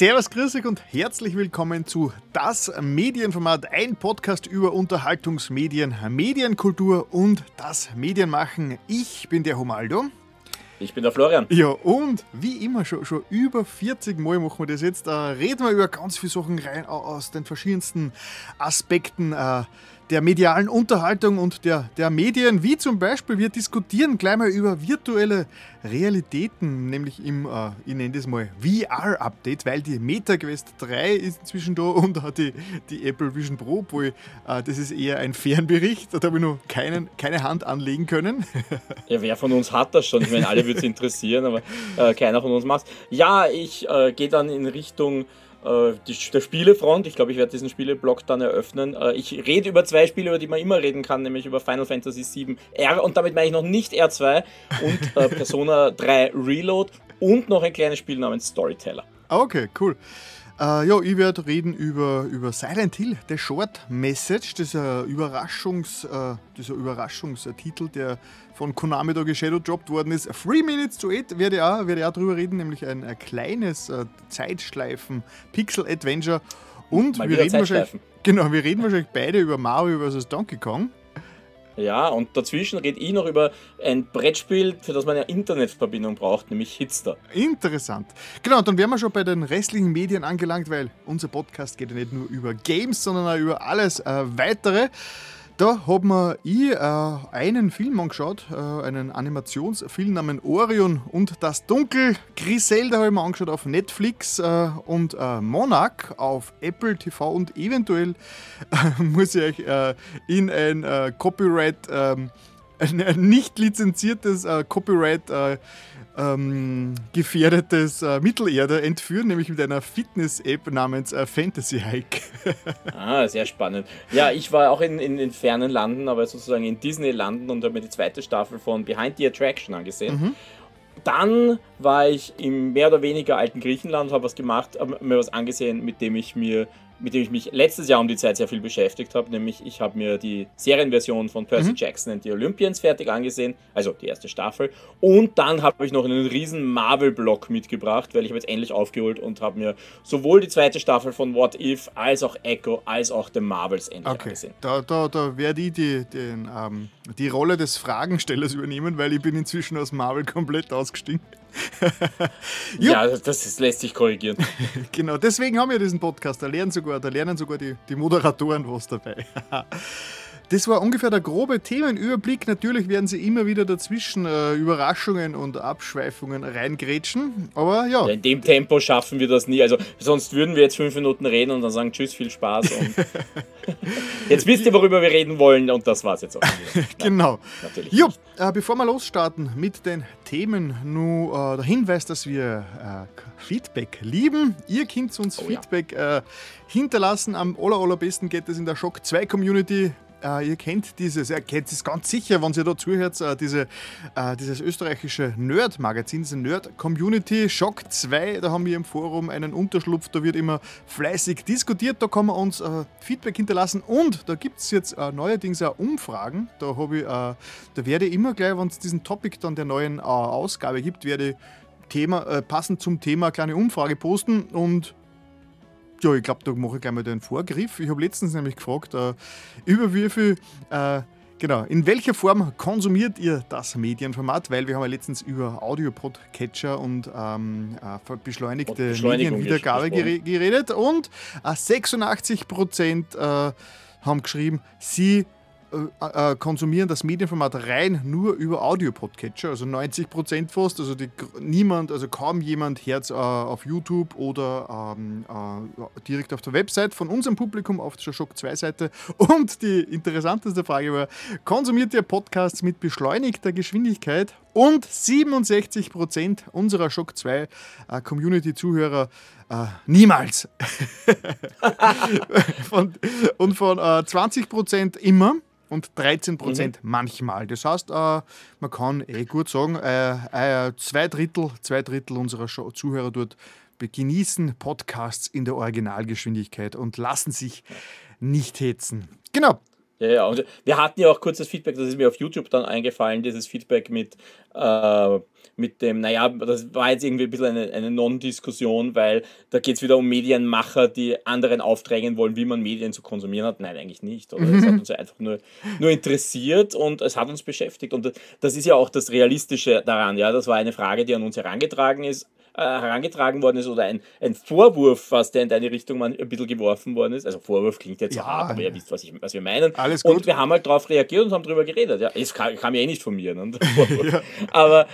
Servus, grüß dich und herzlich willkommen zu Das Medienformat, ein Podcast über Unterhaltungsmedien, Medienkultur und das Medienmachen. Ich bin der Homaldo. Ich bin der Florian. Ja, und wie immer, schon, schon über 40 Mal machen wir das jetzt. Da reden wir über ganz viele Sachen rein aus den verschiedensten Aspekten. Äh, der medialen Unterhaltung und der, der Medien, wie zum Beispiel, wir diskutieren gleich mal über virtuelle Realitäten, nämlich im, äh, ich nenne das mal VR-Update, weil die MetaQuest 3 ist inzwischen da und hat die, die Apple Vision Pro, obwohl äh, das ist eher ein Fernbericht, da habe ich noch keinen, keine Hand anlegen können. ja, wer von uns hat das schon? Ich meine, alle würde es interessieren, aber äh, keiner von uns macht Ja, ich äh, gehe dann in Richtung die, der Spielefront. Ich glaube, ich werde diesen Spieleblock dann eröffnen. Äh, ich rede über zwei Spiele, über die man immer reden kann, nämlich über Final Fantasy VII R und damit meine ich noch nicht R2 und äh, Persona 3 Reload und noch ein kleines Spiel namens Storyteller. Okay, cool. Uh, ja, ich werde reden über, über Silent Hill, The Short Message, dieser, Überraschungs, uh, dieser Überraschungstitel, der von Konami da geshadowdropped worden ist. Three Minutes to Eight werde ich auch, werde ich auch drüber reden, nämlich ein, ein kleines uh, Zeitschleifen Pixel Adventure. Und wir reden, wahrscheinlich, genau, wir reden wahrscheinlich beide über Mario vs. Donkey Kong. Ja, und dazwischen rede ich noch über ein Brettspiel, für das man eine Internetverbindung braucht, nämlich Hitster. Interessant. Genau, dann wären wir schon bei den restlichen Medien angelangt, weil unser Podcast geht ja nicht nur über Games, sondern auch über alles äh, weitere. Da haben wir ich äh, einen Film angeschaut, äh, einen Animationsfilm namens Orion und das Dunkel. Griselda habe ich mir angeschaut auf Netflix äh, und äh, Monarch auf Apple TV und eventuell äh, muss ich euch äh, in ein Copyright, ähm, ein, nicht lizenziertes Copyright ähm, gefährdetes äh, Mittelerde entführen, nämlich mit einer Fitness-App namens äh, Fantasy Hike. ah, sehr spannend. Ja, ich war auch in, in, in fernen Landen, aber sozusagen in Disney-Landen und habe mir die zweite Staffel von Behind the Attraction angesehen. Mhm. Dann war ich im mehr oder weniger alten Griechenland, habe was gemacht, habe mir was angesehen, mit dem ich mir mit dem ich mich letztes Jahr um die Zeit sehr viel beschäftigt habe, nämlich ich habe mir die Serienversion von Percy mhm. Jackson and the Olympians fertig angesehen, also die erste Staffel. Und dann habe ich noch einen riesen Marvel-Block mitgebracht, weil ich habe jetzt endlich aufgeholt und habe mir sowohl die zweite Staffel von What If als auch Echo als auch The Marvels endlich okay. angesehen. Da, da, da werde ich die, den, ähm, die Rolle des Fragenstellers übernehmen, weil ich bin inzwischen aus Marvel komplett ausgestiegen. ja, das, das, lässt sich korrigieren. genau, deswegen haben wir diesen Podcast. Da lernen sogar, da lernen sogar die, die Moderatoren was dabei. Das war ungefähr der grobe Themenüberblick. Natürlich werden sie immer wieder dazwischen äh, Überraschungen und Abschweifungen reingrätschen. Aber ja. ja. In dem Tempo schaffen wir das nie. Also sonst würden wir jetzt fünf Minuten reden und dann sagen Tschüss, viel Spaß. jetzt wisst ihr, worüber wir reden wollen und das war's jetzt auch. genau. Natürlich. Jo, äh, bevor wir losstarten mit den Themen, nur äh, der Hinweis, dass wir äh, Feedback lieben. Ihr könnt uns oh, Feedback ja. Äh, hinterlassen. Am aller, allerbesten geht es in der Shock 2 Community Uh, ihr kennt dieses, ihr kennt es ganz sicher, wenn ihr da zuhört, uh, diese, uh, dieses österreichische Nerd-Magazin, diese Nerd-Community, Shock 2, da haben wir im Forum einen Unterschlupf, da wird immer fleißig diskutiert, da kann man uns Feedback hinterlassen und da gibt es jetzt neuerdings auch Umfragen, da, ich, da werde ich immer gleich, wenn es diesen Topic dann der neuen Ausgabe gibt, werde ich Thema, passend zum Thema eine kleine Umfrage posten und ja, ich glaube, da mache ich gleich mal den Vorgriff. Ich habe letztens nämlich gefragt, äh, über wie viel, äh, genau, in welcher Form konsumiert ihr das Medienformat? Weil wir haben ja letztens über Audio-Podcatcher und ähm, äh, beschleunigte Medienwiedergabe geredet und 86 äh, Prozent äh, haben geschrieben, sie äh, äh, konsumieren das Medienformat rein nur über Audio-Podcatcher, also 90 Prozent fast. Also die, niemand, also kaum jemand hört äh, auf YouTube oder ähm, äh, direkt auf der Website von unserem Publikum auf der Shock 2 Seite. Und die interessanteste Frage war: Konsumiert ihr Podcasts mit beschleunigter Geschwindigkeit? Und 67 Prozent unserer Shock 2 äh, Community-Zuhörer Uh, niemals. von, und von uh, 20% immer und 13 Prozent mhm. manchmal. Das heißt, äh, man kann eh gut sagen, äh, äh, zwei, Drittel, zwei Drittel unserer Show Zuhörer dort genießen Podcasts in der Originalgeschwindigkeit und lassen sich nicht hetzen. Genau. Ja, ja, und wir hatten ja auch kurzes Feedback, das ist mir auf YouTube dann eingefallen, dieses Feedback mit, äh, mit dem, naja, das war jetzt irgendwie ein bisschen eine, eine Non-Diskussion, weil da geht es wieder um Medienmacher, die anderen aufdrängen wollen, wie man Medien zu konsumieren hat. Nein, eigentlich nicht. Oder? Es hat uns ja einfach nur, nur interessiert und es hat uns beschäftigt. Und das ist ja auch das Realistische daran. Ja, das war eine Frage, die an uns herangetragen ist äh, herangetragen worden ist oder ein, ein Vorwurf, was der in deine Richtung mal ein bisschen geworfen worden ist. Also Vorwurf klingt jetzt ja, hart, aber ihr wisst, was, ich, was wir meinen. Alles gut. Und wir haben halt darauf reagiert und haben darüber geredet. Ja, es kam, kam ja eh nicht von mir. Ne? ja. Aber,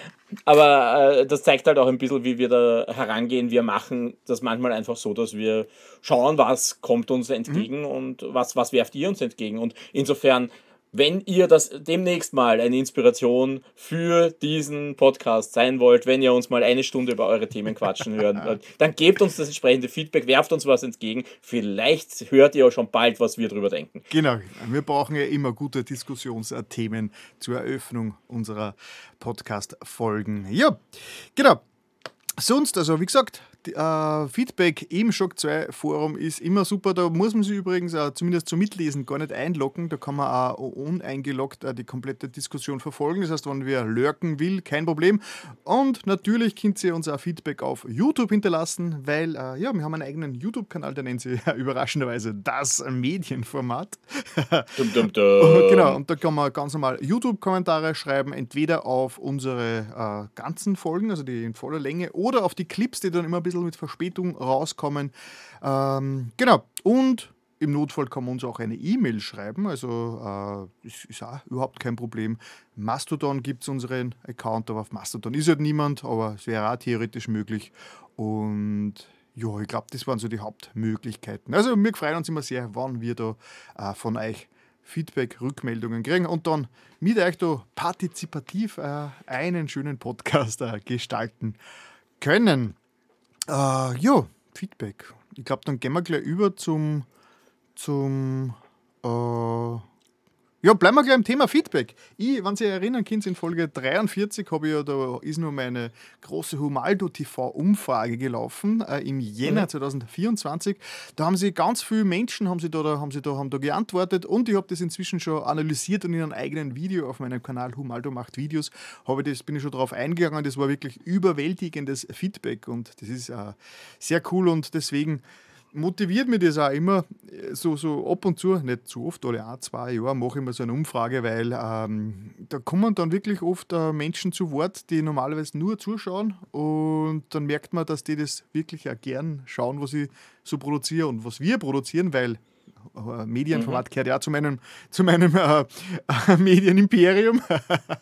aber äh, das zeigt halt auch ein bisschen, wie wir da herangehen. Wir machen das manchmal einfach so, dass wir schauen, was kommt uns entgegen mhm. und was, was werft ihr uns entgegen. Und insofern wenn ihr das demnächst mal eine Inspiration für diesen Podcast sein wollt, wenn ihr uns mal eine Stunde über eure Themen quatschen hören wollt, dann gebt uns das entsprechende Feedback, werft uns was entgegen. Vielleicht hört ihr auch schon bald, was wir darüber denken. Genau, wir brauchen ja immer gute Diskussionsthemen zur Eröffnung unserer Podcast-Folgen. Ja, genau. Sonst, also wie gesagt, äh, Feedback im Shock 2 Forum ist immer super. Da muss man sich übrigens auch zumindest zum Mitlesen gar nicht einloggen. Da kann man auch uneingeloggt äh, die komplette Diskussion verfolgen. Das heißt, wenn wer lurken will, kein Problem. Und natürlich könnt ihr uns auch Feedback auf YouTube hinterlassen, weil äh, ja, wir haben einen eigenen YouTube-Kanal, der nennt sich überraschenderweise das Medienformat. Dum, dum, dum. genau, und da kann man ganz normal YouTube-Kommentare schreiben, entweder auf unsere äh, ganzen Folgen, also die in voller Länge, oder auf die Clips, die dann immer ein bisschen bisschen mit Verspätung rauskommen. Ähm, genau. Und im Notfall kann man uns auch eine E-Mail schreiben, also äh, ist, ist, auch überhaupt kein Problem. Mastodon gibt es unseren Account, aber auf Mastodon ist halt niemand, aber es wäre auch theoretisch möglich. Und ja, ich glaube, das waren so die Hauptmöglichkeiten. Also wir freuen uns immer sehr, wann wir da äh, von euch Feedback, Rückmeldungen kriegen und dann mit euch da partizipativ äh, einen schönen Podcast äh, gestalten können. Äh, ja, Feedback. Ich glaube, dann gehen wir gleich über zum, zum äh, ja, bleiben wir gleich im Thema Feedback. Ich, wenn Sie erinnern, Kind, in Folge 43 habe ich ja, da ist nur meine große Humaldo TV-Umfrage gelaufen äh, im Jänner mhm. 2024. Da haben sie ganz viele Menschen haben sie da, da, haben sie da, haben da geantwortet und ich habe das inzwischen schon analysiert und in einem eigenen Video auf meinem Kanal Humaldo macht Videos habe ich das, bin ich schon darauf eingegangen. Das war wirklich überwältigendes Feedback und das ist äh, sehr cool und deswegen motiviert mich das auch immer, so, so ab und zu, nicht zu oft, alle ein, zwei Jahre mache ich mal so eine Umfrage, weil ähm, da kommen dann wirklich oft äh, Menschen zu Wort, die normalerweise nur zuschauen und dann merkt man, dass die das wirklich auch gern schauen, was ich so produziere und was wir produzieren, weil äh, Medienformat mhm. gehört ja zu meinem, zu meinem äh, Medienimperium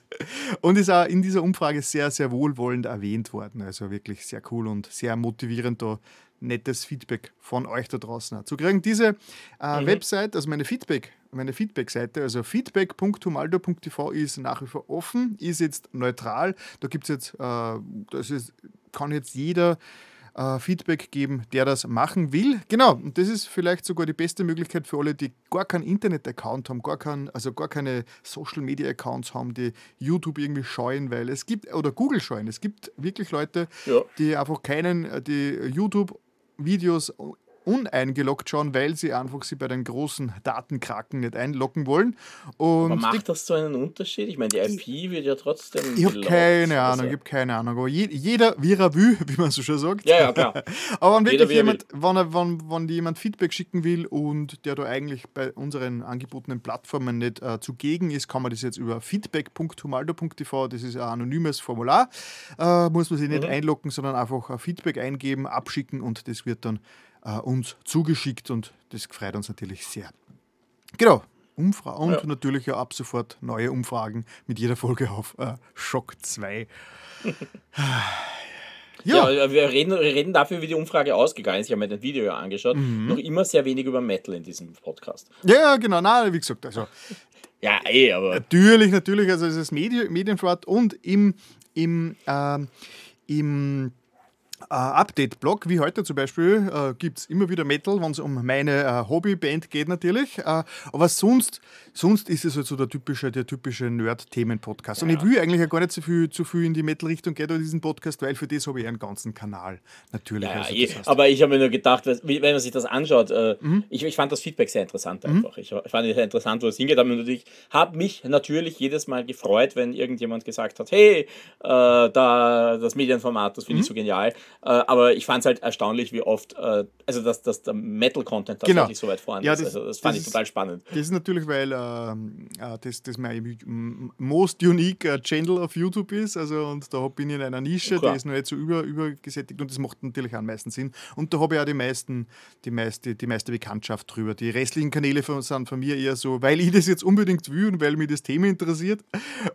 und ist auch in dieser Umfrage sehr, sehr wohlwollend erwähnt worden. Also wirklich sehr cool und sehr motivierend, da nettes Feedback von euch da draußen zu kriegen. Diese äh, mhm. Website, also meine Feedback, meine Feedback-Seite, also feedback.humaldo.tv ist nach wie vor offen, ist jetzt neutral. Da gibt es jetzt, äh, das ist, kann jetzt jeder äh, Feedback geben, der das machen will. Genau, und das ist vielleicht sogar die beste Möglichkeit für alle, die gar keinen Internet-Account haben, gar kein, also gar keine Social-Media-Accounts haben, die YouTube irgendwie scheuen, weil es gibt, oder Google scheuen. Es gibt wirklich Leute, ja. die einfach keinen, äh, die YouTube Videos uneingeloggt schauen, weil sie einfach sie bei den großen Datenkraken nicht einloggen wollen. Und Aber macht das so einen Unterschied? Ich meine, die IP wird ja trotzdem. Ich habe keine Ahnung, also. ich habe keine Ahnung. Aber je, jeder wie er will, wie man so schon sagt. Ja, ja, klar. Aber wenn wirklich jemand, wenn, er, wenn, wenn jemand Feedback schicken will und der da eigentlich bei unseren angebotenen Plattformen nicht äh, zugegen ist, kann man das jetzt über feedback.humaldo.tv, das ist ein anonymes Formular, äh, muss man sich nicht mhm. einloggen, sondern einfach ein Feedback eingeben, abschicken und das wird dann äh, uns zugeschickt und das freut uns natürlich sehr. Genau, Umfrage und ja. natürlich ja ab sofort neue Umfragen mit jeder Folge auf äh, Schock 2. Ja. ja, wir, reden, wir reden dafür, wie die Umfrage ausgegangen ist. Ich habe mir das Video ja angeschaut. Mhm. Noch immer sehr wenig über Metal in diesem Podcast. Ja, genau. Nein, wie gesagt, also. ja, eh, aber. Natürlich, natürlich. Also, es ist Medi Medienformat und im, im, äh, im äh, Update-Blog, wie heute zum Beispiel, äh, gibt es immer wieder Metal, wenn es um meine äh, Hobbyband geht natürlich. Aber sonst, sonst ist es halt so der typische, der typische Nerd-Themen-Podcast. Ja. Und ich will eigentlich ja gar nicht so viel, zu viel in die Metal-Richtung gehen, diesen Podcast, weil für das habe ich einen ganzen Kanal. Natürlich. Ja, also, ich, aber ich habe mir nur gedacht, wenn man sich das anschaut, mhm. ich, ich fand das Feedback sehr interessant mhm. einfach. Mhm. Ich, ich fand es sehr interessant, wo es hingeht. Aber natürlich habe mich natürlich jedes Mal gefreut, wenn irgendjemand gesagt hat, hey, da das Medienformat, das finde mhm. ich so genial. Äh, aber ich fand es halt erstaunlich, wie oft, äh, also dass, dass der Metal-Content genau. tatsächlich genau. so weit vorhanden ja, ist. Also das fand das ich total spannend. Das ist natürlich, weil ähm, äh, das, das mein most unique äh, Channel auf YouTube ist. Also, und da bin ich in einer Nische, Klar. die ist noch nicht so über, übergesättigt und das macht natürlich am meisten Sinn. Und da habe ich auch die meisten, die meiste, die meiste Bekanntschaft drüber. Die restlichen Kanäle von, sind von mir eher so, weil ich das jetzt unbedingt will und weil mich das Thema interessiert.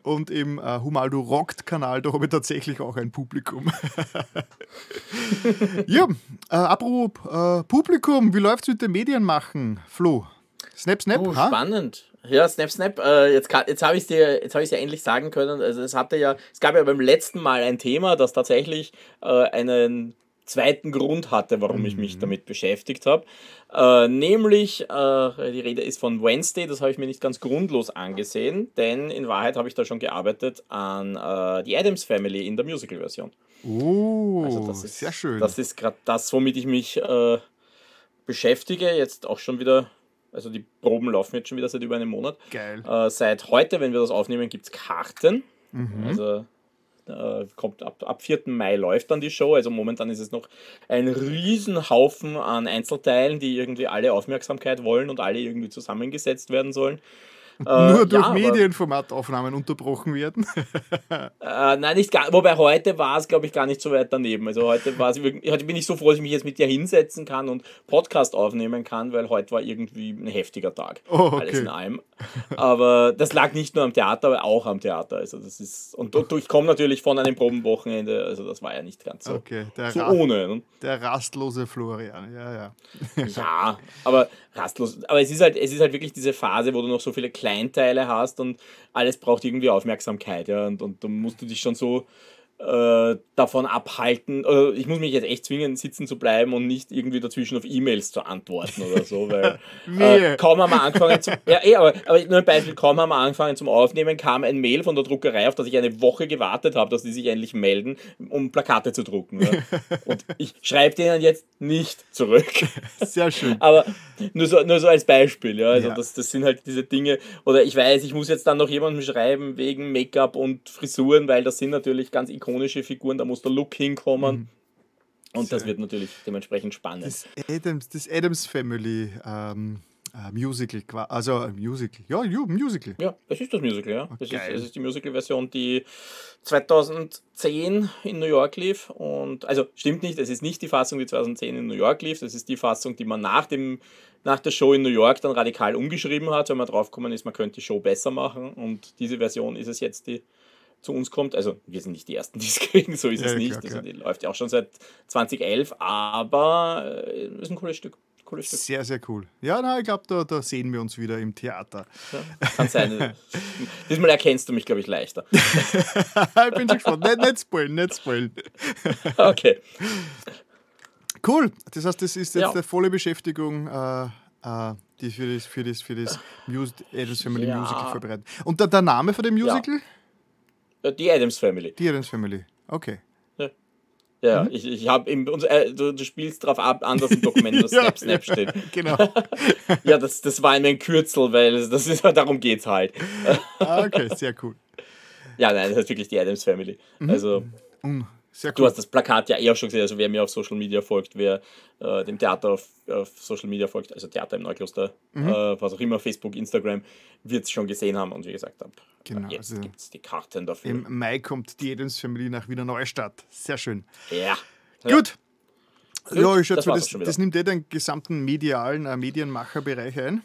Und im äh, Humaldo Rockt Kanal, da habe ich tatsächlich auch ein Publikum. ja, äh, apropos äh, Publikum, wie läuft es mit den Medien machen, Flo? Snap, Snap? Oh, spannend. Ja, Snap, Snap. Äh, jetzt jetzt habe ich es dir, jetzt ja endlich sagen können. Also es hatte ja, es gab ja beim letzten Mal ein Thema, das tatsächlich äh, einen zweiten Grund hatte, warum mhm. ich mich mhm. damit beschäftigt habe. Äh, nämlich, äh, die Rede ist von Wednesday, das habe ich mir nicht ganz grundlos angesehen, denn in Wahrheit habe ich da schon gearbeitet an äh, die Adams Family in der Musical-Version. Oh, also das ist, sehr schön. Das ist gerade das, womit ich mich äh, beschäftige, jetzt auch schon wieder also die Proben laufen jetzt schon wieder seit über einem Monat. Geil. Äh, seit heute, wenn wir das aufnehmen, gibt es Karten. Mhm. Also äh, kommt ab, ab 4. Mai läuft dann die Show. Also momentan ist es noch ein Riesenhaufen an Einzelteilen, die irgendwie alle Aufmerksamkeit wollen und alle irgendwie zusammengesetzt werden sollen. Äh, Nur durch ja, Medienformataufnahmen unterbrochen werden? äh, nein, nicht gar, wobei heute war es, glaube ich, gar nicht so weit daneben. Also heute, war es, heute bin ich so froh, dass ich mich jetzt mit dir hinsetzen kann und Podcast aufnehmen kann, weil heute war irgendwie ein heftiger Tag. Oh, okay. Alles in allem. Aber das lag nicht nur am Theater, aber auch am Theater. Also das ist, und, und ich komme natürlich von einem Probenwochenende, also das war ja nicht ganz so, okay, so ohne. Ne? Der rastlose Florian, ja, ja. ja, aber rastlos. Aber es ist halt, es ist halt wirklich diese Phase, wo du noch so viele kleine Kleinteile hast und alles braucht irgendwie Aufmerksamkeit. Ja? Und, und da musst du dich schon so äh, davon abhalten, oder ich muss mich jetzt echt zwingen, sitzen zu bleiben und nicht irgendwie dazwischen auf E-Mails zu antworten oder so, weil äh, kaum haben wir angefangen zum, ja, eh, aber, aber nur ein Beispiel, kaum haben wir angefangen zum Aufnehmen, kam ein Mail von der Druckerei, auf das ich eine Woche gewartet habe, dass die sich endlich melden, um Plakate zu drucken. Ja. Und ich schreibe denen jetzt nicht zurück. Sehr schön. aber nur so, nur so als Beispiel, ja, also ja. Das, das sind halt diese Dinge, oder ich weiß, ich muss jetzt dann noch jemandem schreiben wegen Make-up und Frisuren, weil das sind natürlich ganz ikonisch ikonische Figuren, da muss der Look hinkommen. Mhm. Und das wird natürlich dementsprechend spannend. Das Adams, das Adams Family ähm, äh, Musical, also äh, Musical, ja, Musical. Ja, das ist das Musical, ja. Das, ist, das ist die Musical-Version, die 2010 in New York lief. Und also stimmt nicht, es ist nicht die Fassung, die 2010 in New York lief, das ist die Fassung, die man nach, dem, nach der Show in New York dann radikal umgeschrieben hat, weil man draufgekommen ist, man könnte die Show besser machen. Und diese Version ist es jetzt, die zu uns kommt. Also wir sind nicht die Ersten, die es kriegen, so ist ja, es nicht. Klar, also die läuft ja auch schon seit 2011, aber äh, ist ein cooles Stück. Cooles Stück. Sehr, sehr cool. Ja, na, ich glaube, da, da sehen wir uns wieder im Theater. Ja, kann sein. Diesmal erkennst du mich, glaube ich, leichter. ich bin schon gespannt. Nicht, nicht spoilen, nicht spoilen. okay. Cool. Das heißt, das ist jetzt ja. eine volle Beschäftigung. Äh, äh, die für das, für das, für das Mus Adams Family ja. Musical vorbereitet. Und der, der Name von dem Musical? Ja. Äh, die Adams Family. Die Adams Family, okay. Ja, ja mhm. ich, ich habe äh, du, du, spielst darauf ab, an, dass im Dokument das Snap Snap steht. genau. ja, das, das war ein Kürzel, weil das ist, darum geht es halt. ah, okay, sehr cool. Ja, nein, das ist wirklich die Adams Family. Mhm. Also. Mhm. Cool. Du hast das Plakat ja eh auch schon gesehen, also wer mir auf Social Media folgt, wer äh, dem Theater auf, auf, Social Media folgt, also Theater im Neukloster, mhm. äh, was auch immer, Facebook, Instagram, wird es schon gesehen haben und wie gesagt, ab genau, jetzt also gibt es die Karten dafür. Im Mai kommt die Adams Family nach Wiener Neustadt. Sehr schön. Ja. Gut. Ja, ja ich das, das, das nimmt eh den gesamten medialen äh, Medienmacherbereich ein.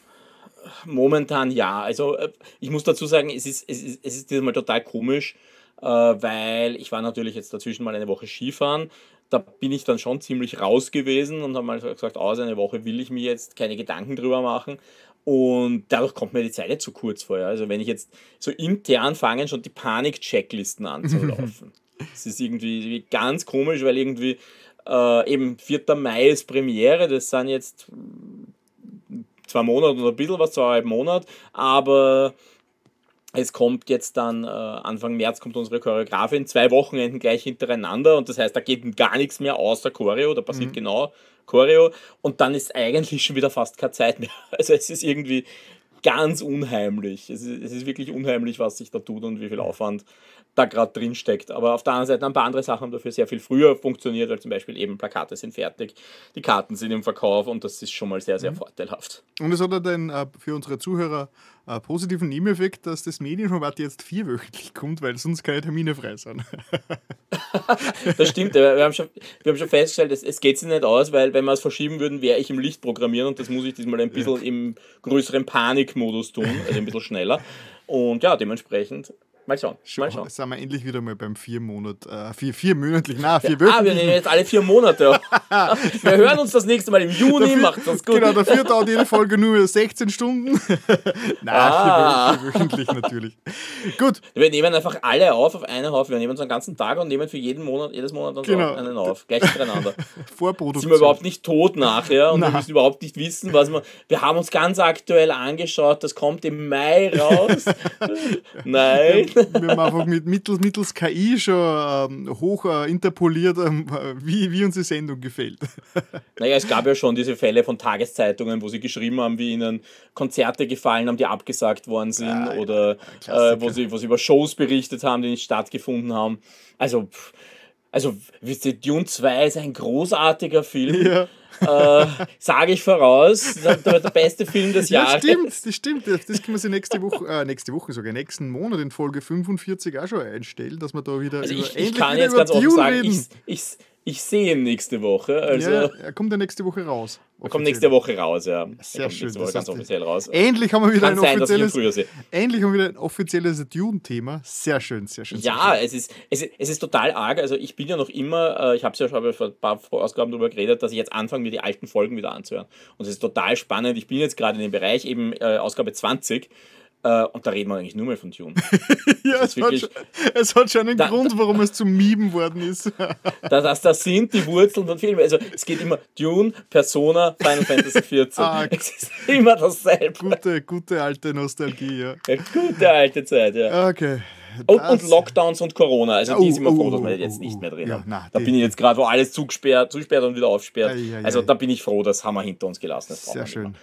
Momentan ja. Also äh, ich muss dazu sagen, es ist, es ist, es ist diesmal total komisch weil ich war natürlich jetzt dazwischen mal eine Woche Skifahren. Da bin ich dann schon ziemlich raus gewesen und habe mal gesagt, aus eine Woche will ich mir jetzt keine Gedanken drüber machen. Und dadurch kommt mir die Zeit zu kurz vor. Also wenn ich jetzt so intern fangen, schon die Panik-Checklisten anzulaufen. das ist irgendwie ganz komisch, weil irgendwie Äh, eben 4. Mai ist Premiere, das sind jetzt zwei Monate oder ein bisschen was, zweieinhalb Monate, aber es kommt jetzt dann, äh, Anfang März kommt unsere Choreografin, zwei Wochenenden gleich hintereinander und das heißt, da geht gar nichts mehr außer Choreo, da passiert mhm. genau Choreo und dann ist eigentlich schon wieder fast keine Zeit mehr. Also es ist irgendwie ganz unheimlich. Es ist, es ist wirklich unheimlich, was sich da tut und wie viel Aufwand da gerade drin steckt. Aber auf der anderen Seite ein paar andere Sachen haben dafür sehr viel früher funktioniert, weil zum Beispiel eben Plakate sind fertig, die Karten sind im Verkauf und das ist schon mal sehr, sehr mhm. vorteilhaft. Und es hat dann äh, für unsere Zuhörer einen positiven Nebeneffekt, dass das Medienformat jetzt vierwöchentlich kommt, weil sonst keine Termine frei sind. das stimmt, wir haben schon, wir haben schon festgestellt, es, es geht sich nicht aus, weil wenn wir es verschieben würden, wäre ich im Licht programmieren und das muss ich diesmal ein bisschen ja. im größeren Panikmodus tun, also ein bisschen schneller. Und ja, dementsprechend Mal schauen. Mal schauen. Jetzt sind wir endlich wieder mal beim vier Monat, äh, vier, vier monatlich, nein, vier ja, Ah, wir nehmen jetzt alle vier Monate. wir hören uns das nächste Mal im Juni, dafür, macht das gut. Genau, dafür dauert jede Folge nur 16 Stunden. nein, ah. vier, wöchentlich natürlich. Gut. Wir nehmen einfach alle auf auf einen Haufen. Wir nehmen uns einen ganzen Tag und nehmen für jeden Monat, jedes Monat dann genau. einen auf. Gleich hintereinander. Vorproduktion. Sind wir überhaupt nicht tot nachher und nein. wir müssen überhaupt nicht wissen, was wir. Wir haben uns ganz aktuell angeschaut, das kommt im Mai raus. Nein. Wir, haben einfach mit mittels, mittels KI schon ähm, hoch äh, interpoliert, ähm, wie, wie uns die Sendung gefällt. Naja, es gab ja schon diese Fälle von Tageszeitungen, wo sie geschrieben haben, wie ihnen Konzerte gefallen haben, die abgesagt worden sind ja, oder ja, äh, wo, sie, wo sie über Shows berichtet haben, die nicht stattgefunden haben. Also, also wisst ihr, Dune 2 ist ein großartiger Film. Ja äh, sage ich voraus, der, der, beste Film des Jahres. Ja, stimmt, das stimmt. Das können wir sich nächste Woche, äh, nächste Woche sogar, nächsten Monat in Folge 45 auch schon einstellen, dass wir da wieder also ich, ich kann jetzt ganz offen sagen, ich, ich, ich sehe ihn nächste Woche. Also ja, er kommt ja nächste Woche raus. Er kommt nächste Woche raus, ja. Sehr schön. Nächste Woche ganz offiziell raus. Endlich haben wir wieder Kann ein sein, offizielles, endlich haben wir wieder ein offizielles Dune-Thema. Sehr schön, sehr schön. Ja, sehr schön. Es, ist, es, ist, es ist total arg. Also ich bin ja noch immer, äh, ich habe es ja schon vor ein paar Ausgaben darüber geredet, dass ich jetzt anfange, mir die alten Folgen wieder anzuhören. Und es ist total spannend. Ich bin jetzt gerade in dem Bereich, eben äh, Ausgabe 20 Uh, und da reden wir eigentlich nur mal von Dune. ja, es, wirklich, hat schon, es, hat schon, einen da, Grund, warum es zum Mieben worden ist. das, das, das sind die Wurzeln von Filmen. Also es geht immer Dune, Persona, Final Fantasy XIV. Ah, es ist immer dasselbe. Gute, gute alte Nostalgie, ja. ja gute alte Zeit, ja. Okay. Und, und, Lockdowns und Corona. Also oh, die sind immer froh, dass wir jetzt nicht mehr drin ja, haben. Na, da bin ich jetzt gerade, wo alles zugesperrt, zusperrt und wieder aufsperrt. Ja, ja, also da bin ich froh, das haben wir hinter uns gelassen. Sehr schön.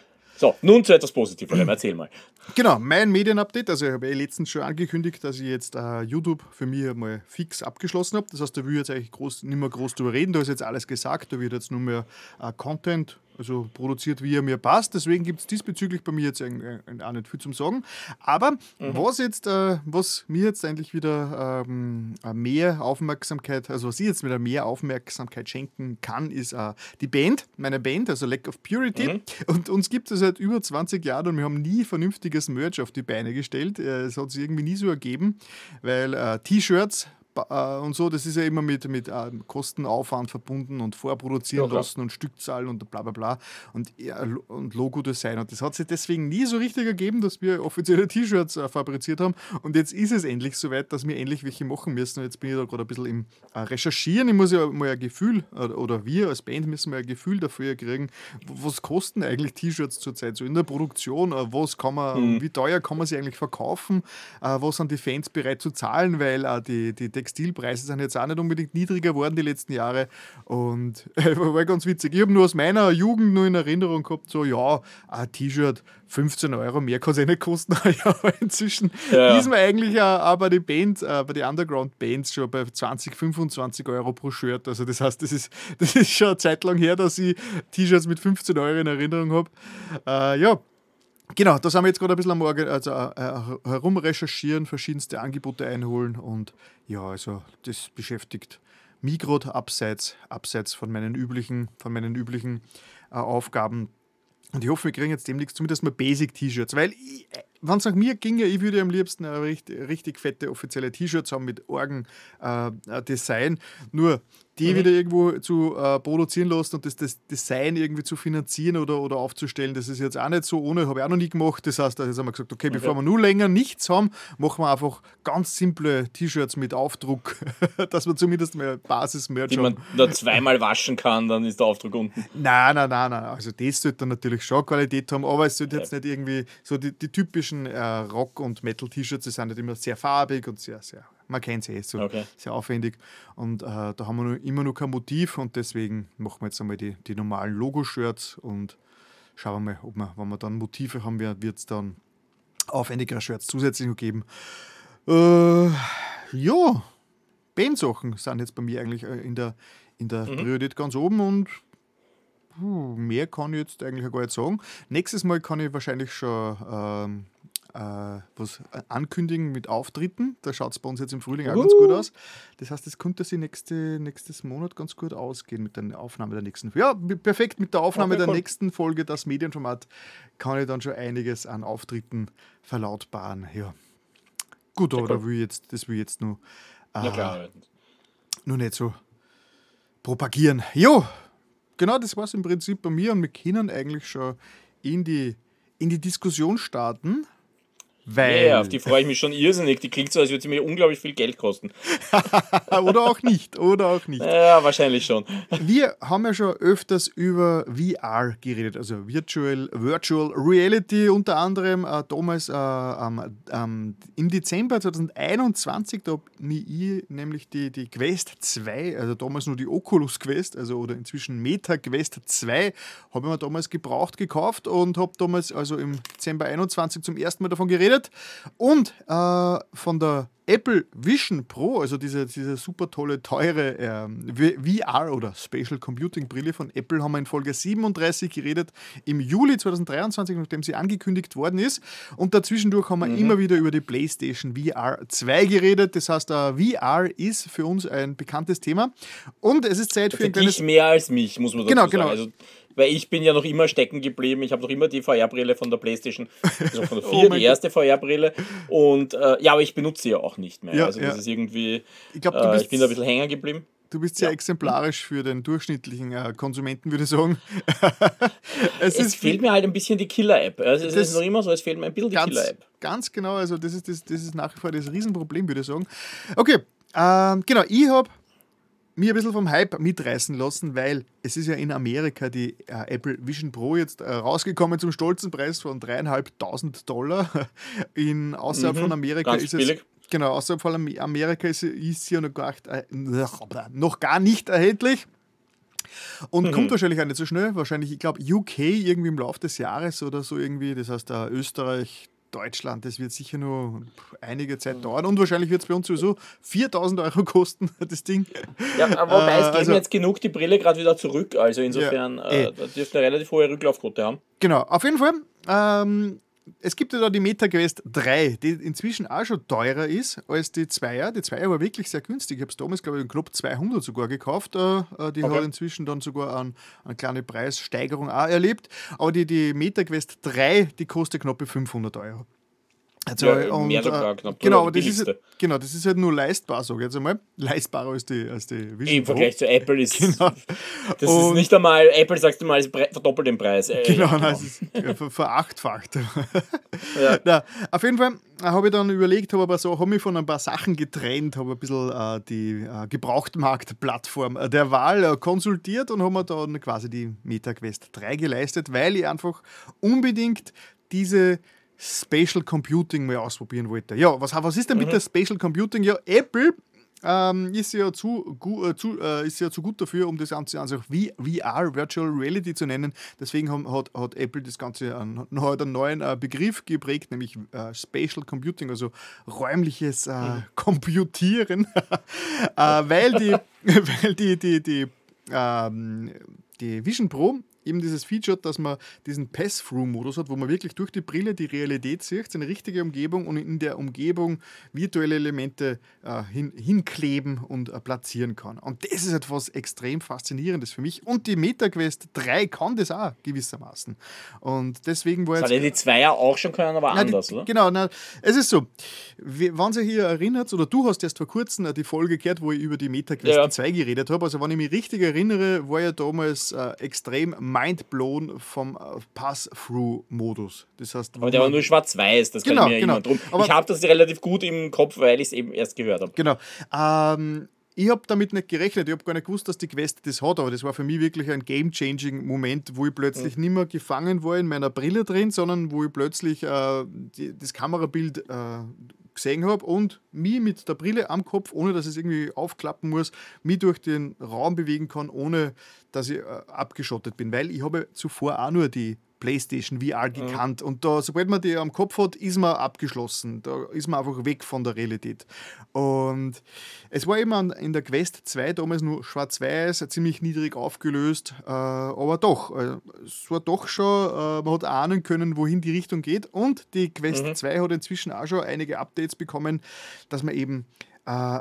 So, nun zu etwas Positiverem. Erzähl mal. Genau, mein Medienupdate. Also, ich habe ja letztens schon angekündigt, dass ich jetzt uh, YouTube für mich mal fix abgeschlossen habe. Das heißt, da will ich jetzt eigentlich groß, nicht mehr groß drüber reden. Da ist jetzt alles gesagt. Da wird jetzt nur mehr uh, Content also produziert, wie er mir passt. Deswegen gibt es diesbezüglich bei mir jetzt auch nicht viel zum Sagen. Aber mhm. was jetzt, äh, was mir jetzt eigentlich wieder ähm, mehr Aufmerksamkeit, also was ich jetzt wieder mehr Aufmerksamkeit schenken kann, ist äh, die Band, meine Band, also Lack of Purity. Mhm. Und uns gibt es seit über 20 Jahren und wir haben nie vernünftiges Merch auf die Beine gestellt. Äh, es hat sich irgendwie nie so ergeben, weil äh, T-Shirts äh, und so, das ist ja immer mit, mit äh, Kostenaufwand verbunden und vorproduzieren ja, lassen und Stückzahlen und bla bla bla und, ja, und Logo-Design. Und das hat sich deswegen nie so richtig ergeben, dass wir offizielle T-Shirts äh, fabriziert haben. Und jetzt ist es endlich soweit, dass wir endlich welche machen müssen. Und jetzt bin ich da gerade ein bisschen im äh, Recherchieren. Ich muss ja mal ein Gefühl, äh, oder wir als Band müssen mal ein Gefühl dafür kriegen, was kosten eigentlich T-Shirts zurzeit so in der Produktion, äh, was kann man, mhm. wie teuer kann man sie eigentlich verkaufen, was sind die Fans bereit zu zahlen, weil die, die Textilpreise sind jetzt auch nicht unbedingt niedriger geworden die letzten Jahre. Und äh, war ganz witzig. Ich habe nur aus meiner Jugend nur in Erinnerung gehabt, so ja, ein T-Shirt, 15 Euro mehr kann es eh nicht kosten. ja, inzwischen ja. ist man eigentlich auch bei den Bands, äh, bei den Underground-Bands schon bei 20, 25 Euro pro Shirt. Also das heißt, das ist, das ist schon eine Zeit lang her, dass ich T-Shirts mit 15 Euro in Erinnerung habe. Äh, ja, Genau, da sind wir jetzt gerade ein bisschen am Organ also, äh, herumrecherchieren, verschiedenste Angebote einholen und ja, also das beschäftigt mich gerade abseits, abseits von meinen üblichen, von meinen üblichen äh, Aufgaben. Und ich hoffe, wir kriegen jetzt demnächst zumindest mal Basic-T-Shirts, weil ich, wenn es nach mir ginge, ich würde am liebsten richtig, richtig fette offizielle T-Shirts haben mit Orgen-Design. Äh, Nur die mhm. wieder irgendwo zu äh, produzieren lassen und das, das, Design irgendwie zu finanzieren oder, oder aufzustellen, das ist jetzt auch nicht so ohne, habe ich auch noch nie gemacht. Das heißt, da haben wir gesagt, okay, okay, bevor wir nur länger nichts haben, machen wir einfach ganz simple T-Shirts mit Aufdruck, dass wir zumindest mal Basis-Merch Die man nur zweimal waschen kann, dann ist der Aufdruck unten. Nein, nein, nein, nein. Also das sollte dann natürlich schon Qualität haben, aber es sollte jetzt nicht irgendwie so die, die typischen äh, Rock- und Metal-T-Shirts, die sind nicht immer sehr farbig und sehr, sehr man kennt es eh so, okay. sehr aufwendig. Und äh, da haben wir immer noch kein Motiv und deswegen machen wir jetzt einmal die, die normalen Logo-Shirts und schauen wir mal, ob wir, wenn wir dann Motive haben, wird es dann aufwendigere Shirts zusätzlich noch geben. Äh, ja, Bandsachen sind jetzt bei mir eigentlich äh, in der, in der mhm. Priorität ganz oben und puh, mehr kann ich jetzt eigentlich gar nicht sagen. Nächstes Mal kann ich wahrscheinlich schon ähm, äh, was äh, ankündigen mit Auftritten. Da schaut es bei uns jetzt im Frühling auch uh. ganz gut aus. Das heißt, es könnte sich nächste, nächstes Monat ganz gut ausgehen mit der Aufnahme der nächsten Ja, perfekt. Mit der Aufnahme okay, der nächsten Folge, das Medienformat, kann ich dann schon einiges an Auftritten verlautbaren. Ja. Gut, aber da will jetzt, das will ich jetzt nur, äh, ja, klar. nur nicht so propagieren. Jo, genau das war es im Prinzip bei mir und wir können eigentlich schon in die, in die Diskussion starten. Weil. Yeah, auf die freue ich mich schon irrsinnig. Die klingt so, als würde sie mir unglaublich viel Geld kosten. oder auch nicht, oder auch nicht. Ja, wahrscheinlich schon. Wir haben ja schon öfters über VR geredet, also Virtual, Virtual Reality unter anderem. Äh, damals äh, ähm, im Dezember 2021, da habe ich nämlich die, die Quest 2, also damals nur die Oculus Quest, also oder inzwischen Meta Quest 2, habe ich mir damals gebraucht gekauft und habe damals also im Dezember 21 zum ersten Mal davon geredet geredet. Und äh, von der Apple Vision Pro, also diese, diese super tolle, teure äh, VR oder Spatial Computing Brille von Apple, haben wir in Folge 37 geredet, im Juli 2023, nachdem sie angekündigt worden ist. Und dazwischendurch haben wir mhm. immer wieder über die PlayStation VR 2 geredet. Das heißt, äh, VR ist für uns ein bekanntes Thema. Und es ist Zeit für, für ein kleines... Mehr als mich, muss man dazu genau, sagen. Genau. Also weil ich bin ja noch immer stecken geblieben. Ich habe noch immer die VR-Brille von der PlayStation, also von der 4, oh die erste VR-Brille. Und äh, ja, aber ich benutze sie ja auch nicht mehr. Ja, also das ja. ist irgendwie, ich, glaub, äh, ich bin da ein bisschen hängen geblieben. Du bist sehr ja. exemplarisch für den durchschnittlichen äh, Konsumenten, würde ich sagen. es, es fehlt mir halt ein bisschen die Killer-App. Also es ist noch immer so, es fehlt mir ein bisschen die Killer-App. Ganz genau, also das ist, das, das ist nach wie vor das Riesenproblem, würde ich sagen. Okay, ähm, genau, ich habe mir ein bisschen vom Hype mitreißen lassen, weil es ist ja in Amerika die äh, Apple Vision Pro jetzt äh, rausgekommen zum stolzen Preis von dreieinhalbtausend Dollar. In, außerhalb mhm, von Amerika ist es. Genau, außerhalb von Amerika ist, ist sie ja noch gar, äh, noch gar nicht erhältlich. Und mhm. kommt wahrscheinlich auch nicht so schnell. Wahrscheinlich, ich glaube, UK irgendwie im Laufe des Jahres oder so irgendwie. Das heißt, uh, Österreich, Deutschland, das wird sicher nur einige Zeit mhm. dauern und wahrscheinlich wird es bei uns sowieso 4000 Euro kosten, das Ding. Ja, aber wobei äh, es geht also, jetzt genug die Brille gerade wieder zurück, also insofern ja, äh, da dürfte eine relativ hohe Rücklaufquote haben. Genau, auf jeden Fall. Ähm, es gibt ja da die MetaQuest 3, die inzwischen auch schon teurer ist als die 2er. Die 2er war wirklich sehr günstig. Ich habe es damals, glaube ich, knapp 200 sogar gekauft. Äh, äh, die okay. hat inzwischen dann sogar eine, eine kleine Preissteigerung auch erlebt. Aber die, die MetaQuest 3, die kostet knapp 500 Euro. Also, ja, und, mehr sogar äh, knapp. Genau, das ist, genau, das ist halt nur leistbar, sage ich jetzt einmal. Leistbarer als die, als die Vision Im Vergleich zu Apple ist genau. das und ist nicht einmal, Apple sagst du mal, ist verdoppelt den Preis. Äh, genau, genau. Nein, es ist ver verachtfacht. ja. Na, auf jeden Fall äh, habe ich dann überlegt, habe aber so, habe mich von ein paar Sachen getrennt, habe ein bisschen äh, die äh, Gebrauchtmarktplattform der Wahl äh, konsultiert und habe mir dann quasi die MetaQuest 3 geleistet, weil ich einfach unbedingt diese Spatial Computing mal ausprobieren wollte. Ja, was, was ist denn mit mhm. der Spatial Computing? Ja, Apple ähm, ist, ja zu, äh, zu, äh, ist ja zu gut dafür, um das Ganze also VR, Virtual Reality zu nennen. Deswegen haben, hat, hat Apple das Ganze an, hat einen neuen äh, Begriff geprägt, nämlich äh, Spatial Computing, also räumliches äh, mhm. Computieren, äh, weil die, weil die, die, die, ähm, die Vision Pro eben dieses Feature, dass man diesen Pass-Through-Modus hat, wo man wirklich durch die Brille die Realität sieht, seine richtige Umgebung und in der Umgebung virtuelle Elemente äh, hin, hinkleben und äh, platzieren kann. Und das ist etwas extrem Faszinierendes für mich. Und die MetaQuest 3 kann das auch gewissermaßen. Und deswegen war jetzt. Das die Zweier auch schon können, aber nein, anders, die, oder? Genau, nein, es ist so. Wenn Sie hier erinnert, oder du hast erst vor kurzem äh, die Folge gehört, wo ich über die MetaQuest ja. 2 geredet habe. Also, wenn ich mich richtig erinnere, war ja damals äh, extrem mindblown vom äh, Pass-Through-Modus. Das heißt, aber der war nur schwarz-weiß, das genau, kann ich mir genau. drum. Aber ich habe das relativ gut im Kopf, weil ich es eben erst gehört habe. Genau. Ähm, ich habe damit nicht gerechnet. Ich habe gar nicht gewusst, dass die Quest das hat, aber das war für mich wirklich ein game-changing Moment, wo ich plötzlich mhm. nicht mehr gefangen war in meiner Brille drin, sondern wo ich plötzlich äh, die, das Kamerabild äh, gesehen habe und mich mit der Brille am Kopf, ohne dass ich es irgendwie aufklappen muss, mich durch den Raum bewegen kann, ohne dass ich äh, abgeschottet bin. Weil ich habe zuvor auch nur die PlayStation VR gekannt. Mhm. Und da, sobald man die am Kopf hat, ist man abgeschlossen. Da ist man einfach weg von der Realität. Und es war immer in der Quest 2 damals nur schwarz-weiß, ziemlich niedrig aufgelöst. Äh, aber doch, äh, es war doch schon, äh, man hat ahnen können, wohin die Richtung geht. Und die Quest mhm. 2 hat inzwischen auch schon einige Updates bekommen, dass man eben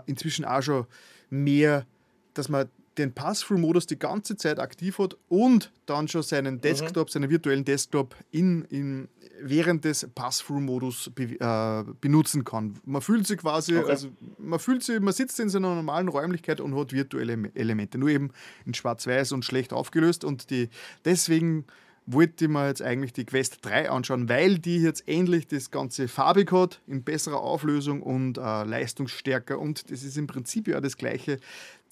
inzwischen auch schon mehr dass man den Pass-Through-Modus die ganze Zeit aktiv hat und dann schon seinen mhm. Desktop, mhm. seinen virtuellen Desktop in, in, während des Pass-Through-Modus be, äh, benutzen kann. Man fühlt sich quasi, okay. also man fühlt sich, man sitzt in seiner normalen Räumlichkeit und hat virtuelle Elemente, nur eben in Schwarz-Weiß und schlecht aufgelöst und die deswegen wollte ich mir jetzt eigentlich die Quest 3 anschauen, weil die jetzt endlich das Ganze farbig hat, in besserer Auflösung und äh, leistungsstärker. Und das ist im Prinzip ja das Gleiche,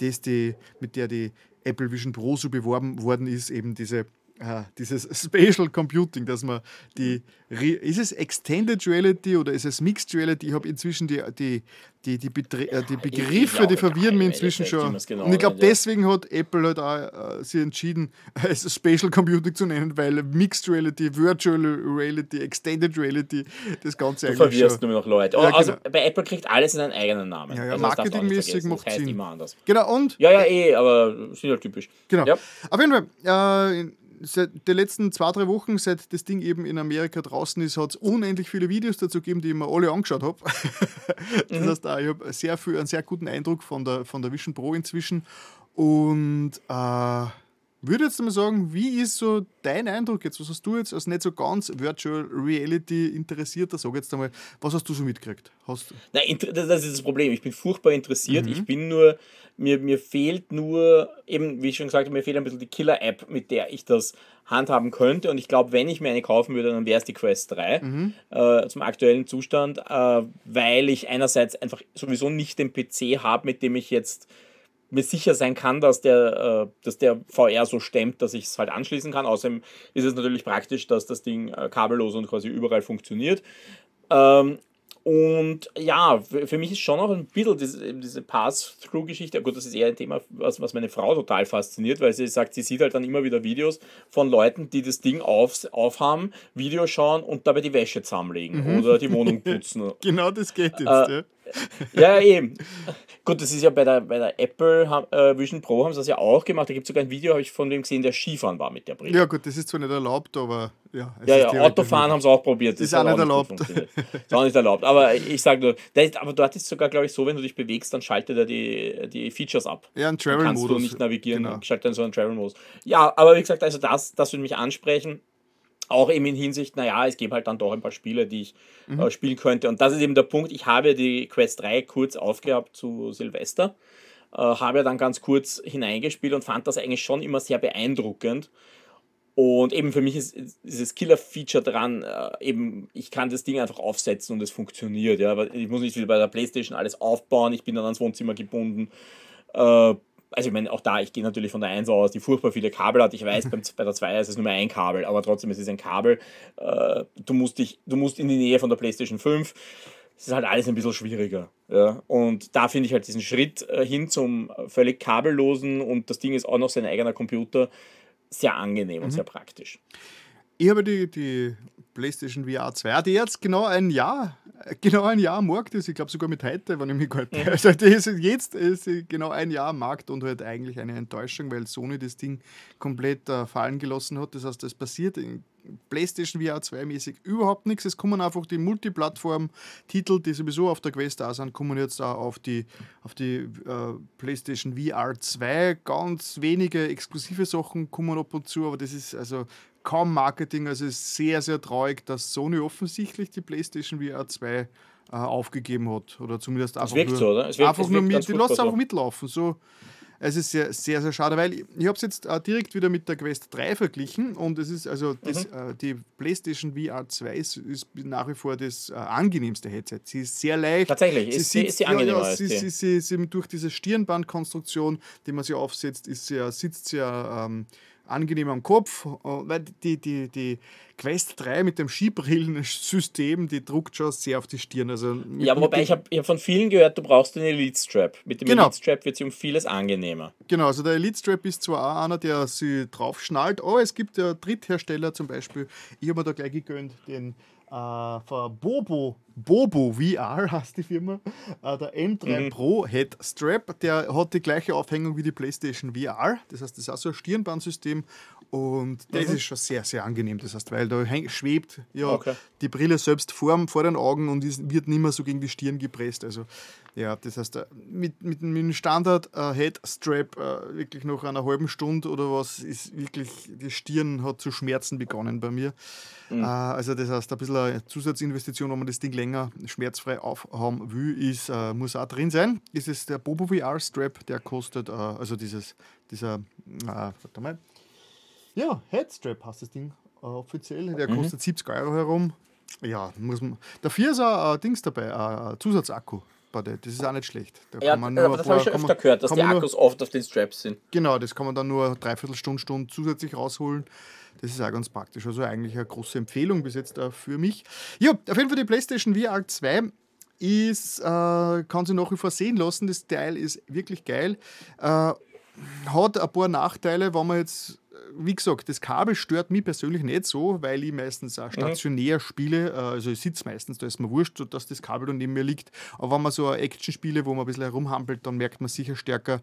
das die, mit der die Apple Vision Pro so beworben worden ist, eben diese Ah, dieses Spatial Computing, dass man die. Ist es Extended Reality oder ist es Mixed Reality? Ich habe inzwischen die, die, die, die, Betre äh, die Begriffe, die verwirren mich inzwischen schon. Genau und ich glaube, deswegen hat Apple halt auch äh, sich entschieden, es Spatial Computing zu nennen, weil Mixed Reality, Virtual Reality, Extended Reality, das Ganze du eigentlich. Du verwirrst schon. nur noch Leute. Ja, also genau. bei Apple kriegt alles in einen eigenen Namen. Ja, ja also marketingmäßig macht es Sinn. immer anders. Genau, und? Ja, ja, eh, aber sind halt typisch. Genau. Ja. Auf jeden Fall, äh, seit den letzten zwei, drei Wochen, seit das Ding eben in Amerika draußen ist, hat es unendlich viele Videos dazu gegeben, die ich mir alle angeschaut habe. das mhm. heißt, ich habe sehr viel, einen sehr guten Eindruck von der, von der Vision Pro inzwischen. Und äh, würde jetzt mal sagen, wie ist so dein Eindruck jetzt? Was hast du jetzt als nicht so ganz Virtual Reality interessierter, sag jetzt einmal, was hast du so mitgekriegt? Hast Nein, das ist das Problem. Ich bin furchtbar interessiert. Mhm. Ich bin nur, mir, mir fehlt nur, eben, wie ich schon gesagt habe, mir fehlt ein bisschen die Killer-App, mit der ich das handhaben könnte. Und ich glaube, wenn ich mir eine kaufen würde, dann wäre es die Quest 3 mhm. äh, zum aktuellen Zustand, äh, weil ich einerseits einfach sowieso nicht den PC habe, mit dem ich jetzt mir sicher sein kann, dass der, äh, dass der VR so stemmt, dass ich es halt anschließen kann. Außerdem ist es natürlich praktisch, dass das Ding äh, kabellos und quasi überall funktioniert. Ähm, und ja, für mich ist schon auch ein bisschen diese, diese Pass-Through-Geschichte, gut, das ist eher ein Thema, was, was meine Frau total fasziniert, weil sie sagt, sie sieht halt dann immer wieder Videos von Leuten, die das Ding auf, aufhaben, Videos schauen und dabei die Wäsche zusammenlegen mhm. oder die Wohnung putzen. genau das geht jetzt, äh, ja. Ja, eben. Gut, das ist ja bei der, bei der Apple äh, Vision Pro haben sie das ja auch gemacht. Da gibt es sogar ein Video, habe ich von dem gesehen, der Skifahren war mit der Brille. Ja, gut, das ist zwar nicht erlaubt, aber ja. ja, ja, Autofahren haben sie auch probiert. Das ist auch nicht erlaubt. ist auch nicht erlaubt. Aber ich sage nur, ist, aber dort ist sogar, glaube ich, so, wenn du dich bewegst, dann schaltet er die, die Features ab. Ja, ein Travel-Modus. Kannst du nicht navigieren, genau. schaltet dann so einen Travel-Modus. Ja, aber wie gesagt, also das, das würde mich ansprechen. Auch eben in Hinsicht, naja, es gibt halt dann doch ein paar Spiele, die ich mhm. äh, spielen könnte. Und das ist eben der Punkt. Ich habe die Quest 3 kurz aufgehabt zu Silvester, äh, habe dann ganz kurz hineingespielt und fand das eigentlich schon immer sehr beeindruckend. Und eben für mich ist dieses Killer-Feature dran, äh, eben, ich kann das Ding einfach aufsetzen und es funktioniert. Ja? Ich muss nicht wie bei der Playstation alles aufbauen, ich bin dann ans Wohnzimmer gebunden. Äh, also ich meine, auch da, ich gehe natürlich von der 1 aus, die furchtbar viele Kabel hat. Ich weiß, beim, bei der 2 ist es nur mehr ein Kabel, aber trotzdem es ist es ein Kabel. Äh, du, musst dich, du musst in die Nähe von der PlayStation 5. Es ist halt alles ein bisschen schwieriger. Ja? Und da finde ich halt diesen Schritt äh, hin zum völlig kabellosen und das Ding ist auch noch sein eigener Computer sehr angenehm mhm. und sehr praktisch. Ich habe die, die PlayStation VR 2, die jetzt genau ein Jahr, genau ein Jahr am Markt ist. Ich glaube sogar mit heute, wenn ich mich gerade. Mhm. Also ist jetzt ist genau ein Jahr am Markt und halt eigentlich eine Enttäuschung, weil Sony das Ding komplett äh, fallen gelassen hat. Das heißt, das passiert in PlayStation VR 2 mäßig überhaupt nichts. Es kommen einfach die Multiplattform-Titel, die sowieso auf der Quest da sind, kommen jetzt auch auf die, auf die äh, PlayStation VR 2. Ganz wenige exklusive Sachen kommen ab und zu, aber das ist also kaum Marketing. Also es ist sehr, sehr traurig, dass Sony offensichtlich die PlayStation VR 2 äh, aufgegeben hat. Oder zumindest einfach nur, so, oder? Es wirkt, einfach nur mit, die lässt einfach mitlaufen. So, es ist sehr, sehr, sehr schade, weil ich, ich habe es jetzt äh, direkt wieder mit der Quest 3 verglichen und es ist also das, mhm. äh, die PlayStation VR 2 ist, ist, nach wie vor das äh, angenehmste Headset. Sie ist sehr leicht. Tatsächlich, sie ist, sitzt, ist sie angenehmer. Ja, ja, sie, sie, sie, sie, durch diese Stirnbandkonstruktion, die man sie aufsetzt, ist sie, sitzt sie ähm, angenehm am Kopf, äh, weil die, die, die Quest 3 mit dem Skibrillensystem, die druckt schon sehr auf die Stirn. Also ja, wobei ich habe hab von vielen gehört, du brauchst einen Elite Strap. Mit dem genau. Elite Strap wird sie um vieles angenehmer. Genau, also der Elite Strap ist zwar auch einer, der sie drauf schnallt, aber es gibt ja Dritthersteller zum Beispiel. Ich habe mir da gleich gegönnt, den äh, von Bobo, Bobo VR heißt die Firma, äh, der M3 mhm. Pro Head Strap, der hat die gleiche Aufhängung wie die PlayStation VR. Das heißt, das ist auch so ein Stirnbandsystem und das mhm. ist schon sehr, sehr angenehm. Das heißt, weil da schwebt ja okay. die Brille selbst vor, vor den Augen und wird nicht mehr so gegen die Stirn gepresst. Also ja, das heißt, äh, mit, mit, mit dem Standard äh, Head Strap äh, wirklich nach einer halben Stunde oder was ist wirklich, die Stirn hat zu schmerzen begonnen bei mir. Mhm. Äh, also das heißt, ein bisschen eine Zusatzinvestition, wenn man das Ding länger schmerzfrei aufhaben will, ist, äh, muss auch drin sein. Ist der Bobo VR Strap, der kostet, äh, also dieses, dieser, warte mal, ja, Headstrap heißt das Ding äh, offiziell. Der mhm. kostet 70 Euro herum. Ja, muss man. Dafür ist ein äh, Dings dabei, ein Zusatzakku. Das ist auch nicht schlecht. Da ja, aber das habe ich schon öfter man, gehört, dass die Akkus nur, oft auf den Straps sind. Genau, das kann man dann nur dreiviertel Stunde, Stunde zusätzlich rausholen. Das ist auch ganz praktisch. Also eigentlich eine große Empfehlung bis jetzt äh, für mich. Ja, auf jeden Fall die PlayStation VR 2 ist, äh, kann sie nach wie vor sehen lassen. Das Teil ist wirklich geil. Äh, hat ein paar Nachteile, wenn man jetzt wie gesagt, das Kabel stört mich persönlich nicht so, weil ich meistens auch mhm. stationär mhm. spiele. Äh, also ich sitze meistens, da ist mir wurscht, dass das Kabel dann neben mir liegt. Aber wenn man so Action spiele, wo man ein bisschen herumhampelt, dann merkt man sicher stärker.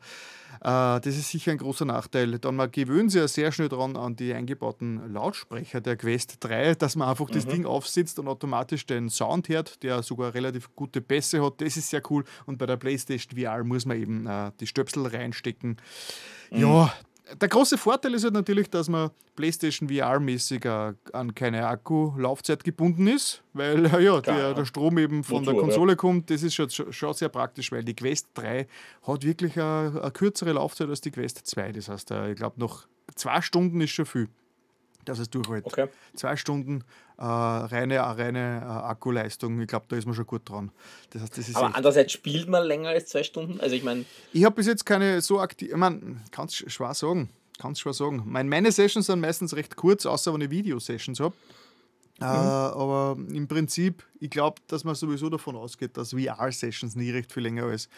Äh, das ist sicher ein großer Nachteil. Dann man gewöhnt sich ja sehr schnell daran an die eingebauten Lautsprecher der Quest 3, dass man einfach mhm. das Ding aufsetzt und automatisch den Sound hört, der sogar relativ gute Bässe hat. Das ist sehr cool. Und bei der PlayStation VR muss man eben äh, die Stöpsel reinstecken. Mhm. Ja, der große Vorteil ist halt natürlich, dass man PlayStation VR-mäßig an keine Akkulaufzeit gebunden ist, weil ja, der, der Strom eben von Motor, der Konsole ja. kommt. Das ist schon, schon sehr praktisch, weil die Quest 3 hat wirklich eine, eine kürzere Laufzeit als die Quest 2. Das heißt, äh, ich glaube, noch zwei Stunden ist schon viel dass es durchhält. Okay. Zwei Stunden äh, reine, reine äh, Akkuleistung, ich glaube, da ist man schon gut dran. Das heißt, das ist Aber andererseits spielt man länger als zwei Stunden? Also ich meine. Ich habe bis jetzt keine so aktiv. Ich meine, kannst du schwer sagen. Kannst schwer sagen. Meine, meine Sessions sind meistens recht kurz, außer wenn ich Video-Sessions habe. Äh, mhm. Äh, aber im Prinzip, ich glaube, dass man sowieso davon ausgeht, dass VR-Sessions nie recht viel länger als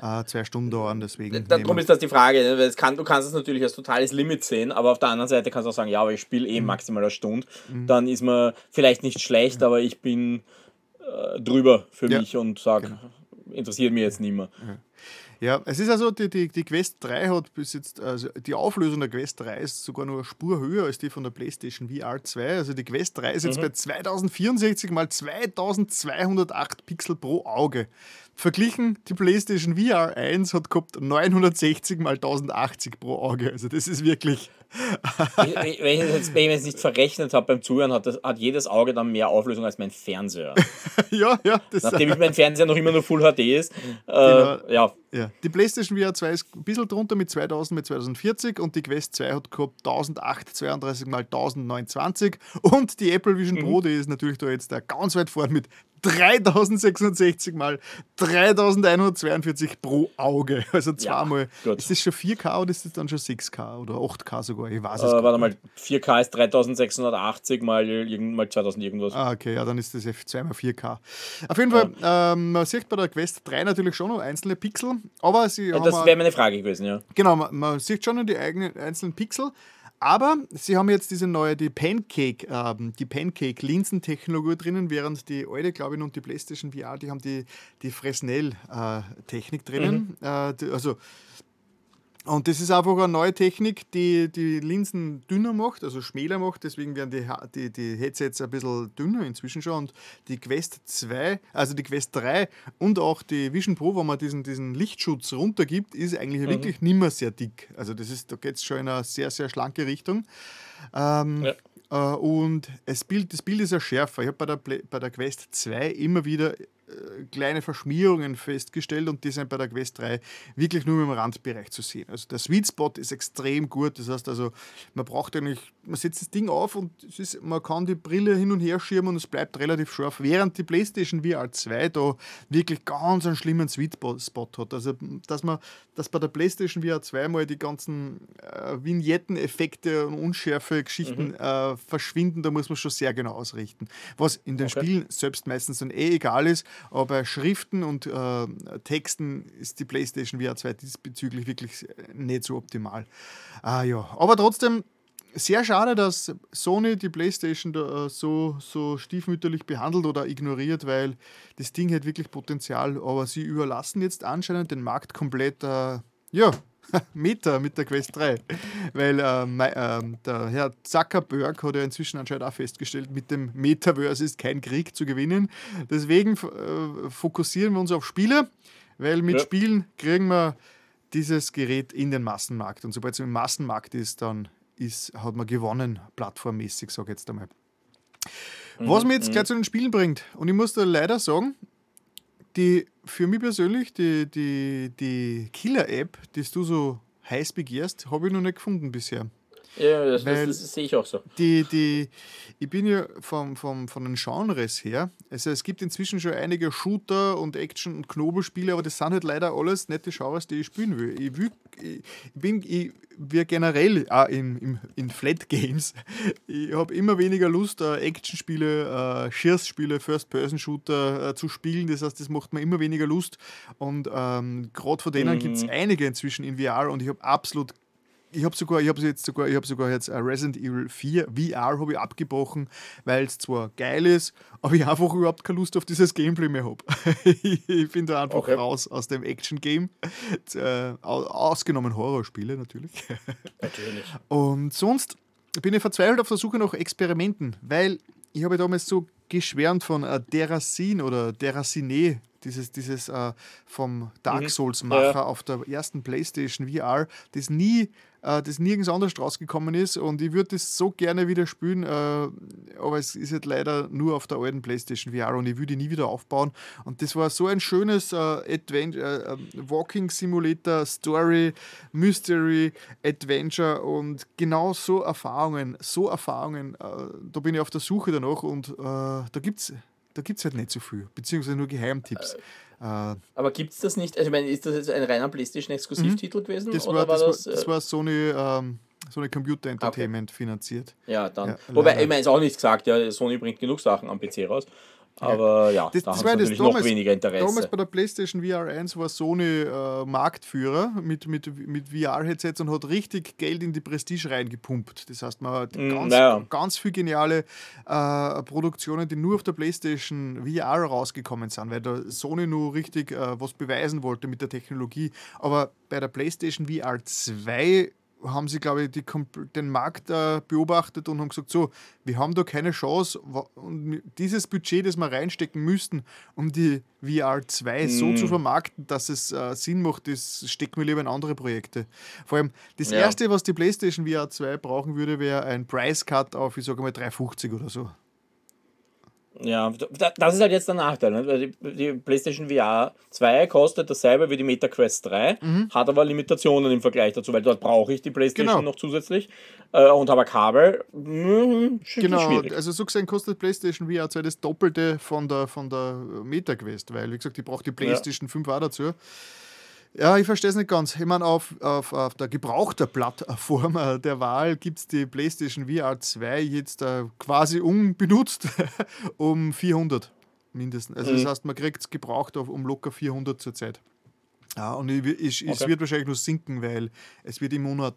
äh, zwei Stunden dauern. Deswegen Darum ist das die Frage. Ne? Kann, du kannst es natürlich als totales Limit sehen, aber auf der anderen Seite kannst du auch sagen, ja, aber ich spiele eh mhm. maximal eine Stunde. Mhm. Dann ist man vielleicht nicht schlecht, aber ich bin äh, drüber für ja. mich und sage, genau. interessiert mich jetzt nicht mehr. Ja. Ja, es ist also, die, die, die Quest 3 hat bis jetzt, also die Auflösung der Quest 3 ist sogar nur eine Spur höher als die von der PlayStation VR 2. Also die Quest 3 ist jetzt mhm. bei 2064 mal 2208 Pixel pro Auge. Verglichen, die PlayStation VR 1 hat gehabt 960 mal 1080 pro Auge. Also das ist wirklich. wenn, ich jetzt, wenn ich es nicht verrechnet habe beim Zuhören, hat, das, hat jedes Auge dann mehr Auflösung als mein Fernseher. ja, ja. Das Nachdem ich mein Fernseher noch immer nur Full HD ist. Äh, genau. ja. ja. Die PlayStation VR 2 ist ein bisschen drunter mit 2000 mit 2040 und die Quest 2 hat gehabt 1032 mal 1029 und die Apple Vision Pro, mhm. die ist natürlich da jetzt da ganz weit vorne mit 3066 mal 3142 pro Auge. Also zweimal. Ja, ist das schon 4K oder ist das dann schon 6K oder 8K sogar? Ich weiß es äh, Warte mal, 4K ist 3680 mal, mal 2000 irgendwas. Ah, okay, ja, dann ist das zweimal 4K. Auf jeden Fall, ja. ähm, man sieht bei der Quest 3 natürlich schon noch einzelne Pixel, aber sie ja, Das wäre meine Frage gewesen, ja. Genau, man, man sieht schon noch die eigenen einzelnen Pixel, Aber sie haben jetzt diese neue, die Pancake, ähm, die Pancake-Linsentechnologie drinnen, während die alte, glaube ich, und die PlayStation VR, die haben die, die Fresnel-Technik drinnen. Mhm. Äh, die, also und das ist einfach eine neue Technik, die die Linsen dünner macht, also schmäler macht. Deswegen werden die, die, die Headsets ein bisschen dünner inzwischen schon. Und die Quest 2, also die Quest 3 und auch die Vision Pro, wo man diesen, diesen Lichtschutz runtergibt, ist eigentlich mhm. wirklich nicht mehr sehr dick. Also das ist, da geht es schon in eine sehr, sehr schlanke Richtung. Ähm, ja. äh, und das Bild, das Bild ist ja schärfer. Ich habe bei der, bei der Quest 2 immer wieder kleine Verschmierungen festgestellt und die sind bei der Quest 3 wirklich nur im Randbereich zu sehen. Also der Sweet Spot ist extrem gut. Das heißt also, man braucht eigentlich, man setzt das Ding auf und ist, man kann die Brille hin und her schieben und es bleibt relativ scharf, während die PlayStation VR 2 da wirklich ganz einen schlimmen Sweet Spot hat. Also, dass man, dass bei der PlayStation VR 2 mal die ganzen äh, Vignetten-Effekte und unschärfe Geschichten mhm. äh, verschwinden, da muss man schon sehr genau ausrichten. Was in den okay. Spielen selbst meistens dann eh egal ist, aber bei Schriften und äh, Texten ist die PlayStation VR 2 diesbezüglich wirklich nicht so optimal. Ah, ja. Aber trotzdem sehr schade, dass Sony die PlayStation da, äh, so, so stiefmütterlich behandelt oder ignoriert, weil das Ding hat wirklich Potenzial, aber sie überlassen jetzt anscheinend den Markt komplett, äh, ja, Meta mit der Quest 3. Weil ähm, ähm, der Herr Zuckerberg hat ja inzwischen anscheinend auch festgestellt, mit dem Metaverse ist kein Krieg zu gewinnen. Deswegen äh, fokussieren wir uns auf Spiele, weil mit ja. Spielen kriegen wir dieses Gerät in den Massenmarkt. Und sobald es im Massenmarkt ist, dann ist, hat man gewonnen, plattformmäßig, sage ich jetzt einmal. Mhm. Was mir jetzt mhm. gleich zu den Spielen bringt, und ich muss da leider sagen, die für mich persönlich, die, die, die Killer-App, die du so heiß begehrst, habe ich noch nicht gefunden bisher. Ja, das, das, das, sehe ich auch so. Die, die, ich bin ja vom, vom, von den Genres her, also es gibt inzwischen schon einige Shooter und Action- und Knobelspiele, aber das sind halt leider alles die Genres, die ich spielen will. Ich, will, ich bin, ich, wir generell auch in, in, in Flat Games, ich habe immer weniger Lust, uh, Actionspiele, uh, Schießspiele, First-Person-Shooter uh, zu spielen. Das heißt, das macht mir immer weniger Lust. Und ähm, gerade von denen mhm. gibt es einige inzwischen in VR und ich habe absolut ich habe sogar, ich habe jetzt sogar, ich habe sogar jetzt Resident Evil 4 VR habe ich abgebrochen, weil es zwar geil ist, aber ich einfach überhaupt keine Lust auf dieses Gameplay mehr habe. ich bin da einfach okay. raus aus dem Action-Game. Äh, ausgenommen Horrorspiele natürlich. Natürlich. Und sonst bin ich verzweifelt auf der Suche nach Experimenten, weil ich habe damals so geschwärmt von äh, Deracine oder Deracine, dieses, dieses äh, vom Dark mhm. Souls-Macher ja. auf der ersten PlayStation VR, das nie äh, das nirgends anders rausgekommen ist. Und ich würde das so gerne wieder spielen, äh, aber es ist halt leider nur auf der alten PlayStation VR und ich würde nie wieder aufbauen. Und das war so ein schönes äh, Adventure, äh, Walking Simulator, Story, Mystery, Adventure und genau so Erfahrungen, so Erfahrungen, äh, da bin ich auf der Suche danach und äh, da gibt es da gibt's halt nicht so viel, beziehungsweise nur Geheimtipps. Äh, Aber gibt es das nicht? Also, ich meine, ist das jetzt ein reiner PlayStation-Exklusivtitel mhm. gewesen? Das war, das, war, das, das war Sony. Ähm, Sony Computer Entertainment okay. finanziert. Ja, dann. Ja, Wobei, ich meine, ist auch nichts gesagt, ja, Sony bringt genug Sachen am PC raus. Aber ja, das, da das war natürlich damals, noch weniger Interesse. Damals bei der PlayStation VR 1 war Sony äh, Marktführer mit, mit, mit VR-Headsets und hat richtig Geld in die Prestige reingepumpt. Das heißt, man hat mm, ganz, naja. ganz viele geniale äh, Produktionen, die nur auf der PlayStation VR rausgekommen sind, weil da Sony nur richtig äh, was beweisen wollte mit der Technologie. Aber bei der PlayStation VR 2 haben sie, glaube ich, die, den Markt äh, beobachtet und haben gesagt, so, wir haben da keine Chance. Und dieses Budget, das wir reinstecken müssten, um die VR 2 mm. so zu vermarkten, dass es äh, Sinn macht, das stecken wir lieber in andere Projekte. Vor allem, das ja. Erste, was die PlayStation VR 2 brauchen würde, wäre ein Price Cut auf, ich sage mal, 350 oder so. Ja, das ist halt jetzt der Nachteil. Ne? Die, die, PlayStation VR 2 kostet dasselbe wie die Meta Quest 3, mhm. hat aber Limitationen im Vergleich dazu, weil dort brauche ich die PlayStation genau. noch zusätzlich äh, und habe Kabel. Mh, genau, schwierig. also so gesehen kostet PlayStation VR 2 das Doppelte von der, von der Meta Quest, weil, wie gesagt, die braucht die PlayStation ja. 5 auch dazu. Ja, ich verstehe es nicht ganz. Ich meine, auf, auf, auf der gebrauchter Plattform äh, der Wahl gibt es die PlayStation VR 2 jetzt äh, quasi unbenutzt um 400 mindestens. Also, mhm. das heißt, man kriegt es gebraucht auf, um locker 400 zurzeit. Ja, und es, es okay. wird wahrscheinlich nur sinken, weil es wird immer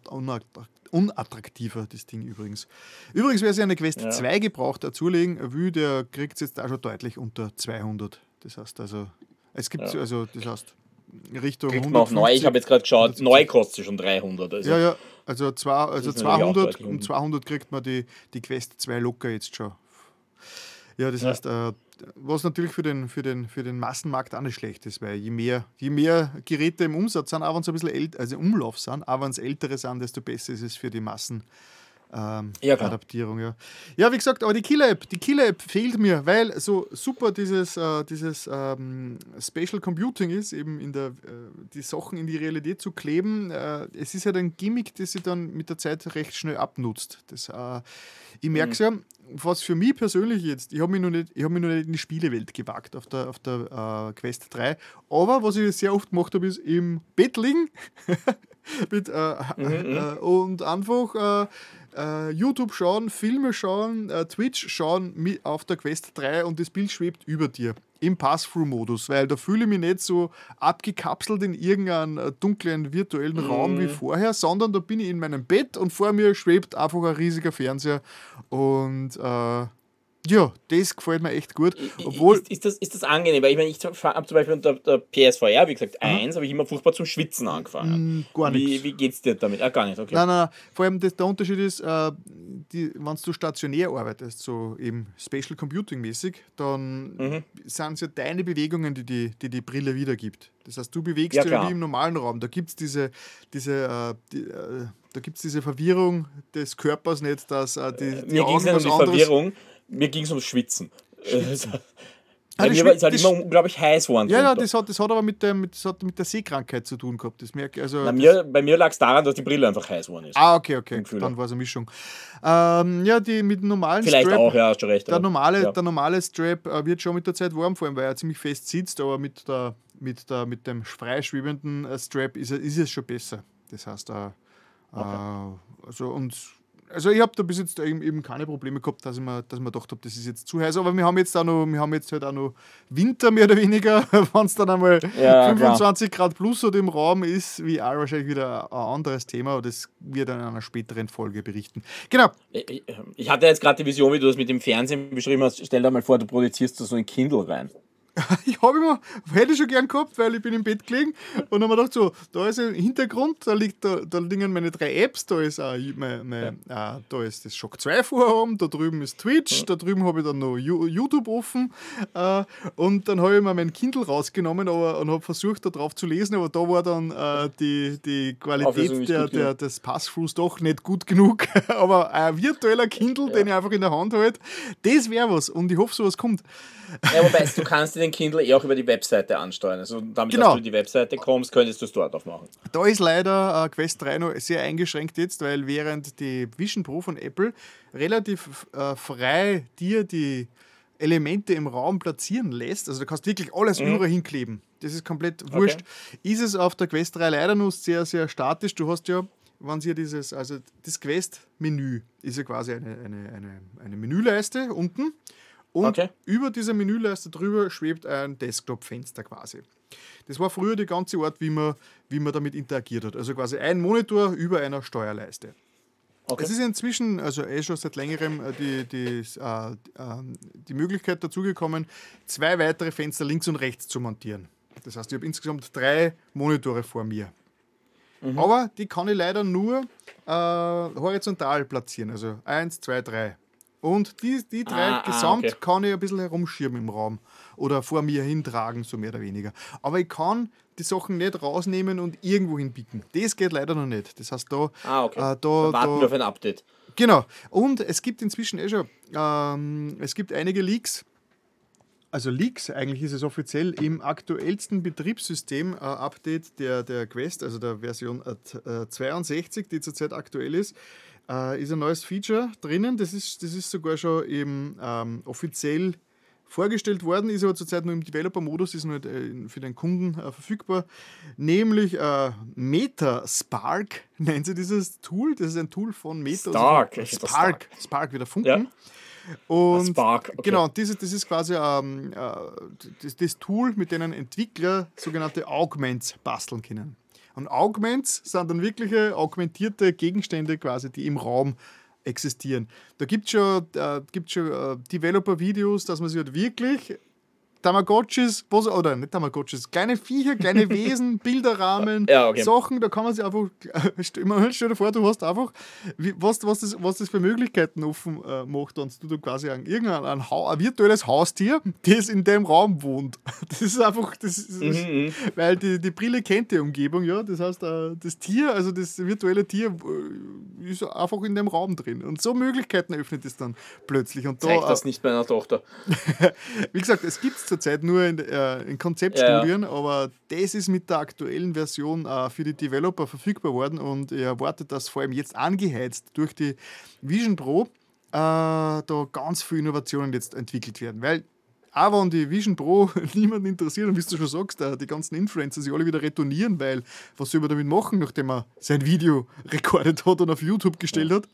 unattraktiver, das Ding übrigens. Übrigens, wer sich eine Quest ja. 2 gebraucht dazulegen will, der kriegt es jetzt auch schon deutlich unter 200. Das heißt also, es gibt, ja. also, das heißt, Richtung Kriegt 150. neu, ich habe jetzt gerade geschaut, 170. neu kostet sie schon 300. Also ja, ja, also, zwei, also 200, um 200 kriegt man die, die Quest 2 locker jetzt schon. Ja, das ja. heißt, äh, was natürlich für den, für, den, für den Massenmarkt auch nicht schlecht ist, weil je mehr, je mehr Geräte im Umsatz sind, auch wenn sie ein bisschen älter, also im Umlauf sind, auch wenn es ältere sind, desto besser ist es für die Massen ähm, ja, Adaptierung. Ja. ja, wie gesagt, aber die Killer-App, die Killer-App fehlt mir, weil so super dieses, äh, dieses ähm, Spatial Computing ist, eben in der, äh, die Sachen in die Realität zu kleben. Äh, es ist halt ein Gimmick, das sich dann mit der Zeit recht schnell abnutzt. Das, äh, ich merke es mhm. ja, was für mich persönlich jetzt, ich habe mich, noch nicht, hab mich noch nicht in die Spielewelt gewagt auf der, auf der äh, Quest 3, aber was ich sehr oft gemacht habe, ist im Bett liegen mit, äh, mhm, mhm, und einfach äh, YouTube schauen, Filme schauen, äh, Twitch schauen auf der Quest 3 und das Bild schwebt über dir im Pass-Through-Modus, weil da fühle ich mich nicht so abgekapselt in irgendeinen äh, dunklen virtuellen mhm. Raum wie vorher, sondern da bin ich in meinem Bett und vor mir schwebt einfach ein riesiger Fernseher und äh, ja, das gefällt mir echt gut. Obwohl ist, ist, das, ist das angenehm? Weil ich meine, ich habe zum Beispiel unter der PSVR, wie gesagt, mhm. eins, habe ich immer furchtbar zum Schwitzen angefangen. Mm, gar nicht. Wie, wie es dir damit? Ah, gar nicht, okay. Nein, nein, vor allem das, der Unterschied ist, äh, wenn du stationär arbeitest, so eben Spatial Computing mäßig, dann mhm. sind es ja deine Bewegungen, die die, die die Brille wiedergibt. Das heißt, du bewegst ja, ja wie im normalen Raum. Da gibt es diese, diese äh, die, äh, da gibt's diese Verwirrung des Körpers nicht, dass äh, die, die Mir Augen was um die anderes Verwirrung mir ging es ums Schwitzen. Schwitzen. Ja, mir war es halt immer unglaublich heiß geworden. Ja, ja, das hat, das hat aber mit der, mit, das hat mit der Seekrankheit zu tun gehabt. Das merke, also, Na, mir, bei mir lag es daran, dass die Brille einfach heiß geworden ist. Ah, okay, okay. Dann war es eine Mischung. Ähm, ja, die mit dem normalen Vielleicht Strap, auch, ja, hast du recht. Der normale, ja. der normale Strap äh, wird schon mit der Zeit warm, vor allem weil er ziemlich fest sitzt, aber mit, der, mit, der, mit dem freischwebenden äh, Strap ist, ist es schon besser. Das heißt, äh, okay. äh, also und also ich habe da bis jetzt eben keine Probleme gehabt, dass ich mir, dass ich mir gedacht habe, das ist jetzt zu heiß. Aber wir haben jetzt auch noch, wir haben jetzt halt auch noch Winter mehr oder weniger, wenn es dann einmal ja, 25 klar. Grad plus oder im Raum ist, wie auch wahrscheinlich wieder ein anderes Thema, aber das wird dann in einer späteren Folge berichten. Genau. Ich hatte jetzt gerade die Vision, wie du das mit dem Fernsehen beschrieben hast. Stell dir mal vor, du produzierst so ein Kindle rein. ich habe immer, hätte ich schon gern gehabt, weil ich bin im Bett gelegen und habe mir gedacht, so, da ist ein Hintergrund, da liegt da, da liegen meine drei Apps, da ist auch mein, mein, ja. äh, da ist das Shock 2 Forum, da drüben ist Twitch, ja. da drüben habe ich dann noch YouTube offen äh, und dann habe ich mir mein Kindle rausgenommen aber, und habe versucht, da drauf zu lesen, aber da war dann äh, die, die Qualität der, der, des Passthroughs doch nicht gut genug. aber ein virtueller Kindle, ja. den ich einfach in der Hand halte, das wäre was und ich hoffe, sowas kommt. Ja, wobei du kannst den Kindle eh auch über die Webseite ansteuern. Also damit, genau. dass du die Webseite kommst, könntest du es dort aufmachen. Da ist leider äh, Quest 3 noch sehr eingeschränkt jetzt, weil während die Vision Pro von Apple relativ äh, frei dir die Elemente im Raum platzieren lässt, also du kannst wirklich alles mhm. überall hinkleben. Das ist komplett wurscht. Okay. Ist es auf der Quest 3 leider noch sehr, sehr statisch. Du hast ja wenn Sie dieses, also das Quest-Menü ist ja quasi eine, eine, eine, eine Menüleiste unten und okay. über dieser Menüleiste drüber schwebt ein Desktop-Fenster quasi. Das war früher die ganze Art, wie man, wie man damit interagiert hat. Also quasi ein Monitor über einer Steuerleiste. Okay. Es ist inzwischen, also eh schon seit längerem, äh, die, die, äh, äh, die Möglichkeit dazugekommen, zwei weitere Fenster links und rechts zu montieren. Das heißt, ich habe insgesamt drei Monitore vor mir. Mhm. Aber die kann ich leider nur äh, horizontal platzieren. Also eins, zwei, drei. Und die, die drei ah, ah gesamt ah, okay. kann ich ein bisschen herumschirmen im Raum oder vor mir hintragen, so mehr oder weniger. Aber ich kann die Sachen nicht rausnehmen und irgendwo hinbiegen. Das geht leider noch nicht. Das heißt, da. Ah, okay. Äh, da, da, warten wir auf ein Update. Genau. Und es gibt inzwischen eh schon, ähm, es gibt einige Leaks. Also Leaks, eigentlich ist es offiziell im aktuellsten Betriebssystem-Update äh, der, der Quest, also der Version äh, 62, die zurzeit aktuell ist, äh, ist ein neues Feature drinnen. Das ist, das ist sogar schon eben ähm, offiziell vorgestellt worden, ist aber zurzeit nur im Developer-Modus, ist nur äh, für den Kunden äh, verfügbar. Nämlich äh, MetaSpark nennt sie dieses Tool. Das ist ein Tool von Meta. Stark. Also Spark, Spark, wieder Funken. Ja. Und Spark, okay. genau, dieses, das ist quasi ähm, äh, das, das, Tool, mit dem Entwickler sogenannte Augments basteln können. Und Augments sind dann wirkliche augmentierte Gegenstände quasi, die im Raum existieren. Da gibt es schon, äh, schon äh, Developer-Videos, dass man sich halt wirklich Tamagotchis, was, oder nicht Tamagotchis, kleine Viecher, kleine Wesen, Bilderrahmen, ja, okay. Sachen, da kann man sich einfach, stell dir vor, du hast einfach, was, was, das, was das für Möglichkeiten offen äh, macht, wenn du quasi ein, irgendein ein, ein, virtuelles Haustier, das in dem Raum wohnt. Das ist einfach, das ist, mhm, mhm, weil die, die Brille kennt die Umgebung, ja, das heißt, äh, das Tier, also das virtuelle Tier äh, ist einfach in dem Raum drin und so Möglichkeiten öffnet es dann plötzlich. Und da, Zeig das nicht meiner Tochter. Wie gesagt, es gibt zurzeit nur in, äh, in Konzeptstudien, ja, aber das ist mit der aktuellen Version äh, für die Developer verfügbar worden und ich erwarte, dass vor allem jetzt angeheizt durch die Vision Pro äh, da ganz viele Innovationen jetzt entwickelt werden. Weil auch wenn die Vision Pro niemanden interessiert und wie du schon sagst, die ganzen Influencer sich alle wieder retournieren, weil was soll man damit machen, nachdem er sein Video rekordet hat und auf YouTube gestellt hat,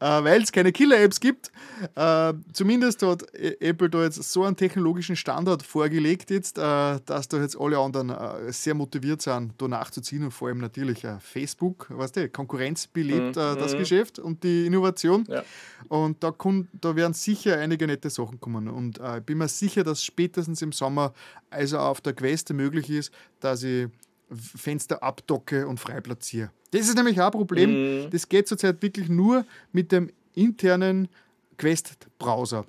äh, weil es keine Killer-Apps gibt. Äh, zumindest hat Apple da jetzt so einen technologischen Standard vorgelegt jetzt, äh, dass da jetzt alle anderen äh, sehr motiviert sind, da nachzuziehen und vor allem natürlich äh, Facebook, weißt du, Konkurrenz belebt mhm. Äh, das mhm. Geschäft und die Innovation. Ja. Und da, da werden sicher einige nette Sachen kommen und ich bin mir sicher, sicher, dass spätestens im Sommer also auf der Quest möglich ist, dass ich Fenster abdocke und frei platziere. Das ist nämlich auch ein Problem. Mhm. Das geht zurzeit wirklich nur mit dem internen Quest-Browser.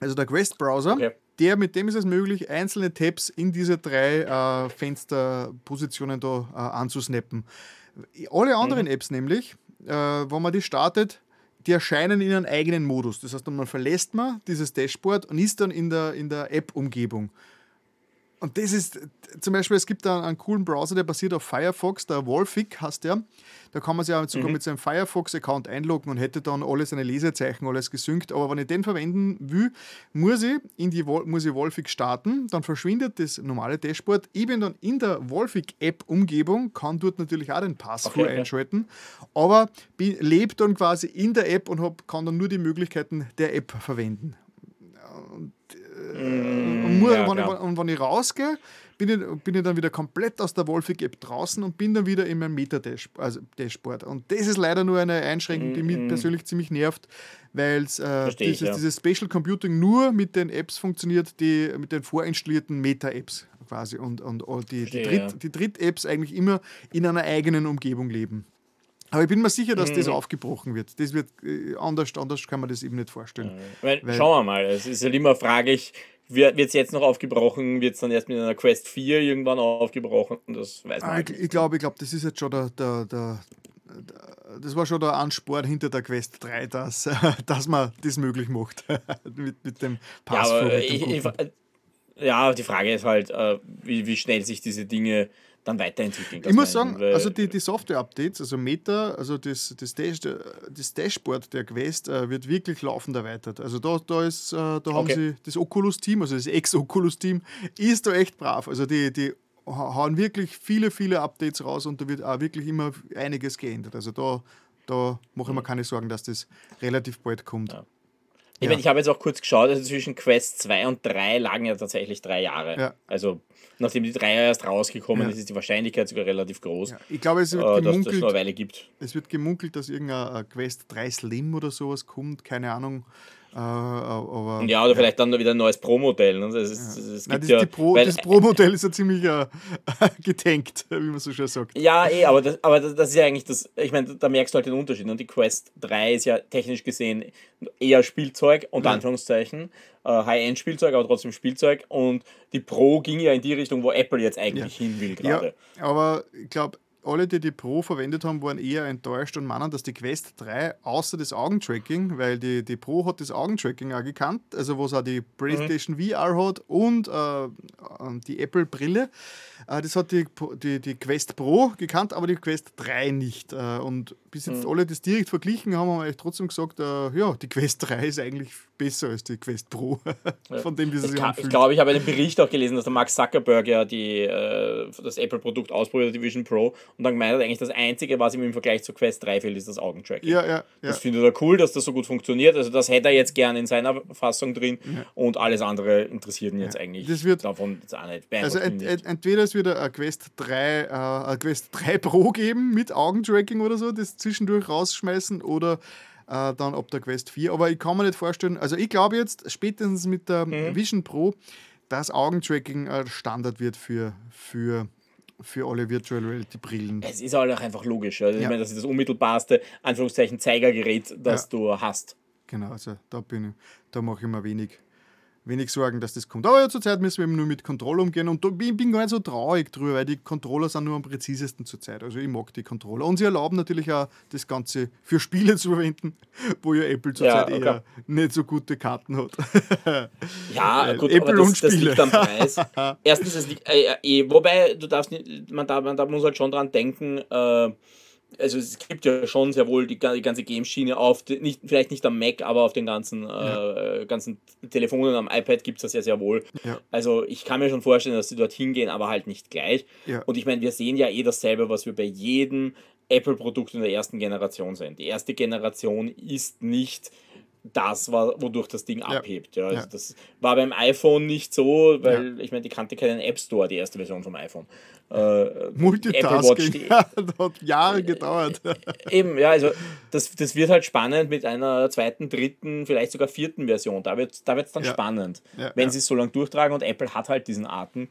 Also der Quest-Browser, okay. der, mit dem ist es möglich, einzelne Tabs in diese drei äh, Fensterpositionen da äh, anzusnappen. Alle anderen mhm. Apps nämlich, äh, wenn man die startet, die erscheinen in einem eigenen Modus. Das heißt, man verlässt man dieses Dashboard und ist dann in der, in der App-Umgebung. Und das ist zum Beispiel, es gibt da einen coolen Browser, der basiert auf Firefox, der Wolfig heißt der. Da kann man sich ja sogar mhm. mit seinem Firefox-Account einloggen und hätte dann alle seine Lesezeichen, alles gesynkt. Aber wenn ich den verwenden will, muss ich, in die, muss ich Wolfig starten, dann verschwindet das normale Dashboard. Ich bin dann in der Wolfig-App-Umgebung, kann dort natürlich auch den Passfuhr okay, einschalten, aber lebe dann quasi in der App und hab, kann dann nur die Möglichkeiten der App verwenden. Und Mm, und, ja, wenn, ich, und, wenn, ich, rausgehe, bin ich, bin ich dann wieder komplett aus der Wolfig-App draußen und bin dann wieder in meinem Meta-Dashboard. Also und das ist leider nur eine Einschränkung, die mich mm, persönlich ziemlich nervt, weil äh, dieses, ja. dieses Spatial Computing nur mit den Apps funktioniert, die mit den vorinstallierten Meta-Apps quasi und, und, und die, Verstehe, die, Dritt, ja. die Dritt-Apps eigentlich immer in einer eigenen Umgebung leben. Aber ich bin mir sicher, dass das mhm. aufgebrochen wird. Das wird äh, anders, anders kann man das eben nicht vorstellen. Ja, weil, weil, schauen wir mal, es ist halt immer fraglich, wird es jetzt noch aufgebrochen, wird es dann erst mit einer Quest 4 irgendwann aufgebrochen? Das weiß man ah, Ich, ich glaube, ich glaub, das ist jetzt schon der, der, der, der, das war schon der Ansporn hinter der Quest 3, dass, dass man das möglich macht mit, mit dem Pass. Ja, ja, die Frage ist halt, äh, wie, wie schnell sich diese Dinge dann weiterentwickeln. Ich muss sagen, also die, die Software-Updates, also Meta, also das, das, Dash, das Dashboard der Quest äh, wird wirklich laufend erweitert. Also da, da, ist, äh, da okay. haben sie das Oculus-Team, also das Ex-Oculus-Team, ist da echt brav. Also die, die hauen wirklich viele, viele Updates raus und da wird auch wirklich immer einiges geändert. Also da, da mache ich mir keine Sorgen, dass das relativ bald kommt. Ja. Ich, ja. ich habe jetzt auch kurz geschaut, also zwischen Quest 2 und 3 lagen ja tatsächlich drei Jahre. Ja. Also nachdem die 3 erst rausgekommen ja. ist, ist die Wahrscheinlichkeit sogar relativ groß, ja. ich glaube, es wird äh, gemunkelt, dass es noch eine Weile gibt. Es wird gemunkelt, dass irgendein Quest 3 Slim oder sowas kommt, keine Ahnung. Äh, aber, ja, oder vielleicht dann wieder ein neues Pro-Modell. Ne? Das, ist, ja. das, Nein, das, ja, Pro, das Pro-Modell ist ja ziemlich äh, getankt, wie man so schön sagt. Ja, eh, aber das, aber das ist ja eigentlich das, ich meine, da merkst du halt den Unterschied. Und ne? die Quest 3 ist ja technisch gesehen eher Spielzeug, unter ja. Anführungszeichen, äh, High-End-Spielzeug, aber trotzdem Spielzeug. Und die Pro ging ja in die Richtung, wo Apple jetzt eigentlich ja. hin will gerade. Ja, aber ich glaube, alle, die die Pro verwendet haben, waren eher enttäuscht und meinen, dass die Quest 3 außer das Augentracking, weil die, die Pro hat das Augentracking auch gekannt, also was auch die PlayStation mhm. VR hat und äh, die Apple-Brille, äh, das hat die, die, die Quest Pro gekannt, aber die Quest 3 nicht. Äh, und bis jetzt mhm. alle das direkt verglichen haben, haben wir trotzdem gesagt, äh, ja, die Quest 3 ist eigentlich besser als die Quest Pro. Von dem, wie sie sich Ich, glaube, ich habe einen Bericht auch gelesen, dass der Mark Zuckerberg ja die, äh, das Apple-Produkt ausprobiert, die Vision Pro, und dann gemeint hat, eigentlich das Einzige, was ihm im Vergleich zur Quest 3 fehlt, ist das Augentracking. Ja, ja, ja. Das findet er cool, dass das so gut funktioniert. Also das hätte er jetzt gerne in seiner Fassung drin Ja. und alles andere interessiert ihn jetzt eigentlich Das wird- davon jetzt auch nicht. Also ent, ent, entweder es wird ein Quest 3, äh, ein Quest 3 Pro geben mit Augentracking oder so, das zwischendurch rausschmeißen oder äh, dann ab der Quest 4. Aber ich kann mir nicht vorstellen, also ich glaube jetzt spätestens mit der Mhm. Vision Pro, dass Augentracking ein Standard wird für, für, für alle Virtual Reality Brillen. Es ist halt auch einfach logisch. Also Ja. Ich meine, das ist das unmittelbarste, Anführungszeichen, Zeigergerät, das du hast. Genau, also da bin ich, da mache ich mir wenig, wenig Sorgen, dass das kommt. Aber ja, zurzeit müssen wir eben nur mit Controller umgehen und da bin ich bin gar nicht so traurig drüber, weil die Controller sind nur am präzisesten zurzeit. Also ich mag die Controller. Und sie erlauben natürlich auch das Ganze für Spiele zu verwenden, wo ja Apple zurzeit Ja, okay. eher nicht so gute Karten hat. Ja, gut, Apple aber das, und das Spiele. liegt am Preis. Erstens, es liegt, äh, äh, wobei, du darfst nicht, man, darf, man darf, muss halt schon dran denken, äh, also es gibt ja schon sehr wohl die, die ganze Game-Schiene auf, nicht, vielleicht nicht am Mac, aber auf den ganzen, äh, ganzen Telefonen, am iPad gibt es das ja sehr wohl. Ja. Also ich kann mir schon vorstellen, dass sie dorthin gehen, aber halt nicht gleich. Ja. Und ich meine, wir sehen ja eh dasselbe, was wir bei jedem Apple-Produkt in der ersten Generation sehen. Die erste Generation ist nicht das, wa- wodurch das Ding abhebt. Ja. Also Ja. Das war beim iPhone nicht so, weil ich meine, die kannte keinen App Store, die erste Version vom iPhone. Äh, Apple Watch, Multitasking die- das hat Jahre gedauert. Eben, ja, also das, das wird halt spannend mit einer zweiten, dritten, vielleicht sogar vierten Version. Da wird es da wird's dann Ja. spannend. Ja, Wenn ja. sie es so lange durchtragen und Apple hat halt diesen Atem,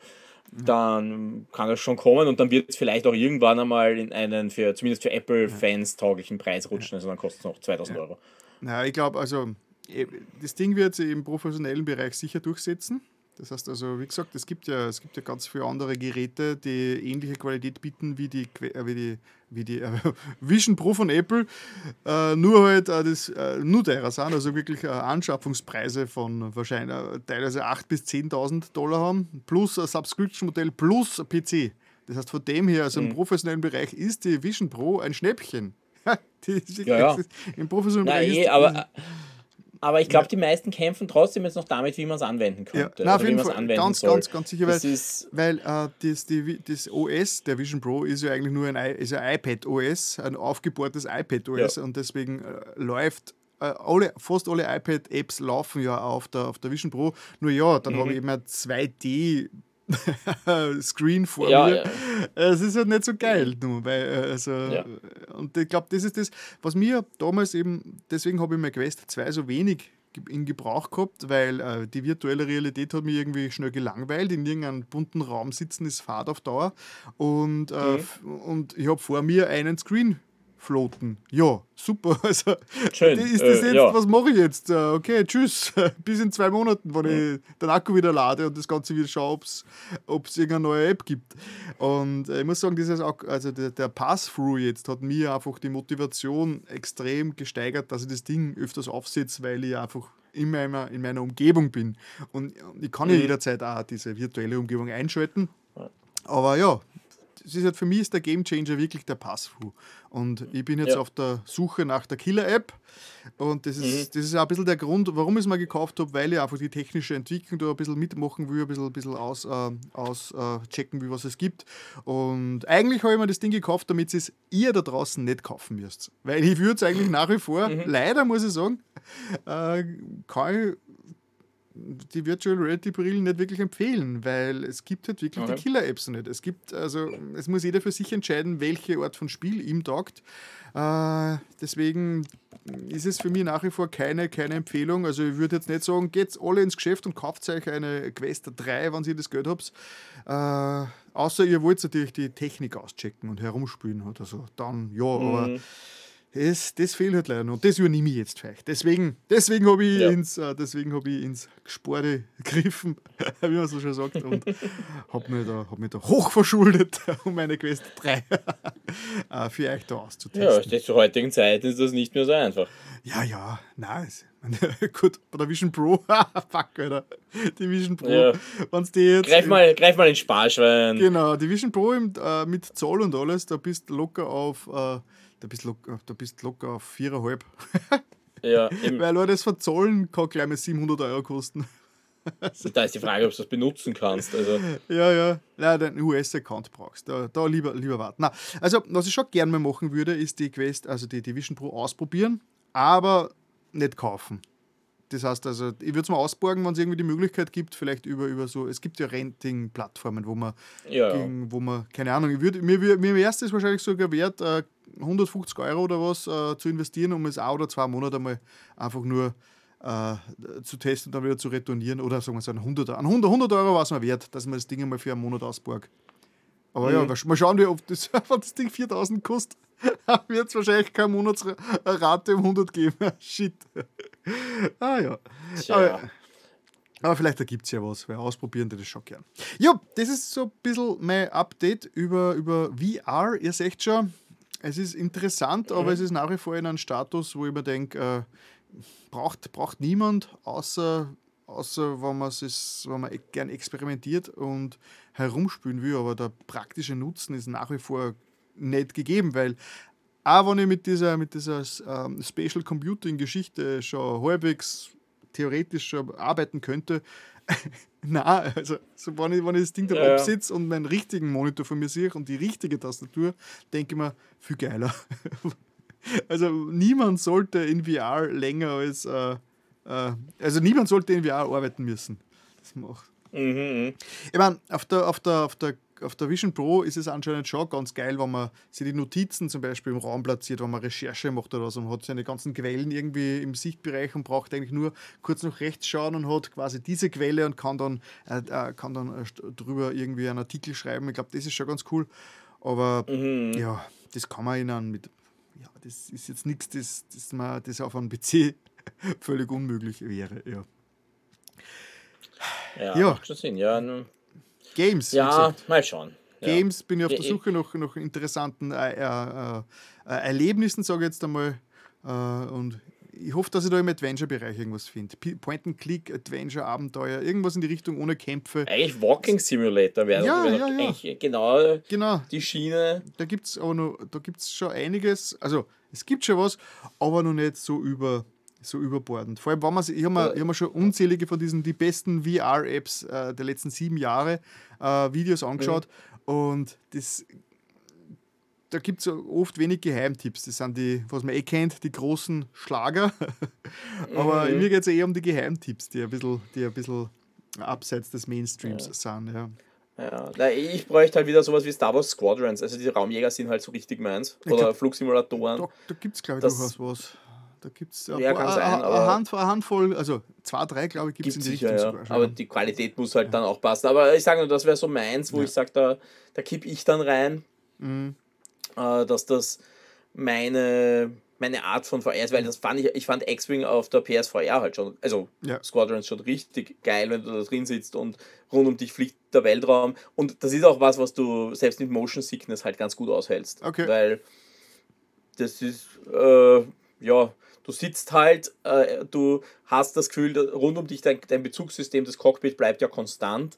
dann kann es schon kommen und dann wird es vielleicht auch irgendwann einmal in einen für zumindest für Apple-Fans tauglichen Preis rutschen. Also dann kostet es noch 2000 Euro. Na, ich glaube, also eh, das Ding wird sich im professionellen Bereich sicher durchsetzen. Das heißt also, wie gesagt, es gibt ja, es gibt ja ganz viele andere Geräte, die ähnliche Qualität bieten wie die, äh, wie die, wie die äh, Vision Pro von Apple, äh, nur halt äh, das äh, nur teurer sind, also wirklich äh, Anschaffungspreise von wahrscheinlich teilweise 8.000 bis 10.000 Dollar haben, plus ein Subscription-Modell, plus ein PC. Das heißt, von dem her, also Mhm. im professionellen Bereich ist die Vision Pro ein Schnäppchen. die, ja, ja. Im professionellen Nein, eh, aber, aber ich glaube, ja. die meisten kämpfen trotzdem jetzt noch damit, wie man es anwenden könnte. Ja. Nein, auf jeden Fall. Ganz, soll. ganz, ganz sicher, weil, das, weil äh, das, die, das OS der Vision Pro ist ja eigentlich nur ein, ist ein iPad OS, ein aufgebohrtes iPad OS ja. und deswegen äh, läuft äh, alle, fast alle iPad-Apps laufen ja auf der, auf der Vision Pro. Nur ja, dann mhm. habe ich immer 2D Screen vor ja, mir. Es ja. ist halt nicht so geil. Mhm. Nur, weil, äh, also, ja. Und ich glaube, das ist das, was mir damals eben, deswegen habe ich mir Quest 2 so wenig in Gebrauch gehabt, weil äh, die virtuelle Realität hat mich irgendwie schnell gelangweilt. In irgendeinem bunten Raum sitzen ist Fahrt auf Dauer. Und, äh, mhm. und ich habe vor mir einen Screen floaten. Ja, super. Also, Schön, Ist das äh, jetzt, ja. was mache ich jetzt? Äh, Okay, tschüss. Bis in zwei Monaten, wenn Mhm. ich den Akku wieder lade und das Ganze wieder schaue, ob es irgendeine neue App gibt. Und äh, ich muss sagen, dieses, also der, der Pass-Through jetzt hat mir einfach die Motivation extrem gesteigert, dass ich das Ding öfters aufsetze, weil ich einfach in meiner, in meiner Umgebung bin. Und ich kann ja Mhm. jederzeit auch diese virtuelle Umgebung einschalten. Aber ja, das ist halt für mich ist der Gamechanger wirklich der Pass-Through. Und ich bin jetzt Ja. auf der Suche nach der Killer-App. Und das ist, Mhm. das ist auch ein bisschen der Grund, warum ich es mal gekauft habe, weil ich einfach die technische Entwicklung da ein bisschen mitmachen will, ein bisschen, ein bisschen aus, äh, aus äh, wie was es gibt. Und eigentlich habe ich mir das Ding gekauft, damit es ihr da draußen nicht kaufen müsst. Weil ich würde es eigentlich nach wie vor, Mhm. leider muss ich sagen, äh, kann ich die Virtual Reality Brillen nicht wirklich empfehlen, weil es gibt halt wirklich Okay. die Killer-Apps nicht. Es gibt, also es muss jeder für sich entscheiden, welche Art von Spiel ihm taugt. Äh, deswegen ist es für mich nach wie vor keine, keine Empfehlung. Also ich würde jetzt nicht sagen, geht alle ins Geschäft und kauft euch eine Quest 3, wenn ihr das Geld habt. Äh, außer ihr wollt natürlich die Technik auschecken und herumspielen oder so. Dann ja, aber Mhm. Das, das fehlt halt leider noch. Das übernehme ich jetzt euch. Deswegen, deswegen habe ich, Ja. ins, äh, deswegen hab ich ins Gesporde gegriffen, wie man so schön sagt, und habe mich, da, hab mich da hochverschuldet, um meine Quest 3 äh, für euch da Ja, auszutesten. zur heutigen Zeit ist das nicht mehr so einfach. Ja, ja, nice. Gut, bei der Vision Pro, fuck, Alter. Die Vision Pro, Ja. wenn's die jetzt. Greif mal, greif mal ins Sparschwein. Genau, die Vision Pro im, äh, mit Zoll und alles, da bist du locker auf. Äh, da bist locker, da bist locker auf 4,5. Ja, eben. Weil Leute, das Verzollen kann gleich mal 700 Euro kosten. da ist die Frage, ob du das benutzen kannst. Also. Ja, ja. Ja, den US-Account brauchst. Da, da lieber, lieber warten. Na, also, was ich schon gerne mal machen würde, ist die Quest, also die, die Vision Pro ausprobieren, aber nicht kaufen. Das heißt also, ich würde es mal ausborgen, wenn es irgendwie die Möglichkeit gibt, vielleicht über, über so, es gibt ja Renting-Plattformen, wo man, Ja. gegen, wo man, keine Ahnung, ich würd, mir, wür- mir wäre es wahrscheinlich sogar wert, äh, 150 Euro oder was äh, zu investieren, um es ein oder zwei Monate mal einfach nur äh, zu testen und dann wieder zu retournieren. Oder sagen wir so, ein 100, ein 100, 100 Euro war es mir wert, dass man das Ding einmal für einen Monat ausborgt. Aber ja, Mhm. mal sch- mal schauen, wie oft das, das Ding 4000 kostet, wird es wahrscheinlich keine Monatsrate um 100 geben. Shit. ah ja. Aber, aber vielleicht ergibt es ja was, weil ausprobieren die das schon gern. Ja, das ist so ein bisschen mein Update über, über VR. Ihr seht schon, es ist interessant, aber es ist nach wie vor in einem Status, wo ich mir denke, äh, braucht, braucht niemand, außer, außer wenn man es wenn man e- gern experimentiert und herumspielen will. Aber der praktische Nutzen ist nach wie vor nicht gegeben, weil auch wenn ich mit dieser, mit dieser ähm, Spatial Computing Geschichte schon halbwegs theoretisch schon arbeiten könnte, na, also so, wenn, ich, wenn ich das Ding da Ja, absitze und meinen richtigen Monitor von mir sehe und die richtige Tastatur, denke ich mir, viel geiler. also niemand sollte in VR länger als, äh, äh, also niemand sollte in VR arbeiten müssen. Das macht. Mhm, mhm. Ich meine, auf der, auf, der, auf, der, auf der Vision Pro ist es anscheinend schon ganz geil, wenn man sich die Notizen zum Beispiel im Raum platziert, wenn man Recherche macht oder so und hat seine ganzen Quellen irgendwie im Sichtbereich und braucht eigentlich nur kurz nach rechts schauen und hat quasi diese Quelle und kann dann, äh, äh, kann dann äh, drüber irgendwie einen Artikel schreiben. Ich glaube, das ist schon ganz cool. Aber Mhm. ja, das kann man ihnen mit. Ja, das ist jetzt nichts, das, das, man, das auf einem PC völlig unmöglich wäre. Ja. Ja, Ja. schon Sinn. Ja, Games, ja mal schauen. Ja. Games bin ich auf Ja, der ich- Suche nach, nach interessanten äh, äh, äh, Erlebnissen, sage ich jetzt einmal. Äh, und ich hoffe, dass ich da im Adventure-Bereich irgendwas finde. Point-and-Click, Adventure, Abenteuer, irgendwas in die Richtung ohne Kämpfe. Eigentlich Walking Simulator wäre Ja, wär ja, ja. eigentlich genau Genau, die Schiene. da gibt es aber noch, da gibt's schon einiges. Also, es gibt schon was, aber noch nicht so über so überbordend. Vor allem, wenn man, sich- ich habe mir, ich hab mir schon unzählige von diesen, die besten VR-Apps äh, der letzten sieben Jahre äh, Videos angeschaut und das, da gibt es oft wenig Geheimtipps. Das sind die, was man eh kennt, die großen Schlager. Aber Mhm. mir geht es eher um die Geheimtipps, die ein bisschen, die ein bisschen abseits des Mainstreams sind. Ja. Ja, ich bräuchte halt wieder sowas wie Star Wars Squadrons. Also die Raumjäger sind halt so richtig meins. Oder glaub- Flugsimulatoren. Da, da gibt es, glaube ich, Das- durchaus was. Da gibt es Ja, eine, Handvoll, also zwei, drei, glaube ich, gibt es in die sicher, Richtung ja. sogar schon. Aber die Qualität muss halt dann auch passen. Aber ich sage nur, das wäre so meins, wo Ja. ich sage, da, da kipp ich dann rein, Mhm. äh, dass das meine, meine Art von VR ist, weil das fand ich, ich fand X-Wing auf der PSVR halt schon, also Ja. Squadrons schon richtig geil, wenn du da drin sitzt und rund um dich fliegt der Weltraum. Und das ist auch was, was du selbst mit Motion Sickness halt ganz gut aushältst. Okay. Weil das ist, äh, ja, du sitzt halt, äh, du hast das Gefühl, rund um dich, dein, dein Bezugssystem, das Cockpit bleibt ja konstant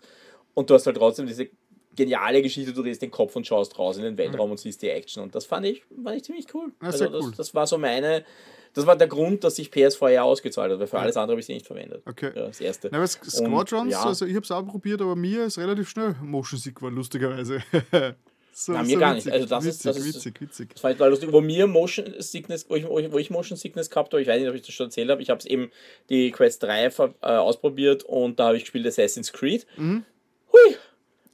und du hast halt trotzdem diese geniale Geschichte, du drehst den Kopf und schaust raus in den Weltraum und siehst die Action und das fand ich, fand ich ziemlich cool. Ja, also das, cool. das war so meine, das war der Grund, dass sich PSVR ausgezahlt hat, weil für alles andere habe ich sie nicht verwendet. Okay. Ja, das erste. Na, Squadrons, ja. also ich habe es auch probiert, aber mir ist relativ schnell Motion Sick geworden, lustigerweise. so, Na, mir gar nicht. Also das ist- witzig, das ist- witzig, witzig. Das ich total lustig. Wo mir Motion Sickness, wo ich, wo ich, Motion Sickness gehabt habe, ich weiß nicht, ob ich das schon erzählt habe, ich habe es eben die Quest 3 ver- äh, ausprobiert und da habe ich gespielt Assassin's Creed. Mhm. Hui!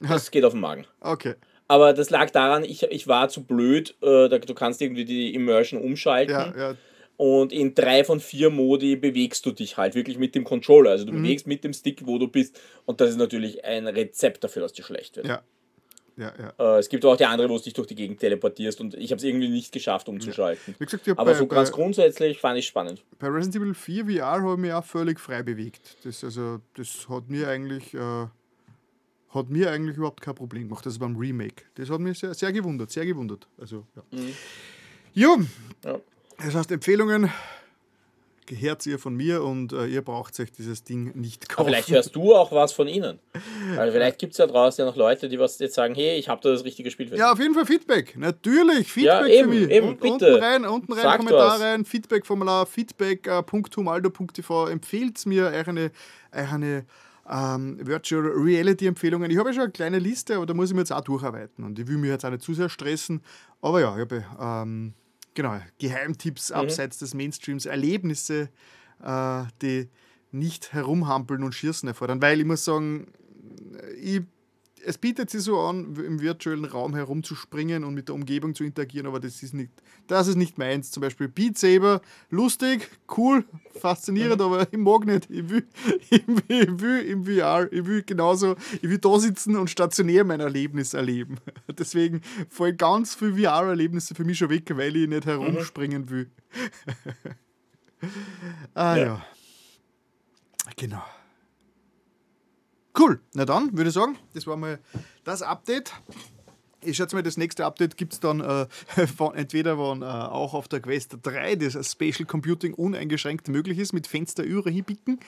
Das geht auf den Magen. Okay, Aber das lag daran, ich, ich war zu blöd, äh, da, du kannst irgendwie die Immersion umschalten ja, ja, und in drei von vier Modi bewegst du dich halt wirklich mit dem Controller. Also du Mhm. bewegst mit dem Stick, wo du bist und das ist natürlich ein Rezept dafür, dass dir schlecht wird. ja, ja, ja. Äh, es gibt auch die andere, wo du dich durch die Gegend teleportierst und ich habe es irgendwie nicht geschafft umzuschalten. Wie gesagt, Aber bei, so ganz bei, grundsätzlich fand ich spannend. bei Resident Evil 4 VR habe ich mich auch völlig frei bewegt. Das, also, das hat mir eigentlich äh, hat mir eigentlich überhaupt kein Problem gemacht. Das beim Remake. Das hat mich sehr, sehr gewundert, sehr gewundert. Also, ja. Jo, Ja. das heißt, Empfehlungen gehört ihr von mir und äh, ihr braucht euch dieses Ding nicht Aber kaufen. vielleicht hörst du auch was von ihnen. Weil vielleicht gibt es ja draußen ja noch Leute, die was jetzt sagen, hey, ich habe da das richtige Spiel für. Ja, auf jeden Fall Feedback. Natürlich, Feedback Ja, eben, für mich. eben, Und, bitte. Unten rein, unten rein, Sagt rein, Feedback-Formular, feedback.humaldo.tv. Empfehlt mir eure, eure ähm, Virtual Reality Empfehlungen. Ich habe ja schon eine kleine Liste, aber da muss ich mir jetzt auch durcharbeiten. Und ich will mich jetzt auch nicht zu sehr stressen. Aber ja, ich habe ähm, genau, Geheimtipps mhm. abseits des Mainstreams, Erlebnisse, äh, die nicht herumhampeln und schießen erfordern. Weil ich muss sagen, ich es bietet sich so an, im virtuellen Raum herumzuspringen und mit der Umgebung zu interagieren, aber das ist nicht, das ist nicht meins. Zum Beispiel Beat Saber, lustig, cool, faszinierend, mhm. aber ich mag nicht. Ich will, ich, will, ich will im VR, ich will genauso, ich will da sitzen und stationär mein Erlebnis erleben. Deswegen fallen ganz viele VR-Erlebnisse für mich schon weg, weil ich nicht herumspringen will. ah ja. ja. Genau. Cool, na dann würde ich sagen, das war mal das Update. Ich schätze mal, das nächste Update gibt es dann äh, von, entweder, wenn äh, auch auf der Quest 3 das Spatial Computing uneingeschränkt möglich ist, mit Fenster über hinpicken,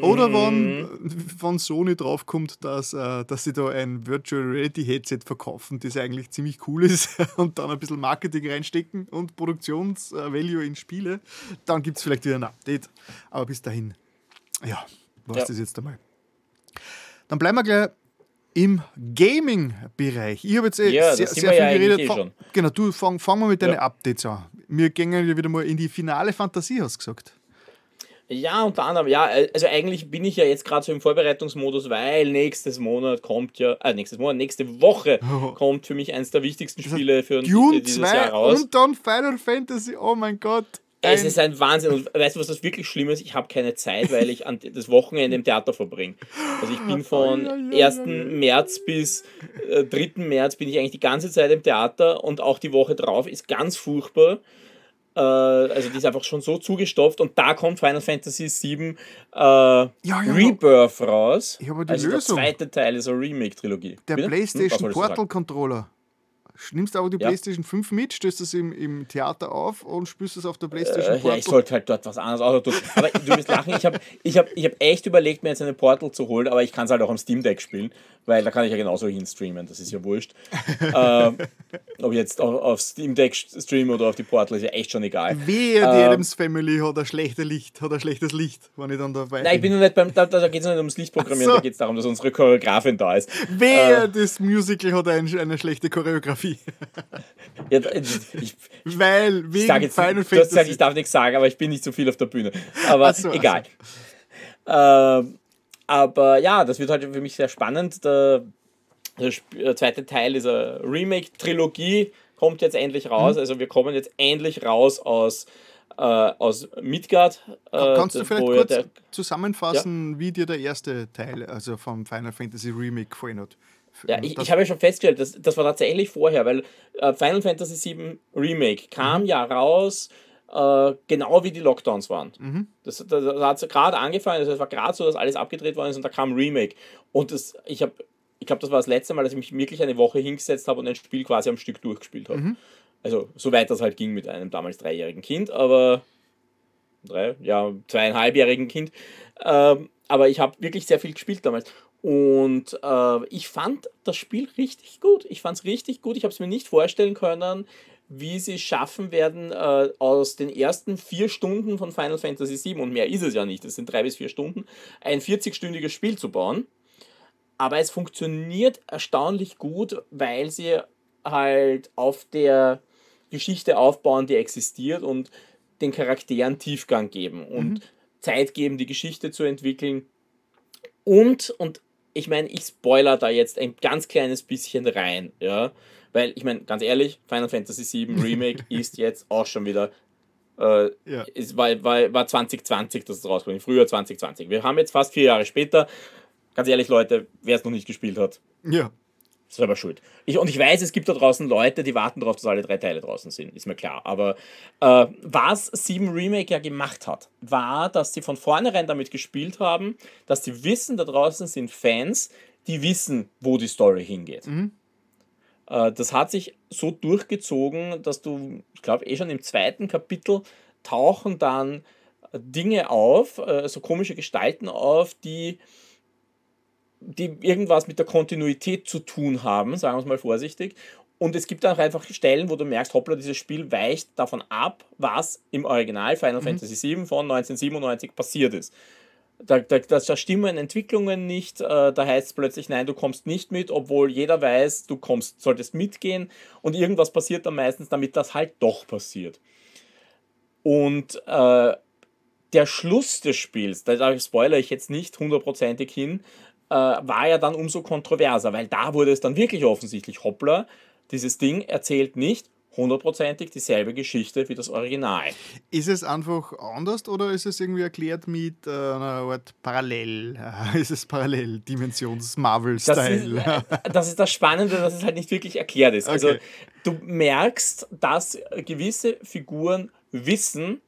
oder wenn mhm. von Sony draufkommt, dass, äh, dass sie da ein Virtual Reality Headset verkaufen, das eigentlich ziemlich cool ist und dann ein bisschen Marketing reinstecken und Produktionsvalue in Spiele, dann gibt es vielleicht wieder ein Update. Aber bis dahin, ja, war es ja. das jetzt einmal. Dann bleiben wir gleich im Gaming-Bereich. Ich habe jetzt eh ja, sehr, sehr viel ja geredet. Eh fang, genau, du fang, fang mal mit deinen ja. Updates an. Wir gehen ja wieder mal in die finale Fantasie, hast du gesagt. Ja, unter anderem, ja, also eigentlich bin ich ja jetzt gerade so im Vorbereitungsmodus, weil nächstes Monat kommt ja, äh, nächstes Monat, nächste Woche oh. kommt für mich eines der wichtigsten Spiele für Dune dieses 2 Jahr raus. Und dann Final Fantasy, oh mein Gott. Es ist ein Wahnsinn. Und weißt du, was das wirklich schlimm ist? Ich habe keine Zeit, weil ich das Wochenende im Theater verbringe. Also ich bin von 1. März bis äh, 3. März bin ich eigentlich die ganze Zeit im Theater und auch die Woche drauf ist ganz furchtbar. Äh, also die ist einfach schon so zugestopft und da kommt Final Fantasy VII äh, ja, ja, Rebirth raus. Ich habe die also Lösung. der zweite Teil ist ein Remake-Trilogie. Der Bitte? PlayStation hm, Portal Controller. Nimmst du aber die ja. PlayStation 5 mit, stößt es im, im Theater auf und spürst es auf der PlayStation äh, Portal? Ja, ich sollte halt dort was anderes auch tun. Aber du wirst lachen, ich habe ich hab, ich hab echt überlegt, mir jetzt eine Portal zu holen, aber ich kann es halt auch am Steam Deck spielen, weil da kann ich ja genauso hinstreamen, das ist ja wurscht. ähm, ob ich jetzt auf, Steam Deck streame oder auf die Portal, ist ja echt schon egal. Wehe, die ähm, Adams Family hat ein schlechtes Licht, hat ein schlechtes Licht, wenn ich dann dabei bin. Nein, ich bin noch nicht beim, da, da geht es nicht ums Lichtprogrammieren, so. da geht es darum, dass unsere Choreografin da ist. Wehe, äh, das Musical hat ein, eine schlechte Choreografie. Ja, ich, Weil, wegen ich sag jetzt, Final Fantasy. Gesagt, ich darf nichts sagen, aber ich bin nicht so viel auf der Bühne. Aber so, egal. So. Ähm, aber ja, das wird halt für mich sehr spannend. Der, der zweite Teil dieser Remake-Trilogie kommt jetzt endlich raus. Mhm. Also wir kommen jetzt endlich raus aus, äh, aus Midgard. Äh, Kannst du vielleicht kurz der, zusammenfassen, ja? wie dir der erste Teil, also vom Final Fantasy Remake gefallen hat? Ja, ich, ich habe ja schon festgestellt, das, das war tatsächlich vorher, weil äh, Final Fantasy VII Remake kam mhm. ja raus, äh, genau wie die Lockdowns waren. Mhm. Das, das, das hat gerade angefangen, also es war gerade so, dass alles abgedreht worden ist und da kam Remake. Und das, ich habe, ich glaube, das war das letzte Mal, dass ich mich wirklich eine Woche hingesetzt habe und ein Spiel quasi am Stück durchgespielt habe. Mhm. Also, soweit das halt ging mit einem damals dreijährigen Kind, aber drei, ja, zweieinhalbjährigen Kind. Ähm, aber ich habe wirklich sehr viel gespielt damals. Und äh, ich fand das Spiel richtig gut. Ich fand es richtig gut. Ich habe es mir nicht vorstellen können, wie sie es schaffen werden, äh, aus den ersten vier Stunden von Final Fantasy VII, und mehr ist es ja nicht, es sind drei bis vier Stunden, ein 40-stündiges Spiel zu bauen. Aber es funktioniert erstaunlich gut, weil sie halt auf der Geschichte aufbauen, die existiert und den Charakteren Tiefgang geben und mhm. Zeit geben, die Geschichte zu entwickeln. Und, und ich meine, ich spoiler da jetzt ein ganz kleines bisschen rein, ja, weil ich meine, ganz ehrlich, Final Fantasy VII Remake ist jetzt auch schon wieder, äh, ja. ist, war, war, war 2020, dass es rauskommt, früher 2020. Wir haben jetzt fast vier Jahre später, ganz ehrlich, Leute, wer es noch nicht gespielt hat, ja selber schuld. Ich, und ich weiß, es gibt da draußen Leute, die warten darauf, dass alle drei Teile draußen sind, ist mir klar. Aber äh, was Sieben Remake ja gemacht hat, war, dass sie von vornherein damit gespielt haben, dass sie wissen, da draußen sind Fans, die wissen, wo die Story hingeht. Mhm. Äh, das hat sich so durchgezogen, dass du, ich glaube, eh schon im zweiten Kapitel tauchen dann Dinge auf, äh, so komische Gestalten auf, die die irgendwas mit der Kontinuität zu tun haben, sagen wir es mal vorsichtig. Und es gibt auch einfach Stellen, wo du merkst, hoppla, dieses Spiel weicht davon ab, was im Original Final mhm. Fantasy VII von 1997 passiert ist. Da, da, da stimmen Entwicklungen nicht, äh, da heißt es plötzlich, nein, du kommst nicht mit, obwohl jeder weiß, du kommst, solltest mitgehen. Und irgendwas passiert dann meistens, damit das halt doch passiert. Und äh, der Schluss des Spiels, da spoilere ich jetzt nicht hundertprozentig hin, äh, war ja dann umso kontroverser, weil da wurde es dann wirklich offensichtlich, hoppla, dieses Ding erzählt nicht hundertprozentig dieselbe Geschichte wie das Original. Ist es einfach anders oder ist es irgendwie erklärt mit äh, einer Art Parallel? ist es Parallel-Dimensions-Marvel-Style? Das, äh, das, ist das Spannende, dass es halt nicht wirklich erklärt ist. Also, okay. Also du merkst, dass gewisse Figuren wissen,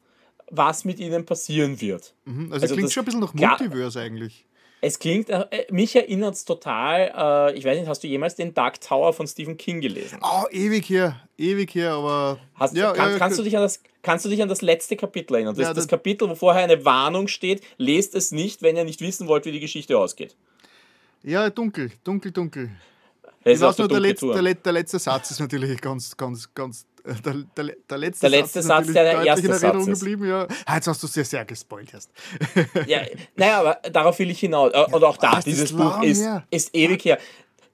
was mit ihnen passieren wird. Mhm, also, also klingt schon ein bisschen nach Multiverse eigentlich. Es klingt, äh, mich erinnert es total, äh, ich weiß nicht, hast du jemals den Dark Tower von Stephen King gelesen? Oh, ewig her, ewig her, aber. Hast, ja, kann, ja, kannst, du dich an das, kannst du dich an das letzte Kapitel erinnern? Das ist das Kapitel, wo vorher eine Warnung steht, lest es nicht, wenn ihr nicht wissen wollt, wie die Geschichte ausgeht. Ja, dunkel, dunkel, dunkel. Ich weiß nur, der, Letz, der, der, letzte Satz ist natürlich ganz, ganz, ganz der, der, der, letzte, der letzte Satz, Satz der der erste in Erinnerung Satz geblieben. Ja. Ah, jetzt hast du sehr, sehr gespoilt. Hast. ja, naja, aber darauf will ich hinaus. Äh, und auch da, ah, dieses Buch ist, ist ewig her.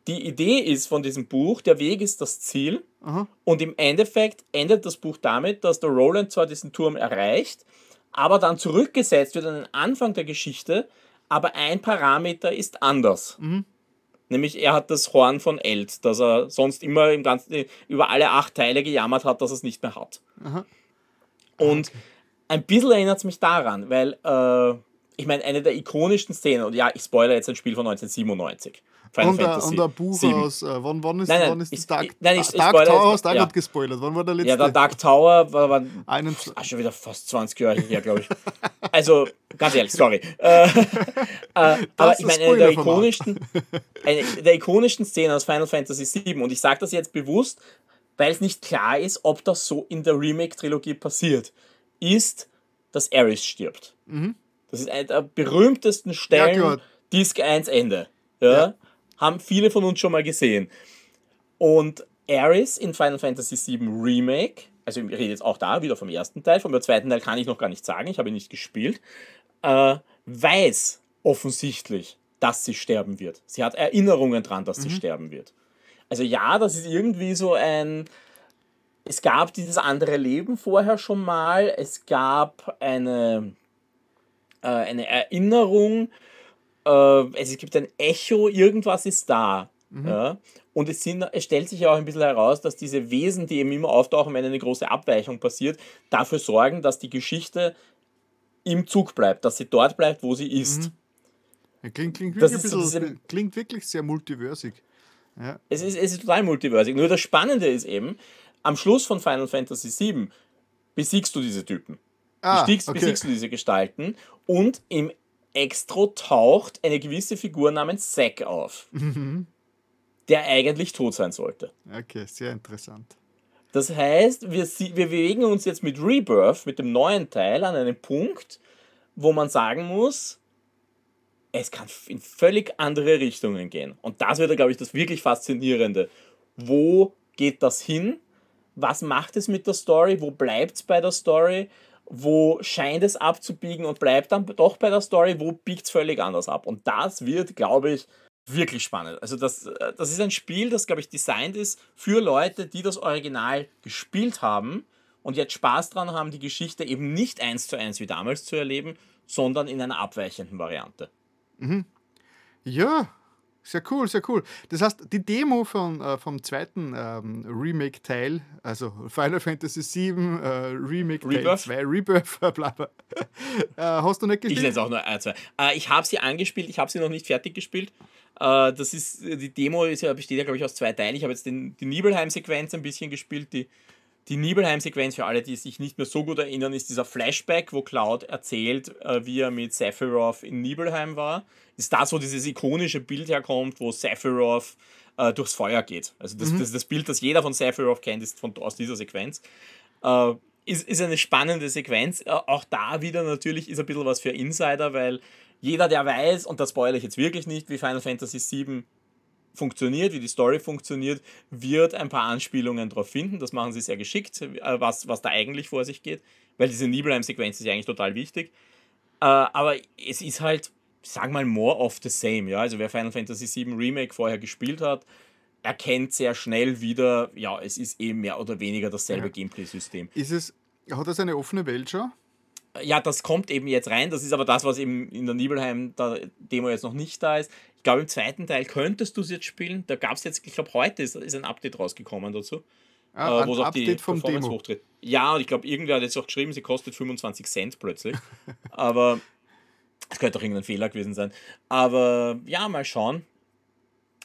Die Idee ist von diesem Buch, der Weg ist das Ziel. Aha. Und im Endeffekt endet das Buch damit, dass der Roland zwar diesen Turm erreicht, aber dann zurückgesetzt wird an den Anfang der Geschichte, aber ein Parameter ist anders. Mhm. Nämlich er hat das Horn von Eld, das er sonst immer im ganzen, über alle acht Teile gejammert hat, dass er es nicht mehr hat. Aha. Und okay. ein bisschen erinnert es mich daran, weil äh, ich meine, eine der ikonischsten Szenen, und ja, ich spoilere jetzt ein Spiel von 1997. Final und, Fantasy und ein Buch 7. aus, äh, wann, wann ist, nein, nein, wann ist das Dark, nein, ich, Dark ich Tower? Hast du ja. gerade gespoilert. Wann war der letzte? Ja, der Dark Tower war, war ach, schon wieder fast 20 Jahre her, glaube ich. Also, ganz ehrlich, sorry. Äh, äh, aber ich meine, eine der ikonischsten, eine der ikonischsten Szenen aus Final Fantasy 7, und ich sage das jetzt bewusst, weil es nicht klar ist, ob das so in der Remake-Trilogie passiert, ist, dass Ares stirbt. Mhm. Das ist eine der berühmtesten Stellen, ja, Disc 1 Ende. Ja? ja? Haben viele von uns schon mal gesehen. Und Ares in Final Fantasy VII Remake, also ich rede jetzt auch da wieder vom ersten Teil, vom zweiten Teil kann ich noch gar nicht sagen, ich habe ihn nicht gespielt, äh, weiß offensichtlich, dass sie sterben wird. Sie hat Erinnerungen dran, dass mhm. sie sterben wird. Also ja, das ist irgendwie so ein, es gab dieses andere Leben vorher schon mal, es gab eine äh, eine Erinnerung, äh, es gibt ein Echo, irgendwas ist da. Mhm. Ja? Und es, sind, es stellt sich auch ein bisschen heraus, dass diese Wesen, die eben immer auftauchen, wenn eine große Abweichung passiert, dafür sorgen, dass die Geschichte im Zug bleibt, dass sie dort bleibt, wo sie ist. Mhm. Klingt, klingt, wirklich bisschen, so klingt, wirklich sehr multiversig. Ja. Es, ist, es ist total multiversig. Nur das Spannende ist eben, am Schluss von Final Fantasy VII besiegst du diese Typen. Ah, besiegst, okay. besiegst du diese Gestalten und im Extro taucht eine gewisse Figur namens Zack auf, mhm. der eigentlich tot sein sollte. Okay, sehr interessant. Das heißt, wir, wir bewegen uns jetzt mit Rebirth, mit dem neuen Teil, an einem Punkt, wo man sagen muss, es kann in völlig andere Richtungen gehen. Und das wird, glaube ich, das wirklich Faszinierende. Wo geht das hin? Was macht es mit der Story? Wo bleibt es bei der Story? Wo scheint es abzubiegen und bleibt dann doch bei der Story, wo biegt es völlig anders ab. Und das wird, glaube ich, wirklich spannend. Also das, äh, das ist ein Spiel, das, glaube ich, designt ist für Leute, die das Original gespielt haben und jetzt Spaß dran haben, die Geschichte eben nicht eins zu eins wie damals zu erleben, sondern in einer abweichenden Variante. Mhm. Ja, sehr cool, sehr cool. Das heißt, die Demo von, äh, vom zweiten ähm, Remake-Teil, also Final Fantasy VII äh, Remake Teil 2, Rebirth, bla bla, äh, hast du nicht gespielt? Ich es auch nur ein, zwei. Äh, ich habe sie angespielt, ich habe sie noch nicht fertig gespielt. Äh, das ist, die Demo ist ja, besteht ja, glaube ich, aus zwei Teilen. Ich habe jetzt den, die Nibelheim-Sequenz ein bisschen gespielt, die die Nibelheim-Sequenz, für alle, die sich nicht mehr so gut erinnern, ist dieser Flashback, wo Cloud erzählt, äh, wie er mit Sephiroth in Nibelheim war. Ist das, wo dieses ikonische Bild herkommt, wo Sephiroth äh, durchs Feuer geht. Also das, mhm. das, das, Bild, das jeder von Sephiroth kennt, ist von, aus dieser Sequenz. Äh, ist, ist eine spannende Sequenz. Äh, auch da wieder natürlich ist ein bisschen was für Insider, weil jeder, der weiß, und das spoilere ich jetzt wirklich nicht, wie Final Fantasy VII funktioniert, wie die Story funktioniert, wird ein paar Anspielungen darauf finden. Das machen sie sehr geschickt, äh, was, was da eigentlich vor sich geht, weil diese Nibelheim-Sequenz ist ja eigentlich total wichtig. aber es ist halt, sag mal, more of the same. Ja? Also wer Final Fantasy VII Remake vorher gespielt hat, erkennt sehr schnell wieder, ja, es ist eben mehr oder weniger dasselbe ja. Gameplay-System. Ist es, hat das eine offene Welt schon? Ja, das kommt eben jetzt rein. Das ist aber das, was eben in der Nibelheim-Demo jetzt noch nicht da ist. Ich glaube, im zweiten Teil könntest du es jetzt spielen. Da gab es jetzt, ich glaube, heute ist, ist ein Update rausgekommen dazu. Ah, äh, wo ein auch Update die vom Performance Demo. hochtritt. Ja, und ich glaube, irgendwer hat jetzt auch geschrieben, sie kostet 25 Cent plötzlich. aber es könnte auch irgendein Fehler gewesen sein. Aber ja, mal schauen.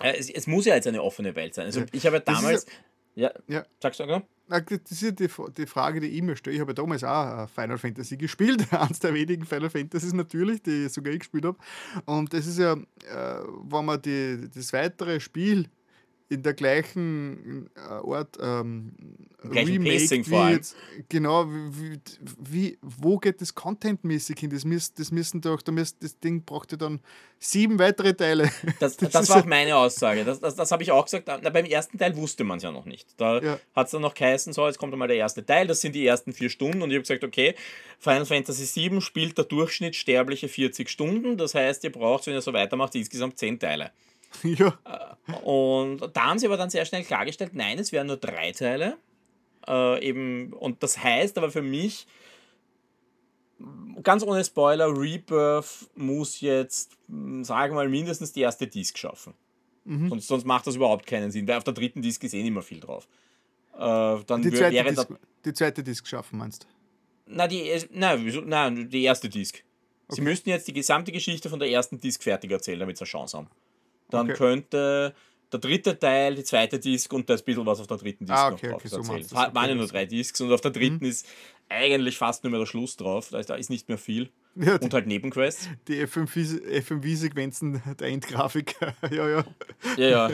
Es, es muss ja jetzt eine offene Welt sein. Also, ich habe ja damals. Ja, ja. sagst du, oder? Das ist ja die, die Frage, die ich mir stelle. Ich habe ja damals auch äh, Final Fantasy gespielt. Eines der wenigen Final Fantasies natürlich, die sogar ich gespielt habe. Und das ist ja, äh, wenn man die, das weitere Spiel in der gleichen äh, Ort ähm, Remake wie jetzt, genau wie, wie, wo geht das contentmäßig hin? Das, müß, das müssen doch da müsst, das Ding braucht ja dann sieben weitere Teile. Das, das, das war auch meine Aussage. Das, das, das habe ich auch gesagt. Na, beim ersten Teil wusste man es ja noch nicht. Da ja. hat es dann noch geheißen so jetzt kommt einmal der erste Teil das sind die ersten vier Stunden. Und ich habe gesagt okay Final Fantasy VII spielt der Durchschnitt sterbliche 40 Stunden. Das heißt ihr braucht wenn ihr so weitermacht insgesamt zehn Teile Ja. Und da haben sie aber dann sehr schnell klargestellt, nein, es wären nur drei Teile. Äh, eben, und das heißt aber für mich, ganz ohne Spoiler, Rebirth muss jetzt, hm, sagen wir mal, mindestens die erste Disc schaffen. Mhm. Sonst, sonst macht das überhaupt keinen Sinn, weil auf der dritten Disc ist eh nicht mehr viel drauf. Äh, dann die, zweite wäre Disc, die zweite Disc schaffen, meinst du? Na, die, na, die erste Disc. Okay. Sie müssten jetzt die gesamte Geschichte von der ersten Disc fertig erzählen, damit sie eine Chance haben dann okay. könnte der dritte Teil, die zweite Disc und das bisschen was auf der dritten Disc ah, okay, noch drauf okay, erzählen. So waren ja nur drei Discs und auf der dritten mhm. ist eigentlich fast nur mehr der Schluss drauf. Da ist, da ist nicht mehr viel. Ja, und halt Nebenquests. Die FMV-Sequenzen der Endgrafik. ja, ja. Ja, ja.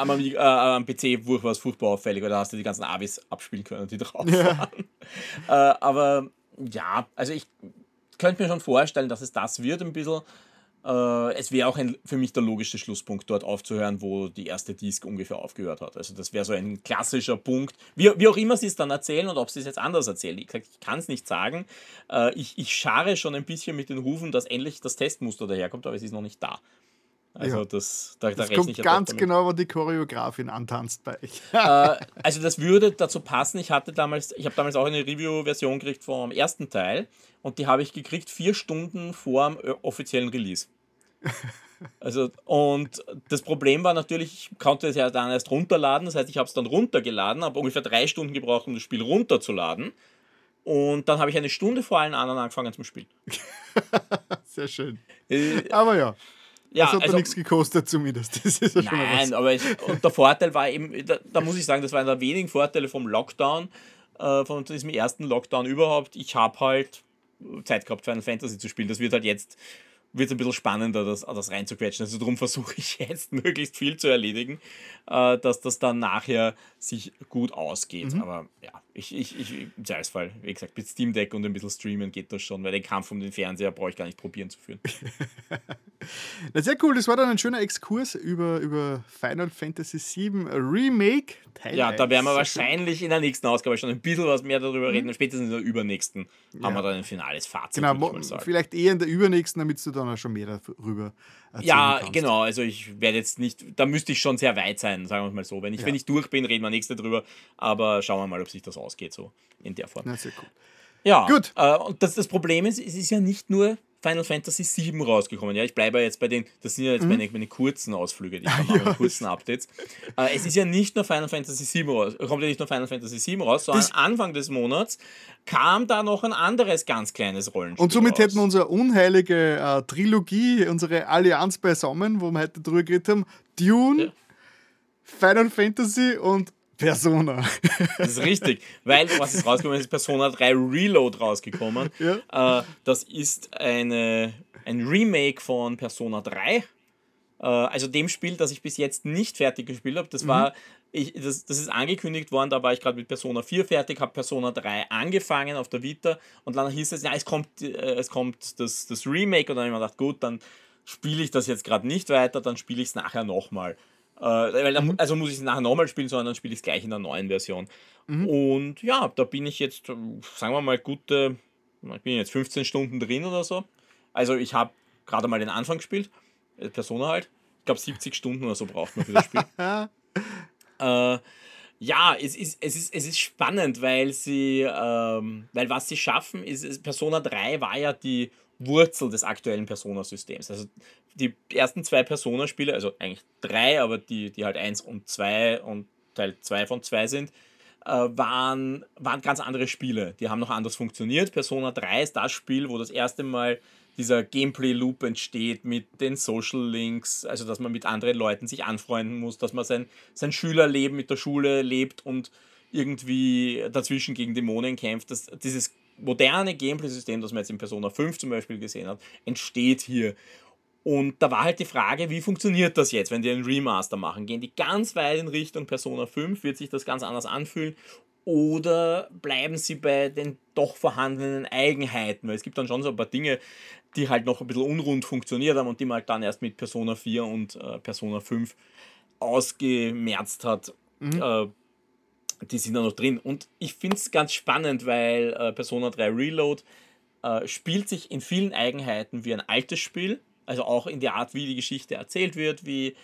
Am, äh, am PC war es furchtbar auffällig, weil da hast du die ganzen Avis abspielen können, die drauf ja. waren. äh, aber ja, also ich könnte mir schon vorstellen, dass es das wird ein bisschen. Äh, es wäre auch ein, für mich der logische Schlusspunkt, dort aufzuhören, wo die erste Disc ungefähr aufgehört hat. Also das wäre so ein klassischer Punkt. Wie, wie auch immer sie es dann erzählen und ob sie es jetzt anders erzählen. Ich, ich kann es nicht sagen. Äh, ich, ich schare schon ein bisschen mit den Hufen, dass endlich das Testmuster daherkommt, aber es ist noch nicht da. Also ja. das, da, da das kommt ganz genau, wo die Choreografin antanzt bei euch. äh, also das würde dazu passen. Ich hatte damals, ich habe damals auch eine Review-Version gekriegt vom ersten Teil und die habe ich gekriegt vier Stunden vor dem offiziellen Release. Also, und das Problem war natürlich, ich konnte es ja dann erst runterladen. Das heißt, ich habe es dann runtergeladen, habe ungefähr drei Stunden gebraucht, um das Spiel runterzuladen. Und dann habe ich eine Stunde vor allen anderen angefangen zum Spielen. Sehr schön. Äh, Aber ja. Ja, das hat also, nichts gekostet zumindest. Das ist ja schon nein, aber ich, und der Vorteil war eben, da, da, muss ich sagen, das war einer der wenigen Vorteile vom Lockdown, äh, von diesem ersten Lockdown überhaupt. Ich habe halt Zeit gehabt, Final Fantasy zu spielen. Das wird halt jetzt wird es ein bisschen spannender, das, das reinzuquetschen. Also darum versuche ich jetzt möglichst viel zu erledigen, äh, dass das dann nachher sich gut ausgeht. Mhm. Aber ja, ich, ich, ich, im Zweifelsfall, wie gesagt, mit Steam Deck und ein bisschen streamen geht das schon, weil den Kampf um den Fernseher brauche ich gar nicht probieren zu führen. Na, sehr cool, das war dann ein schöner Exkurs über, über Final Fantasy VII Remake. Teil ja, da werden wir wahrscheinlich in der nächsten Ausgabe schon ein bisschen was mehr darüber mhm. reden. Spätestens in der übernächsten ja. haben wir dann ein finales Fazit. Genau, vielleicht eher in der übernächsten, damit du dann auch schon mehr darüber ja, kannst. genau. Also ich werde jetzt nicht, da müsste ich schon sehr weit sein, sagen wir mal so. Wenn ich, ja. wenn ich durch bin, reden wir nächste drüber. Aber schauen wir mal, ob sich das ausgeht, so in der Form. Na, sehr cool. Ja, gut. Äh, und das, das Problem ist, es ist ja nicht nur Final Fantasy VII rausgekommen. Ja, ich bleibe jetzt bei den, das sind ja jetzt mhm. meine, meine kurzen Ausflüge, die ich mache, meine kurzen Updates. Äh, es ist ja nicht nur Final Fantasy VII raus, kommt ja nicht nur Final Fantasy VII raus, sondern das Anfang des Monats kam da noch ein anderes ganz kleines Rollenspiel. Und somit raus. hätten wir unsere unheilige äh, Trilogie, unsere Allianz beisammen, wo wir heute drüber geredet haben, Dune, ja. Final Fantasy und Persona. Das ist richtig, weil was ist rausgekommen? ist Persona 3 Reload rausgekommen. Ja. Äh, das ist eine, ein Remake von Persona 3. Äh, also dem Spiel, das ich bis jetzt nicht fertig gespielt habe. Das mhm. war, ich, das, das ist angekündigt worden, da war ich gerade mit Persona 4 fertig, habe Persona 3 angefangen auf der Vita und dann hieß es, ja, es kommt, äh, es kommt das, das Remake und dann habe ich mir gedacht, gut, dann spiele ich das jetzt gerade nicht weiter, dann spiele ich es nachher nochmal. Äh, mhm. Also muss ich es nachher nochmal spielen, sondern dann spiele ich es gleich in der neuen Version. Mhm. Und ja, da bin ich jetzt, sagen wir mal, gute, ich bin jetzt 15 Stunden drin oder so. Also ich habe gerade mal den Anfang gespielt, äh, Persona halt. Ich glaube 70 Stunden oder so braucht man für das Spiel. äh, ja, es ist, es, ist, es ist spannend, weil sie, ähm, weil was sie schaffen, ist, ist, Persona 3 war ja die Wurzel des aktuellen Persona-Systems. Also die ersten zwei Persona-Spiele, also eigentlich drei, aber die, die halt 1 und 2 und Teil 2 von 2 sind, äh, waren, waren ganz andere Spiele. Die haben noch anders funktioniert. Persona 3 ist das Spiel, wo das erste Mal dieser Gameplay-Loop entsteht mit den Social Links, also dass man mit anderen Leuten sich anfreunden muss, dass man sein, sein Schülerleben mit der Schule lebt und irgendwie dazwischen gegen Dämonen kämpft. Das, dieses moderne Gameplay-System, das man jetzt in Persona 5 zum Beispiel gesehen hat, entsteht hier. Und da war halt die Frage, wie funktioniert das jetzt, wenn die einen Remaster machen? Gehen die ganz weit in Richtung Persona 5? Wird sich das ganz anders anfühlen? Oder bleiben sie bei den doch vorhandenen Eigenheiten? Weil es gibt dann schon so ein paar Dinge, die halt noch ein bisschen unrund funktioniert haben und die man halt dann erst mit Persona 4 und äh, Persona 5 ausgemerzt hat. Mhm. Äh, die sind da noch drin. Und ich finde es ganz spannend, weil äh, Persona 3 Reload äh, spielt sich in vielen Eigenheiten wie ein altes Spiel. Also auch in der Art, wie die Geschichte erzählt wird, wie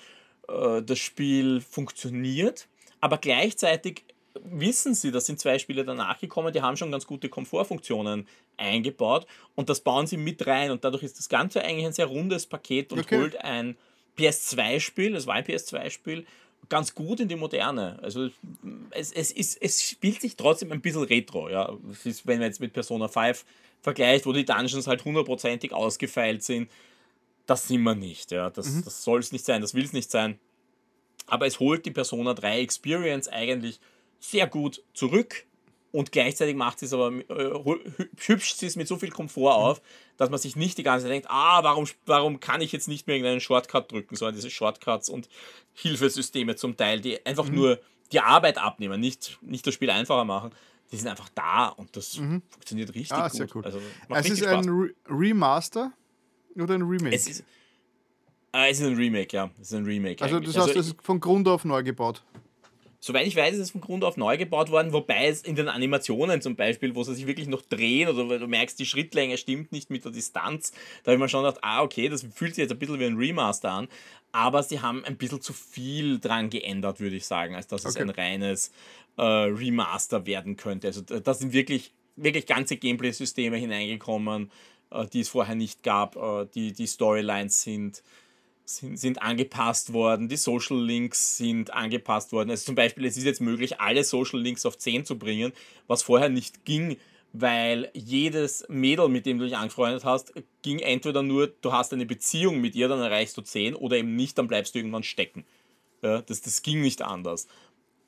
äh, das Spiel funktioniert. Aber gleichzeitig wissen sie, das sind zwei Spiele danach gekommen, die haben schon ganz gute Komfortfunktionen eingebaut und das bauen sie mit rein und dadurch ist das Ganze eigentlich ein sehr rundes Paket und okay. holt ein PS2-Spiel, es war ein PS2-Spiel, ganz gut in die Moderne. Also es, es, ist, es spielt sich trotzdem ein bisschen retro, ja. Ist, wenn man jetzt mit Persona 5 vergleicht, wo die Dungeons halt hundertprozentig ausgefeilt sind, das sind wir nicht, ja. Das, mhm. das soll es nicht sein, das will es nicht sein. Aber es holt die Persona 3 Experience eigentlich sehr gut zurück und gleichzeitig macht sie es aber, äh, hübscht sie es mit so viel Komfort auf, dass man sich nicht die ganze Zeit denkt, ah, warum, warum kann ich jetzt nicht mehr irgendeinen Shortcut drücken, sondern diese Shortcuts und Hilfesysteme zum Teil, die einfach mhm. nur die Arbeit abnehmen, nicht, nicht das Spiel einfacher machen. Die sind einfach da und das mhm. funktioniert richtig ah, gut. Sehr gut. Also, es ist Spaß. ein Re Remaster oder ein Remake? Es ist, äh, es ist ein Remake, ja. Es ist ein Remake. Also das heißt, also, es ist von Grund auf neu gebaut. Soweit ich weiß, ist es von Grund auf neu gebaut worden, wobei es in den Animationen zum Beispiel, wo sie sich wirklich noch drehen oder du merkst, die Schrittlänge stimmt nicht mit der Distanz, da habe ich mir schon gedacht, ah, okay, das fühlt sich jetzt ein bisschen wie ein Remaster an, aber sie haben ein bisschen zu viel dran geändert, würde ich sagen, als dass okay. es ein reines äh, Remaster werden könnte. Also da sind wirklich, wirklich ganze Gameplay-Systeme hineingekommen, äh, die es vorher nicht gab, äh, die, die Storylines sind sind, sind angepasst worden, die Social Links sind angepasst worden. Also zum Beispiel, es ist jetzt möglich, alle Social Links auf 10 zu bringen, was vorher nicht ging, weil jedes Mädel, mit dem du dich angefreundet hast, ging entweder nur, du hast eine Beziehung mit ihr, dann erreichst du 10 oder eben nicht, dann bleibst du irgendwann stecken. Ja, das, das ging nicht anders.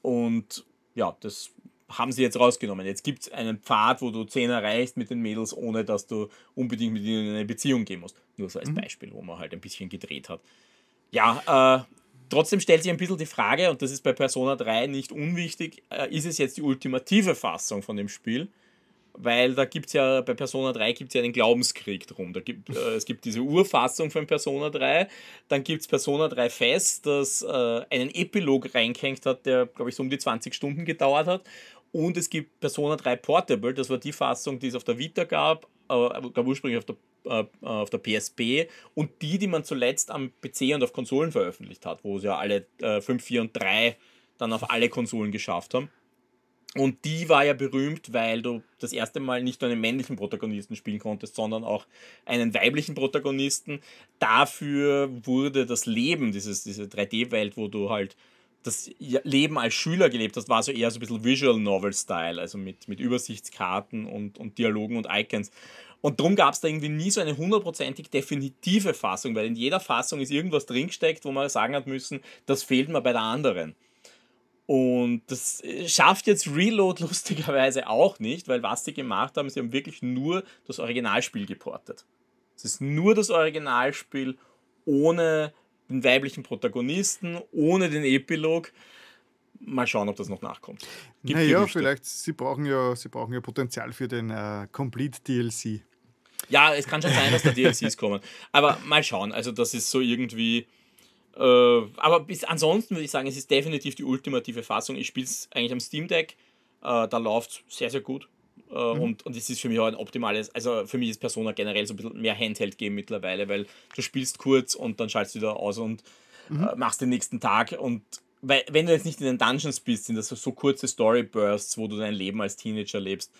Und ja, das haben sie jetzt rausgenommen. Jetzt gibt es einen Pfad, wo du 10 erreichst mit den Mädels, ohne dass du unbedingt mit ihnen in eine Beziehung gehen musst. Nur so als mhm. Beispiel, wo man halt ein bisschen gedreht hat. Ja, äh, trotzdem stellt sich ein bisschen die Frage, und das ist bei Persona 3 nicht unwichtig, äh, ist es jetzt die ultimative Fassung von dem Spiel? Weil da gibt es ja, bei Persona 3 gibt es ja den Glaubenskrieg drum. Da gibt, äh, es gibt diese Urfassung von Persona 3, dann gibt es Persona 3 Fest, das äh, einen Epilog reingehängt hat, der, glaube ich, so um die 20 Stunden gedauert hat. Und es gibt Persona 3 Portable, das war die Fassung, die es auf der Vita gab, äh, gab ursprünglich auf der, äh, auf der PSP und die, die man zuletzt am PC und auf Konsolen veröffentlicht hat, wo sie ja alle äh, 5, 4 und 3 dann auf alle Konsolen geschafft haben. Und die war ja berühmt, weil du das erste Mal nicht nur einen männlichen Protagonisten spielen konntest, sondern auch einen weiblichen Protagonisten. Dafür wurde das Leben, dieses, diese 3D-Welt, wo du halt das Leben als Schüler gelebt hast, war so eher so ein bisschen Visual Novel-Style, also mit, mit Übersichtskarten und, und Dialogen und Icons. Und darum gab es da irgendwie nie so eine hundertprozentig definitive Fassung, weil in jeder Fassung ist irgendwas drinsteckt, wo man sagen hat müssen, das fehlt mir bei der anderen. Und das äh, schafft jetzt Reload lustigerweise auch nicht, weil was sie gemacht haben, sie haben wirklich nur das Originalspiel geportet. Es ist nur das Originalspiel ohne den weiblichen Protagonisten ohne den Epilog. Mal schauen, ob das noch nachkommt. Gibt naja, vielleicht, sie brauchen ja, sie brauchen ja Potenzial für den äh, Complete DLC. Ja, es kann schon sein, dass da DLCs kommen. Aber mal schauen. Also, das ist so irgendwie. Äh, aber bis ansonsten würde ich sagen, es ist definitiv die ultimative Fassung. Ich spiele es eigentlich am Steam Deck. Äh, da läuft es sehr, sehr gut. Äh, mhm. und, und das ist für mich auch ein optimales, also für mich ist Persona generell so ein bisschen mehr Handheld-Game mittlerweile, weil du spielst kurz und dann schaltest du wieder aus und mhm. äh, machst den nächsten Tag und weil, wenn du jetzt nicht in den Dungeons bist, sind das so, so kurze Story-Bursts, wo du dein Leben als Teenager lebst.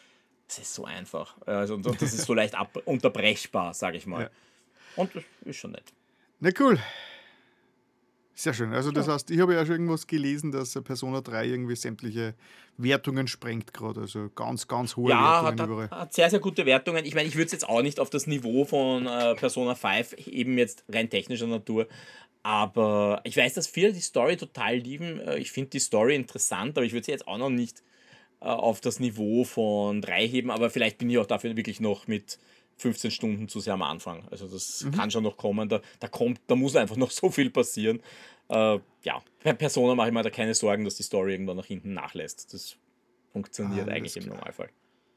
Das ist so einfach. Also, und das ist so leicht ab unterbrechbar, sage ich mal. Ja. Und das ist schon nett. Na cool. Sehr schön. Also das ja. heißt, ich habe ja schon irgendwas gelesen, dass Persona 3 irgendwie sämtliche Wertungen sprengt gerade. Also ganz, ganz hohe ja, Wertungen hat, überall. hat sehr, sehr gute Wertungen. Ich meine, ich würde es jetzt auch nicht auf das Niveau von äh, Persona 5 eben jetzt rein technischer Natur. Aber ich weiß, dass viele die Story total lieben. Äh, ich finde die Story interessant, aber ich würde sie jetzt auch noch nicht äh, auf das Niveau von 3 heben. Aber vielleicht bin ich auch dafür wirklich noch mit 15 Stunden zu sehr am Anfang. Also das mhm. kann schon noch kommen. Da, da kommt, da muss einfach noch so viel passieren. Äh, ja, bei Persona mache ich mir da keine Sorgen, dass die Story irgendwann nach hinten nachlässt. Das funktioniert ah, eigentlich im Normalfall.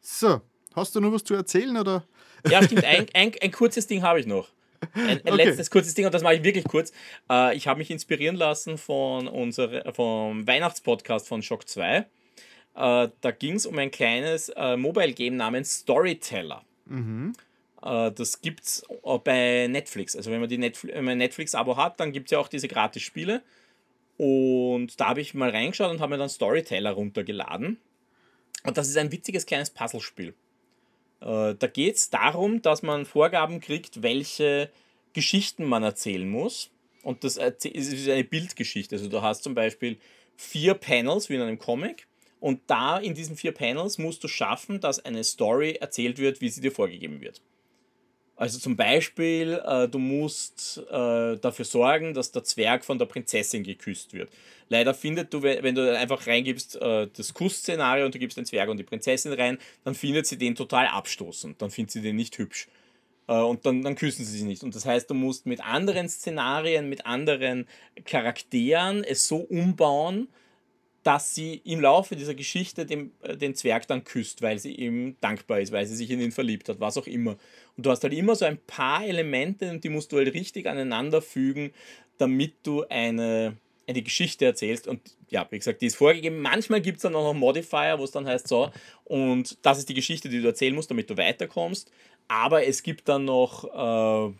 So, hast du noch was zu erzählen oder? Ja, stimmt. Ein, ein, ein kurzes Ding habe ich noch. Ein, ein okay. letztes kurzes Ding und das mache ich wirklich kurz. Äh, ich habe mich inspirieren lassen von unser, vom Weihnachtspodcast von Shock 2. Äh, da ging es um ein kleines äh, Mobile Game namens Storyteller. Mhm. Äh, das gibt es bei Netflix. Also wenn man, die Netflix, wenn Netflix-Abo hat, dann gibt es ja auch diese Gratis-Spiele. Und da habe ich mal reingeschaut und habe mir dann Storyteller runtergeladen. Und das ist ein witziges kleines Puzzlespiel. Äh, da geht es darum, dass man Vorgaben kriegt, welche Geschichten man erzählen muss. Und das ist eine Bildgeschichte. Also du hast zum Beispiel vier Panels wie in einem Comic. Und da in diesen vier Panels musst du schaffen, dass eine Story erzählt wird, wie sie dir vorgegeben wird. Also zum Beispiel, äh, du musst äh, dafür sorgen, dass der Zwerg von der Prinzessin geküsst wird. Leider findet du, wenn du einfach reingibst, äh, das Kussszenario und du gibst den Zwerg und die Prinzessin rein, dann findet sie den total abstoßend. Dann findet sie den nicht hübsch. Äh, und dann, dann küssen sie sich nicht. Und das heißt, du musst mit anderen Szenarien, mit anderen Charakteren es so umbauen, dass sie im Laufe dieser Geschichte dem, äh, den Zwerg dann küsst, weil sie ihm dankbar ist, weil sie sich in ihn verliebt hat, was auch immer. Und du hast halt immer so ein paar Elemente und die musst du halt richtig aneinander fügen, damit du eine, eine Geschichte erzählst. Und ja, wie gesagt, die ist vorgegeben. Manchmal gibt es dann auch noch Modifier, wo es dann heißt, so, und das ist die Geschichte, die du erzählen musst, damit du weiterkommst. Aber es gibt dann noch äh,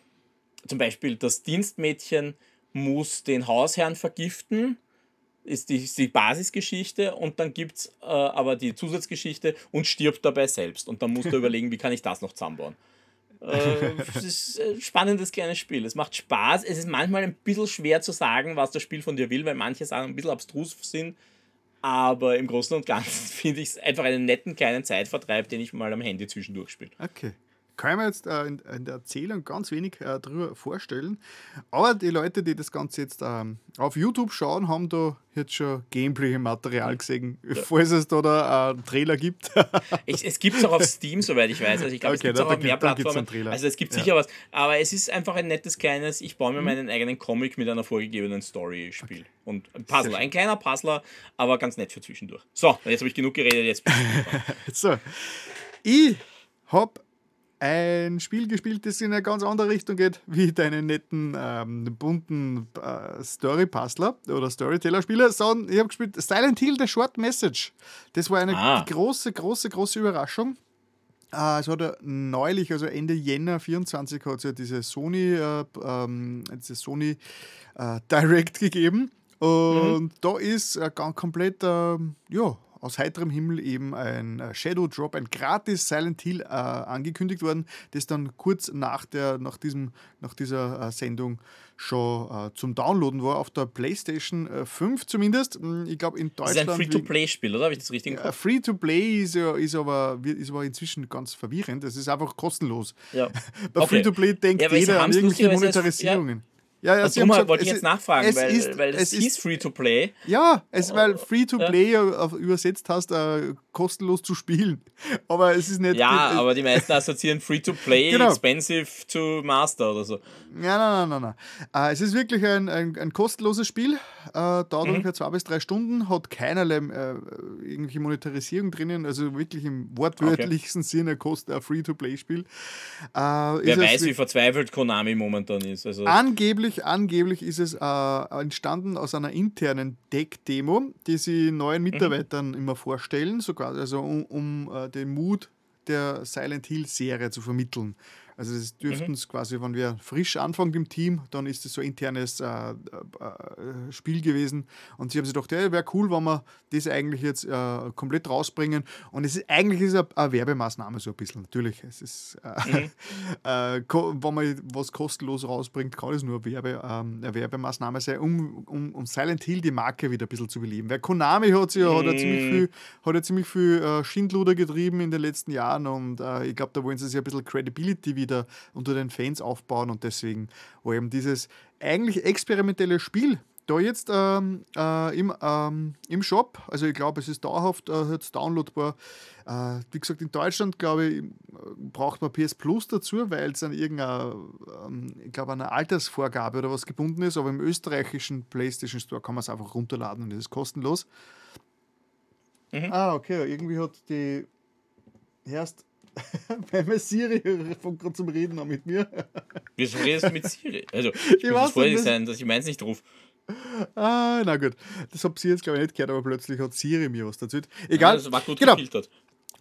zum Beispiel das Dienstmädchen muss den Hausherrn vergiften ist die, ist die Basisgeschichte und dann gibt es äh, aber die Zusatzgeschichte und stirbt dabei selbst. Und dann musst du überlegen, wie kann ich das noch zusammenbauen. Äh, es ist ein spannendes kleines Spiel. Es macht Spaß. Es ist manchmal ein bisschen schwer zu sagen, was das Spiel von dir will, weil manche Sachen ein bisschen abstrus sind. Aber im Großen und Ganzen finde ich es einfach einen netten kleinen Zeitvertreib, den ich mal am Handy zwischendurch spiele. Okay kann ich mir jetzt äh, in, in, der Erzählung ganz wenig äh, darüber vorstellen. Aber die Leute, die das Ganze jetzt ähm, auf YouTube schauen, haben da jetzt schon Gameplay-Material gesehen, ja. falls es da, da einen Trailer gibt. ich, es gibt es auch auf Steam, soweit ich weiß. Also ich glaube, okay, es gibt auch auf mehr Plattformen. Also es gibt sicher ja. was. Aber es ist einfach ein nettes kleines, ich baue mir mhm. meinen eigenen Comic mit einer vorgegebenen Story-Spiel. Okay. Und ein Puzzler, ein kleiner Puzzler, aber ganz nett für zwischendurch. So, jetzt habe ich genug geredet, jetzt So, ich habe ein Spiel gespielt, das in eine ganz andere Richtung geht, wie deine netten, ähm, bunten äh, Story-Puzzler oder Storyteller-Spiele, sondern ich habe gespielt Silent Hill, The Short Message. Das war eine ah. große, große, große Überraschung. Äh, es hat neulich, also Ende Jänner 24, hat es ja diese Sony, äh, ähm, diese Sony äh, Direct gegeben. Und mhm. da ist äh, komplett, ja, aus heiterem Himmel eben ein äh, Shadow Drop, ein gratis Silent Hill äh, angekündigt worden, das dann kurz nach, der, nach, diesem, nach dieser äh, Sendung schon äh, zum Downloaden war, auf der PlayStation 5 äh, zumindest. Hm, ich glaube in Deutschland. Das ist ein Free-to-Play-Spiel, oder? Habe ich das richtig äh, Free-to-Play ist, ja, ist, aber, ist aber inzwischen ganz verwirrend. Es ist einfach kostenlos. Ja. Bei okay. Free-to-Play denkt ja, jeder an irgendwelche Monetarisierungen. Ja, ja, also darum wollte ich jetzt nachfragen, weil, ist, weil es, es hieß Free-to-Play. Ja, es, weil Free-to-Play ja. übersetzt hast, uh, kostenlos zu spielen. Aber es ist nicht. Ja, aber die meisten assoziieren Free-to-Play, genau. expensive to master oder so. Ja, nein, nein, nein. nein. Uh, es ist wirklich ein, ein, ein kostenloses Spiel. Uh, dauert mhm. ungefähr zwei bis drei Stunden, hat keinerlei irgendwelche Monetarisierung drinnen, also wirklich im wortwörtlichsten okay. Sinne kostet ein Free-to-Play-Spiel. Wer weiß, wie verzweifelt Konami momentan ist. Also angeblich angeblich, ist es äh, entstanden aus einer internen Deck-Demo, die sie neuen mhm. Mitarbeitern mhm. immer vorstellen, sogar also um, um äh, den Mut der Silent Hill Serie zu vermitteln. Also das dürften es mhm. quasi, wenn wir frisch anfangen im Team, dann ist es so ein internes äh, äh, äh, Spiel gewesen. Und sie haben sich gedacht, ja, wäre cool, wenn wir das eigentlich jetzt äh, komplett rausbringen. Und es ist eigentlich ist eine, eine Werbemaßnahme so ein bisschen. Natürlich, es ist, äh, mhm. Äh, wenn man was kostenlos rausbringt, kann es nur Werbe, ähm, eine Werbemaßnahme sein, um, um, um Silent Hill die Marke wieder ein bisschen zu beleben. Weil Konami hat, mhm. hat ja ziemlich mhm. viel, hat ja ziemlich viel Schindluder getrieben in den letzten Jahren und ich glaube, da wollen sie sich ein bisschen Credibility wieder wieder unter den Fans aufbauen und deswegen war eben dieses eigentlich experimentelle Spiel da jetzt ähm, äh, im, ähm, im Shop, also ich glaube, es ist dauerhaft äh, jetzt downloadbar. Äh, wie gesagt, in Deutschland, glaube ich, braucht man PS Plus dazu, weil es an irgendeiner, ähm, ich glaube, einer Altersvorgabe oder was gebunden ist, aber im österreichischen PlayStation Store kann man es einfach runterladen und es ist kostenlos. Mhm. Ah, okay, irgendwie hat die erst Weil mein Siri fängt gerade zum Reden an mit mir. Wieso redest du mit Siri? Also, ich, ich muss vorsichtig sein, dass ich meins nicht rufe. Ah, na gut. Das habt ihr jetzt, glaube ich, nicht gehört, aber plötzlich hat Siri mir was dazu. Egal. Ja, das war gut genau. gefiltert.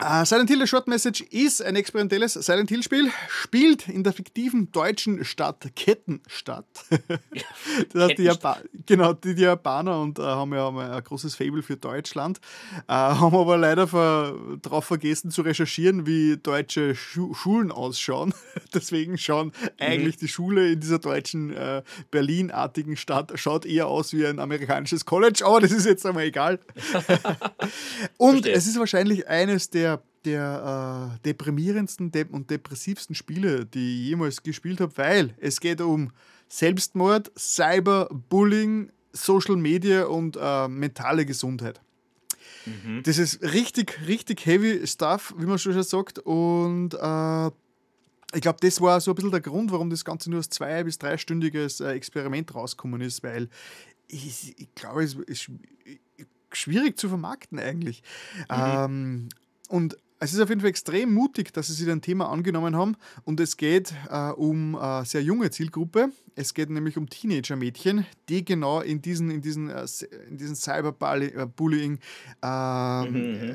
Uh, Silent Hill, The Short Message, ist ein experimentelles Silent Hill-Spiel, spielt in der fiktiven deutschen Stadt Kettenstadt. das heißt, die genau, die, die Japaner und uh, haben ja ein großes Fable für Deutschland, uh, haben aber leider darauf vergessen zu recherchieren, wie deutsche Schu Schulen ausschauen. Deswegen schauen mhm. eigentlich die Schule in dieser deutschen Berlin-artigen Stadt schaut eher aus wie ein amerikanisches College, aber das ist jetzt einmal egal. und Verstehe. es ist wahrscheinlich eines der der äh, deprimierendsten und depressivsten Spiele, die ich jemals gespielt habe, weil es geht um Selbstmord, Cyberbullying, Social Media und äh, mentale Gesundheit. Mhm. Das ist richtig, richtig heavy Stuff, wie man schon sagt. Und äh, ich glaube, das war so ein bisschen der Grund, warum das Ganze nur als zwei- bis dreistündiges äh, Experiment rausgekommen ist, weil ich, ich glaube, es ist schwierig zu vermarkten eigentlich. Mhm. Ähm, und es ist auf jeden Fall extrem mutig, dass sie sich ein Thema angenommen haben und es geht äh, um eine sehr junge Zielgruppe. Es geht nämlich um Teenager-Mädchen, die genau in diesen, in diesen, äh, in diesen Cyberbullying äh, mhm. mhm. Äh,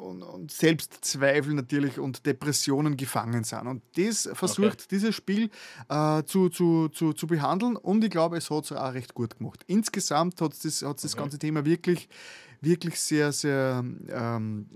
und, und, Selbstzweifel natürlich und Depressionen gefangen sind. Und das versucht okay. dieses Spiel äh, zu, zu, zu, zu behandeln und ich glaube, es hat es auch recht gut gemacht. Insgesamt hat das, hat's das okay. ganze Thema wirklich wirklich sehr, sehr ähm,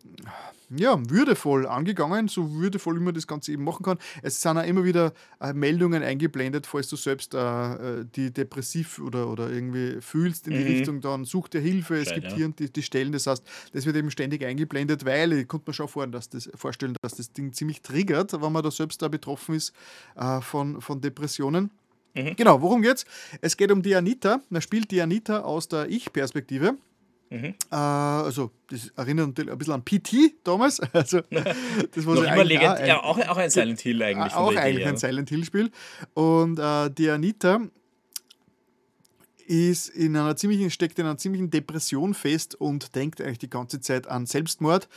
ja, würdevoll angegangen, so würdevoll wie man das Ganze eben machen kann. Es sind auch immer wieder äh, Meldungen eingeblendet, falls du selbst äh, äh die depressiv oder, oder irgendwie fühlst in die mhm. Richtung, dann such dir Hilfe. Es gibt ja. hier und die, die Stellen, das heißt, das wird eben ständig eingeblendet, weil ich konnte mir schon vorstellen, dass das, vorstellen, dass das Ding ziemlich triggert, wenn man da selbst da betroffen ist äh, von, von Depressionen. Mhm. Genau, worum geht's? Es geht um die Anita. Man spielt die Anita aus der Ich-Perspektive. Mhm. Äh, also, das erinnert ein bisschen an PT damals. Also, das war so immer legend, ja, auch, auch ein Silent Hill eigentlich. Auch eigentlich ein Silent Hill-Spiel. Und äh, die Anita ist in einer ziemlichen, steckt in einer ziemlichen Depression fest und denkt eigentlich die ganze Zeit an Selbstmord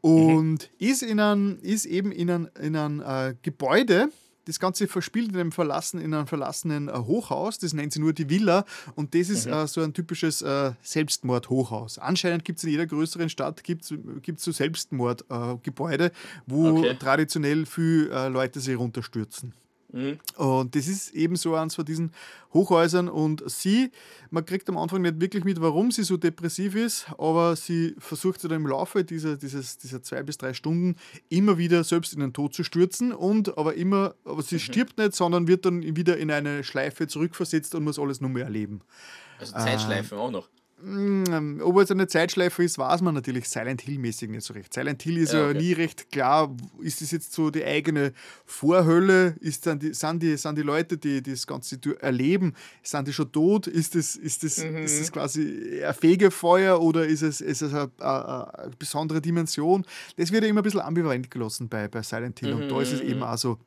und mhm. ist, in ein, ist eben in ein, in ein äh, Gebäude, das Ganze verspielt in einem, verlassen, in einem verlassenen äh, Hochhaus, das nennt sie nur die Villa und das ist mhm. äh, so ein typisches äh, Selbstmord-Hochhaus. Anscheinend gibt es in jeder größeren Stadt gibt's, gibt's so Selbstmordgebäude, wo okay. traditionell viele äh, Leute sich runterstürzen. Mhm. Und das ist eben so eins von diesen Hochhäusern. Und sie, man kriegt am Anfang nicht wirklich mit, warum sie so depressiv ist, aber sie versucht sich dann im Laufe dieser, dieses, dieser zwei bis drei Stunden immer wieder selbst in den Tod zu stürzen. Und aber immer, aber sie mhm. stirbt nicht, sondern wird dann wieder in eine Schleife zurückversetzt und muss alles nur mehr erleben. Also Zeitschleife äh, auch noch. Mm, ob es eine Zeitschleife ist, weiß man natürlich Silent Hill-mäßig nicht so recht. Silent Hill ist ja, okay. ja, nie recht klar, ist das jetzt so die eigene Vorhölle? Ist dann die, sind, die, sind die Leute, die, die das Ganze erleben, sind die schon tot? Ist das, ist das, mhm. ist das quasi ein Fegefeuer oder ist es, ist es eine, eine, besondere Dimension? Das wird ja immer ein bisschen ambivalent gelassen bei, bei Silent Hill mhm. und da ist es eben mhm. auch so.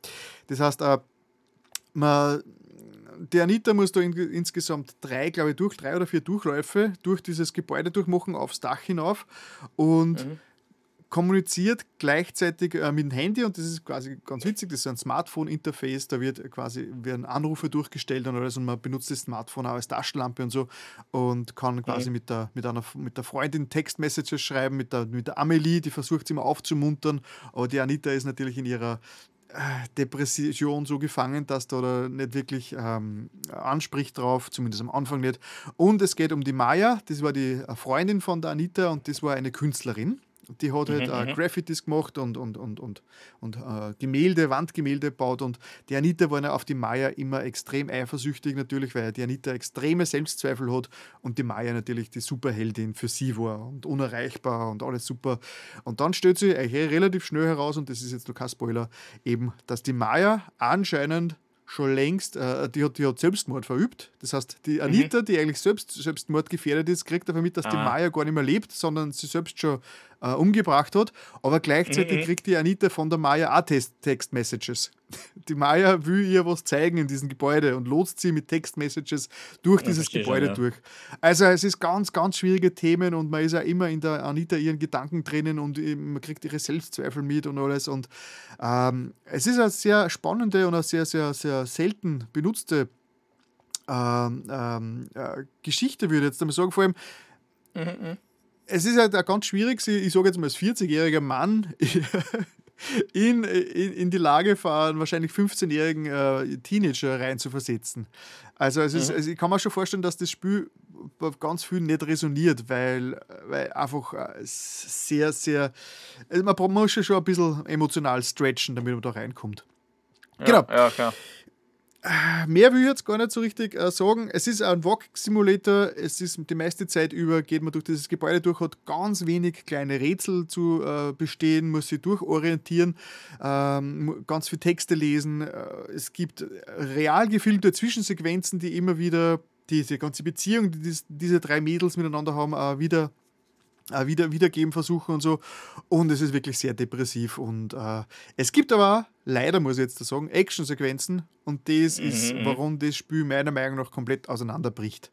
Das heißt, äh, man die Anita muss da in, insgesamt drei, glaube ich, durch, drei oder vier Durchläufe durch dieses Gebäude durchmachen, aufs Dach hinauf. Und mhm. kommuniziert gleichzeitig äh, mit dem Handy und das ist quasi ganz witzig, das ist ein Smartphone-Interface, da wird quasi werden Anrufe durchgestellt und alles und man benutzt das Smartphone auch als Taschenlampe und so und kann quasi mhm. mit, der, mit, einer, mit der Freundin Textmessages schreiben, mit der, mit der Amelie, die versucht sie immer aufzumuntern, aber die Anita ist natürlich in ihrer Depression so gefangen, dass da nicht wirklich ähm, anspricht drauf, zumindest am Anfang nicht. Und es geht um die Maya, das war die Freundin von der Anita und das war eine Künstlerin. Die hat halt äh, mhm, Graffitis gemacht und, und, und, und, und äh, Gemälde, Wandgemälde gebaut. Und die Anita war auf die Maya immer extrem eifersüchtig, natürlich, weil die Anita extreme Selbstzweifel hat und die Maya natürlich die Superheldin für sie war und unerreichbar und alles super. Und dann stellt sich relativ schnell heraus, und das ist jetzt noch kein Spoiler, eben, dass die Maya anscheinend schon längst, äh, die, hat, die hat Selbstmord verübt. Das heißt, die mhm. Anita, mhm. die eigentlich selbst Selbstmord gefährdet ist, kriegt einfach mit, dass ah. die Maya gar nicht mehr lebt, sondern sie selbst schon äh, umgebracht hat. Aber gleichzeitig mhm. kriegt die Anita von der Maya auch Text-Messages. Die Maya will ihr was zeigen in diesem Gebäude und lotst sie mit Text-Messages durch ja, dieses Gebäude schon, ja. durch. Also es ist ganz, ganz schwierige Themen und man ist ja immer in der Anita ihren Gedanken drinnen und man kriegt ihre Selbstzweifel mit und alles. Und ähm, es ist eine sehr spannende und eine sehr, sehr, sehr selten benutzte ähm, ähm, äh, Geschichte, würde ich jetzt einmal sagen. Vor allem, mhm. Es ist halt auch ganz schwierig, ich sage jetzt mal als 40-jähriger Mann in, in, in die Lage von wahrscheinlich 15-jährigen äh, Teenager rein zu versetzen. Also, es ist, mhm. also ich kann mir schon vorstellen, dass das Spiel bei ganz vielen nicht resoniert, weil, weil einfach äh, sehr, sehr. Also man muss schon ein bisschen emotional stretchen, damit man da reinkommt. Ja, genau. Ja, klar. Mehr will ich jetzt gar nicht so richtig äh, sagen. Es ist ein Walk-Simulator. Es ist die meiste Zeit über, geht man durch dieses Gebäude durch, hat ganz wenig kleine Rätsel zu äh, bestehen, muss sich durchorientieren, ähm, ganz viele Texte lesen. Äh, es gibt real gefilmte Zwischensequenzen, die immer wieder diese ganze Beziehung, die dies, diese drei Mädels miteinander haben, äh, wieder äh, wieder, wiedergeben versuchen und so. Und es ist wirklich sehr depressiv. Und äh, es gibt aber, leider muss ich jetzt sagen, Actionsequenzen. Und das mhm, ist, mhm. warum das Spiel meiner Meinung nach komplett auseinanderbricht.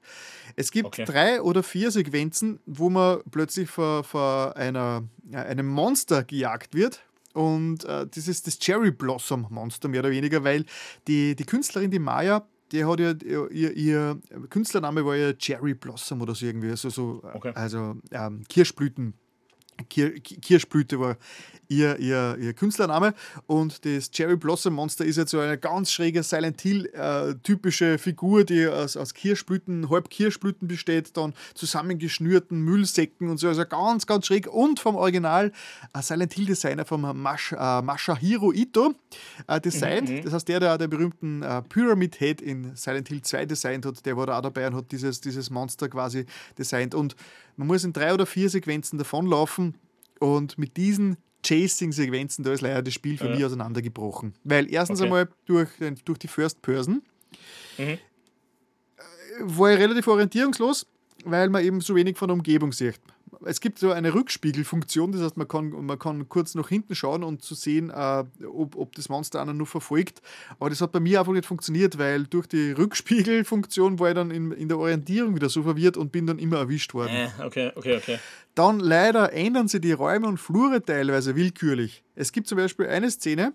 Es gibt okay. drei oder vier Sequenzen, wo man plötzlich vor, vor einer, einem Monster gejagt wird. Und äh, das ist das Cherry Blossom Monster, mehr oder weniger, weil die, die Künstlerin, die Maya, die hat ja, ihr, ihr, Künstlername war ja Cherry Blossom oder so irgendwie, also, so, okay. also ähm, Kirschblüten. Kir Kirschblüte war ihr, ihr, ihr Künstlername. Und das Cherry Blossom Monster ist jetzt so eine ganz schräge Silent Hill-typische äh, Figur, die aus, aus Kirschblüten, halb Kirschblüten besteht, dann zusammengeschnürten Müllsäcken und so. Also ganz, ganz schräg. Und vom Original äh, Silent Hill-Designer vom Mash, äh, Masahiro Ito äh, designt. Mhm. das heißt, der, der den berühmten äh, Pyramid Head in Silent Hill 2 designt hat, der war da auch dabei und hat dieses, dieses Monster quasi designt. Und man muss in drei oder vier Sequenzen davonlaufen. Und mit diesen Chasing-Sequenzen, da ist leider das Spiel für ja. mich auseinandergebrochen. Weil erstens okay. einmal durch, durch die First Person mhm. Äh, war ich relativ orientierungslos, weil man eben so wenig von der Umgebung sieht. Es gibt so eine Rückspiegelfunktion, das heißt, man kann, man kann kurz nach hinten schauen und zu sehen, äh, ob, ob das Monster einen nur verfolgt. Aber das hat bei mir einfach nicht funktioniert, weil durch die Rückspiegelfunktion war ich dann in, in der Orientierung wieder so verwirrt und bin dann immer erwischt worden. Äh, okay, okay, okay. Dann leider ändern sie die Räume und Flure teilweise willkürlich. Es gibt zum Beispiel eine Szene,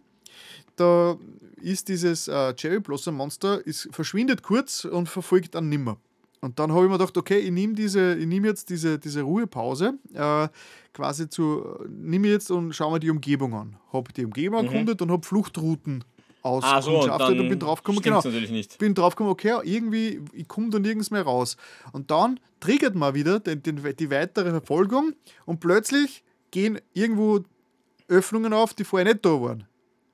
da ist dieses äh, Cherry Blossom Monster, ist, verschwindet kurz und verfolgt dann nimmer. Und dann habe ich mir gedacht, okay, ich nehme diese, ich nehme jetzt diese, diese Ruhepause, äh, quasi zu, nehme jetzt und schaue mir die Umgebung an. Habe die Umgebung mhm. erkundet und habe Fluchtrouten auskundschaftet ah, so, und, und bin draufgekommen, genau, natürlich nicht. bin draufgekommen, okay, irgendwie, ich komme da nirgends mehr raus. Und dann triggert man wieder den, den, die weitere Verfolgung und plötzlich gehen irgendwo Öffnungen auf, die vorher nicht da waren.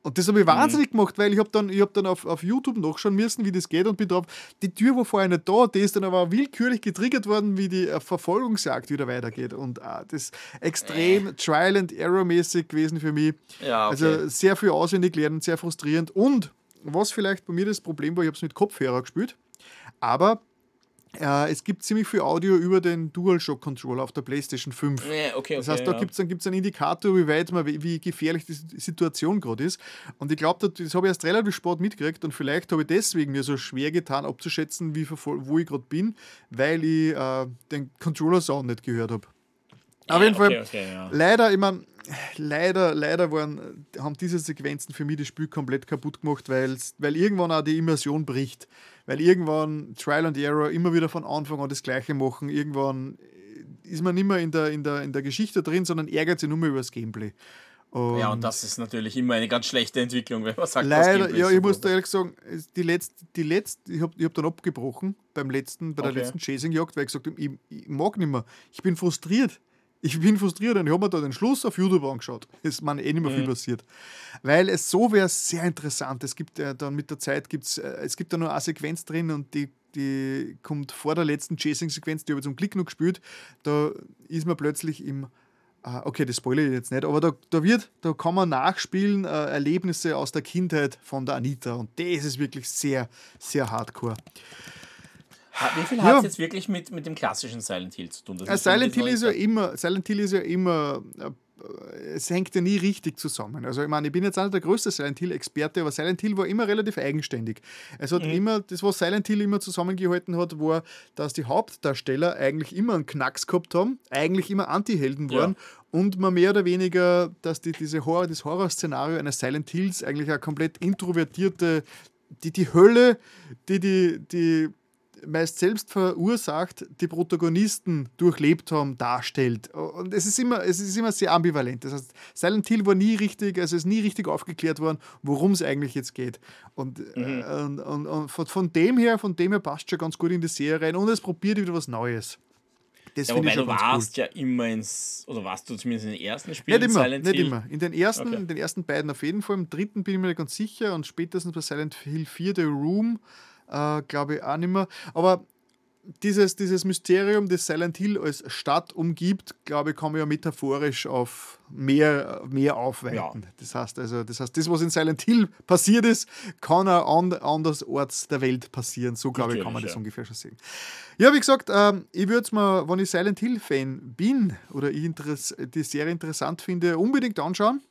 Und das habe ich mhm. wahnsinnig gemacht, weil ich habe dann, ich hab dann auf, auf YouTube nachschauen müssen, wie das geht und bin drauf, die Tür war vorher nicht da, die ist dann aber willkürlich getriggert worden, wie die äh, Verfolgungsjagd wieder weitergeht. Und ah, das ist extrem äh. Trial and Error mäßig gewesen für mich. Ja, okay. Also sehr viel auswendig lernen, sehr frustrierend. Und was vielleicht bei mir das Problem war, ich habe es mit Kopfhörer gespielt, aber äh, es gibt ziemlich viel Audio über den DualShock Controller auf der PlayStation 5. Ja, okay, das heißt, da ja. gibt es dann gibt's einen Indikator, wie weit man, wie gefährlich die Situation gerade ist. Und ich glaube, das habe ich erst relativ spät mitgekriegt und vielleicht habe ich deswegen mir so schwer getan, abzuschätzen, wie, wo ich gerade bin, weil ich äh, den Controller-Sound nicht gehört habe. Auf jeden Fall, okay, okay, ja. leider, ich meine, leider, leider waren, haben diese Sequenzen für mich das Spiel komplett kaputt gemacht, weil irgendwann auch die Immersion bricht. Weil irgendwann Trial and Error immer wieder von Anfang an das Gleiche machen. Irgendwann ist man nicht mehr in der, in der, in der Geschichte drin, sondern ärgert sich nur mehr über das Gameplay. Und ja, und das ist natürlich immer eine ganz schlechte Entwicklung, wenn man sagt, Leider, ja, ich muss da ehrlich sagen, die letzte, die letzte ich habe ich hab dann abgebrochen beim letzten, bei der okay. letzten Chasing-Jagd, weil ich gesagt habe, ich, ich, mag nicht mehr. Ich bin frustriert. Ich bin frustriert und ich habe mir da den Schluss auf YouTube angeschaut. Es ist mir eh nicht mehr viel mhm. passiert. Weil es so wäre sehr interessant. Es gibt ja dann mit der Zeit gibt's, äh, es gibt da nur eine Sequenz drin und die, die kommt vor der letzten Chasing-Sequenz, die habe ich zum Glück noch gespielt. Da ist man plötzlich im ah, okay, das spoilere ich jetzt nicht, aber da, da wird, da kann man nachspielen äh, Erlebnisse aus der Kindheit von der Anita und das ist wirklich sehr, sehr hardcore. Wie viel hat es jetzt wirklich mit, mit dem klassischen Silent Hill zu tun? Das Silent, Hill ist ja immer, Silent Hill ist ja immer, äh, es hängt ja nie richtig zusammen. Also ich meine, ich bin jetzt auch nicht der größte Silent Hill-Experte, aber Silent Hill war immer relativ eigenständig. Es hat mhm. immer, das, was Silent Hill immer zusammengehalten hat, war, dass die Hauptdarsteller eigentlich immer einen Knacks gehabt haben, eigentlich immer Anti-Helden waren ja. und man mehr oder weniger, dass die, diese Horror, das Horrorszenario eines Silent Hills eigentlich eine komplett introvertierte, die, die Hölle, die die, die meist selbst verursacht, die Protagonisten durchlebt haben, darstellt. Und es ist immer, es ist immer sehr ambivalent. Das heißt, Silent Hill war nie richtig, also es ist nie richtig aufgeklärt worden, worum es eigentlich jetzt geht. Und, mhm. äh, und, und, und, von, dem her, von dem her passt schon ganz gut in die Serie rein und es probiert wieder was Neues. Das ja, wobei du warst cool. ja immer ins, oder warst du zumindest in den ersten Spielen nicht immer, Silent nicht Hill? immer. In den ersten, okay. in den ersten beiden auf jeden Fall, im dritten bin ich mir nicht ganz sicher und spätestens bei Silent Hill 4, The Room, äh, glaube ich auch nicht mehr. Aber dieses, dieses Mysterium, das Silent Hill als Stadt umgibt, glaube ich, kann man ja metaphorisch auf mehr, mehr aufweiten. Ja. Das, heißt also, das heißt, das, was in Silent Hill passiert ist, kann auch an, andersorts der Welt passieren. So, glaube ich, kann man das ja. ungefähr schon sehen. Ja, wie gesagt, ähm, ich würde es mir, wenn ich Silent Hill-Fan bin oder ich die Serie interessant finde, unbedingt anschauen.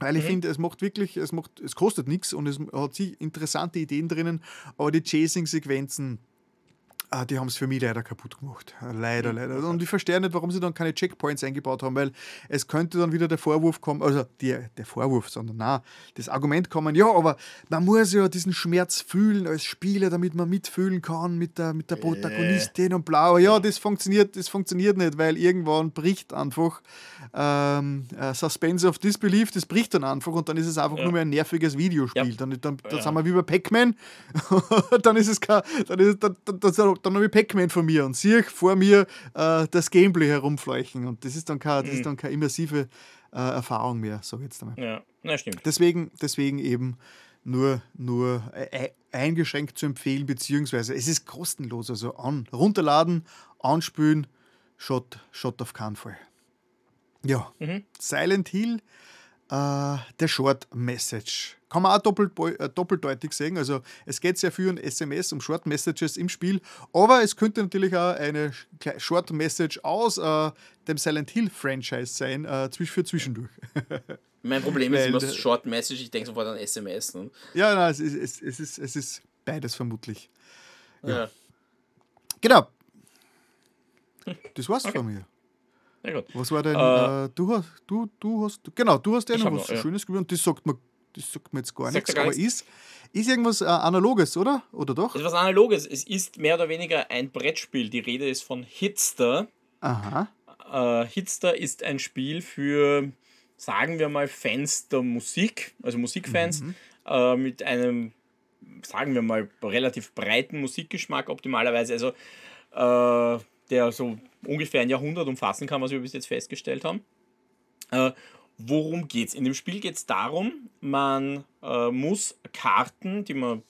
Weil ich mhm. finde, es macht wirklich, es macht, es kostet nichts und es hat interessante Ideen drinnen, aber die Chasing-Sequenzen, Ah, die haben es für mich leider kaputt gemacht. Leider, leider. Und ich verstehe nicht, warum sie dann keine Checkpoints eingebaut haben, weil es könnte dann wieder der Vorwurf kommen, also die, der Vorwurf, sondern na, das Argument kommen, ja, aber man muss ja diesen Schmerz fühlen als Spieler, damit man mitfühlen kann mit der, mit der Protagonistin und bla. Aber ja, das funktioniert, das funktioniert nicht, weil irgendwann bricht einfach ähm, uh, Suspense of Disbelief, das bricht dann einfach und dann ist es einfach ja. nur mehr ein nerviges Videospiel. Ja. Dann, dann, dann ja. sind wir wie bei Pac-Man, dann ist es kein, dann ist es, dann, dann, dann, dann habe ich Pac-Man vor mir und sehe vor mir äh, das Gameplay herumfleuchen. Und das ist dann keine, das ist mhm. dann keine immersive äh, Erfahrung mehr, sage ich jetzt einmal. Ja, na, stimmt. Deswegen, deswegen eben nur, nur äh, eingeschränkt zu empfehlen, beziehungsweise es ist kostenlos. Also an, runterladen, anspülen, Shot, Shot auf keinen Fall. Ja, mhm. Silent Hill Uh, der Short Message. Kann man auch doppelt, äh, doppeldeutig sehen. Also es geht sehr viel um SMS, um Short Messages im Spiel, aber es könnte natürlich auch eine Short Message aus äh, dem Silent Hill Franchise sein, äh, für zwischendurch. mein Problem ist immer Short Message, ich denke sofort an SMS. Ne? Ja, nein, es, ist, es, ist, es ist beides vermutlich. Ja. ja. Genau. Das war's okay. von mir. Ja, gut. Was war denn, äh, äh, du, hast, du, du hast, genau, du hast ja noch was noch, Schönes ja. und das sagt mir, das sagt mir jetzt gar nichts, gar aber ist, ist irgendwas äh, Analoges, oder? Oder doch? Es ist was Analoges. Es ist mehr oder weniger ein Brettspiel. Die Rede ist von Hitster. Aha. Äh, Hitster ist ein Spiel für, sagen wir mal, Fans der Musik, also Musikfans, mhm. äh, mit einem, sagen wir mal, relativ breiten Musikgeschmack optimalerweise. Also, äh, der so ungefähr ein Jahrhundert umfassen kann, was wir bis jetzt festgestellt haben. Äh, worum geht es? In dem Spiel geht es darum, man äh, muss Karten, die man,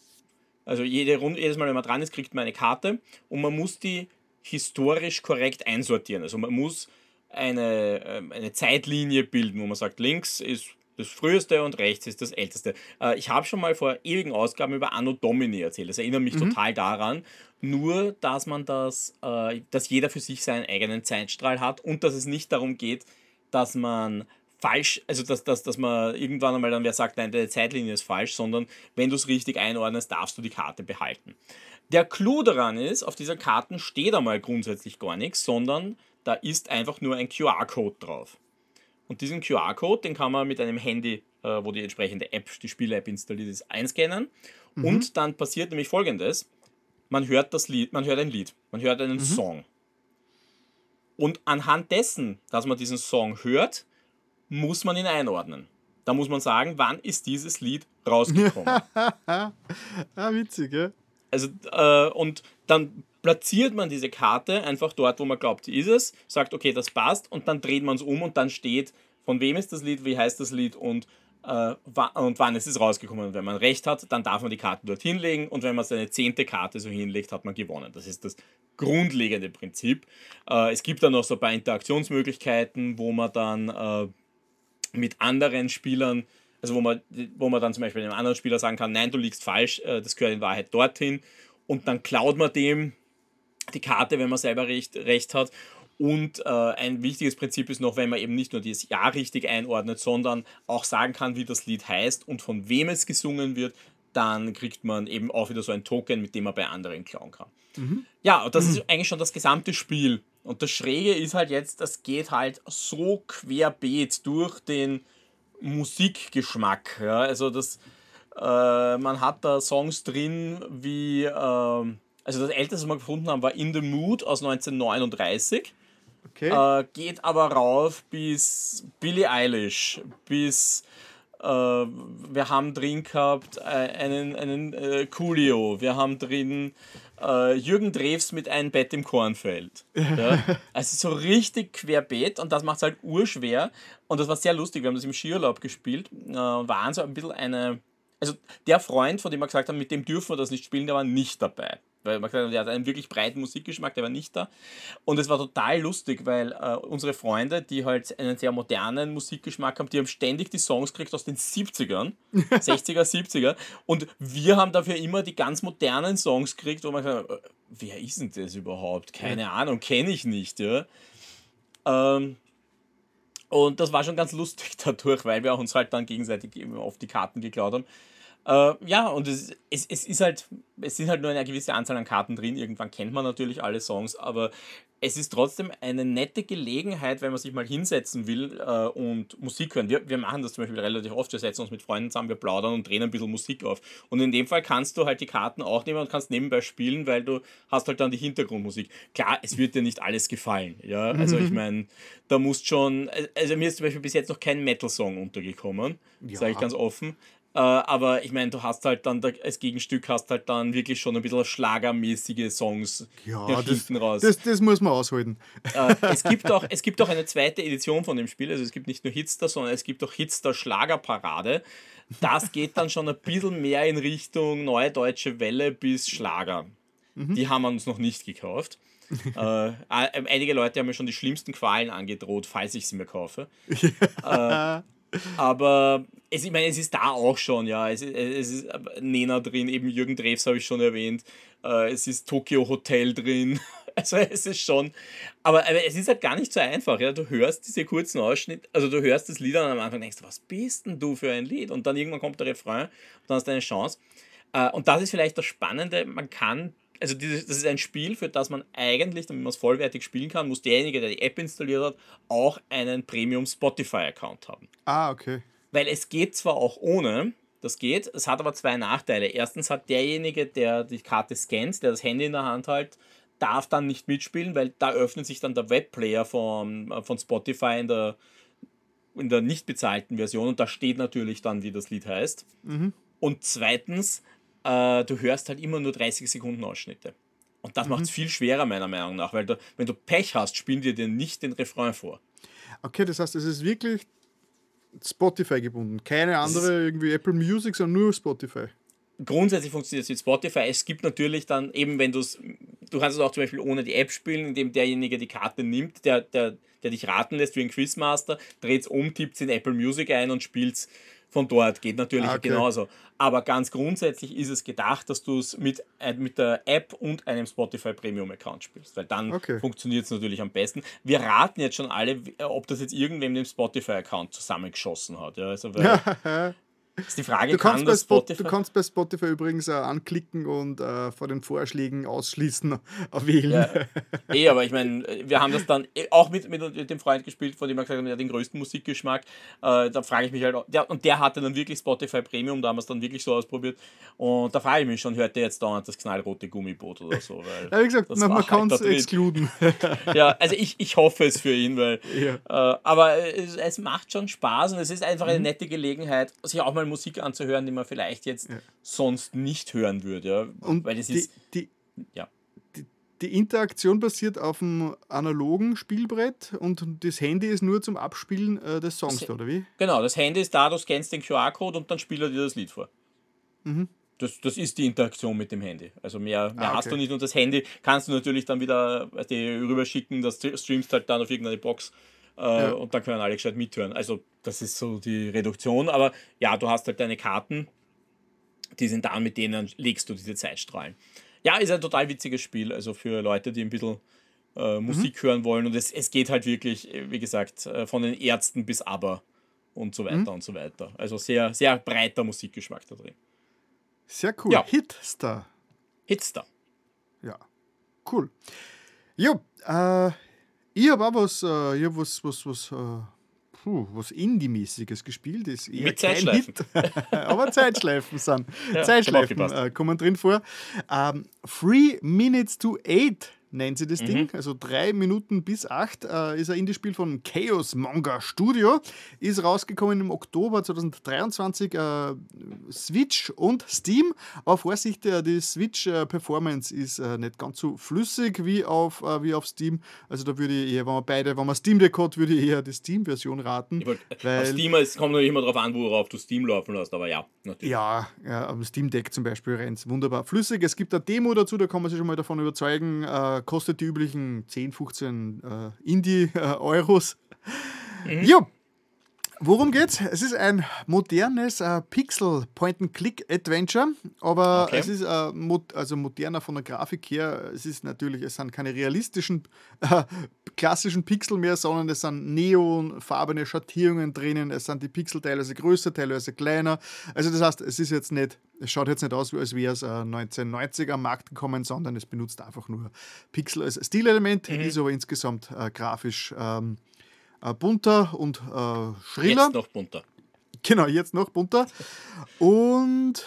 also jede Runde, jedes Mal, wenn man dran ist, kriegt man eine Karte und man muss die historisch korrekt einsortieren. Also man muss eine, äh, eine Zeitlinie bilden, wo man sagt, links ist das früheste und rechts ist das älteste. Äh, ich habe schon mal vor ewigen Ausgaben über Anno Domini erzählt. Das erinnert mich mhm. total daran. Nur, dass man das, äh, dass jeder für sich seinen eigenen Zeitstrahl hat und dass es nicht darum geht, dass man falsch, also dass, dass, dass man irgendwann einmal dann wer sagt, nein, deine Zeitlinie ist falsch, sondern wenn du es richtig einordnest, darfst du die Karte behalten. Der Clou daran ist, auf dieser Karte steht einmal grundsätzlich gar nichts, sondern da ist einfach nur ein QR-Code drauf. Und diesen QR-Code, den kann man mit einem Handy, äh, wo die entsprechende App, die Spiel-App installiert ist, einscannen. Mhm. Und dann passiert nämlich folgendes: Man hört das Lied, man hört ein Lied, man hört einen mhm. Song. Und anhand dessen, dass man diesen Song hört, muss man ihn einordnen. Da muss man sagen, wann ist dieses Lied rausgekommen. ah, witzig, ja. Also, äh, und dann platziert man diese Karte einfach dort, wo man glaubt, sie ist es, sagt, okay, das passt, und dann dreht man es um und dann steht, von wem ist das Lied, wie heißt das Lied und, äh, und wann ist es rausgekommen. Und wenn man recht hat, dann darf man die Karte dort hinlegen und wenn man seine zehnte Karte so hinlegt, hat man gewonnen. Das ist das grundlegende Prinzip. Äh, es gibt dann noch so ein paar Interaktionsmöglichkeiten, wo man dann äh, mit anderen Spielern also wo man, wo man dann zum Beispiel einem anderen Spieler sagen kann, nein, du liegst falsch, äh, das gehört in Wahrheit dorthin. Und dann klaut man dem die Karte, wenn man selber recht, recht hat. Und äh, ein wichtiges Prinzip ist noch, wenn man eben nicht nur das Jahr richtig einordnet, sondern auch sagen kann, wie das Lied heißt und von wem es gesungen wird, dann kriegt man eben auch wieder so ein Token, mit dem man bei anderen klauen kann. Mhm. Ja, und das mhm. ist eigentlich schon das gesamte Spiel. Und das Schräge ist halt jetzt, das geht halt so querbeet durch den Musikgeschmack. Ja? Also das, äh, man hat da Songs drin wie, äh, also das älteste, was wir gefunden haben, war In the Mood aus 1939. Okay. Äh, geht aber rauf bis Billie Eilish, bis äh, wir haben drin gehabt äh, einen, einen äh, Coolio, wir haben drin äh, Jürgen Drews mit einem Bett im Kornfeld. Ja? Also so richtig querbeet und das macht es halt urschwer. Und das war sehr lustig, wir haben das im Skiurlaub gespielt äh, waren so ein bisschen eine. Also der Freund, von dem wir gesagt haben, mit dem dürfen wir das nicht spielen, der war nicht dabei weil man gesagt hat, der hat einen wirklich breiten Musikgeschmack, der war nicht da. Und es war total lustig, weil äh, unsere Freunde, die halt einen sehr modernen Musikgeschmack haben, die haben ständig die Songs gekriegt aus den 70ern, 60er, 70er. Und wir haben dafür immer die ganz modernen Songs gekriegt, wo man gesagt hat, äh, wer ist denn das überhaupt? Keine ja. Ahnung, kenne ich nicht. Ja. Ähm, und das war schon ganz lustig dadurch, weil wir uns halt dann gegenseitig auf die Karten geklaut haben. Äh, ja, und es, es, es ist halt, es sind halt nur eine gewisse Anzahl an Karten drin. Irgendwann kennt man natürlich alle Songs, aber es ist trotzdem eine nette Gelegenheit, wenn man sich mal hinsetzen will äh, und Musik hören. Wir, wir machen das zum Beispiel relativ oft. Wir setzen uns mit Freunden zusammen, wir plaudern und drehen ein bisschen Musik auf. Und in dem Fall kannst du halt die Karten auch nehmen und kannst nebenbei spielen, weil du hast halt dann die Hintergrundmusik. Klar, es wird dir nicht alles gefallen. Ja, also ich meine, da musst schon. Also mir ist zum Beispiel bis jetzt noch kein Metal-Song untergekommen, ja. sage ich ganz offen. Äh, aber ich meine, du hast halt dann da, als Gegenstück hast halt dann wirklich schon ein bisschen schlagermäßige Songs ja, das, raus. Das, das muss man aushalten. Äh, es, gibt auch, es gibt auch eine zweite Edition von dem Spiel. Also es gibt nicht nur Hitster, sondern es gibt auch Hitster Schlagerparade. Das geht dann schon ein bisschen mehr in Richtung Neue Deutsche Welle bis Schlager. Mhm. Die haben wir uns noch nicht gekauft. äh, einige Leute haben mir schon die schlimmsten Qualen angedroht, falls ich sie mir kaufe. äh, aber es, ich meine, es ist da auch schon, ja. Es, es ist Nena drin, eben Jürgen Drews habe ich schon erwähnt. Äh, es ist Tokyo Hotel drin. Also es ist schon. Aber, aber, es ist halt gar nicht so einfach. Ja? Du hörst diese kurzen Ausschnitte, also du hörst das Lied und am Anfang denkst du, was bist denn du für ein Lied? Und dann irgendwann kommt der Refrain und dann hast du eine Chance. Äh, und das ist vielleicht das Spannende, man kann also dieses, das ist ein Spiel, für das man eigentlich, damit man es vollwertig spielen kann, muss derjenige, der die App installiert hat, auch einen Premium Spotify-Account haben. Ah, okay. Weil es geht zwar auch ohne, das geht, es hat aber zwei Nachteile. Erstens hat derjenige, der die Karte scannt, der das Handy in der Hand hält, darf dann nicht mitspielen, weil da öffnet sich dann der Webplayer von, äh, von Spotify in der, in der nicht bezahlten Version und da steht natürlich dann, wie das Lied heißt. Mhm. Und zweitens äh, du hörst halt immer nur 30 Sekunden Ausschnitte. Und das mhm. macht es viel schwerer, meiner Meinung nach, weil du, wenn du Pech hast, spielen die dir nicht den Refrain vor. Okay, das heißt, es ist wirklich Spotify gebunden. Keine andere, irgendwie Apple Music, sondern nur Spotify. Grundsätzlich funktioniert es mit Spotify. Es gibt natürlich dann eben, wenn du es, du kannst es auch zum Beispiel ohne die App spielen, indem derjenige die Karte nimmt, der, der, der dich raten lässt wie ein Quizmaster, dreht es um, tippt es in Apple Music ein und spielt es von dort. Geht natürlich okay. genauso. Aber ganz grundsätzlich ist es gedacht, dass du es mit, mit der App und einem Spotify Premium Account spielst, weil dann okay. funktioniert es natürlich am besten. Wir raten jetzt schon alle, ob das jetzt irgendwem den Spotify Account zusammengeschossen hat. Ja, also weil Ist die Frage, Du kann kannst, bei das Spot, Spotify? du kannst bei Spotify übrigens äh, anklicken und äh, vor den Vorschlägen ausschließen, äh, wählen. Ja, eh, aber ich meine, wir haben das dann eh auch mit, mit dem Freund gespielt, von dem er gesagt hat, er hat den größten Musikgeschmack. Äh, da frage ich mich halt, auch- der, und der hatte dann wirklich Spotify Premium, da haben wir es dann wirklich so ausprobiert. Und da frage ich mich schon, hört der jetzt dauernd das knallrote Gummiboot oder so? Weil Ja, wie gesagt, das man, man kann es exkluden. Ja, also ich, ich hoffe es für ihn, weil. Ja. Äh, aber es, es macht schon Spaß und es ist einfach Mhm. eine nette Gelegenheit, sich auch mal Musik anzuhören, die man vielleicht jetzt sonst nicht hören würde. Ja? Und weil das die, ist. die, Ja. die Interaktion basiert auf dem analogen Spielbrett und das Handy ist nur zum Abspielen äh, des Songs, Das- oder wie? Genau, das Handy ist da, du scannst den QR-Code und dann spielt er dir das Lied vor. Mhm. Das, das ist die Interaktion mit dem Handy. Also mehr, mehr Ah, hast okay. du nicht und das Handy kannst du natürlich dann wieder du, rüberschicken, das streamst halt dann auf irgendeine Box äh, Ja. und dann können alle gescheit mithören. Also das ist so die Reduktion, aber ja, du hast halt deine Karten, die sind da, mit denen legst du diese Zeitstrahlen. Ja, ist ein total witziges Spiel, also für Leute, die ein bisschen äh, Musik hören wollen und es, es geht halt wirklich, wie gesagt, äh, von den Ärzten bis Aber und so weiter und so weiter. Also sehr, sehr breiter Musikgeschmack da drin. Sehr cool. Ja. Hitstar. Hitster. Ja, cool. Jo, äh, ich habe auch was, äh, ich hab was, was, was, äh, puh, was Indie-mäßiges gespielt. Ist eher Mit Zeitschleifen. Aber Zeitschleifen sind. Ja, Zeitschleifen äh, kommen drin vor. Ähm, Three Minutes to Eight nennt sie Mhm. das Ding. Also drei Minuten bis acht äh, ist ein Indie-Spiel von Chaos Manga Studio. Ist rausgekommen im Oktober 2023. Äh, Switch und Steam. Aber Vorsicht, äh, die Switch-Performance ist äh, nicht ganz so flüssig wie auf, äh, wie auf Steam. Also da würde ich eher, wenn man beide, wenn man Steam Deck hat, würde ich eher die Steam-Version raten. Wollt, Weil- auf Steam, es kommt natürlich immer darauf an, worauf du Steam laufen lässt, aber ja, natürlich. Ja, ja, am Steam Deck zum Beispiel rennt es wunderbar flüssig. Es gibt eine Demo dazu, da kann man sich schon mal davon überzeugen. Äh, kostet die üblichen 10, 15 äh, Indie-Euros. Ja, worum geht's? Es ist ein modernes äh, Pixel-Point-and-Click-Adventure, aber Okay. es ist äh, mo also moderner von der Grafik her. Es ist natürlich, es sind keine realistischen äh, klassischen Pixel mehr, sondern es sind neonfarbene Schattierungen drinnen. Es sind die Pixel teilweise größer, teilweise kleiner. Also das heißt, es ist jetzt nicht, es schaut jetzt nicht aus, als wäre es äh, 1990 am Markt gekommen, sondern es benutzt einfach nur Pixel als Stilelement, ist aber insgesamt äh, grafisch ähm, äh, bunter und äh, schriller. Jetzt noch bunter. Genau, jetzt noch bunter. Und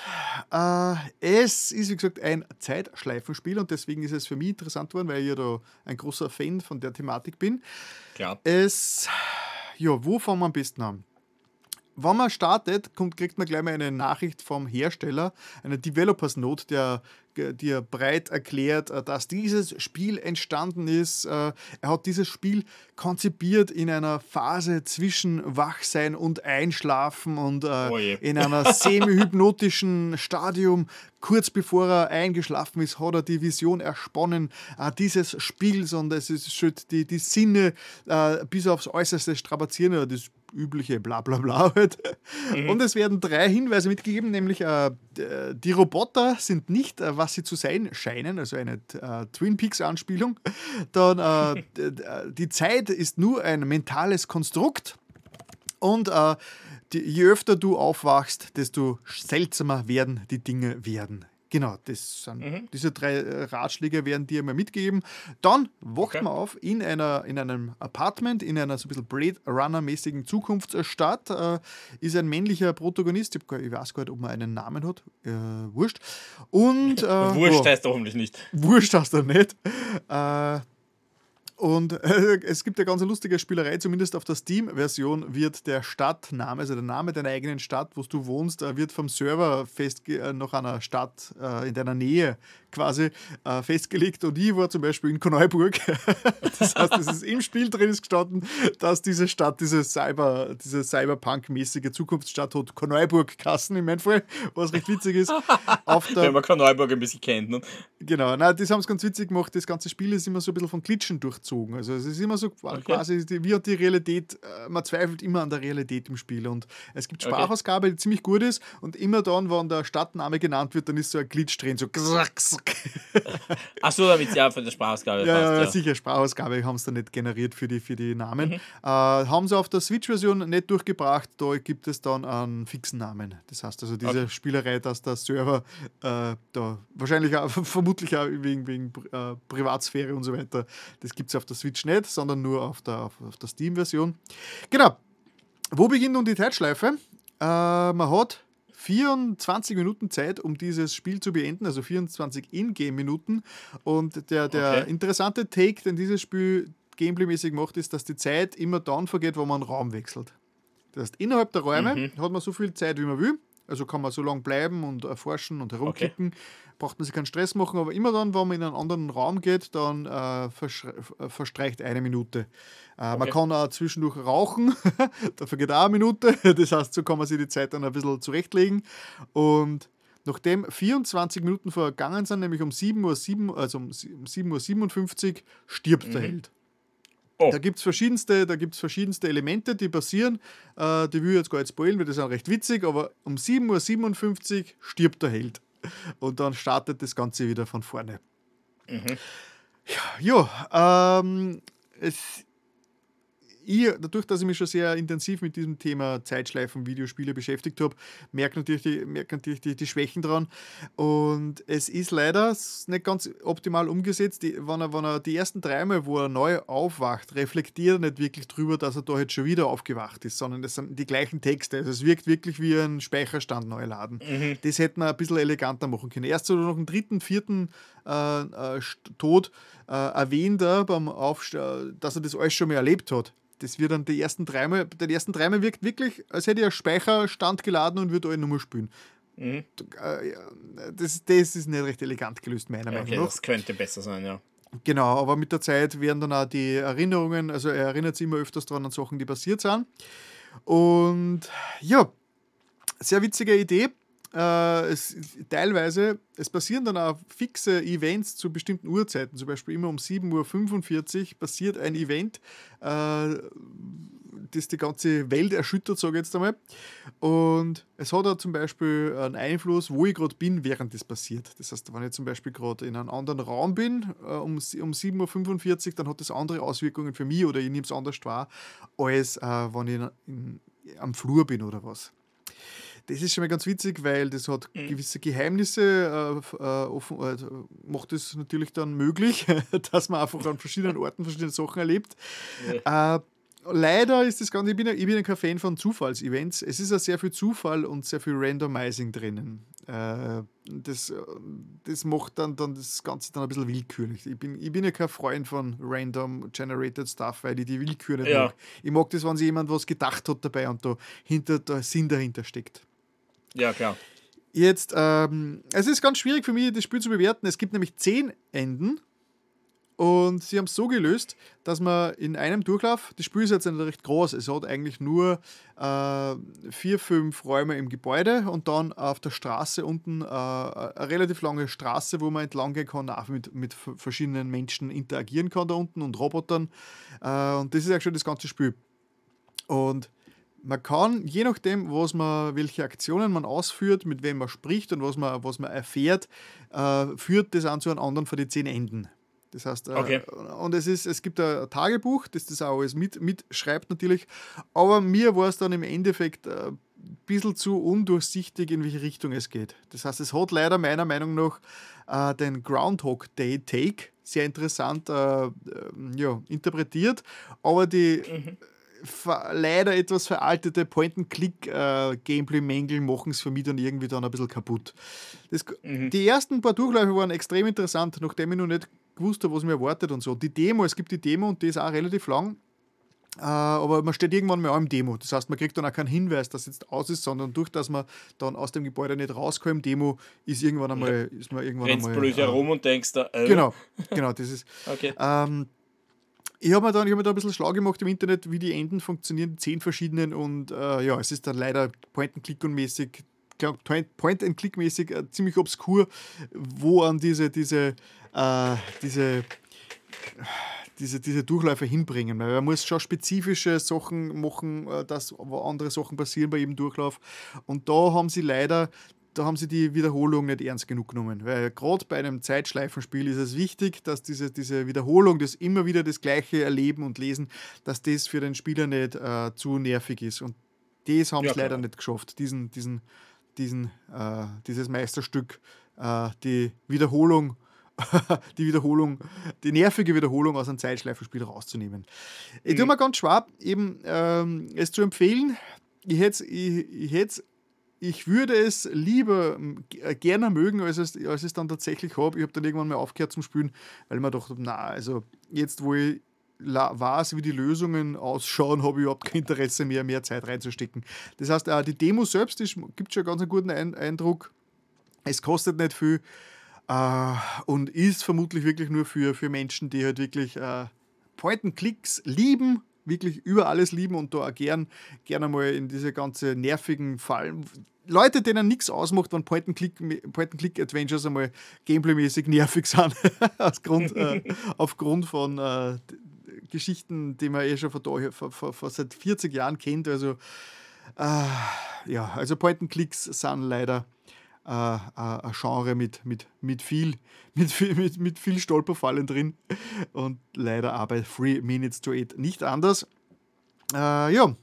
äh, es ist, wie gesagt, ein Zeitschleifenspiel und deswegen ist es für mich interessant worden, weil ich ja da ein großer Fan von der Thematik bin. Klar. Es, ja, wo fangen wir am besten an? Wenn man startet, kommt, kriegt man gleich mal eine Nachricht vom Hersteller, eine Developers Note, der dir breit erklärt, äh, dass dieses Spiel entstanden ist. Äh, Er hat dieses Spiel konzipiert in einer Phase zwischen Wachsein und Einschlafen und äh, Oh in einer semi-hypnotischen Stadium. Kurz bevor er eingeschlafen ist, hat er die Vision ersponnen äh, dieses Spiels und es ist schon die, die Sinne äh, bis aufs Äußerste strapazieren. Ja, das übliche Blablabla halt. Und es werden drei Hinweise mitgegeben, nämlich äh, die Roboter sind nicht, äh, was sie zu sein scheinen, also eine äh, Twin Peaks-Anspielung. Dann äh, die Zeit ist nur ein mentales Konstrukt. Und äh, die, je öfter du aufwachst, desto seltsamer werden die Dinge werden. Genau, das sind, Mhm. diese drei äh, Ratschläge werden dir mal mitgegeben. Dann wacht Okay. man auf in, einer, in einem Apartment, in einer so ein bisschen Blade Runner-mäßigen Zukunftsstadt. Äh, ist ein männlicher Protagonist, ich, ich weiß gar nicht, ob man einen Namen hat, äh, wurscht. Und, äh, Wurscht heißt hoffentlich nicht. Wurscht hast du nicht. Äh, und äh, es gibt eine ganz lustige Spielerei, zumindest auf der Steam-Version wird der Stadtname, also der Name deiner eigenen Stadt, wo du wohnst, äh, wird vom Server festge äh, noch einer Stadt äh, in deiner Nähe quasi äh, festgelegt. Und ich war zum Beispiel in Korneuburg. das heißt, es ist im Spiel drin gestanden, dass diese Stadt, diese Cyber, diese Cyberpunk-mäßige Zukunftsstadt hat Korneuburg-Kassen in meinem Fall, was recht witzig ist. Wenn man kein Neuburg ein bisschen kennt. Ne? Genau, na, das haben sie ganz witzig gemacht. Das ganze Spiel ist immer so ein bisschen von Glitchen durchzogen. Durchzogen. Also es ist immer so okay. quasi, wie hat die Realität, äh, man zweifelt immer an der Realität im Spiel. Und es gibt Sprachausgabe, okay. die ziemlich gut ist. Und immer dann, wenn der Stadtname genannt wird, dann ist so ein Glitch drin, so Achso, damit ja von der Sprachausgabe ja, passt, ja, ja, sicher, Sprachausgabe haben sie dann nicht generiert für die, für die Namen. Mhm. Äh, haben sie auf der Switch-Version nicht durchgebracht, da gibt es dann einen fixen Namen. Das heißt also diese okay. Spielerei, dass der Server äh, da wahrscheinlich auch, vermutlich auch wegen, wegen äh, Privatsphäre und so weiter, das gibt es auf der Switch nicht, sondern nur auf der, auf, auf der Steam-Version. Genau. Wo beginnt nun die Zeitschleife? Äh, man hat 24 Minuten Zeit, um dieses Spiel zu beenden, also 24 Ingame-Minuten. Und der, der okay. interessante Take, den dieses Spiel gameplaymäßig macht, ist, dass die Zeit immer dann vergeht, wo man einen Raum wechselt. Das heißt, innerhalb der Räume mhm. hat man so viel Zeit, wie man will. Also kann man so lange bleiben und erforschen und herumklicken. Okay. Braucht man sich keinen Stress machen, aber immer dann, wenn man in einen anderen Raum geht, dann äh, äh verstreicht eine Minute. Äh, okay. Man kann auch zwischendurch rauchen, dafür geht auch eine Minute. Das heißt, so kann man sich die Zeit dann ein bisschen zurechtlegen. Und nachdem 24 Minuten vergangen sind, nämlich um 7 Uhr, 7, also um 7.57 Uhr, stirbt mhm. der Held. Oh. Da gibt es verschiedenste, verschiedenste Elemente, die passieren. Äh, die will ich jetzt gar nicht spoilen, weil das ist auch recht witzig, aber um 7.57 Uhr stirbt der Held. Und dann startet das Ganze wieder von vorne. Mhm. Ja, ja ähm, es ich, dadurch, dass ich mich schon sehr intensiv mit diesem Thema Zeitschleifen, Videospiele beschäftigt habe, merke natürlich, die, merke natürlich die, die Schwächen dran. Und es ist leider nicht ganz optimal umgesetzt. Die, wenn, er, wenn er die ersten dreimal, wo er neu aufwacht, reflektiert er nicht wirklich drüber, dass er da jetzt schon wieder aufgewacht ist, sondern es sind die gleichen Texte. Also es wirkt wirklich wie ein Speicherstand neu laden. Mhm. Das hätte man ein bisschen eleganter machen können. Erst so noch einen dritten, vierten Tod äh, erwähnt er beim Aufstehen, dass er das alles schon mal erlebt hat das wird dann die ersten dreimal, den ersten dreimal wirkt wirklich, als hätte einen Speicherstand geladen und würde alle Nummer spielen. Mhm. Äh, das, das ist nicht recht elegant gelöst, meiner Meinung nach. Das könnte besser sein, ja. Genau, aber mit der Zeit werden dann auch die Erinnerungen, also er erinnert sich immer öfters daran an Sachen, die passiert sind. Und ja, sehr witzige Idee. Äh, es, teilweise, es passieren dann auch fixe Events zu bestimmten Uhrzeiten. Zum Beispiel immer um 7.45 Uhr passiert ein Event, äh, das die ganze Welt erschüttert, sage ich jetzt einmal. Und es hat auch zum Beispiel einen Einfluss, wo ich gerade bin, während das passiert. Das heißt, wenn ich zum Beispiel gerade in einem anderen Raum bin, äh, um, um 7.45 Uhr, dann hat das andere Auswirkungen für mich oder ich nehme es anders wahr, als äh, wenn ich in, in, am Flur bin oder was. Das ist schon mal ganz witzig, weil das hat mhm. gewisse Geheimnisse, äh, äh offen, äh, macht es natürlich dann möglich, dass man einfach an verschiedenen Orten verschiedene Sachen erlebt. Ja. Äh, leider ist das Ganze, ich bin, ich bin kein Fan von Zufallsevents. Es ist ja sehr viel Zufall und sehr viel Randomizing drinnen. Äh, das, das macht dann, dann das Ganze dann ein bisschen willkürlich. Ich bin, ich bin ja kein Freund von random generated stuff, weil ich die Willkür nicht ja. mag. Ich mag das, wenn sich jemand was gedacht hat dabei und da hinter der Sinn dahinter steckt. Ja, klar. Jetzt, ähm, es ist ganz schwierig für mich, das Spiel zu bewerten. Es gibt nämlich zehn Enden und sie haben es so gelöst, dass man in einem Durchlauf, das Spiel ist jetzt nicht recht groß, es hat eigentlich nur äh, vier, fünf Räume im Gebäude und dann auf der Straße unten äh, eine relativ lange Straße, wo man entlang gehen kann, auch mit, mit verschiedenen Menschen interagieren kann da unten und Robotern. Äh, und das ist eigentlich schon das ganze Spiel. Und man kann, je nachdem, was man, welche Aktionen man ausführt, mit wem man spricht und was man, was man erfährt, äh, führt das an zu einem anderen von den zehn Enden. Das heißt, äh, okay. und es, ist, es gibt ein Tagebuch, das das auch alles mit, mitschreibt natürlich, aber mir war es dann im Endeffekt ein bisschen zu undurchsichtig, in welche Richtung es geht. Das heißt, es hat leider meiner Meinung nach äh, den Groundhog Day Take sehr interessant äh, ja, interpretiert, aber die mhm leider etwas veraltete Point-and-Click-Gameplay-Mängel machen es für mich dann irgendwie dann ein bisschen kaputt. Das, mhm. Die ersten paar Durchläufe waren extrem interessant, nachdem ich noch nicht gewusst habe, was mir erwartet und so. Die Demo, es gibt die Demo und die ist auch relativ lang. Uh, aber man steht irgendwann mal im Demo. Das heißt, man kriegt dann auch keinen Hinweis, dass es jetzt aus ist, sondern durch dass man dann aus dem Gebäude nicht rauskommt im Demo, ist irgendwann einmal. Ist man irgendwann Rennst einmal, bloß herum und denkst da. Äh. Genau, genau, das ist. okay. Ähm, ich habe mir, hab mir da ein bisschen schlau gemacht im Internet, wie die Enden funktionieren, zehn verschiedenen und äh, ja, es ist dann leider Point-and-Click und mäßig, Point-and-Click-mäßig äh, ziemlich obskur, wo an diese, diese, äh, diese diese, diese Durchläufe hinbringen. Weil man muss schon spezifische Sachen machen, äh, dass wo andere Sachen passieren bei jedem Durchlauf. Und da haben sie leider da haben sie die Wiederholung nicht ernst genug genommen. Weil gerade bei einem Zeitschleifenspiel ist es wichtig, dass diese, diese Wiederholung, das immer wieder das Gleiche erleben und lesen, dass das für den Spieler nicht äh, zu nervig ist. Und das haben ja, sie leider nicht geschafft, diesen, diesen, diesen, äh, dieses Meisterstück, äh, die Wiederholung die Wiederholung, die nervige Wiederholung aus einem Zeitschleifenspiel rauszunehmen. Ich tue mhm. mir ganz schwer, eben ähm, es zu empfehlen. Ich, hätte, ich, ich, würde es lieber äh, gerne mögen, als es, als es dann tatsächlich habe. Ich habe dann irgendwann mal aufgehört zum Spielen, weil ich mir dachte, na, also jetzt, wo ich weiß, wie die Lösungen ausschauen, habe ich überhaupt kein Interesse mehr, mehr Zeit reinzustecken. Das heißt, die Demo selbst ist, gibt schon ganz einen guten Eindruck. Es kostet nicht viel. Äh, und ist vermutlich wirklich nur für, für Menschen, die halt wirklich äh, Point-and-Clicks lieben, wirklich über alles lieben und da auch gern, gern einmal in diese ganze nervigen Fallen. Leute, denen nichts ausmacht, wenn Point-and-Click-Adventures einmal gameplaymäßig nervig sind, Grund, äh, aufgrund von äh, Geschichten, die man eh schon vor, da, vor seit 40 Jahren kennt. Also, äh, ja, also Point-and-Clicks sind leider äh, ein Genre mit, mit, mit, viel, mit, viel, mit, mit viel Stolperfallen drin. Und leider auch bei Three Minutes to Eight nicht anders. Äh, ja,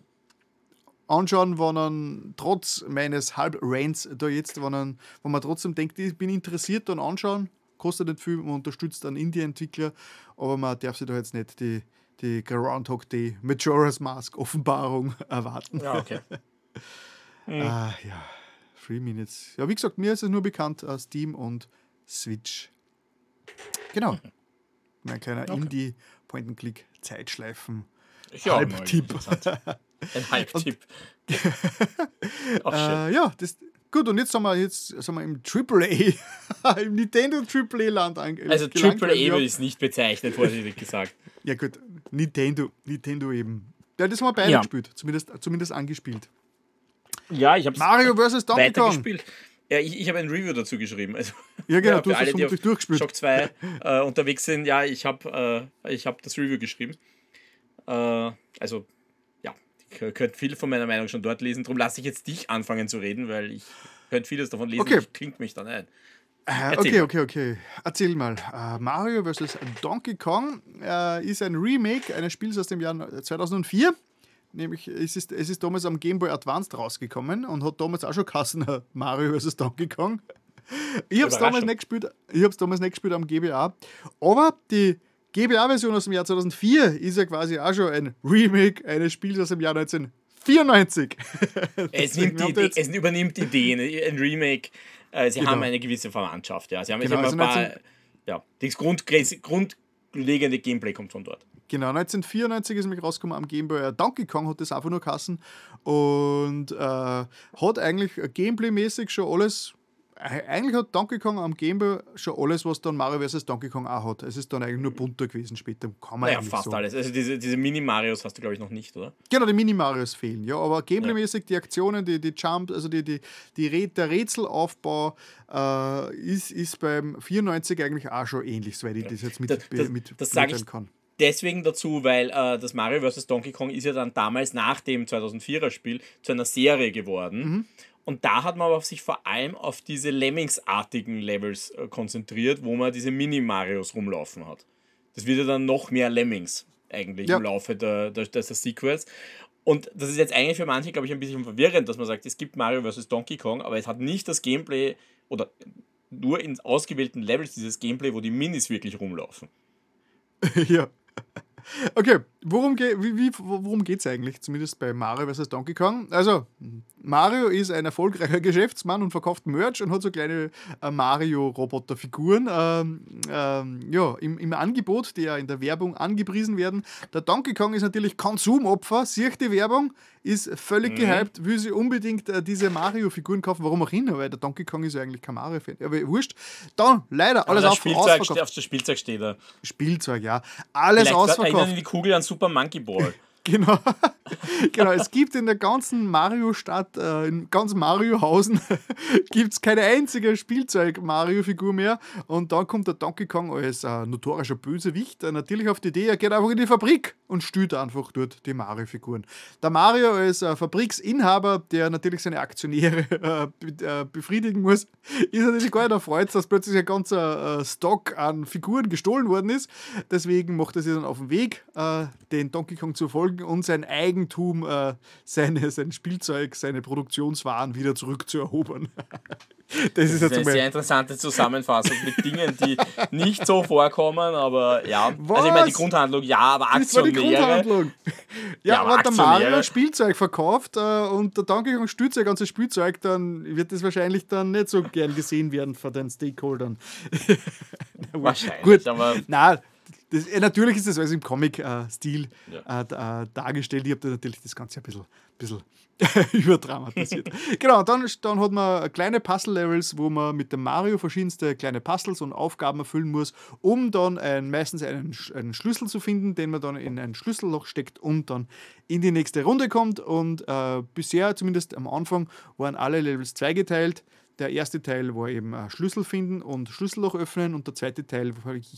anschauen, wenn man trotz meines Halb-Rants da jetzt, wenn man, wenn man trotzdem denkt, ich bin interessiert, dann anschauen. Kostet nicht viel, man unterstützt dann Indie-Entwickler, aber man darf sich da jetzt nicht die, die Groundhog Day Majora's Mask Offenbarung erwarten. Ja, okay. mhm. ah, ja. Three Minutes. Ja, wie gesagt, mir ist es nur bekannt aus Steam und Switch. Genau. Mein kleiner okay. Indie Point-and-Click Zeitschleifen. Ja, Halbtipp. Ein Halbtipp. äh, ja, das, gut, und jetzt sind wir, jetzt sind wir im AAA, im Nintendo AAA-Land angekommen. Also AAA würde ich es nicht bezeichnen, vorsichtig gesagt. Ja gut, Nintendo, Nintendo eben. Ja, das haben wir beide ja. gespielt, zumindest, zumindest angespielt. Ja, ich habe Mario vs. Donkey Kong. Gespielt. Ja, ich, ich habe ein Review dazu geschrieben. Also, ja, genau, ja, du hast alle, das durchgespielt. Shock 2 äh, unterwegs sind, ja, ich habe äh, hab das Review geschrieben. Äh, also, ja, ich könnte viel von meiner Meinung schon dort lesen. Darum lasse ich jetzt dich anfangen zu reden, weil ich könnte vieles davon lesen. Okay. Ich klingt mich dann ein. Äh, okay, okay, okay. Erzähl mal. Uh, Mario vs. Donkey Kong uh, ist ein Remake eines Spiels aus dem Jahr 2004 Nämlich, es ist, es ist damals am Game Boy Advanced rausgekommen und hat damals auch schon Kassen Mario vs. Donkey Kong. Ich habe es damals, nicht gespielt, damals nicht gespielt am GBA. Aber die GBA-Version aus dem Jahr 2004 ist ja quasi auch schon ein Remake eines Spiels aus dem Jahr 1994. es, nimmt die es übernimmt Ideen, ein Remake. Äh, sie genau. haben eine gewisse Verwandtschaft. Ja. Sie haben, genau, sie haben also ein paar, ja, das Grund, grundlegende Gameplay kommt von dort. Genau, 1994 ist nämlich rausgekommen am Game Boy. Donkey Kong hat das einfach nur kassen und äh, hat eigentlich Gameplay-mäßig schon alles. Eigentlich hat Donkey Kong am Game Boy schon alles, was dann Mario vs. Donkey Kong auch hat. Es ist dann eigentlich nur bunter gewesen später. Kann man naja, fast so. alles. Also diese, diese Mini-Marios hast du, glaube ich, noch nicht, oder? Genau, die Mini-Marios fehlen, ja. Aber Gameplay-mäßig die Aktionen, die, die Jump, also die, die, die, der Rätselaufbau äh, ist, ist beim 94 eigentlich auch schon ähnlich, soweit ich ja. das jetzt mit, das, das, mit das ich, kann deswegen dazu, weil äh, das Mario vs. Donkey Kong ist ja dann damals nach dem 2004er Spiel zu einer Serie geworden. Mhm. Und da hat man aber sich vor allem auf diese Lemmings-artigen Levels äh, konzentriert, wo man diese Mini-Marios rumlaufen hat. Das wird ja dann noch mehr Lemmings eigentlich ja. im Laufe der, der, der, der Sequels. Und das ist jetzt eigentlich für manche, glaube ich, ein bisschen verwirrend, dass man sagt, es gibt Mario vs. Donkey Kong, aber es hat nicht das Gameplay oder nur in ausgewählten Levels dieses Gameplay, wo die Minis wirklich rumlaufen. ja. Okay, worum, ge wie, wie, geht es eigentlich? Zumindest bei Mario vs. Donkey Kong. Also, Mario ist ein erfolgreicher Geschäftsmann und verkauft Merch und hat so kleine äh, Mario-Roboter-Figuren ähm, ähm, im, im Angebot, die ja in der Werbung angepriesen werden. Der Donkey Kong ist natürlich Konsumopfer, sieht die Werbung, ist völlig mhm. gehypt, will sie unbedingt äh, diese Mario-Figuren kaufen, warum auch immer, weil der Donkey Kong ist ja eigentlich kein Mario-Fan. Aber wurscht. Dann, leider, alles auf, Spielzeug. Auf das Spielzeug steht er. Spielzeug, ja. Alles Vielleicht ausverkauft. Erinnern die Kugel an Super Monkey Ball. Genau. genau, es gibt in der ganzen Mario-Stadt, äh, in ganz Mario-Hausen, gibt es keine einzige Spielzeug-Mario-Figur mehr. Und dann kommt der Donkey Kong als äh, notorischer Bösewicht äh, natürlich auf die Idee, er geht einfach in die Fabrik und stüht einfach dort die Mario-Figuren. Der Mario als äh, Fabriksinhaber, der natürlich seine Aktionäre äh, be äh, befriedigen muss, ist natürlich gar nicht erfreut, dass plötzlich ein ganzer äh, Stock an Figuren gestohlen worden ist. Deswegen macht er sich dann auf den Weg, den Donkey Kong zu folgen und sein Eigentum, äh, seine, sein Spielzeug, seine Produktionswaren wieder zurückzuerobern. Das, ist, das ist eine sehr interessante Zusammenfassung mit Dingen, die nicht so vorkommen, aber ja. Was? Also ich meine, die Grundhandlung, ja, aber Aktionäre. Das war die Grundhandlung. Ja, ja aber, aber der Mario Spielzeug verkauft äh, und der Donkey Kong stützt sein ganzes Spielzeug, dann wird das wahrscheinlich dann nicht so gern gesehen werden von den Stakeholdern. wahrscheinlich, Gut, aber... Nein, das, äh, natürlich ist das alles im Comic-Stil ja. äh, dargestellt. Ich habe da natürlich das Ganze ein bisschen, bisschen überdramatisiert. genau, dann, dann hat man kleine Puzzle-Levels, wo man mit dem Mario verschiedenste kleine Puzzles und Aufgaben erfüllen muss, um dann ein, meistens einen, einen Schlüssel zu finden, den man dann in ein Schlüsselloch steckt und dann in die nächste Runde kommt. Und äh, bisher, zumindest am Anfang, waren alle Levels zweigeteilt. Der erste Teil war eben äh, Schlüssel finden und Schlüsselloch öffnen und der zweite Teil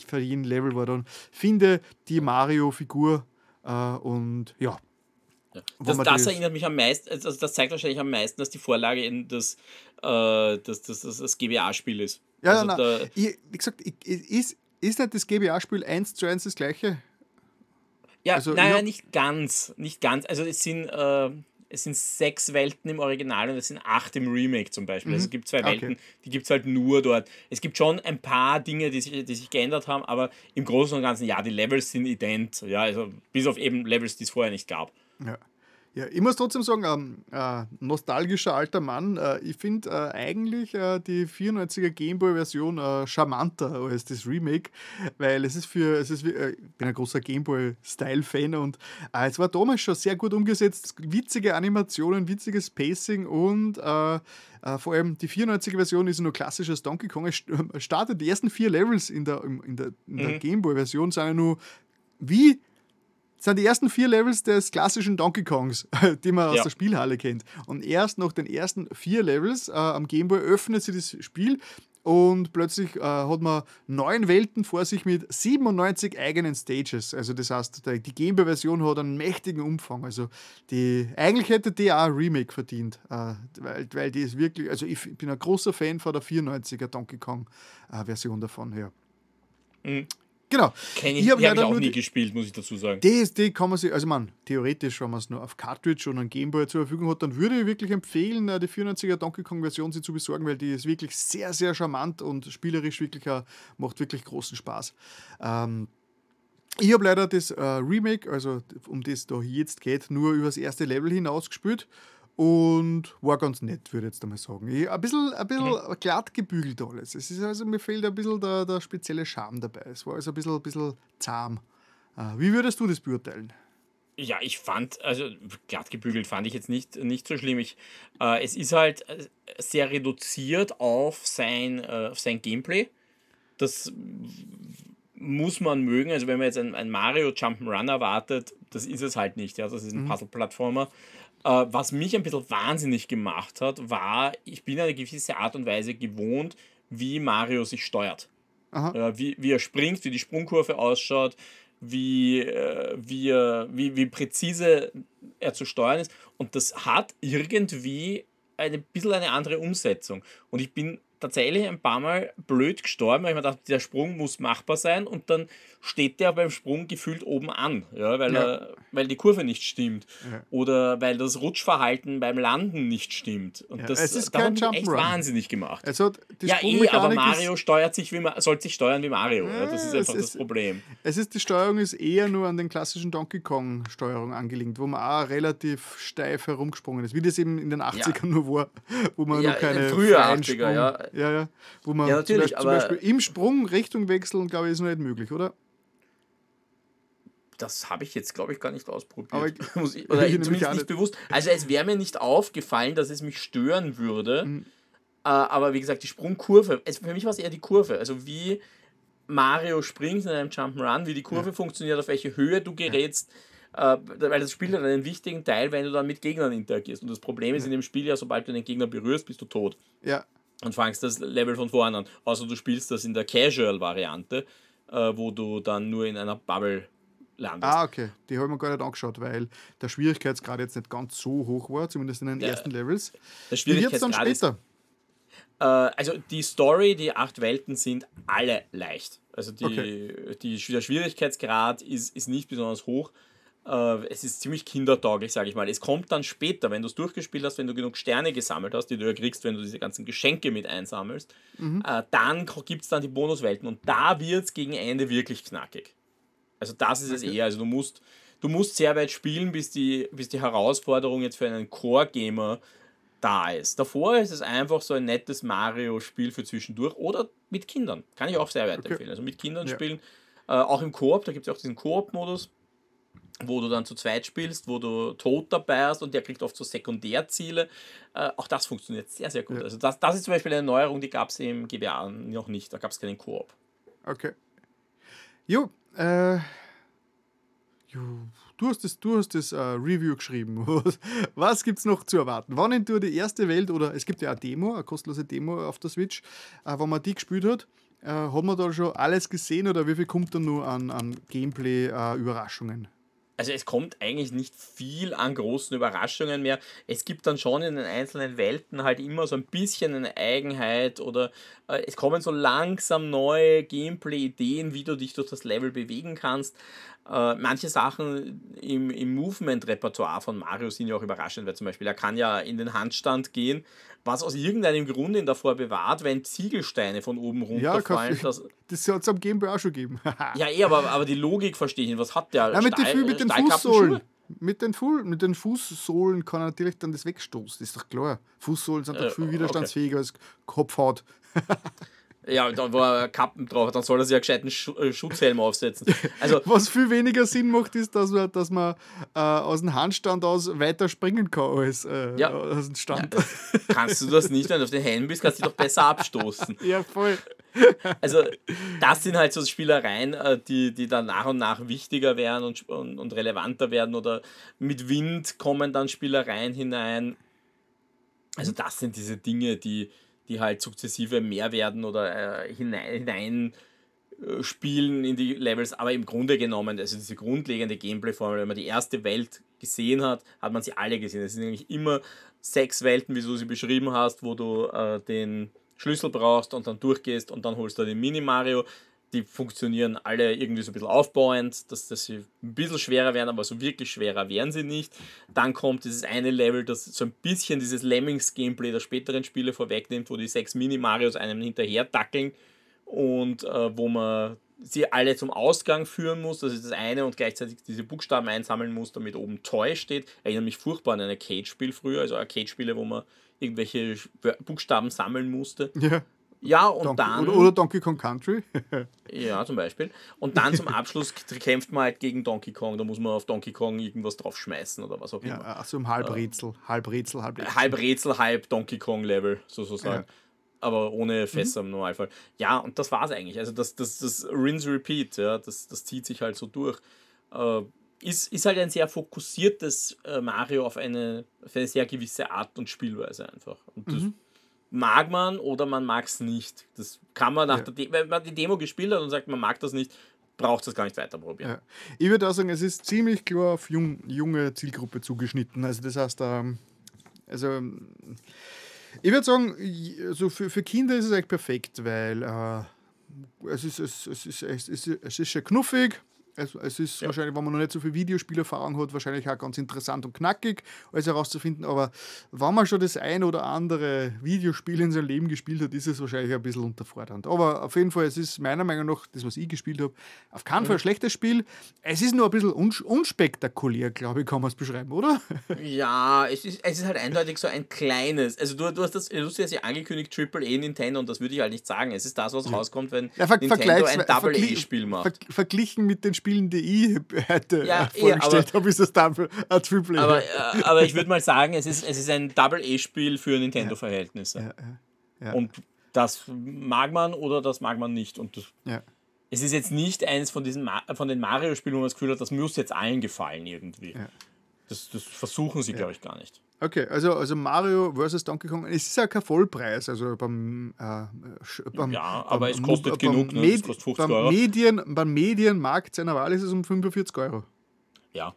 für jeden Level war dann finde die Mario-Figur äh, und ja. ja. Das, das erinnert mich am meisten, also das zeigt wahrscheinlich am meisten, dass die Vorlage in das, äh, das, das, das, das GBA-Spiel ist. Ja, also ja, ich, wie gesagt, ich, ist, ist nicht das GBA-Spiel 1 zu 1 das gleiche? Ja, also, naja, nicht ganz. Nicht ganz. Also es sind, äh, es sind sechs Welten im Original und es sind acht im Remake zum Beispiel. Also mhm. Also es gibt zwei Welten, okay. die gibt es halt nur dort. Es gibt schon ein paar Dinge, die sich, die sich geändert haben, aber im Großen und Ganzen, ja, die Levels sind ident. Ja, also bis auf eben Levels, die es vorher nicht gab. Ja. Ja, ich muss trotzdem sagen, ähm, äh, nostalgischer alter Mann. Äh, ich finde äh, eigentlich äh, die 94er Gameboy-Version äh, charmanter als das Remake, weil es ist für, es ist, äh, ich bin ein großer Gameboy-Style-Fan und es war damals schon sehr gut umgesetzt. Witzige Animationen, witziges Pacing und vor allem die 94er-Version ist nur klassisches Donkey Kong. Es startet die ersten vier Levels in der, in der, in der mhm. Gameboy-Version, sind ja nur wie sind die ersten vier Levels des klassischen Donkey Kongs, die man aus ja. der Spielhalle kennt. Und erst nach den ersten vier Levels äh, am Gameboy öffnet sich das Spiel und plötzlich äh, hat man neun Welten vor sich mit 97 eigenen Stages. Also das heißt, die Gameboy-Version hat einen mächtigen Umfang. Also die, eigentlich hätte die auch ein Remake verdient, äh, weil, weil die ist wirklich, also ich bin ein großer Fan von der 94er Donkey Kong-Version äh, davon her. Mhm. Genau. Kenn ich, ich habe hab ich auch nie gespielt, muss ich dazu sagen. DSD kann man sich, also man, theoretisch, wenn man es nur auf Cartridge und ein Gameboy zur Verfügung hat, dann würde ich wirklich empfehlen, äh, die 94er Donkey Kong Version sich zu besorgen, weil die ist wirklich sehr, sehr charmant und spielerisch wirklich auch, macht wirklich großen Spaß. Ähm, ich habe leider das äh, Remake, also um das da jetzt geht, nur über das erste Level hinaus gespielt und war ganz nett, würde ich jetzt einmal sagen. Ich, ein bisschen, ein bisschen mhm. glatt gebügelt alles. Es ist also, mir fehlt ein bisschen der, der spezielle Charme dabei. Es war also ein bisschen, ein bisschen zahm. Äh, wie würdest du das beurteilen? Ja, ich fand, also glatt gebügelt fand ich jetzt nicht, nicht so schlimm. Ich, äh, es ist halt äh, sehr reduziert auf sein, äh, auf sein Gameplay. Das muss man mögen. Also wenn man jetzt ein, ein Mario Jump'n'Run erwartet, das ist es halt nicht. Ja, das ist ein mhm. Puzzle-Plattformer. Äh, was mich ein bisschen wahnsinnig gemacht hat, war, ich bin eine gewisse Art und Weise gewohnt, wie Mario sich steuert. Äh, wie, wie er springt, wie die Sprungkurve ausschaut, wie, äh, wie, wie, wie präzise er zu steuern ist. Und das hat irgendwie ein bisschen eine andere Umsetzung. Und ich bin tatsächlich ein paar Mal blöd gestorben, weil ich mir dachte, der Sprung muss machbar sein und dann steht der beim Sprung gefühlt oben an, ja, weil, ja. Er, weil die Kurve nicht stimmt ja. oder weil das Rutschverhalten beim Landen nicht stimmt. Und das, es ist kein echt wahnsinnig gemacht. Also ja, eh, aber Mario steuert sich wie, soll sich steuern wie Mario. Ja, das ist einfach das Problem. Es ist, die Steuerung ist eher nur an den klassischen Donkey Kong Steuerung angelegt, wo man auch relativ steif herumgesprungen ist, wie das eben in den 80ern nur war, wo man ja, noch keine früher 80er, ja. Ja, ja, wo man ja, natürlich, zum Beispiel im Sprung Richtung wechseln, glaube ich, ist noch nicht möglich, oder? das habe ich jetzt, glaube ich, gar nicht ausprobiert. Ich, Muss ich, oder ich zumindest nicht bewusst. Also es wäre mir nicht aufgefallen, dass es mich stören würde. Mhm. Äh, aber wie gesagt, die Sprungkurve, es, für mich war es eher die Kurve. Also wie Mario springt in einem Jump'n'Run, wie die Kurve ja. funktioniert, auf welche Höhe du gerätst. äh, weil das Spiel hat einen wichtigen Teil, wenn du dann mit Gegnern interagierst. Und das Problem ist in dem Spiel ja, sobald du den Gegner berührst, bist du tot. Ja. Und fangst das Level von vorne an. Außer du spielst das in der Casual-Variante, äh, wo du dann nur in einer Bubble landest. Ah, okay. Die habe ich mir gar nicht angeschaut, weil der Schwierigkeitsgrad jetzt nicht ganz so hoch war, zumindest in den Ja. ersten Levels. Der es dann Schwierigkeitsgrad ist später? Äh, also die Story, die acht Welten sind alle leicht. Also die, Okay. die, der Schwierigkeitsgrad ist, ist nicht besonders hoch. Äh, es ist ziemlich kindertauglich, sage ich mal. Es kommt dann später, wenn du es durchgespielt hast, wenn du genug Sterne gesammelt hast, die du ja kriegst, wenn du diese ganzen Geschenke mit einsammelst, äh, dann gibt es dann die Bonuswelten und da wird es gegen Ende wirklich knackig. Also das ist es eher. Also du musst, du musst sehr weit spielen, bis die, bis die Herausforderung jetzt für einen Core-Gamer da ist. Davor ist es einfach so ein nettes Mario-Spiel für zwischendurch oder mit Kindern. Kann ich auch sehr weiterempfehlen. Also mit Kindern Ja. spielen, äh, auch im Koop, da gibt es auch diesen Koop-Modus, wo du dann zu zweit spielst, wo du Tod dabei hast und der kriegt oft so Sekundärziele. Äh, auch das funktioniert sehr, sehr gut. Ja. Also das, das ist zum Beispiel eine Neuerung, die gab es im GBA noch nicht. Da gab es keinen Koop. Okay. Jo, äh. Jo, du hast das, du hast das äh, Review geschrieben. Was, gibt es noch zu erwarten? Wann du die erste Welt, oder es gibt ja eine Demo, eine kostenlose Demo auf der Switch, äh, wenn man die gespielt hat, äh, hat man da schon alles gesehen oder wie viel kommt da nur an, an Gameplay-Überraschungen? Also es kommt eigentlich nicht viel an großen Überraschungen mehr. Es gibt dann schon in den einzelnen Welten halt immer so ein bisschen eine Eigenheit oder äh, es kommen so langsam neue Gameplay-Ideen, wie du dich durch das Level bewegen kannst. Äh, manche Sachen im, im Movement-Repertoire von Mario sind ja auch überraschend, weil zum Beispiel er kann ja in den Handstand gehen, was aus irgendeinem Grund ihn davor bewahrt, wenn Ziegelsteine von oben Ja, runterfallen. Dass, Das hat es am Gameboy auch schon gegeben. ja, eh, aber, aber die Logik verstehe ich nicht. Was hat der? Ja, mit, den, Stahl- Fü- mit den? Fußsohlen. Mit den, Fu mit den Fußsohlen kann er natürlich dann das wegstoßen, ist doch klar. Fußsohlen sind doch Äh, viel okay. widerstandsfähiger als Kopfhaut. Ja, da war Kappen drauf, dann soll er sich einen gescheiten Schu äh, Schutzhelm aufsetzen. Also, Was viel weniger Sinn macht, ist, dass man, dass man äh, aus dem Handstand aus weiter springen kann als äh, Ja. aus dem Stand. kannst du das nicht, wenn du auf den Helm bist, kannst du dich doch besser abstoßen. Ja, voll. Also, das sind halt so Spielereien, äh, die, die dann nach und nach wichtiger werden und, und, und relevanter werden. Oder mit Wind kommen dann Spielereien hinein. Also, das sind diese Dinge, die, die halt sukzessive mehr werden oder äh, hinein, hinein äh, spielen in die Levels, aber im Grunde genommen, also diese grundlegende Gameplay-Formel, wenn man die erste Welt gesehen hat, hat man sie alle gesehen. Es sind nämlich immer sechs Welten, wie du sie beschrieben hast, wo du äh, den Schlüssel brauchst und dann durchgehst und dann holst du den Mini-Mario. Die funktionieren alle irgendwie so ein bisschen aufbauend, dass, dass sie ein bisschen schwerer werden, aber so wirklich schwerer werden sie nicht. Dann kommt dieses eine Level, das so ein bisschen dieses Lemmings-Gameplay der späteren Spiele vorwegnimmt, wo die sechs Mini-Marios einem hinterher dackeln und äh, wo man sie alle zum Ausgang führen muss. Das ist das eine und gleichzeitig diese Buchstaben einsammeln muss, damit oben Toy steht. Erinnert mich furchtbar an ein Arcade-Spiel früher, also Arcade-Spiele, wo man irgendwelche Buchstaben sammeln musste. Ja. Ja, und Donkey, dann. oder, oder Donkey Kong Country. Ja, zum Beispiel. Und dann zum Abschluss kämpft man halt gegen Donkey Kong. Da muss man auf Donkey Kong irgendwas draufschmeißen oder was auch ja, immer. also im Halbrätsel. Halbrätsel, Halbrätsel. Halb Rätsel, halb Donkey Kong Level, sozusagen. Ja. Aber ohne Fässer im Normalfall. Ja, und das war's eigentlich. Also das, das, das Rinse Repeat, ja, das, das zieht sich halt so durch. Äh, ist, ist halt ein sehr fokussiertes äh, Mario auf eine, auf eine sehr gewisse Art und Spielweise einfach. Und das mag man oder man mag es nicht. Das kann man nach Ja. der De wenn man die Demo gespielt hat und sagt, man mag das nicht, braucht das gar nicht weiter probieren. Ja. Ich würde auch sagen, es ist ziemlich klar auf jung, junge Zielgruppe zugeschnitten. Also das heißt, ähm, also ähm, ich würde sagen, also für, für Kinder ist es eigentlich perfekt, weil äh, es, ist, es, es, ist, es, ist, es ist schon knuffig. Es, es ist Ja. wahrscheinlich, wenn man noch nicht so viel Videospielerfahrung hat, wahrscheinlich auch ganz interessant und knackig, alles herauszufinden. Aber wenn man schon das ein oder andere Videospiel in seinem Leben gespielt hat, ist es wahrscheinlich ein bisschen unterfordernd. Aber auf jeden Fall, es ist meiner Meinung nach, das, was ich gespielt habe, auf keinen Fall ein schlechtes Spiel. Es ist nur ein bisschen uns unspektakulär, glaube ich, kann man es beschreiben, oder? Ja, es ist, es ist halt eindeutig so ein kleines. Also du, du hast das, du hast das ja angekündigt, Triple A Nintendo, und das würde ich halt nicht sagen. Es ist das, was rauskommt, wenn Ja, ver Nintendo ein Double A-Spiel macht. Ver verglichen mit den Spielen, die ich heute Ja, eh, vorgestellt aber- habe, ist das Double, ein Triple A. Aber, äh, aber ich würde mal sagen, es ist, es ist ein Double A-Spiel für Nintendo-Verhältnisse. ja, ja. Und das mag man oder das mag man nicht. Und Ja. es ist jetzt nicht eins von, diesen Ma von den Mario-Spielen, wo man das Gefühl hat, das muss jetzt allen gefallen irgendwie. Ja. Das, das versuchen sie, ja. glaube ich, gar nicht. Okay, also, also Mario vs. Donkey Kong, es ist ja kein Vollpreis, also beim, äh, beim Ja, aber beim, es kostet beim, genug, ne? es kostet 50 beim. Medien, beim Medienmarkt seiner Wahl ist es um 45 Euro. Ja.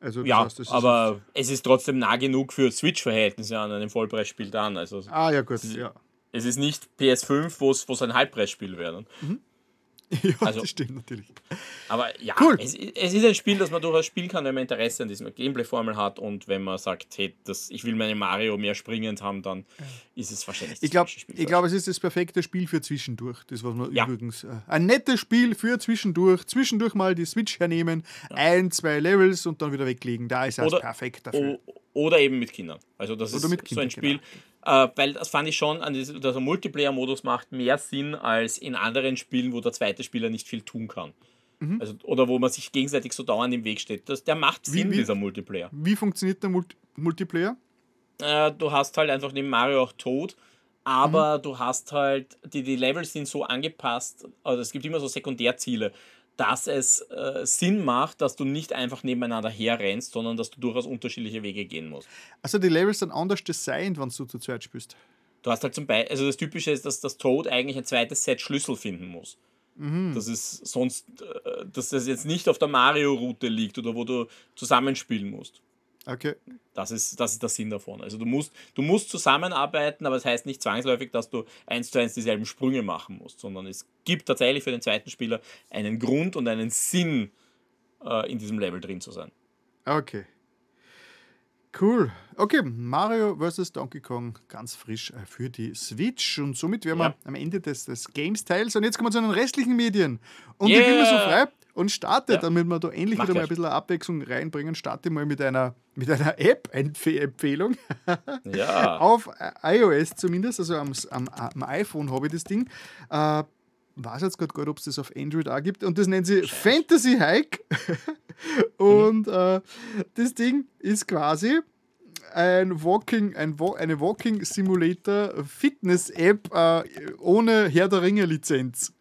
Also, ja, heißt, aber es ist trotzdem nah genug für Switch-Verhältnisse an einem Vollpreisspiel dann. Also, ah, ja, gut, ja. Es ist nicht PS5, wo es ein Halbpreisspiel wäre. Mhm. ja, also, das stimmt natürlich. Aber ja, cool. es, es, ist ein Spiel, das man durchaus spielen kann, wenn man Interesse an diesem Gameplay-Formel hat und wenn man sagt, hey, das, ich will meine Mario mehr springend haben, dann ist es wahrscheinlich ich glaub, Spiel. Ich glaube, es ist das perfekte Spiel für zwischendurch. Das was man ja. übrigens. Äh, ein nettes Spiel für zwischendurch. Zwischendurch mal die Switch hernehmen, ja. ein, zwei Levels und dann wieder weglegen. Da ist es perfekt dafür. Oder eben mit Kindern. Also das oder ist so ein Spiel. Genau äh, weil das fand ich schon, diesem, der Multiplayer-Modus macht mehr Sinn als in anderen Spielen, wo der zweite Spieler nicht viel tun kann. Mhm. Also, oder wo man sich gegenseitig so dauernd im Weg steht. Das, der macht Sinn, wie, dieser Multiplayer. Wie funktioniert der Multi Multiplayer? Äh, du hast halt einfach neben Mario auch Tod, aber mhm. du hast halt, die, die Levels sind so angepasst, also es gibt immer so Sekundärziele dass es äh, Sinn macht, dass du nicht einfach nebeneinander herrennst, sondern dass du durchaus unterschiedliche Wege gehen musst. Also die Levels sind anders designt, wenn du zu zweit spielst. Du hast halt zum Beispiel, also das Typische ist, dass das Toad eigentlich ein zweites Set Schlüssel finden muss. Mhm. Das ist sonst, äh, dass das jetzt nicht auf der Mario-Route liegt oder wo du zusammenspielen musst. Okay. Das ist, das ist der Sinn davon. Also du musst, du musst zusammenarbeiten, aber das heißt nicht zwangsläufig, dass du eins zu eins dieselben Sprünge machen musst, sondern es gibt tatsächlich für den zweiten Spieler einen Grund und einen Sinn, äh, in diesem Level drin zu sein. Okay. Cool. Okay, Mario vs. Donkey Kong ganz frisch äh, für die Switch. Und somit wären ja. wir am Ende des, des Games-Teils. Und jetzt kommen wir zu den restlichen Medien. Und yeah. ich bin mir so frei und starte, ja. damit wir da endlich Mach wieder mal ein bisschen Abwechslung reinbringen, starte mal mit einer, mit einer App-Empfehlung. Ja. Auf iOS zumindest, also am, am, am iPhone habe ich das Ding. Äh, weiß jetzt gerade gar ob es das auf Android auch gibt. Und das nennt sie Fantasy Hike. und mhm. äh, das Ding ist quasi ein Walking, ein, eine Walking Simulator Fitness App äh, ohne Herr der Ringe Lizenz.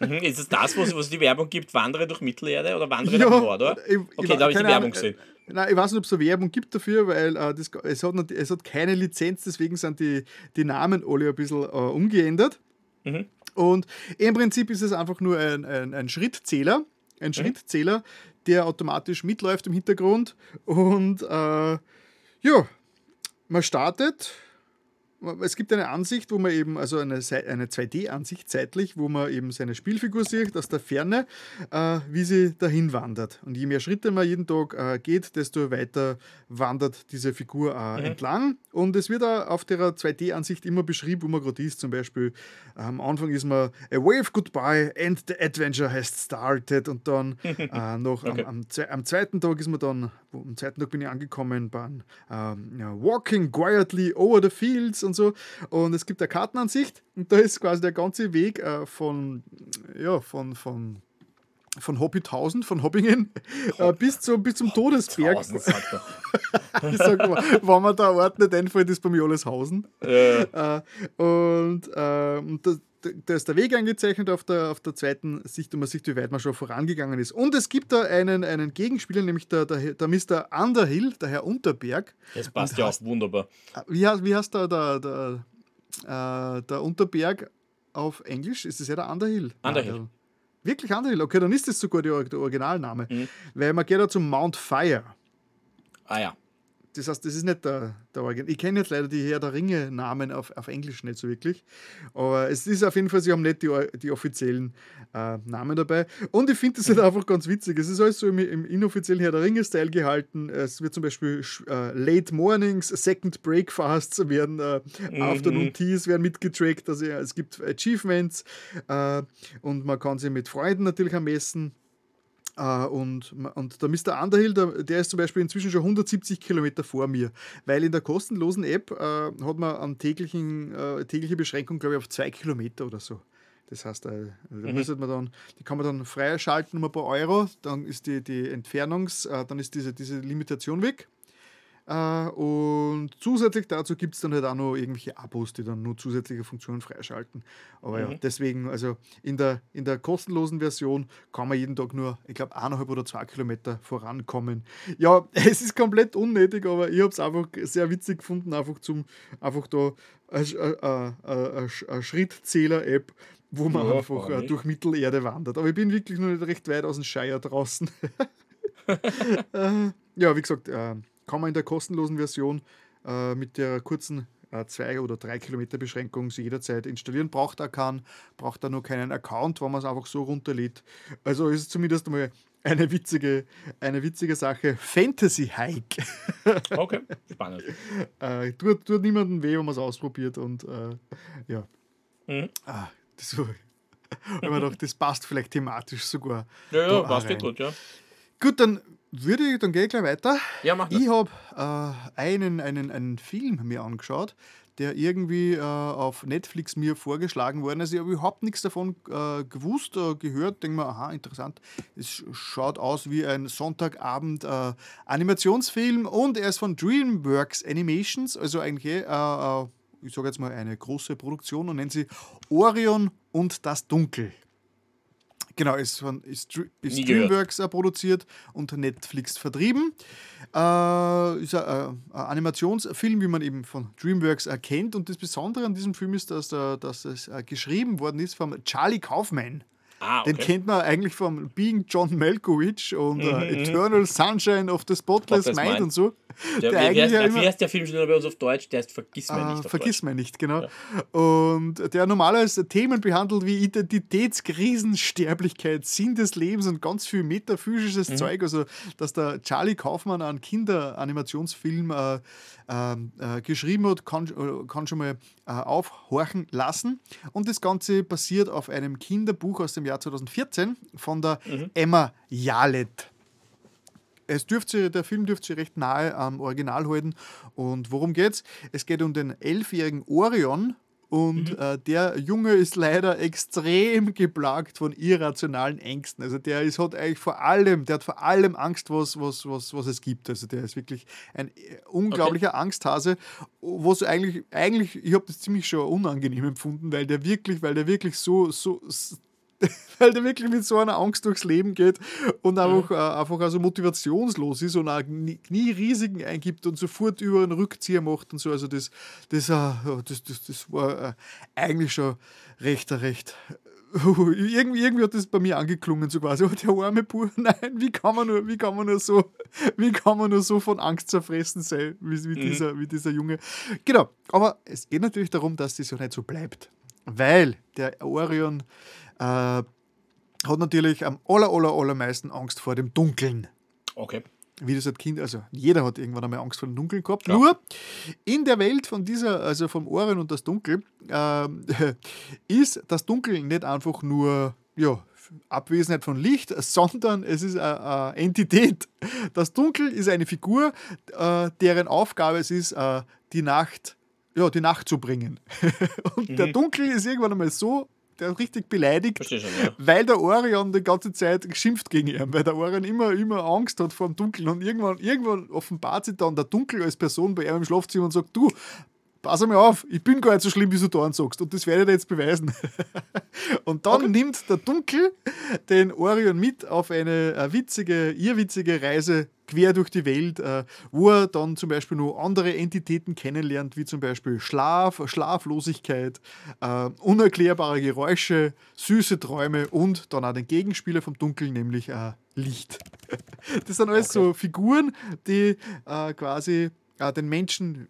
Mhm, ist es das, was, was die Werbung gibt, Wandere durch Mittelerde oder Wandere ja, nach Nord, oder? Ich, okay, ich, da habe ich die Werbung gesehen. Nein, ich weiß nicht, ob es eine Werbung gibt dafür, weil äh, das, es, hat nicht, es hat keine Lizenz, deswegen sind die, die Namen alle ein bisschen äh, umgeändert. Mhm. Und im Prinzip ist es einfach nur ein, ein, ein Schrittzähler, ein mhm. Schrittzähler, der automatisch mitläuft im Hintergrund und äh, ja, man startet. Es gibt eine Ansicht, wo man eben, also eine, eine 2D-Ansicht zeitlich, wo man eben seine Spielfigur sieht aus der Ferne, äh, wie sie dahin wandert. Und je mehr Schritte man jeden Tag äh, geht, desto weiter wandert diese Figur äh, mhm. entlang. Und es wird auch auf der 2D-Ansicht immer beschrieben, wo man gerade ist. Zum Beispiel am Anfang ist man A wave goodbye and the adventure has started. Und dann äh, noch okay. am, am, am, zweiten Tag ist man dann, am zweiten Tag bin ich angekommen beim ähm, Walking quietly over the fields und so. Und es gibt eine Kartenansicht und da ist quasi der ganze Weg äh, von, ja, von, von von Hobbythausen, von Hobbingen äh, bis, zu, bis zum Todesberg. ich sag mal, wenn man da Ort nicht einfällt, ist bei mir alles Hausen. Ja. Äh, und äh, da, da, ist der Weg eingezeichnet auf der, auf der zweiten Sicht und man sieht, wie weit man schon vorangegangen ist. Und es gibt da einen, einen Gegenspieler, nämlich der, der, der Mr. Underhill, der Herr Unterberg. Das passt und ja auch wunderbar. Wie, wie heißt der, der, der, äh, der Unterberg auf Englisch? Ist das ja der Underhill? Underhill. Wirklich Underhill? Okay, dann ist das sogar der, Originalname. Mhm. Weil man geht da zum Mount Fire. Ah ja. Das heißt, das ist nicht der, der Original. Ich kenne jetzt leider die Herr der Ringe-Namen auf, auf Englisch nicht so wirklich. Aber es ist auf jeden Fall, sie haben nicht die, die offiziellen äh, Namen dabei. Und ich finde das halt einfach ganz witzig. Es ist alles so im, im inoffiziellen Herr der Ringe-Style gehalten. Es wird zum Beispiel äh, Late Mornings, Second Breakfasts werden, äh, mhm. Afternoon Teas werden mitgetrackt. Also ja, es gibt Achievements äh, und man kann sie mit Freunden natürlich ermessen. Uh, und, und der Mr. Underhill, der, der, ist zum Beispiel inzwischen schon 170 Kilometer vor mir, weil in der kostenlosen App uh, hat man eine täglichen, uh, tägliche Beschränkung, glaube ich, auf zwei Kilometer oder so. Das heißt, äh, da mhm. man dann, die kann man dann freischalten um ein paar Euro, dann ist die, die Entfernungs-, dann ist diese, diese Limitation weg. Äh, und zusätzlich dazu gibt es dann halt auch noch irgendwelche Abos, die dann nur zusätzliche Funktionen freischalten. Aber mhm. ja, deswegen, also in der, in der kostenlosen Version kann man jeden Tag nur, ich glaube, eineinhalb oder zwei Kilometer vorankommen. Ja, es ist komplett unnötig, aber ich habe es einfach sehr witzig gefunden, einfach zum, einfach da eine Schrittzähler-App, wo man ja, einfach äh, durch Mittelerde wandert. Aber ich bin wirklich noch nicht recht weit aus dem Scheier draußen. äh, ja, wie gesagt, äh, kann man in der kostenlosen Version äh, mit der kurzen äh, zwei oder drei Kilometer Beschränkung sie jederzeit installieren. Braucht er keinen, braucht er nur keinen Account, wenn man es einfach so runterlädt. Also ist es zumindest mal eine witzige, eine witzige Sache. Fantasy Hike. okay, spannend. äh, tut, tut niemandem weh, wenn man es ausprobiert und äh, ja. Mhm. Ah, das war, wenn man doch, das passt vielleicht thematisch sogar. Ja, ja, passt ja gut, ja. Gut, dann würde ich, dann gehe ich gleich weiter. Ja, mach das. Ich habe äh, einen, einen, einen Film mir angeschaut, der irgendwie äh, auf Netflix mir vorgeschlagen worden ist. Ich habe überhaupt nichts davon äh, gewusst, äh, gehört. Denke mir, aha, interessant. Es schaut aus wie ein Sonntagabend äh, Animationsfilm und er ist von DreamWorks Animations, also eigentlich, äh, äh, ich sage jetzt mal, eine große Produktion und nennt sie Orion und das Dunkel. Genau, ist, von, ist, ist Dreamworks gehört. produziert und Netflix vertrieben. Äh, ist ein, ein, Animationsfilm, wie man eben von Dreamworks erkennt. Und das Besondere an diesem Film ist, dass, dass es äh, geschrieben worden ist von Charlie Kaufman. Ah, okay. Den kennt man eigentlich vom Being John Malkovich und mhm, uh, Eternal Sunshine of the Spotless Mind, Mind und so. Der, der wie, heißt, ja wie heißt der Film schon bei uns auf Deutsch? Der heißt Vergiss mir nicht. Vergiss mir nicht, genau. Ja. Und der normalerweise Themen behandelt wie Identitätskrisen, Sterblichkeit, Sinn des Lebens und ganz viel metaphysisches mhm. Zeug. Also, dass der Charlie Kaufmann einen Kinderanimationsfilm äh, ähm, äh, geschrieben hat, kann, äh, kann schon mal äh, aufhorchen lassen. Und das Ganze basiert auf einem Kinderbuch aus dem Jahr 2014 von der mhm. Emma Jalet. Es dürfte, der Film dürfte sich recht nahe am Original halten. Und worum geht's? Es geht um den elfjährigen Orion, und mhm. äh, der Junge ist leider extrem geplagt von irrationalen Ängsten. Also der ist, hat eigentlich vor allem, der hat vor allem Angst, was, was, was, was es gibt. Also der ist wirklich ein äh, unglaublicher okay. Angsthase, was eigentlich, eigentlich, ich habe das ziemlich schon unangenehm empfunden, weil der wirklich, weil der wirklich so, so weil der wirklich mit so einer Angst durchs Leben geht und einfach, mhm. äh, einfach also motivationslos ist und auch nie, nie Risiken eingibt und sofort über einen Rückzieher macht und so. Also das, das, äh, das, das, das war äh, eigentlich schon recht, recht. irgendwie, irgendwie hat das bei mir angeklungen, so quasi, oh, der arme Bub, nein, wie kann man nur, wie kann man nur so, wie kann man nur so von Angst zerfressen sein, wie, wie, mhm. dieser, wie dieser Junge. Genau, aber es geht natürlich darum, dass das ja nicht so bleibt. Weil der Orion äh, hat natürlich am aller, aller, allermeisten Angst vor dem Dunkeln. Okay. Wie das als Kind, also jeder hat irgendwann einmal Angst vor dem Dunkeln gehabt. Ja. Nur in der Welt von dieser, also vom Orion und das Dunkel, äh, ist das Dunkel nicht einfach nur, ja, Abwesenheit von Licht, sondern es ist eine, eine Entität. Das Dunkel ist eine Figur, äh, deren Aufgabe es ist, äh, die Nacht, ja, die Nacht zu bringen. Und mhm. der Dunkel ist irgendwann einmal so der richtig beleidigt, schon, ja. weil der Orion die ganze Zeit geschimpft gegen ihn, weil der Orion immer, immer Angst hat vor dem Dunkeln und irgendwann, irgendwann offenbart sich dann der Dunkel als Person bei ihm im Schlafzimmer und sagt, du, pass mal auf, ich bin gar nicht so schlimm, wie du da sagst. Und das werde ich dir jetzt beweisen. und dann okay. nimmt der Dunkel den Orion mit auf eine, eine witzige, irrwitzige Reise quer durch die Welt, äh, wo er dann zum Beispiel noch andere Entitäten kennenlernt, wie zum Beispiel Schlaf, Schlaflosigkeit, äh, unerklärbare Geräusche, süße Träume und dann auch den Gegenspieler vom Dunkel, nämlich äh, Licht. Das sind alles okay. so Figuren, die äh, quasi äh, den Menschen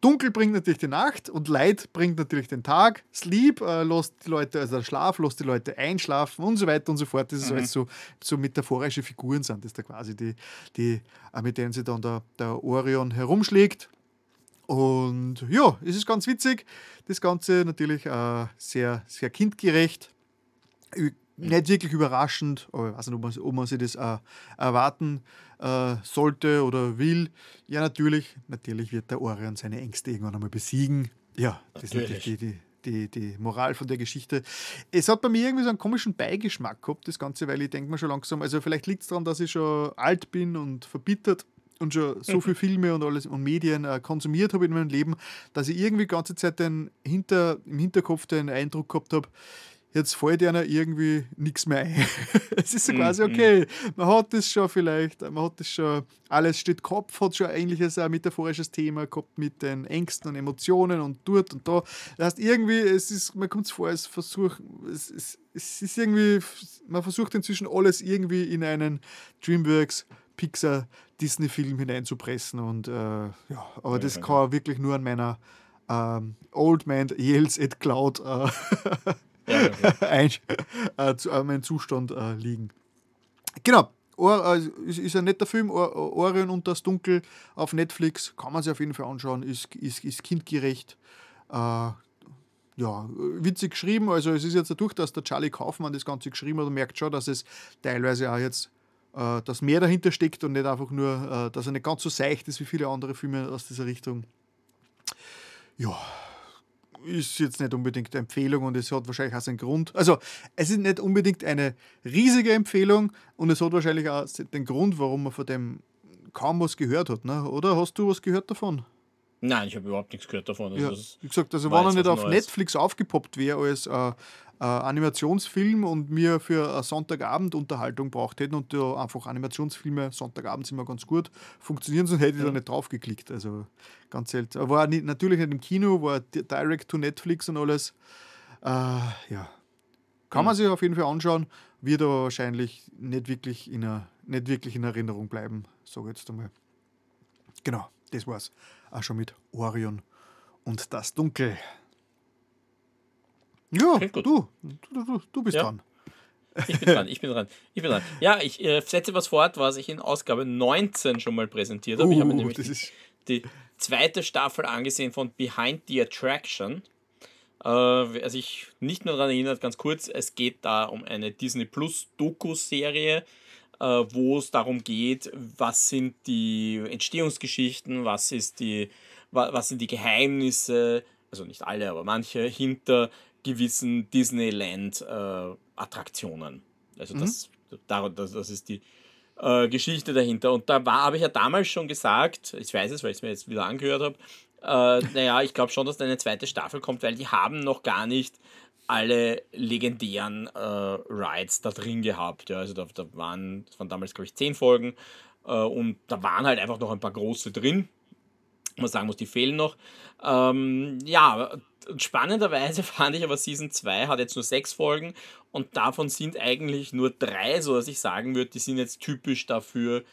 Dunkel bringt natürlich die Nacht und Light bringt natürlich den Tag. Sleep äh, lässt die Leute, also der Schlaf lässt die Leute einschlafen und so weiter und so fort. Das ist mhm. alles so, so metaphorische Figuren sind das da quasi, die, die, äh, mit denen sich dann der, der Orion herumschlägt. Und ja, es ist ganz witzig. Das Ganze natürlich äh, sehr, sehr kindgerecht nicht wirklich überraschend, aber ich weiß nicht, ob man, ob man sich das äh, erwarten äh, sollte oder will. Ja, natürlich, natürlich wird der Orion seine Ängste irgendwann einmal besiegen. Ja, das natürlich. ist natürlich die, die, die, die Moral von der Geschichte. Es hat bei mir irgendwie so einen komischen Beigeschmack gehabt, das Ganze, weil ich denke mir schon langsam, also vielleicht liegt es daran, dass ich schon alt bin und verbittert und schon so viele Filme und alles und Medien äh, konsumiert habe in meinem Leben, dass ich irgendwie die ganze Zeit den hinter, im Hinterkopf den Eindruck gehabt habe, jetzt fällt einer irgendwie nichts mehr ein. es ist so quasi mhm, okay, mhm. man hat das schon vielleicht, man hat das schon, alles steht Kopf, hat schon eigentlich ein metaphorisches Thema gehabt mit den Ängsten und Emotionen und dort und da. Das heißt, irgendwie, es ist, man kommt es vor, es versucht, es, es, es ist irgendwie, man versucht inzwischen alles irgendwie in einen Dreamworks, Pixar, Disney-Film hineinzupressen und äh, ja, aber ja, das kann wirklich nur an meiner ähm, Old Man Yells at Cloud äh, ja, ein, äh, äh, mein Zustand äh, liegen. Genau. Or, äh, ist, ist, ein netter Film, Or, Orion und das Dunkel auf Netflix. Kann man sich auf jeden Fall anschauen, ist, ist, ist kindgerecht. Äh, ja, witzig geschrieben. Also, es ist jetzt dadurch, dass der Charlie Kaufmann das Ganze geschrieben hat, und merkt schon, dass es teilweise auch jetzt äh, dass mehr dahinter steckt und nicht einfach nur, äh, dass er nicht ganz so seicht ist wie viele andere Filme aus dieser Richtung. Ja, ist jetzt nicht unbedingt eine Empfehlung und es hat wahrscheinlich auch seinen Grund. Also, es ist nicht unbedingt eine riesige Empfehlung und es hat wahrscheinlich auch den Grund, warum man von dem kaum was gehört hat. Ne? Oder hast du was gehört davon? Nein, ich habe überhaupt nichts gehört davon. Also ja, wie gesagt, also wenn er nicht auf Neues. Netflix aufgepoppt wäre als äh, äh, Animationsfilm und mir für eine Sonntagabend Unterhaltung braucht hätten und da einfach Animationsfilme Sonntagabend sind immer ganz gut funktionieren, sonst hätte ich ja. da nicht drauf geklickt. Also ganz selten. War nicht, natürlich nicht im Kino, war direct to Netflix und alles. Äh, ja. Kann man sich auf jeden Fall anschauen, wird aber wahrscheinlich nicht wirklich in, einer, nicht wirklich in Erinnerung bleiben, sage ich jetzt einmal. Genau, das war's. Auch schon mit Orion und das Dunkel. Ja, du, du, du, du bist ja. dran. Ich bin dran, ich bin dran, ich bin dran. Ja, ich äh, setze was fort, was ich in Ausgabe 19 schon mal präsentiert habe. Uh, ich habe uh, nämlich die, die, zweite Staffel angesehen von Behind the Attraction. Äh, wer sich nicht nur daran erinnert, ganz kurz, es geht da um eine Disney Plus Doku-Serie, äh, wo es darum geht, was sind die Entstehungsgeschichten, was, ist die, was sind die Geheimnisse, also nicht alle, aber manche, hinter gewissen Disneyland-Attraktionen. Äh, also mhm. das, das, das ist die äh, Geschichte dahinter. Und da habe ich ja damals schon gesagt, ich weiß es, weil ich es mir jetzt wieder angehört habe, äh, naja, ich glaube schon, dass da eine zweite Staffel kommt, weil die haben noch gar nicht alle legendären äh, Rides da drin gehabt. Ja, also da, da waren, das waren damals, glaube ich, zehn Folgen äh, und da waren halt einfach noch ein paar große drin. Man sagen muss, die fehlen noch. Ähm, ja, spannenderweise fand ich aber Season 2 hat jetzt nur sechs Folgen und davon sind eigentlich nur drei, so dass ich sagen würde, die sind jetzt typisch dafür,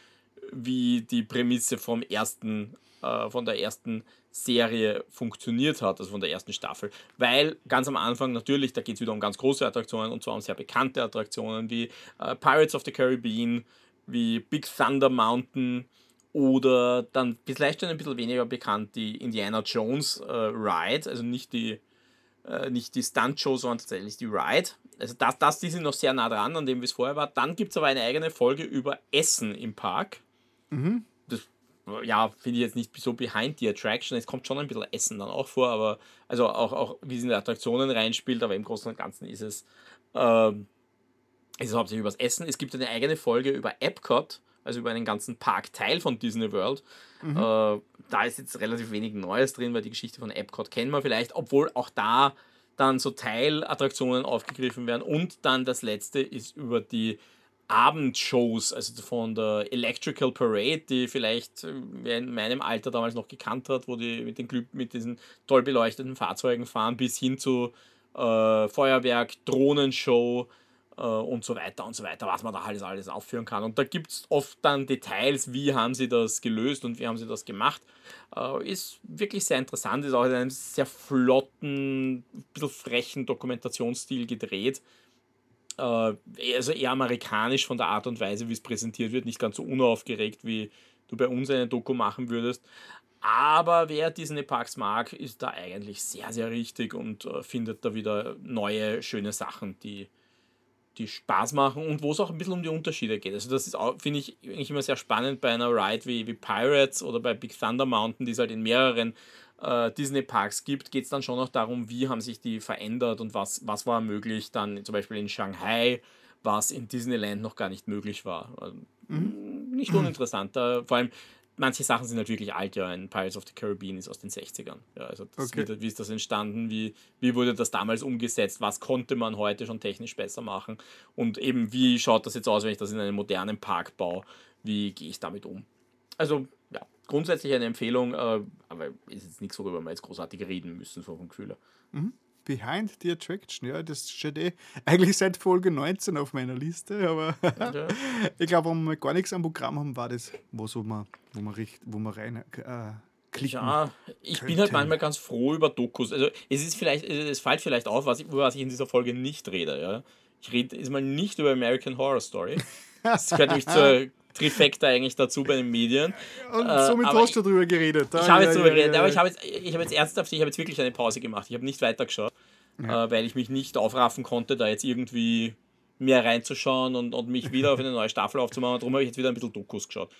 wie die Prämisse vom ersten, äh, von der ersten Serie funktioniert hat, also von der ersten Staffel. Weil ganz am Anfang natürlich, da geht es wieder um ganz große Attraktionen und zwar um sehr bekannte Attraktionen wie äh, Pirates of the Caribbean, wie Big Thunder Mountain, oder dann vielleicht schon ein bisschen weniger bekannt die Indiana Jones äh, Ride, also nicht die, äh, nicht die Stunt-Show, sondern tatsächlich die Ride. Also das, das, die sind noch sehr nah dran an dem, wie es vorher war. Dann gibt es aber eine eigene Folge über Essen im Park. Mhm. Das ja, finde ich jetzt nicht so behind the attraction. Es kommt schon ein bisschen Essen dann auch vor, aber also auch, auch wie es in die Attraktionen reinspielt, aber im Großen und Ganzen ist es, äh, ist es hauptsächlich über das Essen. Es gibt eine eigene Folge über Epcot also über einen ganzen Parkteil von Disney World. Mhm. Äh, da ist jetzt relativ wenig Neues drin, weil die Geschichte von Epcot kennen wir vielleicht, obwohl auch da dann so Teilattraktionen aufgegriffen werden. Und dann das letzte ist über die Abendshows, also von der Electrical Parade, die vielleicht äh, wer in meinem Alter damals noch gekannt hat, wo die mit, den mit diesen toll beleuchteten Fahrzeugen fahren, bis hin zu äh, Feuerwerk, Drohnenshow, und so weiter und so weiter, was man da alles, alles aufführen kann. Und da gibt es oft dann Details, wie haben sie das gelöst und wie haben sie das gemacht. Äh, ist wirklich sehr interessant, ist auch in einem sehr flotten, bisschen frechen Dokumentationsstil gedreht. Äh, also eher amerikanisch von der Art und Weise, wie es präsentiert wird, nicht ganz so unaufgeregt, wie du bei uns eine Doku machen würdest. Aber wer Disney Parks mag, ist da eigentlich sehr, sehr richtig und äh, findet da wieder neue, schöne Sachen, die, die Spaß machen und wo es auch ein bisschen um die Unterschiede geht. Also das ist auch, finde ich, eigentlich immer sehr spannend bei einer Ride wie, wie Pirates oder bei Big Thunder Mountain, die es halt in mehreren äh, Disney-Parks gibt, geht es dann schon noch darum, wie haben sich die verändert und was, was war möglich dann zum Beispiel in Shanghai, was in Disneyland noch gar nicht möglich war. Also, mhm. Nicht uninteressant. vor allem manche Sachen sind halt wirklich alt, ja. Ein Pirates of the Caribbean ist aus den 60ern. Ja, also das, Okay. wie, wie ist das entstanden? Wie, wie wurde das damals umgesetzt? Was konnte man heute schon technisch besser machen? Und eben, wie schaut das jetzt aus, wenn ich das in einem modernen Park baue? Wie gehe ich damit um? Also, ja, grundsätzlich eine Empfehlung, äh, aber ist jetzt nichts, worüber wir jetzt großartig reden müssen, so vom Gefühl. her. Behind the Attraction, ja, das steht eh eigentlich seit Folge 19 auf meiner Liste, aber Ja. ich glaube, wenn wir gar nichts am Programm haben, war das, wo, so man, wo, man richt, wo man rein äh, klicken. Ja, ich bin halt manchmal ganz froh über Dokus. Also es ist vielleicht, es fällt vielleicht auf, was ich, über was ich in dieser Folge nicht rede. Ja? Ich rede ist mal nicht über American Horror Story. Das gehört nämlich zur Trifecta eigentlich dazu bei den Medien. Und äh, somit hast du darüber geredet. Ich habe jetzt darüber geredet, aber ich habe jetzt, ich habe jetzt ernsthaft, ich habe jetzt wirklich eine Pause gemacht. Ich habe nicht weitergeschaut, äh, weil ich mich nicht aufraffen konnte, da jetzt irgendwie mehr reinzuschauen und, und mich wieder auf eine neue Staffel aufzumachen. Darum habe ich jetzt wieder ein bisschen Dokus geschaut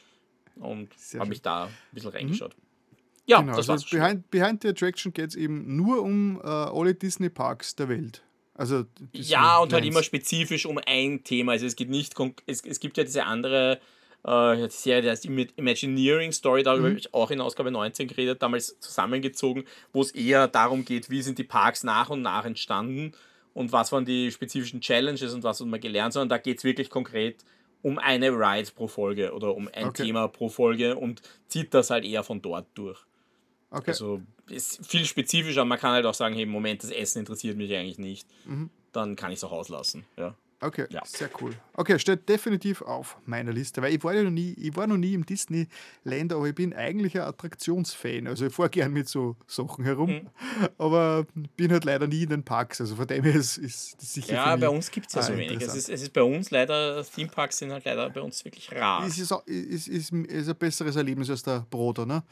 und habe mich da ein bisschen reingeschaut. Ja, Genau, das also war's. schon. behind, behind the Attraction geht es eben nur um äh, alle Disney-Parks der Welt. Also Ja, und halt Disneylands. immer spezifisch um ein Thema. Also es geht nicht, es, es gibt ja diese andere äh, Serie, die heißt Ima- Imagineering Story, darüber habe ich auch in Ausgabe 19 geredet, damals zusammengezogen, wo es eher darum geht, wie sind die Parks nach und nach entstanden und was waren die spezifischen Challenges und was hat man gelernt, sondern da geht es wirklich konkret um eine Ride pro Folge oder um ein Okay. Thema pro Folge und zieht das halt eher von dort durch. Okay. Also ist viel spezifischer. Man kann halt auch sagen, hey, Moment, das Essen interessiert mich eigentlich nicht. Dann kann ich es auch auslassen. Ja. Okay, Ja. sehr cool. Okay, steht definitiv auf meiner Liste, weil ich war ja noch nie, ich war noch nie im Disneyland, aber ich bin eigentlich ein Attraktionsfan. Also ich fahre gern mit so Sachen herum, Mhm. aber bin halt leider nie in den Parks. Also von dem her ist, ist das sicher Ja, bei uns gibt es ja so wenig. Es ist, es ist bei uns leider, Themeparks sind halt leider bei uns wirklich rar. Es ist, ist, ist, ist ein besseres Erlebnis als der Broder, ne?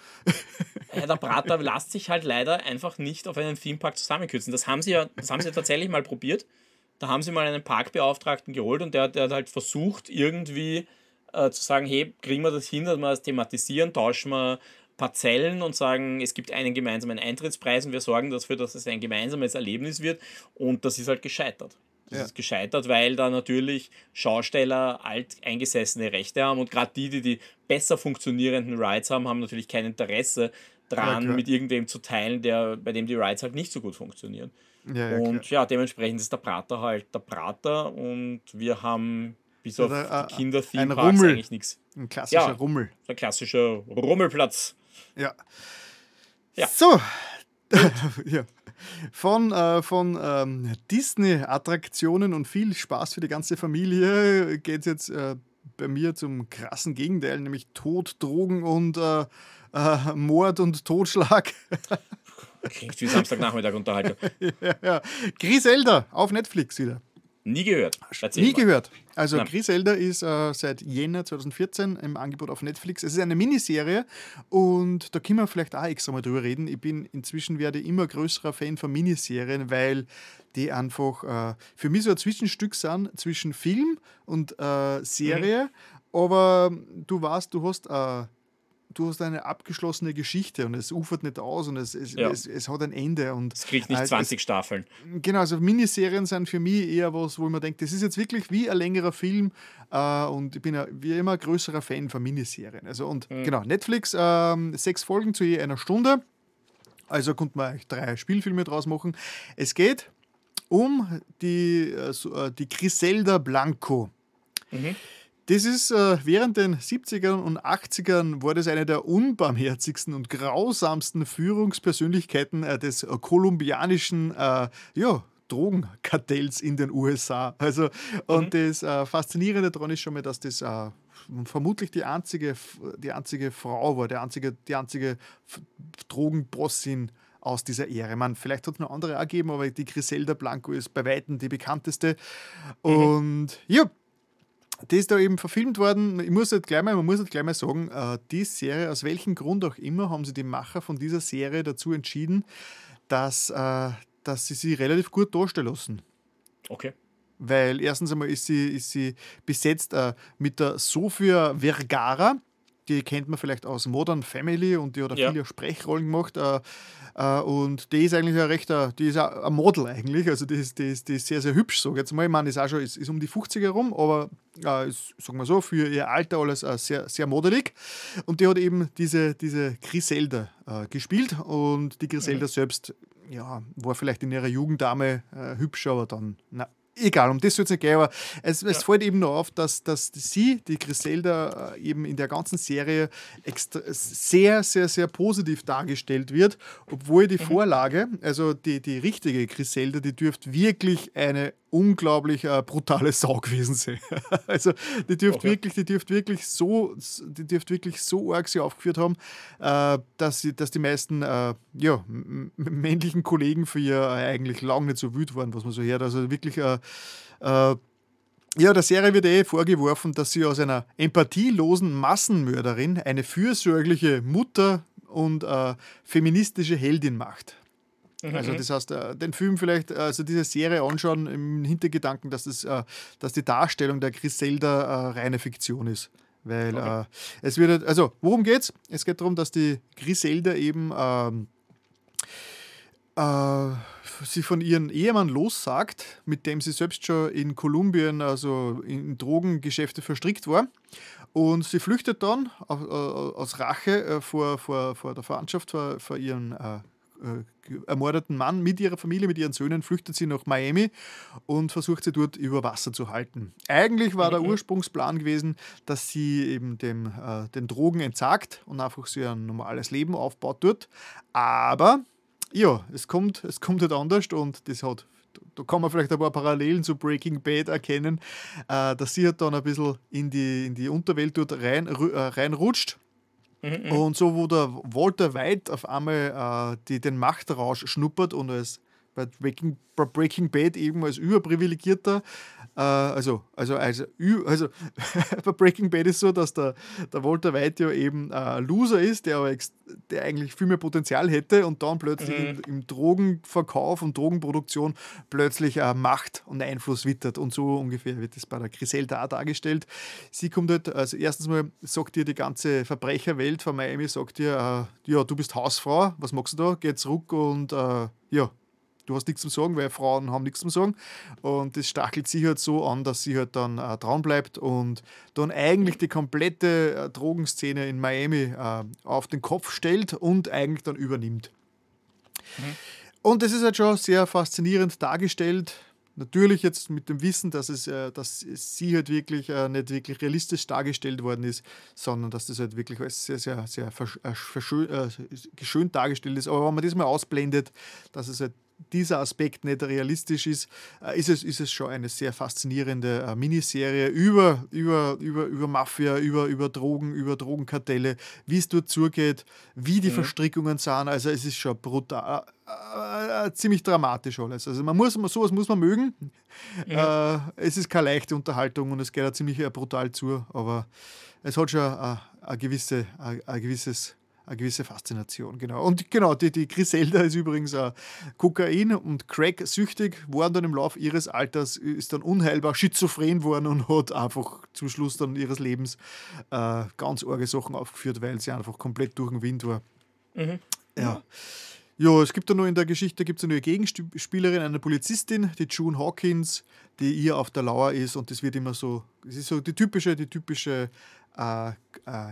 Ja, der Prater lässt sich halt leider einfach nicht auf einen Themepark zusammenkürzen. Das haben sie ja, das haben sie tatsächlich mal probiert. Da haben sie mal einen Parkbeauftragten geholt und der, der hat halt versucht, irgendwie äh, zu sagen, hey, kriegen wir das hin, dass wir das thematisieren, tauschen wir Parzellen und sagen, es gibt einen gemeinsamen Eintrittspreis und wir sorgen dafür, dass es ein gemeinsames Erlebnis wird. Und das ist halt gescheitert. Das Ja. ist gescheitert, weil da natürlich Schausteller alteingesessene Rechte haben und gerade die, die die besser funktionierenden Rides haben, haben natürlich kein Interesse dran, klar. mit irgendwem zu teilen, der, bei dem die Rides halt nicht so gut funktionieren. Ja, ja, und klar. ja, dementsprechend ist der Prater halt der Prater und wir haben bis auf Oder, äh, die kinder ein Rummel. eigentlich nichts. Ein klassischer Ja. Rummel. Der klassische Rummelplatz. Ja. Ja. So. ja. Von, äh, von ähm, Disney-Attraktionen und viel Spaß für die ganze Familie geht es jetzt äh, bei mir zum krassen Gegenteil, nämlich Tod, Drogen und äh, äh, Mord und Totschlag. Klingt wie Samstagnachmittag Unterhaltung. ja, ja. Griselda auf Netflix wieder. Nie gehört. Erzähl Nie mal. gehört. Also Nein. Griselda ist äh, seit Jänner 2014 im Angebot auf Netflix. Es ist eine Miniserie und da können wir vielleicht auch extra mal drüber reden. Ich bin inzwischen werde immer größerer Fan von Miniserien, weil die einfach äh, für mich so ein Zwischenstück sind zwischen Film und äh, Serie. Aber du weißt, du hast äh, du hast eine abgeschlossene Geschichte und es ufert nicht aus und es, es, Ja. es, es hat ein Ende. Und Es kriegt nicht äh, 20 Staffeln. Genau, also Miniserien sind für mich eher was, wo ich mir denke, das ist jetzt wirklich wie ein längerer Film äh, und ich bin ja wie immer größerer Fan von Miniserien. Also und genau, Netflix, ähm, sechs Folgen zu je einer Stunde. Also konnte man drei Spielfilme draus machen. Es geht um die, äh, äh, die Griselda Blanco. Das ist äh, während den 70ern und 80ern war das eine der unbarmherzigsten und grausamsten Führungspersönlichkeiten äh, des äh, kolumbianischen äh, ja, Drogenkartells in den USA. Also, und das äh, Faszinierende daran ist schon mal, dass das äh, vermutlich die einzige, die einzige Frau war, die einzige, die einzige Drogenbossin aus dieser Ära. Man, vielleicht hat es noch andere gegeben, aber die Griselda Blanco ist bei Weitem die bekannteste. Und ja, die ist da eben verfilmt worden. Ich muss halt gleich mal, man muss halt gleich mal sagen, äh, die Serie, aus welchem Grund auch immer, haben sie die Macher von dieser Serie dazu entschieden, dass, äh, dass sie sie relativ gut darstellen lassen. Okay. Weil erstens einmal ist sie, ist sie besetzt äh, mit der Sofia Vergara. Die kennt man vielleicht aus Modern Family und die hat auch ja. viele Sprechrollen gemacht. Äh, äh, und die ist eigentlich ein rechter, die ist ein Model eigentlich. Also die ist, die ist, die ist sehr, sehr hübsch, so jetzt mal. Ich meine, ist auch schon ist, ist um die 50er herum, aber äh, ist, sagen wir so, für ihr Alter alles äh, sehr, sehr modelig. Und die hat eben diese, diese Griselda äh, gespielt und die Griselda mhm. selbst ja, war vielleicht in ihrer Jugenddame äh, hübsch, aber dann, na, egal, um das soll es nicht gehen, aber es, es ja. fällt eben nur auf, dass, dass sie, die Griselda, äh, eben in der ganzen Serie extra, sehr, sehr, sehr positiv dargestellt wird, obwohl die mhm. Vorlage, also die, die richtige Griselda, die dürfte wirklich eine unglaublich äh, brutale Sau gewesen sein. also die dürfte okay. wirklich, die dürfte wirklich so, die dürfte wirklich so arg sie aufgeführt haben, äh, dass, sie, dass die meisten äh, ja, männlichen Kollegen für ihr eigentlich lange nicht so wütend waren, was man so hört. Also wirklich äh, äh, ja, der Serie wird eh vorgeworfen, dass sie aus einer empathielosen Massenmörderin eine fürsorgliche Mutter und äh, feministische Heldin macht. Mhm. Also das heißt, äh, den Film vielleicht, also diese Serie anschauen im Hintergedanken, dass, das, äh, dass die Darstellung der Griselda äh, reine Fiktion ist. Weil okay. äh, es wird, also worum geht's? Es geht darum, dass die Griselda eben ähm, äh, sie von ihrem Ehemann lossagt, mit dem sie selbst schon in Kolumbien, also in Drogengeschäfte verstrickt war. Und sie flüchtet dann aus Rache vor, vor, vor der Verwandtschaft, vor, vor ihren äh, ermordeten Mann mit ihrer Familie, mit ihren Söhnen, flüchtet sie nach Miami und versucht sie dort über Wasser zu halten. Eigentlich war der mhm. Ursprungsplan gewesen, dass sie eben dem, äh, den Drogen entsagt und einfach so ein normales Leben aufbaut dort. Aber ja, es kommt, es kommt halt anders und das hat da kann man vielleicht ein paar Parallelen zu Breaking Bad erkennen, äh, dass sie halt dann ein bisschen in die, in die Unterwelt dort rein, äh, reinrutscht Mhm, mhm, und so, wo der Walter White auf einmal äh, die, den Machtrausch schnuppert und als bei Breaking, Breaking Bad eben als überprivilegierter also, also, also, also bei Breaking Bad ist so, dass der, der Walter White ja eben ein Loser ist, der aber der eigentlich viel mehr Potenzial hätte und dann plötzlich mhm. im, im, Drogenverkauf und Drogenproduktion plötzlich äh, Macht und Einfluss wittert. Und so ungefähr wird das bei der Griselda auch dargestellt. Sie kommt halt, also erstens mal sagt ihr die ganze Verbrecherwelt von Miami, sagt ihr, äh, ja, du bist Hausfrau, was machst du da? Geh zurück und äh, ja, du hast nichts zu sagen, weil Frauen haben nichts zu sagen. Und das stachelt sie halt so an, dass sie halt dann äh, dran bleibt und dann eigentlich die komplette äh, Drogenszene in Miami äh, auf den Kopf stellt und eigentlich dann übernimmt. Mhm. Und das ist halt schon sehr faszinierend dargestellt. Natürlich jetzt mit dem Wissen, dass, es, äh, dass sie halt wirklich äh, nicht wirklich realistisch dargestellt worden ist, sondern dass das halt wirklich sehr, sehr, sehr verschön, äh, geschönt dargestellt ist. Aber wenn man das mal ausblendet, dass es halt dieser Aspekt nicht realistisch ist, äh, ist, es, ist es schon eine sehr faszinierende äh, Miniserie über, über, über, über Mafia, über, über Drogen, über Drogenkartelle, wie es dort zugeht, wie die mhm. Verstrickungen sind. Also es ist schon brutal, äh, äh, ziemlich dramatisch alles. Also man muss, sowas muss man mögen. Mhm. Äh, es ist keine leichte Unterhaltung und es geht auch ziemlich brutal zu, aber es hat schon ein, gewisse, ein gewisses eine gewisse Faszination, genau. Und genau, die, die Griselda ist übrigens uh, Kokain- und Crack-süchtig, war dann im Laufe ihres Alters, ist dann unheilbar schizophren worden und hat einfach zum Schluss dann ihres Lebens uh, ganz arge Sachen aufgeführt, weil sie einfach komplett durch den Wind war. Mhm. Ja. Ja, es gibt da nur in der Geschichte gibt's eine Gegenspielerin, eine Polizistin, die June Hawkins, die ihr auf der Lauer ist und das wird immer so, es ist so die typische, die typische äh, äh,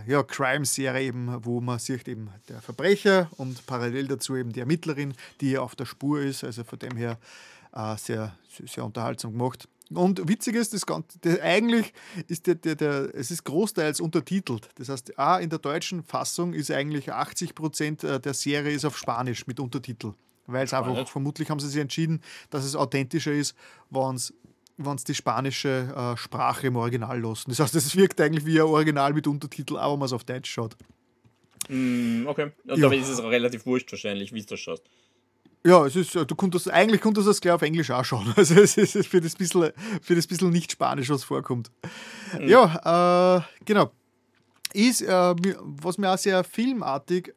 ja, Crime-Serie eben, wo man sieht eben der Verbrecher und parallel dazu eben die Ermittlerin, die auf der Spur ist. Also von dem her äh, sehr, sehr unterhaltsam gemacht. Und witzig ist, das Ganze, der, eigentlich ist der, der, der, es ist großteils untertitelt. Das heißt, auch in der deutschen Fassung ist eigentlich 80 Prozent äh, der Serie ist auf Spanisch mit Untertitel. Weil es einfach, vermutlich haben sie sich entschieden, dass es authentischer ist, wenn es wenn sie die spanische äh, Sprache im Original lassen. Das heißt, es wirkt eigentlich wie ein Original mit Untertitel, aber wenn man es auf Deutsch schaut. Mm, okay. Und ja. damit ist es auch relativ wurscht wahrscheinlich, wie du das schaust. Ja, es ist, du konntest, eigentlich konntest du das gleich auf Englisch auch schauen. Also es ist für das bisschen, für das bisschen nicht Spanisch, was vorkommt. Mhm. Ja, äh, genau. Ist, äh, was mir auch sehr filmartig,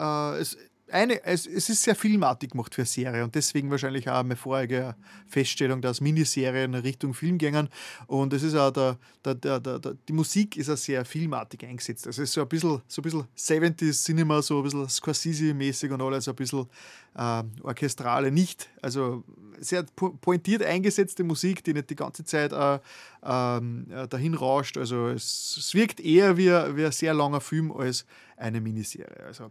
äh, es, eine, es, es ist sehr filmartig gemacht für Serie und deswegen wahrscheinlich auch meine vorherige Feststellung, dass Miniserien Richtung Film gingen. Und es ist auch der, der, der, der, die Musik ist auch sehr filmartig eingesetzt. Also es ist so ein bisschen, so ein bisschen 70s Cinema, so ein bisschen Scorsese-mäßig und alles, ein bisschen äh, orchestrale, nicht, also sehr pointiert eingesetzte Musik, die nicht die ganze Zeit äh, ähm, äh, dahin rauscht. Also es, es wirkt eher wie, wie ein sehr langer Film als eine Miniserie. Also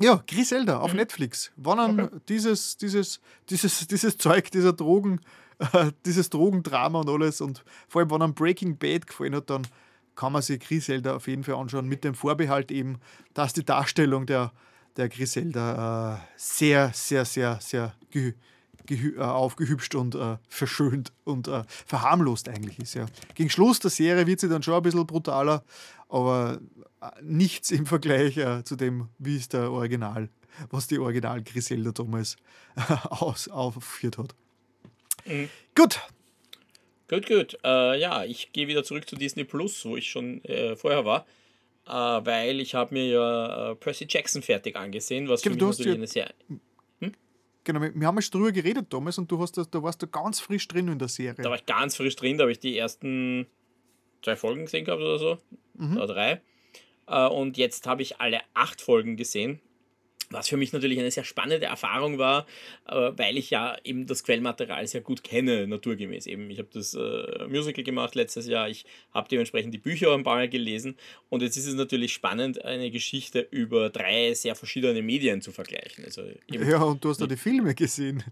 ja, Griselda auf mhm. Netflix. Wann okay. dieses, dieses, dieses, dieses Zeug, dieser Drogen, äh, dieses Drogendrama und alles und vor allem, wenn einem Breaking Bad gefallen hat, dann kann man sich Griselda auf jeden Fall anschauen, mit dem Vorbehalt eben, dass die Darstellung der, der Griselda äh, sehr, sehr, sehr, sehr ge, ge, äh, aufgehübscht und äh, verschönt und äh, verharmlost eigentlich ist. Ja. Gegen Schluss der Serie wird sie dann schon ein bisschen brutaler, aber nichts im Vergleich äh, zu dem, wie es der Original, was die Original Griselda damals äh, aus, aufgeführt hat. Mhm. Gut. Gut, gut. Äh, ja, ich gehe wieder zurück zu Disney Plus, wo ich schon äh, vorher war, äh, weil ich habe mir ja äh, Percy Jackson fertig angesehen, was genau, für mich natürlich eine sehr... Hm? Genau, wir haben schon drüber geredet damals und du hast da warst du ganz frisch drin in der Serie. Da war ich ganz frisch drin, da habe ich die ersten zwei Folgen gesehen gehabt oder so, mhm. oder drei. Äh, und jetzt habe ich alle acht Folgen gesehen. Was für mich natürlich eine sehr spannende Erfahrung war, äh, weil ich ja eben das Quellmaterial sehr gut kenne, naturgemäß eben. Ich habe das äh, Musical gemacht letztes Jahr, ich habe dementsprechend die Bücher ein paar Mal gelesen und jetzt ist es natürlich spannend, eine Geschichte über drei sehr verschiedene Medien zu vergleichen. Also ja, und du hast da die Filme gesehen.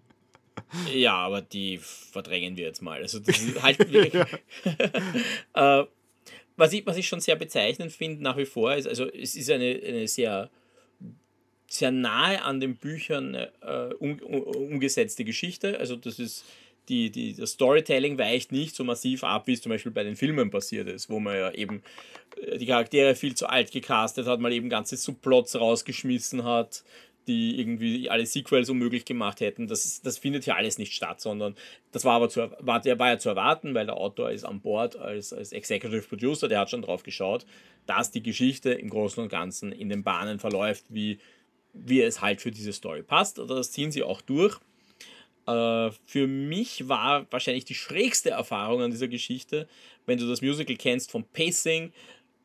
Ja, aber die verdrängen wir jetzt mal. Also das ist halt wirklich. äh, was ich, was ich schon sehr bezeichnend finde nach wie vor, ist, also es ist eine, eine sehr, sehr nahe an den Büchern äh, um, um, umgesetzte Geschichte. Also das ist die, die, das Storytelling weicht nicht so massiv ab, wie es zum Beispiel bei den Filmen passiert ist, wo man ja eben äh, die Charaktere viel zu alt gecastet hat, mal eben ganze Subplots rausgeschmissen hat, die irgendwie alle Sequels unmöglich gemacht hätten. Das, das findet hier alles nicht statt, sondern das war aber zu, war, war ja zu erwarten, weil der Autor ist an Bord als, als Executive Producer, der hat schon drauf geschaut, dass die Geschichte im Großen und Ganzen in den Bahnen verläuft, wie, wie es halt für diese Story passt. Oder das ziehen sie auch durch. Äh, für mich war wahrscheinlich die schrägste Erfahrung an dieser Geschichte, wenn du das Musical kennst, vom Pacing,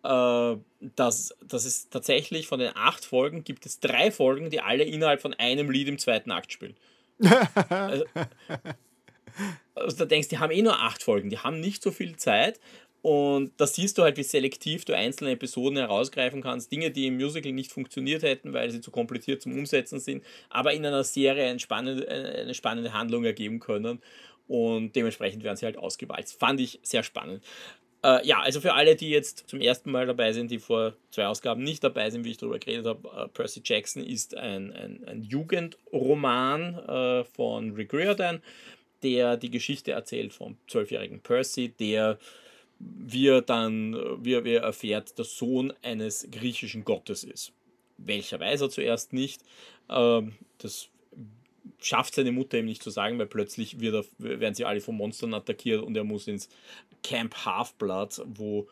äh, dass, dass es tatsächlich von den acht Folgen gibt es drei Folgen, die alle innerhalb von einem Lied im zweiten Akt spielen. also, also da denkst du, die haben eh nur acht Folgen, die haben nicht so viel Zeit. Und da siehst du halt, wie selektiv du einzelne Episoden herausgreifen kannst. Dinge, die im Musical nicht funktioniert hätten, weil sie zu kompliziert zum Umsetzen sind, aber in einer Serie eine spannende, eine spannende Handlung ergeben können. Und dementsprechend werden sie halt ausgewalzt. Fand ich sehr spannend. Äh, ja, also für alle, die jetzt zum ersten Mal dabei sind, die vor zwei Ausgaben nicht dabei sind, wie ich darüber geredet habe, äh, Percy Jackson ist ein, ein, ein Jugendroman äh, von Rick Riordan, der die Geschichte erzählt vom zwölfjährigen Percy, der wir dann, wie er erfährt, der Sohn eines griechischen Gottes ist. Welcher weiß er zuerst nicht. Ähm, das schafft seine Mutter ihm nicht zu sagen, weil plötzlich wird er, werden sie alle von Monstern attackiert und er muss ins Camp Half-Blood, wo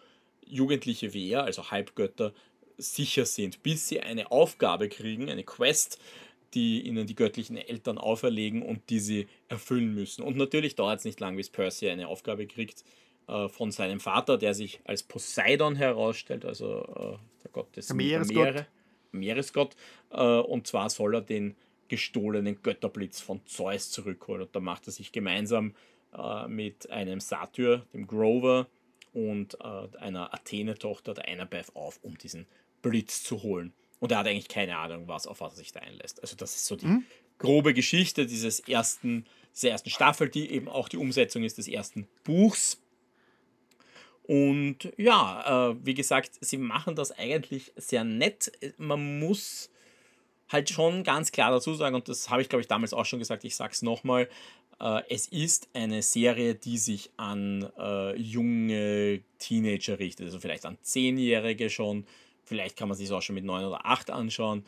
Jugendliche wie er, also Halbgötter, sicher sind, bis sie eine Aufgabe kriegen, eine Quest, die ihnen die göttlichen Eltern auferlegen und die sie erfüllen müssen. Und natürlich dauert es nicht lang, bis Percy eine Aufgabe kriegt äh, von seinem Vater, der sich als Poseidon herausstellt, also äh, der Gott des Meeresgott. Meere, Meeresgott. Äh, und zwar soll er den gestohlenen Götterblitz von Zeus zurückholen. Und da macht er sich gemeinsam äh, mit einem Satyr, dem Grover, und äh, einer Athene-Tochter, der Annabeth, auf, um diesen Blitz zu holen. Und er hat eigentlich keine Ahnung, was, auf was er sich da einlässt. Also, das ist so die mhm. grobe Geschichte dieses ersten, dieser ersten Staffel, die eben auch die Umsetzung ist des ersten Buchs. Und ja, äh, wie gesagt, sie machen das eigentlich sehr nett. Man muss halt schon ganz klar dazu sagen, und das habe ich glaube ich damals auch schon gesagt, ich sage es nochmal, es ist eine Serie, die sich an äh, junge Teenager richtet, also vielleicht an Zehnjährige schon, vielleicht kann man sich auch schon mit neun oder acht anschauen.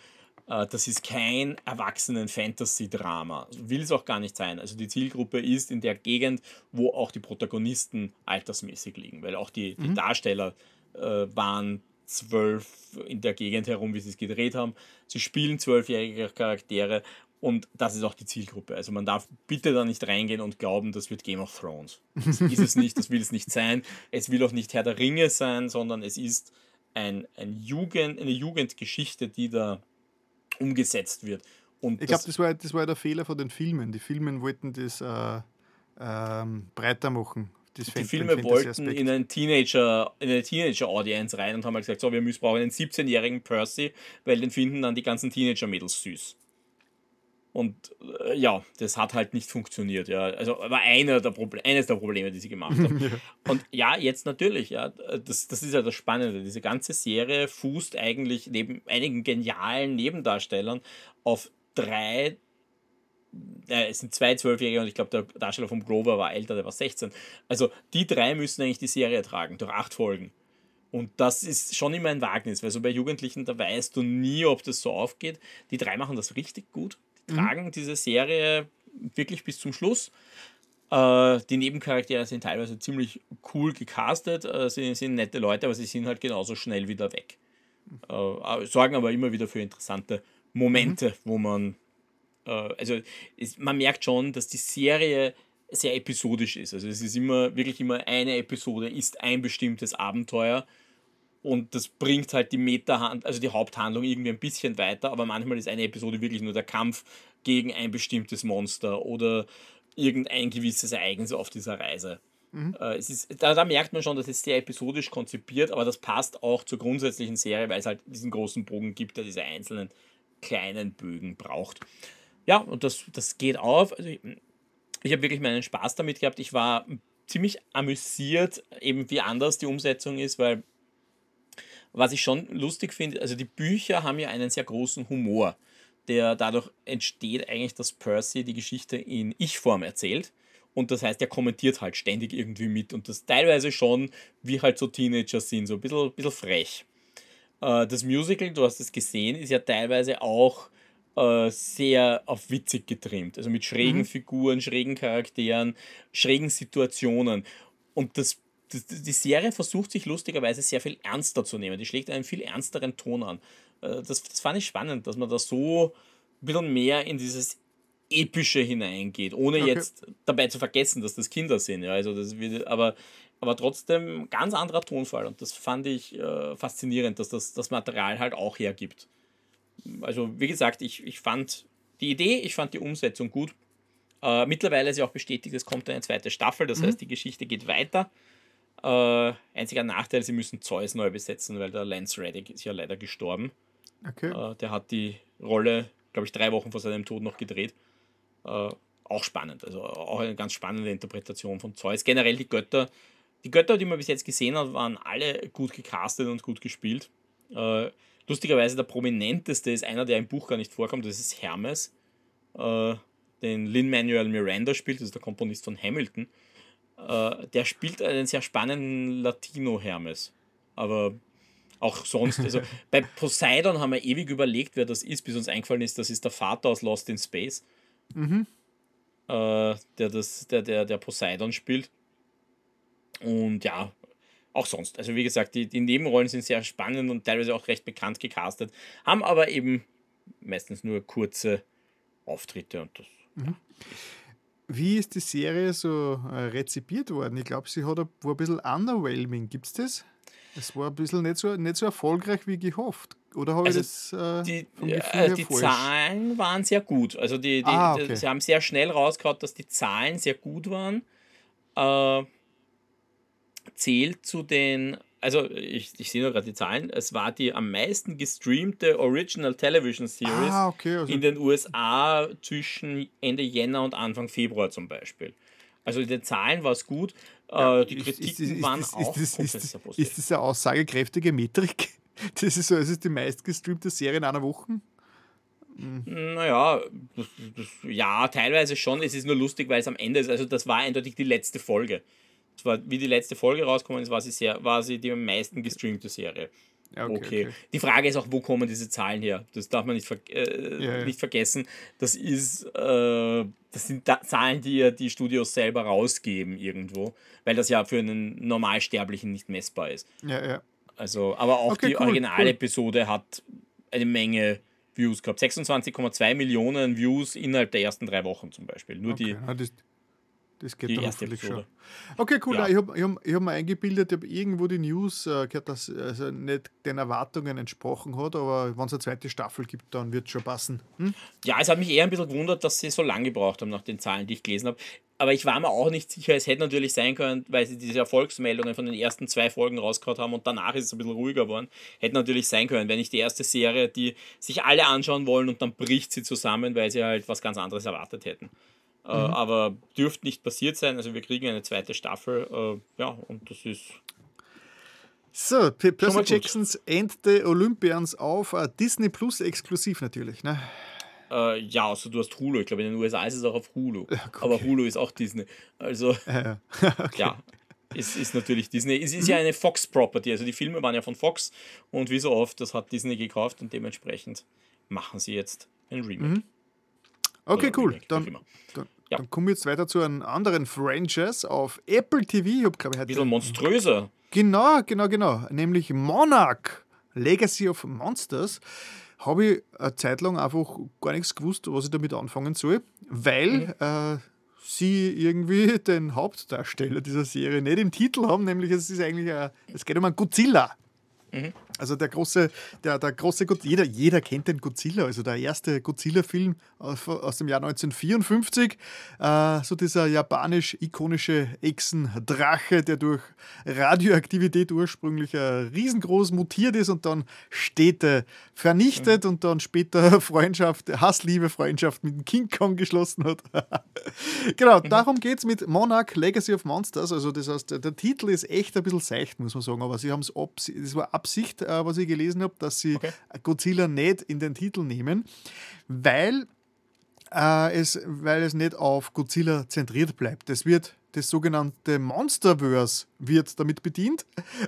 Äh, das ist kein Erwachsenen-Fantasy-Drama. Will es auch gar nicht sein. Also die Zielgruppe ist in der Gegend, wo auch die Protagonisten altersmäßig liegen, weil auch die, die mhm. Darsteller äh, waren zwölf in der Gegend herum, wie sie es gedreht haben. Sie spielen zwölfjährige Charaktere und das ist auch die Zielgruppe. Also man darf bitte da nicht reingehen und glauben, das wird Game of Thrones. Das ist es nicht, das will es nicht sein. Es will auch nicht Herr der Ringe sein, sondern es ist ein, ein Jugend, eine Jugendgeschichte, die da umgesetzt wird. Und ich glaube, das war, das war der Fehler von den Filmen. Die Filme wollten das äh, ähm, breiter machen. Das die Filme wollten in, einen Teenager, in eine Teenager-Audience rein und haben halt gesagt, so, wir müssen brauchen einen 17-jährigen Percy, weil den finden dann die ganzen Teenager-Mädels süß. Und äh, ja, das hat halt nicht funktioniert. Ja. Also war einer der eines der Probleme, die sie gemacht haben. ja. Und ja, jetzt natürlich, ja, das, das ist ja das Spannende. Diese ganze Serie fußt eigentlich neben einigen genialen Nebendarstellern auf drei äh, es sind zwei Zwölfjährige und ich glaube, der Darsteller vom Grover war älter, der war 16. Also die drei müssen eigentlich die Serie tragen, durch acht Folgen. Und das ist schon immer ein Wagnis, weil so bei Jugendlichen, da weißt du nie, ob das so aufgeht. Die drei machen das richtig gut. Mhm. tragen diese Serie wirklich bis zum Schluss. Äh, die Nebencharaktere sind teilweise ziemlich cool gecastet, äh, sie sind nette Leute, aber sie sind halt genauso schnell wieder weg. Äh, sorgen aber immer wieder für interessante Momente, mhm. wo man äh, also es, man merkt schon, dass die Serie sehr episodisch ist. Also es ist immer, wirklich immer eine Episode ist ein bestimmtes Abenteuer und das bringt halt die meta also die Haupthandlung irgendwie ein bisschen weiter, aber manchmal ist eine Episode wirklich nur der Kampf gegen ein bestimmtes Monster oder irgendein gewisses Ereignis auf dieser Reise. Mhm. Äh, es ist, da, da, merkt man schon, dass es sehr episodisch konzipiert, aber das passt auch zur grundsätzlichen Serie, weil es halt diesen großen Bogen gibt, der diese einzelnen kleinen Bögen braucht ja, und das, das geht auf. Also ich, ich habe wirklich meinen Spaß damit gehabt. Ich war ziemlich amüsiert, eben wie anders die Umsetzung ist, weil was ich schon lustig finde, also die Bücher haben ja einen sehr großen Humor, der dadurch entsteht eigentlich, dass Percy die Geschichte in Ich-Form erzählt. Und das heißt, er kommentiert halt ständig irgendwie mit und das teilweise schon, wie halt so Teenager sind, so ein bisschen, bisschen frech. Äh, das Musical, du hast es gesehen, ist ja teilweise auch äh, sehr auf witzig getrimmt. Also mit schrägen mhm. Figuren, schrägen Charakteren, schrägen Situationen. Und das, das, die Serie versucht sich lustigerweise sehr viel ernster zu nehmen. Die schlägt einen viel ernsteren Ton an. Äh, das, das fand ich spannend, dass man da so ein bisschen mehr in dieses Epische hineingeht, ohne okay. jetzt dabei zu vergessen, dass das Kinder sind. Ja, also das wird, aber, aber trotzdem ganz anderer Tonfall und das fand ich äh, faszinierend, dass das, das Material halt auch hergibt also wie gesagt, ich, ich fand die Idee, ich fand die Umsetzung gut. Äh, mittlerweile ist ja auch bestätigt, es kommt eine zweite Staffel, das mhm. heißt, die Geschichte geht weiter. Äh, einziger Nachteil, sie müssen Zeus neu besetzen, weil der Lance Reddick ist ja leider gestorben. Okay. Äh, der hat die Rolle, glaube ich, drei Wochen vor seinem Tod noch gedreht. Äh, auch spannend, also auch eine ganz spannende Interpretation von Zeus. Generell die Götter, die Götter, die man bis jetzt gesehen hat, waren alle gut gecastet und gut gespielt. Äh, Lustigerweise der prominenteste ist einer, der im Buch gar nicht vorkommt, das ist Hermes, äh, den Lin-Manuel Miranda spielt, das ist der Komponist von Hamilton. Äh, der spielt einen sehr spannenden Latino-Hermes. Aber auch sonst, also bei Poseidon haben wir ewig überlegt, wer das ist, bis uns eingefallen ist, das ist der Vater aus Lost in Space. Mhm. Äh, der, das, der, der, der Poseidon spielt. Und ja, auch sonst. Also wie gesagt, die, die Nebenrollen sind sehr spannend und teilweise auch recht bekannt gecastet, haben aber eben meistens nur kurze Auftritte und das. Mhm. Wie ist die Serie so äh, rezipiert worden? Ich glaube, sie hat, war ein bisschen underwhelming. Gibt es das? Es war ein bisschen nicht so, nicht so erfolgreich wie gehofft. Oder habe also ich das äh, die, äh, Die? Zahlen waren sehr gut. Also die, die, ah, okay. die, sie haben sehr schnell rausgehauen, dass die Zahlen sehr gut waren. Äh, zählt zu den, also ich, ich sehe nur gerade die Zahlen, es war die am meisten gestreamte Original Television Series ah, okay, also in den USA zwischen Ende Jänner und Anfang Februar zum Beispiel. Also in den Zahlen war es gut, ja, äh, die Kritiken ist, ist, ist, waren auch ist, ist, ist, das eine aussagekräftige Metrik? Das ist so, es ist die meistgestreamte Serie in einer Woche? Hm. Naja, das, das, ja, teilweise schon. Es ist nur lustig, weil es am Ende ist. Also, das war eindeutig die letzte Folge war, wie die letzte Folge rausgekommen ist, war sie, sehr, war sie die am meisten gestreamte Serie. Okay, okay. okay, Die Frage ist auch, wo kommen diese Zahlen her? Das darf man nicht, ver äh, ja, ja. nicht vergessen. Das, ist, äh, das sind da Zahlen, die ja die Studios selber rausgeben irgendwo, weil das ja für einen Normalsterblichen nicht messbar ist. Ja, ja. Also, aber auch Okay, die cool, Originalepisode hat eine Menge Views gehabt. 26,2 Millionen Views innerhalb der ersten drei Wochen zum Beispiel. Nur die. Das, geht die dann hoffentlich Episode. schon. Okay, cool. Ja. Ja. Ich habe ich hab, ich hab mir eingebildet, ich habe irgendwo die News äh, gehört, dass also nicht den Erwartungen entsprochen hat, aber wenn es eine zweite Staffel gibt, dann wird es schon passen. Hm? Ja, es hat mich eher ein bisschen gewundert, dass sie so lange gebraucht haben nach den Zahlen, die ich gelesen habe. Aber ich war mir auch nicht sicher, es hätte natürlich sein können, weil sie diese Erfolgsmeldungen von den ersten zwei Folgen rausgehauen haben und danach ist es ein bisschen ruhiger geworden. Hätte natürlich sein können, wenn nicht die erste Serie, die sich alle anschauen wollen und dann bricht sie zusammen, weil sie halt was ganz anderes erwartet hätten. Äh, aber dürfte nicht passiert sein. Also wir kriegen eine zweite Staffel. Äh, ja, und das ist So, Percy. Jacksons End the Olympians auf äh, Disney Plus exklusiv natürlich. Ne? Äh, ja, also du hast Hulu. Ich glaube, in den USA ist es auch auf Hulu. Aber Hulu ist auch Disney. Also, Ja, ja, es ist natürlich Disney. Es ist ja eine Fox-Property. Also die Filme waren ja von Fox. Und wie so oft, das hat Disney gekauft und dementsprechend machen sie jetzt ein Remake. Okay, Oder cool. Dann, dann, Ja. dann kommen wir jetzt weiter zu einem anderen Franchise auf Apple TV. Ich habe, glaube ich, Ein bisschen monströser. Genau, genau, genau. Nämlich Monarch, Legacy of Monsters. Habe ich eine Zeit lang einfach gar nichts gewusst, was ich damit anfangen soll, weil äh, sie irgendwie den Hauptdarsteller dieser Serie nicht im Titel haben, nämlich es ist eigentlich, ein, es geht um einen Godzilla. Also der große, der, der große Godzilla, jeder, jeder kennt den Godzilla, also der erste Godzilla-Film aus, dem Jahr 1954. Äh, so dieser japanisch-ikonische Echsendrache, der durch Radioaktivität ursprünglich riesengroß mutiert ist und dann Städte vernichtet und dann später Freundschaft, Hassliebe, Freundschaft mit dem King Kong geschlossen hat. genau, darum geht es mit Monarch Legacy of Monsters. Also das heißt, der, der Titel ist echt ein bisschen seicht, muss man sagen, aber sie haben es das war Absicht, äh, was ich gelesen habe, dass sie Okay. Godzilla nicht in den Titel nehmen, weil äh, es, weil es nicht auf Godzilla zentriert bleibt. Das wird das sogenannte Monsterverse wird damit bedient.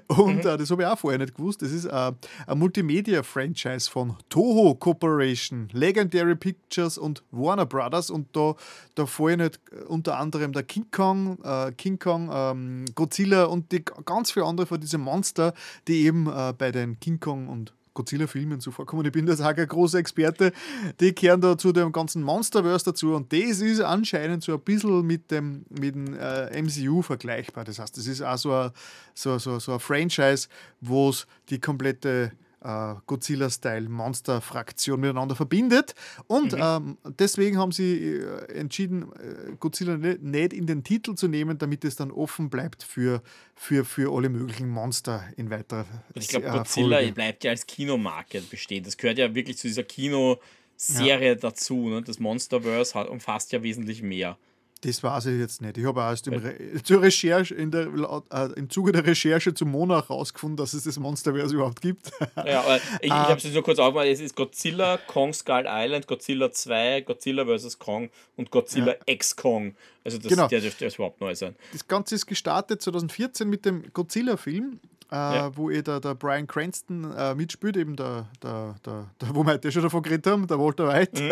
Und äh, das habe ich auch vorher nicht gewusst. Das ist äh, ein Multimedia-Franchise von Toho Corporation, Legendary Pictures und Warner Brothers. Und da, da fallen halt unter anderem der King Kong, äh, King Kong, ähm, Godzilla und die ganz viele andere von diesen Monster, die eben äh, bei den King Kong und Godzilla-Filmen so vorkommen. Ich bin da auch kein großer Experte. Die kehren da zu dem ganzen Monsterverse dazu und das ist anscheinend so ein bisschen mit dem, mit dem äh, MCU vergleichbar. Das heißt, das ist auch so ein, so, so, so ein Franchise, wo es die komplette äh, Godzilla-Style-Monster-Fraktion miteinander verbindet. Und ähm, deswegen haben sie äh, entschieden, äh, Godzilla nicht in den Titel zu nehmen, damit es dann offen bleibt für, für, für alle möglichen Monster in weiterer Ich glaube, äh, Godzilla Folge. bleibt ja als Kinomarke bestehen. Das gehört ja wirklich zu dieser Kinoserie dazu. Ne? Das Monsterverse hat, umfasst ja wesentlich mehr. Das weiß ich jetzt nicht. Ich habe aus dem Re zur Recherche, in der, äh, im Zuge der Recherche zum Monarch herausgefunden, dass es das Monsterverse überhaupt gibt. Ja, aber ich, ich habe es nur kurz aufgemacht. Es ist Godzilla, Kong Skull Island, Godzilla 2, Godzilla vs. Kong und Godzilla X Kong. Also das, Genau. der dürfte überhaupt neu sein. Das Ganze ist gestartet 2014 mit dem Godzilla-Film, äh, Ja. wo eh der, der Brian Cranston äh, mitspielt, eben der, der, der, der, wo wir heute schon davon geredet haben, der Walter White. Mhm.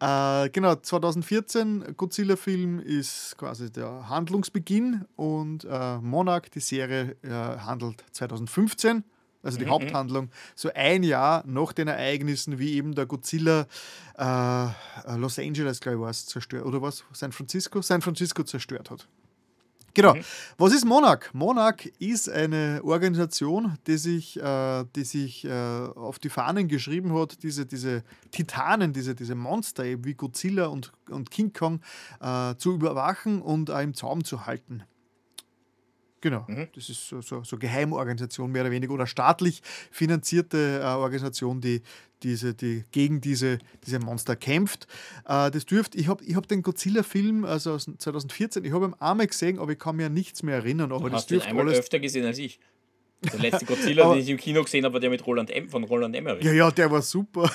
äh, genau, 2014, Godzilla-Film ist quasi der Handlungsbeginn und äh, Monarch, die Serie, äh, handelt 2015. Also Mhm, die Haupthandlung, so ein Jahr nach den Ereignissen, wie eben der Godzilla äh, Los Angeles, glaube ich, war es, zerstört, oder was? San Francisco? San Francisco zerstört hat. Genau. Was ist Monarch? Monarch ist eine Organisation, die sich, äh, die sich äh, auf die Fahnen geschrieben hat, diese, diese Titanen, diese, diese Monster eben wie Godzilla und, und King Kong äh, zu überwachen und äh, im Zaum zu halten. Genau, das ist so, so, so Geheimorganisation mehr oder weniger oder staatlich finanzierte äh, Organisation, die, diese, die gegen diese, diese Monster kämpft. Äh, das dürfte, ich habe ich hab den Godzilla-Film, also aus 2014, ich habe ihn einmal gesehen, aber ich kann mir an nichts mehr erinnern. Aber Du das hast den dürfte einmal alles. öfter gesehen als ich. Der letzte Godzilla, den ich im Kino gesehen habe, war der mit Roland em von Roland Emmerich. Ja, ja, der war super.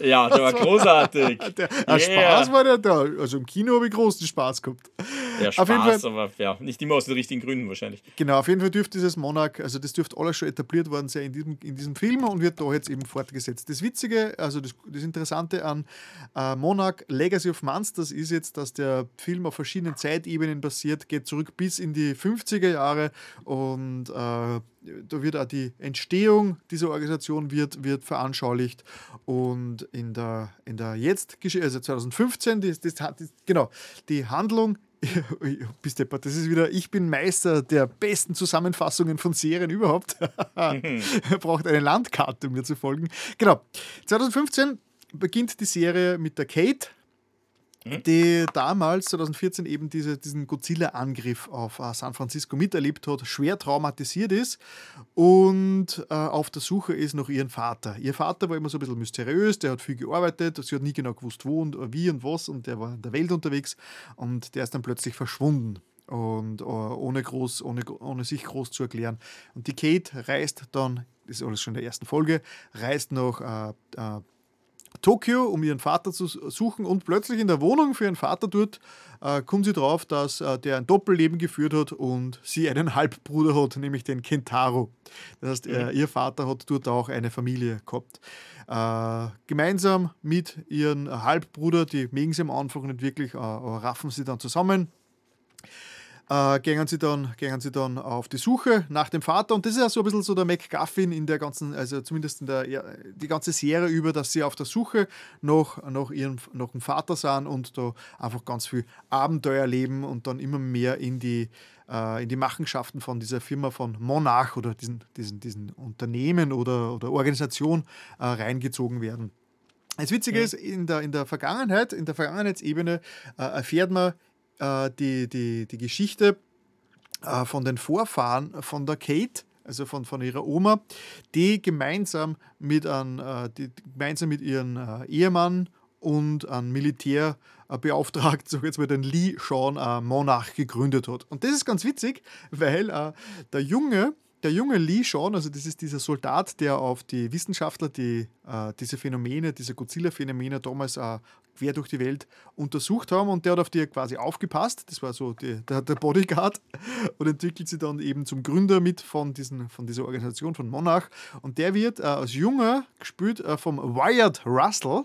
Ja, der war großartig. Der, Yeah. Spaß war der da. Also im Kino habe ich großen Spaß gehabt. Ja, Spaß, Fall, aber ja, nicht immer aus den richtigen Gründen wahrscheinlich. Genau, auf jeden Fall dürfte dieses Monarch, also das dürfte alles schon etabliert worden sein in diesem, in diesem Film und wird da jetzt eben fortgesetzt. Das Witzige, also das, das Interessante an äh, Monarch Legacy of Monsters ist jetzt, dass der Film auf verschiedenen Zeitebenen basiert, geht zurück bis in die 50er Jahre und äh, da wird auch die Entstehung dieser Organisation wird, wird veranschaulicht und in der, in der jetzt, also 2015, das, das, das, genau, die Handlung bis deppert, das ist wieder, ich bin Meister der besten Zusammenfassungen von Serien überhaupt. Braucht eine Landkarte, um mir zu folgen. Genau. 2015 beginnt die Serie mit der Kate? Die damals, 2014, eben diese, diesen Godzilla-Angriff auf uh, San Francisco miterlebt hat, schwer traumatisiert ist und uh, auf der Suche ist nach ihrem Vater. Ihr Vater war immer so ein bisschen mysteriös, der hat viel gearbeitet, sie hat nie genau gewusst, wo und wie und was und der war in der Welt unterwegs und der ist dann plötzlich verschwunden und uh, ohne, groß, ohne, ohne sich groß zu erklären. Und die Kate reist dann, das ist alles schon in der ersten Folge, reist nach Tokio, um ihren Vater zu suchen und plötzlich in der Wohnung für ihren Vater dort äh, kommt sie drauf, dass äh, der ein Doppelleben geführt hat und sie einen Halbbruder hat, nämlich den Kentaro. Das heißt, äh, ihr Vater hat dort auch eine Familie gehabt. Äh, gemeinsam mit ihrem Halbbruder, die mögen sie am Anfang nicht wirklich, äh, raffen sie dann zusammen äh, gehen, sie dann, gehen sie dann auf die Suche nach dem Vater. Und das ist ja so ein bisschen so der MacGuffin in der ganzen, also zumindest in der ja, die ganze Serie über, dass sie auf der Suche nach, nach ihrem nach dem Vater sind und da einfach ganz viel Abenteuer leben und dann immer mehr in die, äh, in die Machenschaften von dieser Firma von Monarch oder diesen, diesen, diesen Unternehmen oder, oder Organisation äh, reingezogen werden. Das Witzige ja. ist, in der, in der Vergangenheit, in der Vergangenheitsebene äh, erfährt man äh, die, die, die Geschichte äh, von den Vorfahren von der Kate, also von, von ihrer Oma, die gemeinsam mit, ein, äh, die, gemeinsam mit ihrem äh, Ehemann und einem Militärbeauftragten, so jetzt mal den Lee Sean äh, Monarch gegründet hat. Und das ist ganz witzig, weil äh, der Junge, der junge Lee Sean, also das ist dieser Soldat, der auf die Wissenschaftler, die äh, diese Phänomene, diese Godzilla-Phänomene damals äh, quer durch die Welt untersucht haben und der hat auf die quasi aufgepasst. Das war so die, der, der, Bodyguard und entwickelt sich dann eben zum Gründer mit von, diesen, von dieser Organisation von Monarch. Und der wird äh, als Junger gespielt äh, vom Wyatt Russell.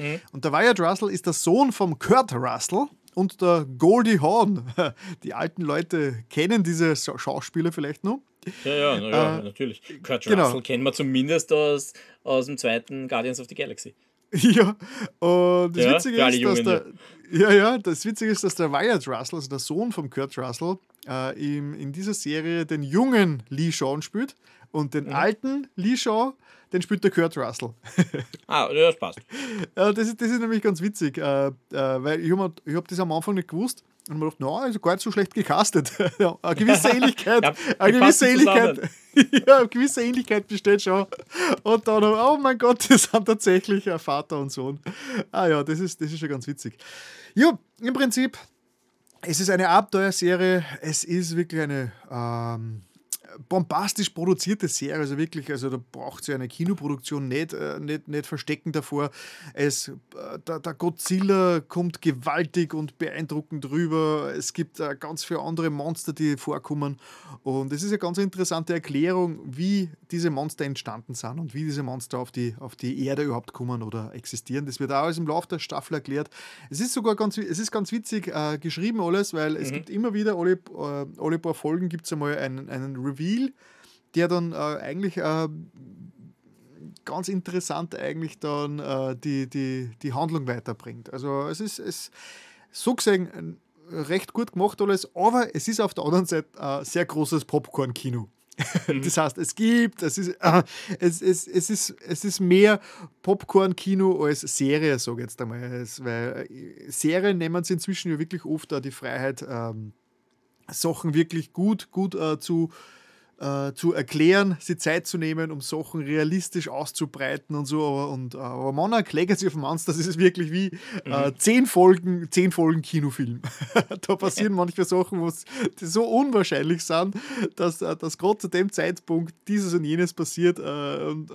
Mhm. Und der Wyatt Russell ist der Sohn vom Kurt Russell und der Goldie Hawn. Die alten Leute kennen diese Schauspieler vielleicht noch. Ja, ja, na, ja äh, natürlich. Kurt genau. Russell kennen wir zumindest aus, aus dem zweiten Guardians of the Galaxy. Ja, und das ja, Witzige ist, dass der, ja, ja, das Witzige ist, dass der Wyatt Russell, also der Sohn von Kurt Russell, äh, in, in dieser Serie den jungen Lee Shawn spielt und den mhm. alten Lee Shaw den spielt der Kurt Russell. ah, ja, das passt. das, ist, das ist nämlich ganz witzig, äh, äh, weil ich habe hab das am Anfang nicht gewusst und mir gedacht, na, ist gar nicht so schlecht gecastet. ja, eine gewisse Ähnlichkeit, ja, eine gewisse Ähnlichkeit, ja, eine gewisse Ähnlichkeit besteht schon. Und dann, oh mein Gott, das sind tatsächlich ein Vater und Sohn. Ah ja, das ist, das ist schon ganz witzig. Ja, im Prinzip, es ist eine Abenteuerserie, es ist wirklich eine ähm, bombastisch produzierte Serie, also wirklich, also da braucht sie eine Kinoproduktion nicht, äh, nicht, nicht verstecken davor. Es, äh, der, der, Godzilla kommt gewaltig und beeindruckend rüber. Es gibt äh, ganz viele andere Monster, die vorkommen. Und es ist eine ganz interessante Erklärung, wie diese Monster entstanden sind und wie diese Monster auf die, auf die Erde überhaupt kommen oder existieren. Das wird auch alles im Laufe der Staffel erklärt. Es ist sogar ganz, es ist ganz witzig äh, geschrieben alles, weil es mhm. gibt immer wieder, alle, äh, alle paar Folgen gibt es einmal einen, einen Review Reveal, der dann äh, eigentlich äh, ganz interessant eigentlich dann äh, die, die, die Handlung weiterbringt. Also es ist es, so gesehen recht gut gemacht alles, aber es ist auf der anderen Seite ein sehr großes Popcorn-Kino. Mhm. Das heißt, es gibt, es ist, äh, es, es, es, ist, es ist mehr Popcorn-Kino als Serie, sage ich jetzt einmal. Es, weil äh, Serien nehmen sie inzwischen ja wirklich oft auch die Freiheit, ähm, Sachen wirklich gut, gut äh, zu, äh, zu erklären, sich Zeit zu nehmen, um Sachen realistisch auszubreiten und so. Aber, und, äh, aber Monarch Legacy of Monsters ist wirklich wie äh, mhm. zehn Folgen, zehn Folgen Kinofilm. da passieren manchmal Sachen, die so unwahrscheinlich sind, dass, äh, dass gerade zu dem Zeitpunkt dieses und jenes passiert äh, und äh,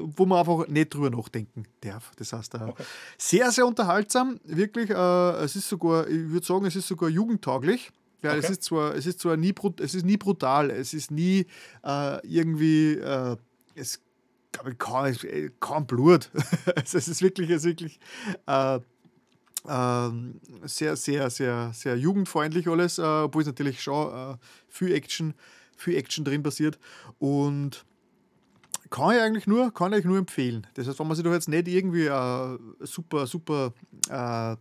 wo man einfach nicht drüber nachdenken darf. Das heißt, okay. sehr, sehr unterhaltsam. Wirklich, es ist sogar, ich würde sagen, es ist sogar jugendtauglich. Ja, okay. es ist zwar, es ist zwar nie, es ist nie brutal, es ist nie äh, irgendwie, äh, es glaube kaum, kaum Blut. es ist wirklich, es ist wirklich äh, ähm, sehr, sehr, sehr, sehr jugendfreundlich alles, äh, obwohl es natürlich schon äh, viel Action, viel Action drin passiert und kann ich eigentlich nur, kann ich nur empfehlen. Das heißt, wenn man sich doch jetzt nicht irgendwie äh, super, super äh,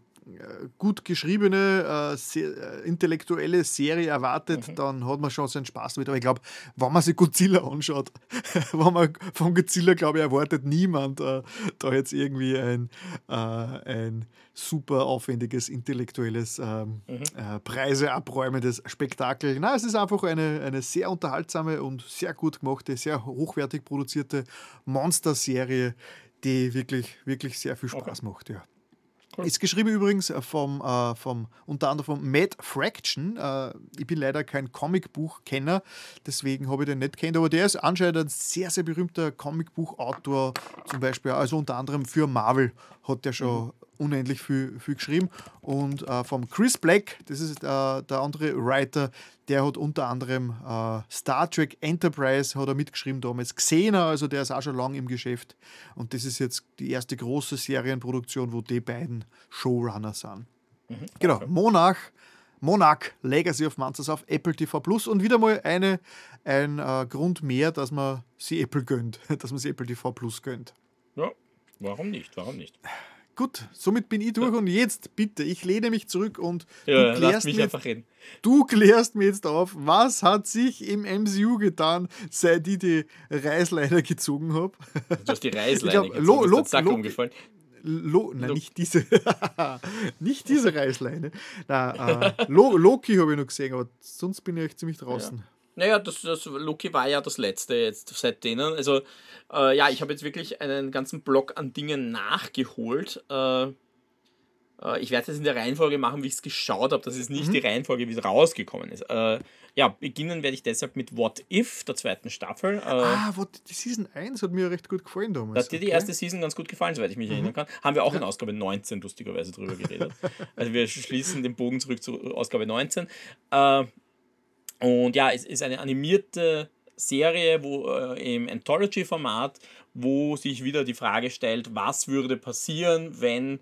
gut geschriebene, äh, sehr, äh, intellektuelle Serie erwartet, mhm. dann hat man schon seinen Spaß damit. Aber ich glaube, wenn man sich Godzilla anschaut, wenn man von Godzilla, glaube ich, erwartet niemand äh, da jetzt irgendwie ein, äh, ein super aufwendiges, intellektuelles, ähm, mhm. Äh, Preise abräumendes Spektakel. Nein, es ist einfach eine, eine sehr unterhaltsame und sehr gut gemachte, sehr hochwertig produzierte Monster-Serie, die wirklich, wirklich sehr viel Spaß okay. macht. Ja. Ist geschrieben übrigens äh, vom, äh, vom unter anderem vom Matt Fraction. Äh, ich bin leider kein Comicbuchkenner, deswegen habe ich den nicht kennt, aber der ist anscheinend ein sehr, sehr berühmter Comicbuchautor, zum Beispiel, also unter anderem für Marvel hat der schon mhm unendlich viel, viel geschrieben. Und äh, vom Chris Black, das ist äh, der andere Writer, der hat unter anderem äh, Star Trek Enterprise hat er mitgeschrieben damals. Xena, also der ist auch schon lange im Geschäft. Und das ist jetzt die erste große Serienproduktion, wo die beiden Showrunner sind. Mhm, genau, okay. Monarch. Monarch Legacy of Monsters auf Apple TV Plus und wieder mal eine, ein äh, Grund mehr, dass man sie Apple gönnt, dass man sie Apple TV Plus gönnt. Ja, warum nicht? Warum nicht? Gut, somit bin ich durch und jetzt bitte, ich lehne mich zurück und ja, du, klärst mich einfach reden. du klärst mir jetzt auf, was hat sich im MCU getan, seit ich die Reißleine gezogen habe. Du hast die Reißleine gezogen, Lo, Lo, ist Zack Lo, umgefallen. Lo, nein, Lo. nicht diese, nicht diese Reißleine. Na, äh, Loki habe ich noch gesehen, aber sonst bin ich echt ziemlich draußen. Ja. Naja, das, das Loki war ja das letzte jetzt seit denen. Also, äh, ja, ich habe jetzt wirklich einen ganzen Block an Dingen nachgeholt. Äh, äh, ich werde es in der Reihenfolge machen, wie ich es geschaut habe. Das ist nicht mhm. die Reihenfolge, wie es rausgekommen ist. Äh, ja, beginnen werde ich deshalb mit What If, der zweiten Staffel. Äh, ah, what, die Season 1 hat mir recht gut gefallen damals. Hat dir die erste Season ganz gut gefallen, soweit ich mich mhm. erinnern kann. Haben wir auch in Ausgabe 19 lustigerweise drüber geredet. also wir schließen den Bogen zurück zu Ausgabe 19. Äh, und ja, es ist eine animierte Serie wo, äh, im Anthology-Format, wo sich wieder die Frage stellt, was würde passieren, wenn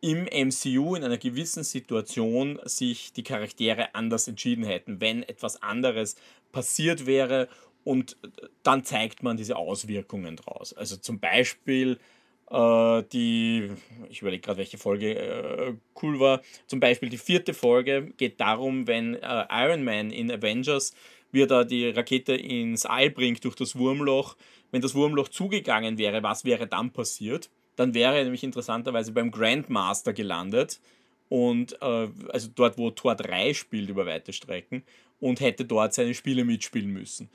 im MCU in einer gewissen Situation sich die Charaktere anders entschieden hätten, wenn etwas anderes passiert wäre und dann zeigt man diese Auswirkungen draus. Also zum Beispiel äh, die, ich überlege gerade, welche Folge äh, cool war. Zum Beispiel die vierte Folge geht darum, wenn äh, Iron Man in Avengers wie er da die Rakete ins All bringt durch das Wurmloch. Wenn das Wurmloch zugegangen wäre, was wäre dann passiert? Dann wäre er nämlich interessanterweise beim Grandmaster gelandet und äh, also dort, wo Tor 3 spielt über weite Strecken und hätte dort seine Spiele mitspielen müssen.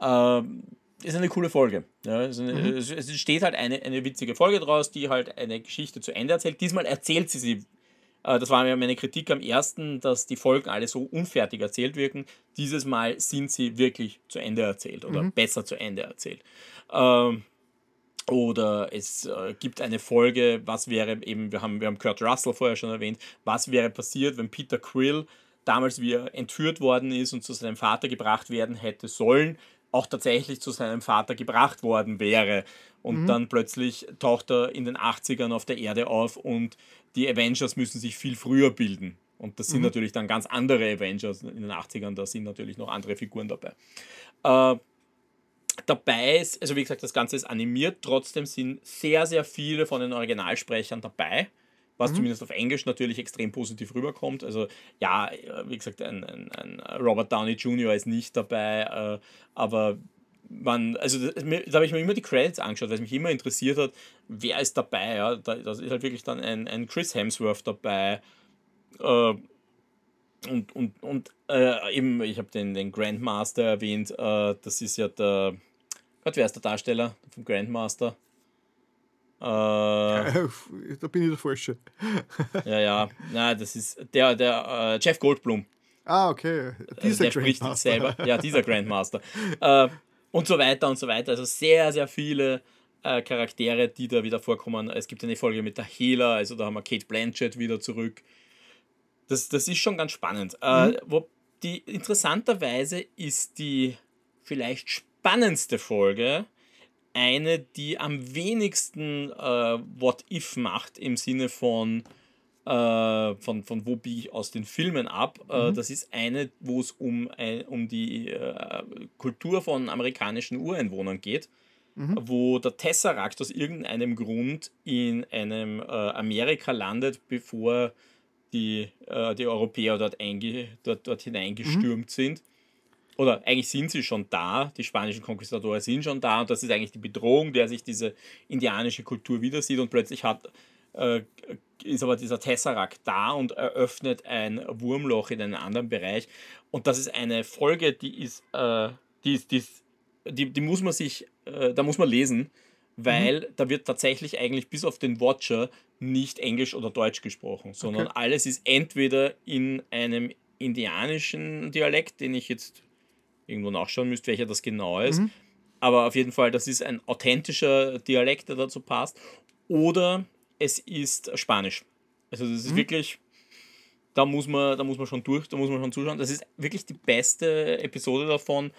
Ähm, ist eine coole Folge. Ja, es, eine, mhm. es steht halt eine, eine witzige Folge draus, die halt eine Geschichte zu Ende erzählt. Diesmal erzählt sie sie. Äh, das war meine Kritik am ersten, dass die Folgen alle so unfertig erzählt wirken. Dieses Mal sind sie wirklich zu Ende erzählt oder mhm. besser zu Ende erzählt. Ähm, oder es äh, gibt eine Folge, was wäre eben, wir haben, wir haben Kurt Russell vorher schon erwähnt, was wäre passiert, wenn Peter Quill damals, wie er entführt worden ist und zu seinem Vater gebracht werden hätte sollen, auch tatsächlich zu seinem Vater gebracht worden wäre. Und mhm. dann plötzlich taucht er in den 80ern auf der Erde auf und die Avengers müssen sich viel früher bilden. Und das sind mhm. natürlich dann ganz andere Avengers in den 80ern, da sind natürlich noch andere Figuren dabei. Äh, dabei ist, also wie gesagt, das Ganze ist animiert, trotzdem sind sehr, sehr viele von den Originalsprechern dabei was mhm. zumindest auf Englisch natürlich extrem positiv rüberkommt. Also ja, wie gesagt, ein, ein, ein Robert Downey Jr. ist nicht dabei, äh, aber man, also da, da habe ich mir immer die Credits angeschaut, weil es mich immer interessiert hat, wer ist dabei. Ja? Da, da ist halt wirklich dann ein, ein Chris Hemsworth dabei. Äh, und, und, und äh, eben, ich habe den, den Grandmaster erwähnt, äh, das ist ja der, Gott, wer ist der Darsteller vom Grandmaster? Äh, da bin ich der Falsche. ja, ja, na, das ist der, der äh, Jeff Goldblum. Ah, okay. Dieser der spricht sich selber. Ja, dieser Grandmaster. äh, und so weiter und so weiter. Also sehr, sehr viele äh, Charaktere, die da wieder vorkommen. Es gibt eine Folge mit der Healer, also da haben wir Kate Blanchett wieder zurück. Das, das ist schon ganz spannend. Äh, mhm. Wo die, interessanterweise ist die vielleicht spannendste Folge eine, die am wenigsten äh, What If macht im Sinne von, äh, von, von wo biege ich aus den Filmen ab. Äh, mhm. das ist eine, wo es um, um die äh, Kultur von amerikanischen Ureinwohnern geht mhm. wo der Tesseract aus irgendeinem Grund in einem äh, Amerika landet, bevor die, äh, die Europäer dort, dort, dort hineingestürmt mhm. sind. Oder eigentlich sind sie schon da, die spanischen Konquistadoren sind schon da und das ist eigentlich die Bedrohung, der sich diese indianische Kultur wieder sieht und plötzlich hat, äh, ist aber dieser Tesseract da und eröffnet ein Wurmloch in einen anderen Bereich. Und das ist eine Folge, die ist, äh, die ist, die ist die, die muss man sich, äh, da muss man lesen, weil mhm. da wird tatsächlich eigentlich bis auf den Watcher nicht Englisch oder Deutsch gesprochen, sondern okay. alles ist entweder in einem indianischen Dialekt, den ich jetzt irgendwo nachschauen müsste, welcher das genau ist. Mhm. Aber auf jeden Fall, das ist ein authentischer Dialekt, der dazu passt. Oder es ist Spanisch. Also das ist mhm. wirklich, da muss man, da muss man schon durch, da muss man schon zuschauen. Das ist wirklich die beste Episode davon,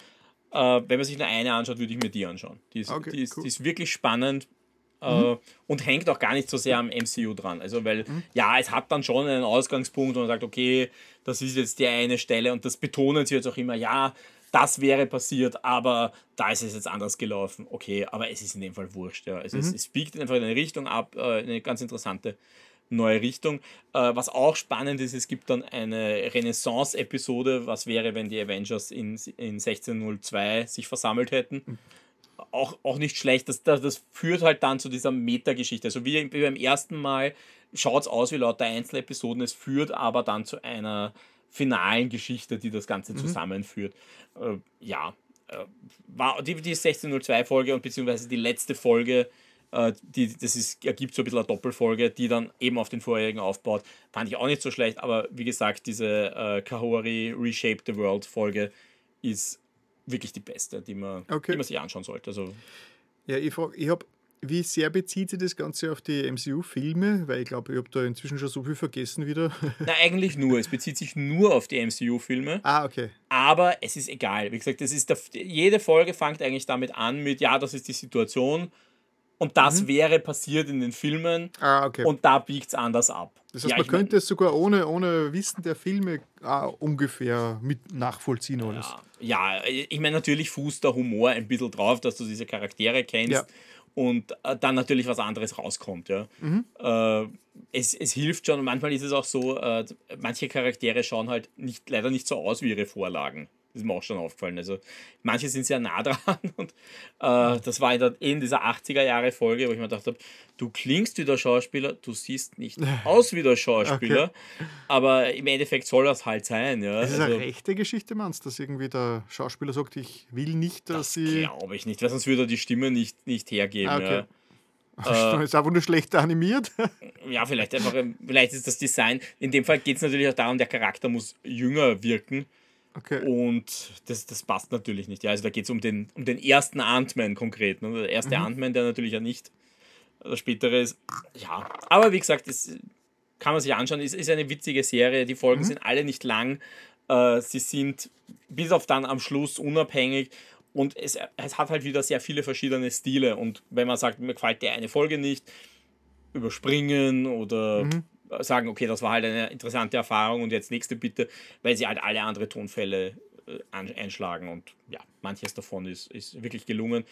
äh, wenn man sich nur eine anschaut, würde ich mir die anschauen. Die ist, okay, die ist, cool. die ist wirklich spannend. Äh, mhm. und hängt auch gar nicht so sehr am MCU dran. Also, weil, mhm. ja, es hat dann schon einen Ausgangspunkt und man sagt, okay, das ist jetzt die eine Stelle und das betonen sie jetzt auch immer, ja, das wäre passiert, aber da ist es jetzt anders gelaufen. Okay, aber es ist in dem Fall wurscht. Ja. Also mhm. es, es biegt einfach in eine Richtung ab, äh, eine ganz interessante neue Richtung. Äh, was auch spannend ist, es gibt dann eine Renaissance-Episode, was wäre, wenn die Avengers in, in 1602 sich versammelt hätten. Mhm. Auch, auch nicht schlecht, das, das, das führt halt dann zu dieser Metageschichte. Also wie, wie beim ersten Mal schaut es aus wie lauter Einzelepisoden, es führt aber dann zu einer finalen Geschichte, die das Ganze mhm. zusammenführt. Äh, ja, äh, war die, die 1602-Folge und beziehungsweise die letzte Folge äh, die, das ist, ergibt so ein bisschen eine Doppelfolge, die dann eben auf den vorherigen aufbaut. Fand ich auch nicht so schlecht, aber wie gesagt, diese äh, Kahori Reshape the World Folge ist wirklich die beste, die man, okay. die man sich anschauen sollte. Also, ja, ich, ich habe wie sehr bezieht sich das Ganze auf die MCU-Filme? Weil ich glaube, ich habe da inzwischen schon so viel vergessen wieder. Na, eigentlich nur. Es bezieht sich nur auf die MCU-Filme. Ah, okay. Aber es ist egal. Wie gesagt, das ist der, jede Folge fängt eigentlich damit an mit, ja, das ist die Situation und das mhm. wäre passiert in den Filmen ah, okay. und da biegt es anders ab. Das heißt, ja, man könnte es sogar ohne, ohne Wissen der Filme ah, ungefähr mit nachvollziehen alles. Ja, ja ich meine, natürlich fußt der Humor ein bisschen drauf, dass du diese Charaktere kennst ja. Und äh, dann natürlich was anderes rauskommt. Ja. Mhm. Äh, es, es hilft schon, manchmal ist es auch so, äh, manche Charaktere schauen halt nicht, leider nicht so aus wie ihre Vorlagen. Das ist mir auch schon aufgefallen. Also manche sind sehr nah dran und äh, das war in, der, in dieser 80er Jahre Folge, wo ich mir gedacht habe, du klingst wie der Schauspieler, du siehst nicht aus wie der Schauspieler, okay. aber im Endeffekt soll das halt sein. Ja. Ist das also, eine rechte Geschichte, meinst du, dass irgendwie der Schauspieler sagt, ich will nicht, dass das sie... glaube ich nicht, weil sonst würde er die Stimme nicht, nicht hergeben. Ah, okay. Ja. ist einfach nur schlecht animiert. ja, vielleicht einfach, vielleicht ist das Design. In dem Fall geht es natürlich auch darum, der Charakter muss jünger wirken. Okay. Und das, das passt natürlich nicht. Ja, also da geht es um den, um den ersten Ant-Man konkret. Ne? Der erste mhm. Ant-Man, der natürlich ja nicht der spätere ist. Ja, aber wie gesagt, das kann man sich anschauen. Es ist eine witzige Serie. Die Folgen mhm. sind alle nicht lang. Äh, sie sind bis auf dann am Schluss unabhängig. Und es, es hat halt wieder sehr viele verschiedene Stile. Und wenn man sagt, mir gefällt die eine Folge nicht, überspringen oder mhm sagen, okay, das war halt eine interessante Erfahrung und jetzt nächste bitte, weil sie halt alle andere Tonfälle äh, einschlagen und ja, manches davon ist, ist wirklich gelungen,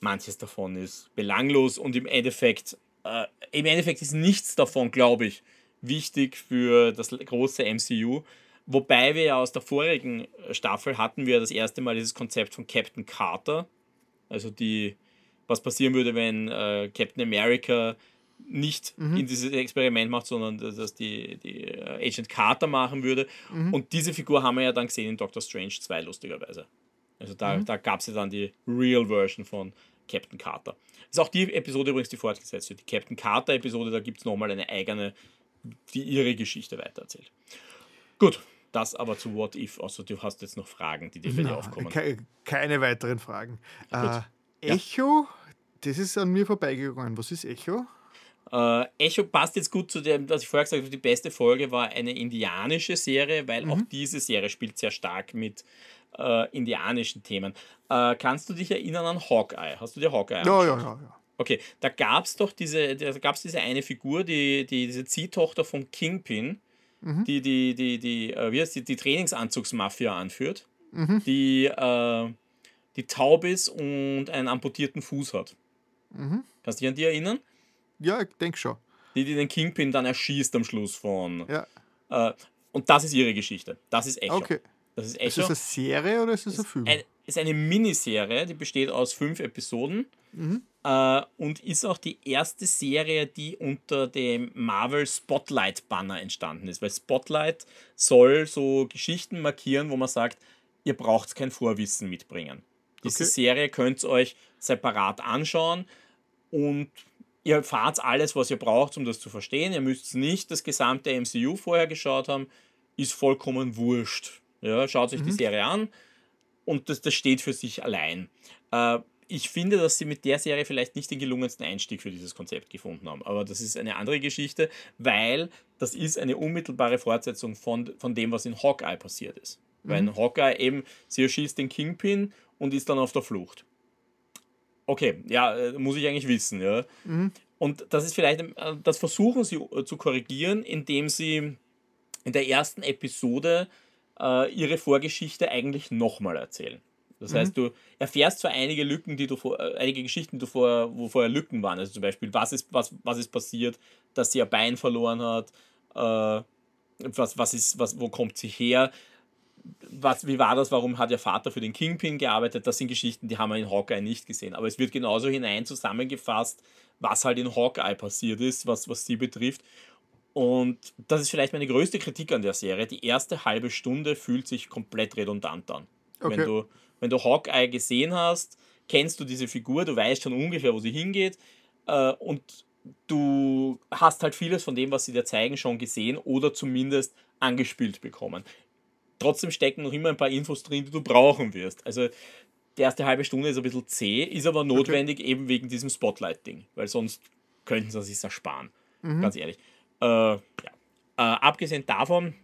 manches davon ist belanglos und im Endeffekt, äh, im Endeffekt ist nichts davon, glaube ich, wichtig für das große MCU. Wobei wir ja aus der vorigen Staffel hatten wir das erste Mal dieses Konzept von Captain Carter, also die, was passieren würde, wenn äh, Captain America nicht mhm. in dieses Experiment macht, sondern dass die, die äh, Agent Carter machen würde. Mhm. Und diese Figur haben wir ja dann gesehen in Doctor Strange 2, lustigerweise. Also da, mhm. da gab es ja dann die Real Version von Captain Carter. Das ist auch die Episode übrigens, die fortgesetzt wird. Die Captain Carter-Episode, da gibt es nochmal eine eigene, die ihre Geschichte weitererzählt. Gut, das aber zu What If, außer du hast jetzt noch Fragen, die dir dir aufkommen. Ke keine weiteren Fragen. Äh, Echo, ja. das ist an mir vorbeigegangen. Was ist Echo? Äh, Echo passt jetzt gut zu dem, was ich vorher gesagt habe. Die beste Folge war eine indianische Serie, weil mhm. auch diese Serie spielt sehr stark mit äh, indianischen Themen. Äh, kannst du dich erinnern an Hawkeye? Hast du dir Hawkeye angeschaut? Ja, ja, ja. ja. Okay, da gab es doch diese, da gab's diese eine Figur, die, die, diese Ziehtochter von Kingpin, mhm. die, die, die, die, äh, wie heißt die, die Trainingsanzugsmafia anführt, mhm. die, äh, die taub ist und einen amputierten Fuß hat. Mhm. Kannst du dich an die erinnern? Ja, ich denke schon. Die, die den Kingpin dann erschießt am Schluss von. Ja. Äh, und das ist ihre Geschichte. Das ist Echo. Okay. Das ist, Echo. ist das eine Serie oder ist das ein Film? Es ist eine Miniserie, die besteht aus fünf Episoden mhm. äh, und ist auch die erste Serie, die unter dem Marvel Spotlight Banner entstanden ist. Weil Spotlight soll so Geschichten markieren, wo man sagt, ihr braucht kein Vorwissen mitbringen. Diese okay. Serie könnt ihr euch separat anschauen und ihr erfahrt alles, was ihr braucht, um das zu verstehen. Ihr müsst nicht das gesamte MCU vorher geschaut haben, ist vollkommen wurscht. Ja, schaut sich mhm. die Serie an und das, das steht für sich allein. Äh, ich finde, dass sie mit der Serie vielleicht nicht den gelungensten Einstieg für dieses Konzept gefunden haben. Aber das ist eine andere Geschichte, weil das ist eine unmittelbare Fortsetzung von, von dem, was in Hawkeye passiert ist. Mhm. Weil in Hawkeye eben, sie erschießt den Kingpin und ist dann auf der Flucht. Okay, ja, äh, muss ich eigentlich wissen, ja. Mhm. Und das ist vielleicht, äh, das versuchen sie äh, zu korrigieren, indem sie in der ersten Episode äh, ihre Vorgeschichte eigentlich nochmal erzählen. Das mhm. heißt, du erfährst zwar einige Lücken, die du vor, äh, einige Geschichten, die vor, wo vorher Lücken waren. Also zum Beispiel, was ist, was, was ist passiert, dass sie ihr Bein verloren hat, äh, was, was ist, was, wo kommt sie her, was, wie war das, warum hat ihr Vater für den Kingpin gearbeitet? Das sind Geschichten, die haben wir in Hawkeye nicht gesehen. Aber es wird genauso hinein zusammengefasst, was halt in Hawkeye passiert ist, was, was sie betrifft. Und das ist vielleicht meine größte Kritik an der Serie. Die erste halbe Stunde fühlt sich komplett redundant an. Okay. Wenn, du, wenn du Hawkeye gesehen hast, kennst du diese Figur, du weißt schon ungefähr, wo sie hingeht. Äh, und du hast halt vieles von dem, was sie dir zeigen, schon gesehen oder zumindest angespielt bekommen. Trotzdem stecken noch immer ein paar Infos drin, die du brauchen wirst. Also die erste halbe Stunde ist ein bisschen zäh, ist aber notwendig okay. eben wegen diesem Spotlight-Ding, weil sonst könnten sie sich ersparen. Mhm. Ganz ehrlich. Äh, ja. äh, abgesehen davon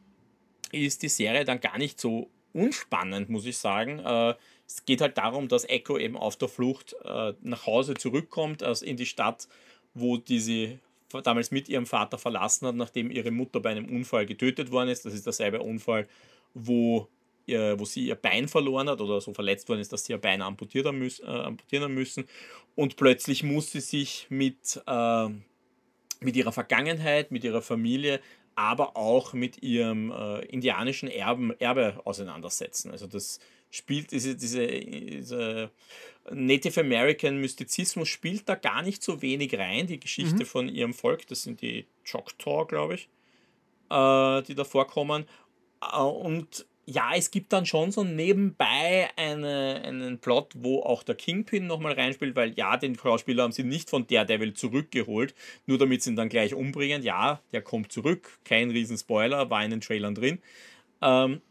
ist die Serie dann gar nicht so unspannend, muss ich sagen. Äh, es geht halt darum, dass Echo eben auf der Flucht äh, nach Hause zurückkommt, also in die Stadt, wo diese damals mit ihrem Vater verlassen hat, nachdem ihre Mutter bei einem Unfall getötet worden ist. Das ist derselbe Unfall, wo, ihr, wo sie ihr Bein verloren hat oder so verletzt worden ist, dass sie ihr Bein amputieren, müssen, äh, amputieren müssen. Und plötzlich muss sie sich mit äh, mit ihrer Vergangenheit, mit ihrer Familie, aber auch mit ihrem äh, indianischen Erben, Erbe auseinandersetzen. Also das spielt diese, diese, diese Native American Mystizismus spielt da gar nicht so wenig rein. Die Geschichte mhm. von ihrem Volk, das sind die Choctaw, glaube ich, äh, die da vorkommen. Äh, und ja, es gibt dann schon so nebenbei eine, einen Plot, wo auch der Kingpin nochmal reinspielt, weil ja, den Schauspieler haben sie nicht von Daredevil zurückgeholt, nur damit sie ihn dann gleich umbringen. Ja, der kommt zurück, kein Riesenspoiler, war in den Trailern drin. Ähm,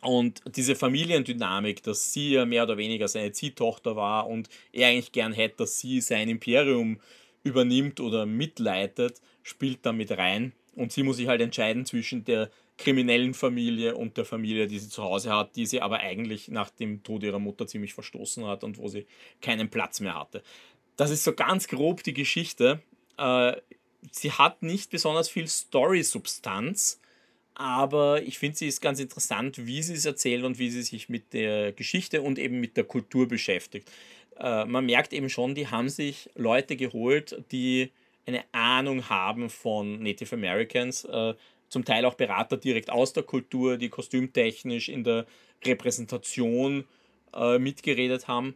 und diese Familiendynamik, dass sie ja mehr oder weniger seine Ziehtochter war und er eigentlich gern hätte, dass sie sein Imperium übernimmt oder mitleitet, spielt damit rein. Und sie muss sich halt entscheiden zwischen der kriminellen Familie und der Familie, die sie zu Hause hat, die sie aber eigentlich nach dem Tod ihrer Mutter ziemlich verstoßen hat und wo sie keinen Platz mehr hatte. Das ist so ganz grob die Geschichte. Äh, sie hat nicht besonders viel Story-Substanz, aber ich finde, sie ist ganz interessant, wie sie es erzählt und wie sie sich mit der Geschichte und eben mit der Kultur beschäftigt. Äh, man merkt eben schon, die haben sich Leute geholt, die eine Ahnung haben von Native Americans, äh, zum Teil auch Berater direkt aus der Kultur, die kostümtechnisch in der Repräsentation äh, mitgeredet haben.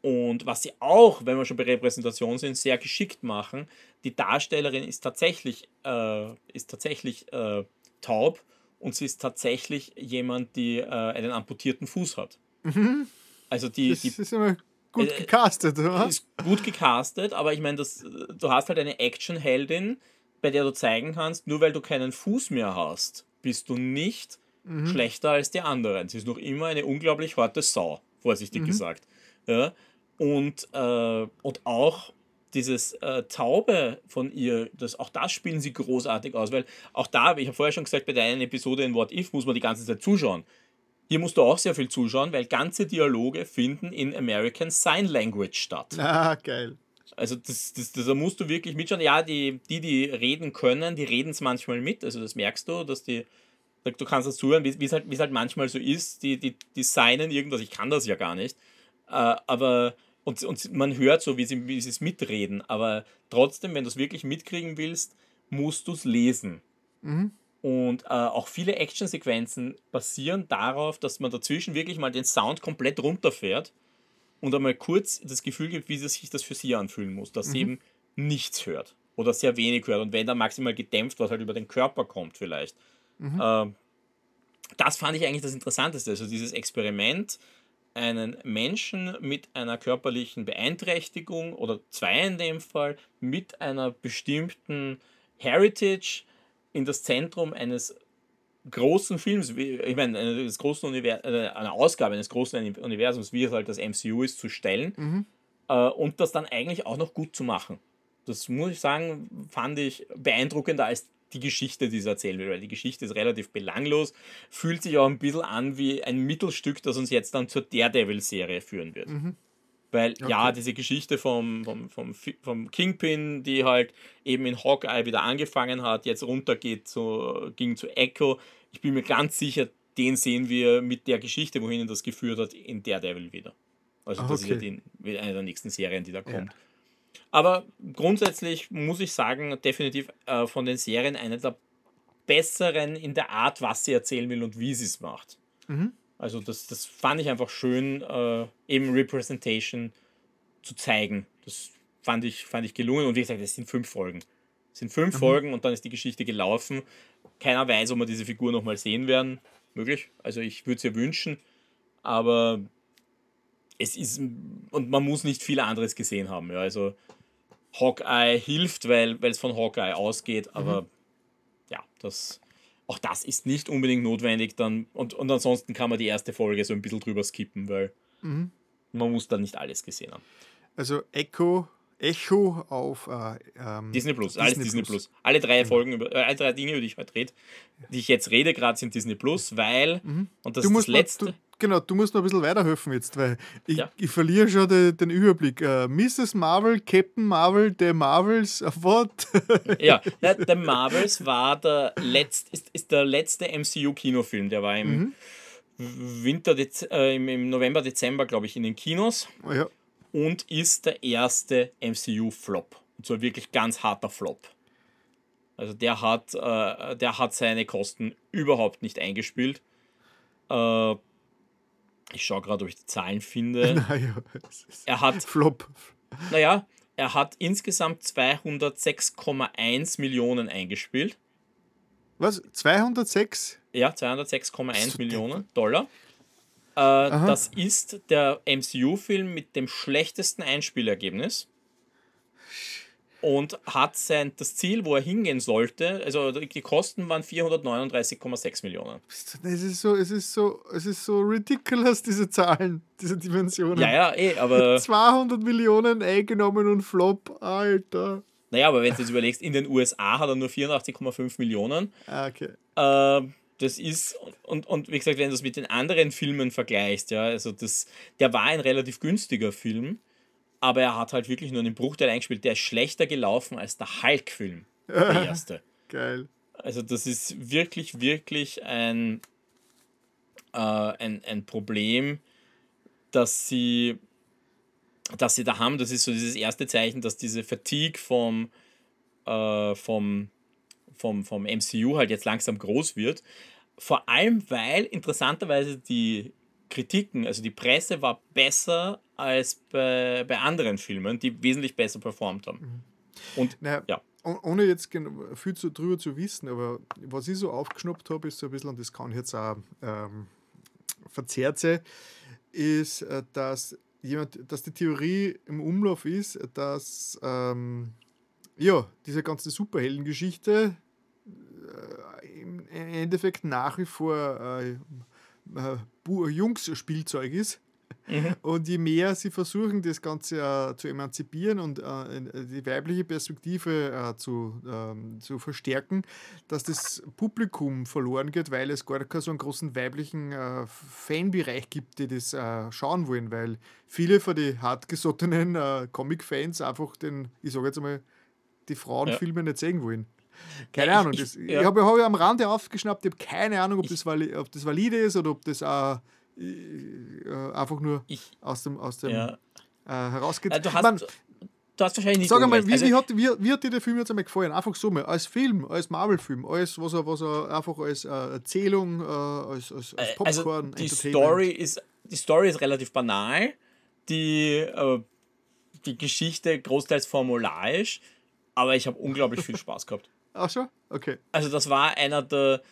Und was sie auch, wenn wir schon bei Repräsentation sind, sehr geschickt machen, die Darstellerin ist tatsächlich, äh, ist tatsächlich äh, taub und sie ist tatsächlich jemand, die äh, einen amputierten Fuß hat. Mhm. Also die, das die, ist immer gut äh, gecastet, oder? Ist gut gecastet, aber ich meine, du hast halt eine Actionheldin, bei der du zeigen kannst, nur weil du keinen Fuß mehr hast, bist du nicht mhm. schlechter als die anderen. Sie ist noch immer eine unglaublich harte Sau, vorsichtig mhm. gesagt. Ja? Und, äh, und auch dieses äh, Taube von ihr, das, auch das spielen sie großartig aus, weil auch da, ich habe vorher schon gesagt, bei der einen Episode in What If muss man die ganze Zeit zuschauen. Hier musst du auch sehr viel zuschauen, weil ganze Dialoge finden in American Sign Language statt. Ah, geil. Also das, das, das, da musst du wirklich mitschauen. Ja, die, die, die reden können, die reden es manchmal mit. Also das merkst du, dass die, du kannst das zuhören, wie es halt, halt manchmal so ist. Die, die, die signen irgendwas, ich kann das ja gar nicht. Äh, aber und, und man hört so, wie sie, wie sie es mitreden, aber trotzdem, wenn du es wirklich mitkriegen willst, musst du es lesen. Mhm. Und äh, auch viele Actionsequenzen basieren darauf, dass man dazwischen wirklich mal den Sound komplett runterfährt und einmal kurz das Gefühl gibt, wie sich das für sie anfühlen muss, dass mhm. sie eben nichts hört oder sehr wenig hört und wenn dann maximal gedämpft, was halt über den Körper kommt vielleicht. Mhm. Äh, das fand ich eigentlich das Interessanteste, also dieses Experiment, einen Menschen mit einer körperlichen Beeinträchtigung oder zwei in dem Fall mit einer bestimmten Heritage in das Zentrum eines großen Films, ich meine, des großen Univers äh, eine Ausgabe eines großen Universums, wie es halt das MCU ist, zu stellen mhm. äh, und das dann eigentlich auch noch gut zu machen. Das muss ich sagen, fand ich beeindruckender als die Geschichte, die es erzählt wird, weil die Geschichte ist relativ belanglos, fühlt sich auch ein bisschen an wie ein Mittelstück, das uns jetzt dann zur Daredevil-Serie führen wird. Mhm. Weil okay. ja, diese Geschichte vom, vom, vom, vom Kingpin, die halt eben in Hawkeye wieder angefangen hat, jetzt runtergeht, zu, ging zu Echo. Ich bin mir ganz sicher, den sehen wir mit der Geschichte, wohin das geführt hat, in Daredevil wieder. Also das okay. ist ja die, eine der nächsten Serien, die da kommt. Ja. Aber grundsätzlich muss ich sagen, definitiv äh, von den Serien eine der besseren in der Art, was sie erzählen will und wie sie es macht. Mhm. Also das, das fand ich einfach schön, äh, eben Representation zu zeigen. Das fand ich, fand ich gelungen. Und wie gesagt, es sind fünf Folgen. Es sind fünf mhm. Folgen und dann ist die Geschichte gelaufen. Keiner weiß, ob wir diese Figur nochmal sehen werden. Möglich. Also ich würde es ja wünschen. Aber es ist, und man muss nicht viel anderes gesehen haben. Ja. Also Hawkeye hilft, weil es von Hawkeye ausgeht, aber mhm. ja, das, auch das ist nicht unbedingt notwendig dann. Und, und ansonsten kann man die erste Folge so ein bisschen drüber skippen, weil mhm. man muss da nicht alles gesehen haben. Also Echo, Echo auf äh, ähm, Disney Plus, Disney alles Disney Plus. Plus. Alle drei genau. Folgen, über, äh, alle drei Dinge, über die ich heute rede, die ich jetzt rede, gerade sind Disney Plus, weil, mhm. und das du ist das letzte. Mal, du, genau, du musst noch ein bisschen weiterhelfen jetzt, weil ich, ja. ich verliere schon den, den Überblick. Uh, Mrs. Marvel, Captain Marvel, The Marvels, what? ja, The Marvels war der letzte, ist, ist der letzte MCU-Kinofilm, der war im mhm. Winter, äh, im, im, November, Dezember, glaube ich, in den Kinos. Oh, ja. Und ist der erste MCU-Flop. Und zwar wirklich ganz harter Flop. Also der hat, äh, der hat seine Kosten überhaupt nicht eingespielt. Äh, ich schaue gerade, ob ich die Zahlen finde. Naja, er hat. Flop. Naja, er hat insgesamt 206,1 Millionen eingespielt. Was? 206? Ja, 206,1 Millionen Dollar. Äh, das ist der MCU-Film mit dem schlechtesten Einspielergebnis und hat sein, das Ziel, wo er hingehen sollte, also die Kosten waren 439,6 Millionen. Es ist so, es ist so, es ist so ridiculous, diese Zahlen, diese Dimensionen. Ja, ja, eh, aber. 200 Millionen eingenommen und Flop, Alter. Naja, aber wenn du jetzt überlegst, in den USA hat er nur 84,5 Millionen. Ah, okay. Äh, das ist, und, und wie gesagt, wenn du es mit den anderen Filmen vergleichst, ja, also das, der war ein relativ günstiger Film aber er hat halt wirklich nur einen Bruchteil eingespielt. Der ist schlechter gelaufen als der Hulk-Film, der erste. Geil. Also das ist wirklich, wirklich ein, äh, ein, ein Problem, dass sie, dass sie da haben. Das ist so dieses erste Zeichen, dass diese Fatigue vom, äh, vom, vom, vom MCU halt jetzt langsam groß wird. Vor allem, weil interessanterweise die Kritiken, also die Presse war besser als bei, bei anderen Filmen, die wesentlich besser performt haben. Mhm. Und naja, ja. Ohne jetzt viel zu, drüber zu wissen, aber was ich so aufgeschnappt habe, ist so ein bisschen, und das kann ich jetzt auch ähm, verzerrt sein, ist, äh, dass, jemand, dass die Theorie im Umlauf ist, dass ähm, ja, diese ganze Superheldengeschichte äh, im Endeffekt nach wie vor äh, äh, Jungs-Spielzeug ist. Mhm. Und je mehr sie versuchen, das Ganze äh, zu emanzipieren und äh, die weibliche Perspektive äh, zu, ähm, zu verstärken, dass das Publikum verloren geht, weil es gar keinen so einen großen weiblichen äh, Fanbereich gibt, die das äh, schauen wollen, weil viele von den hartgesottenen äh, Comic-Fans einfach den, ich sage jetzt einmal, die Frauenfilme ja. nicht sehen wollen. Keine Ahnung. Das, ich, ja. ich habe hab am Rande aufgeschnappt, ich habe keine Ahnung, ob das, ob das valide ist oder ob das auch äh, einfach nur ich, aus dem, aus dem ja. äh, herausgeht. Also du, hast, Man, du hast wahrscheinlich nicht. Sag einmal, wie, also, wie, hat, wie, wie hat dir der Film jetzt einmal gefallen? Einfach so mal, als Film, als Marvel-Film, als was er, was er einfach als äh, Erzählung, äh, als, als, als äh, also Popcorn, also die Story ist Die Story ist relativ banal. Die, äh, die Geschichte großteils formularisch, aber ich habe unglaublich viel Spaß gehabt. Ach so? Okay. Also das war einer der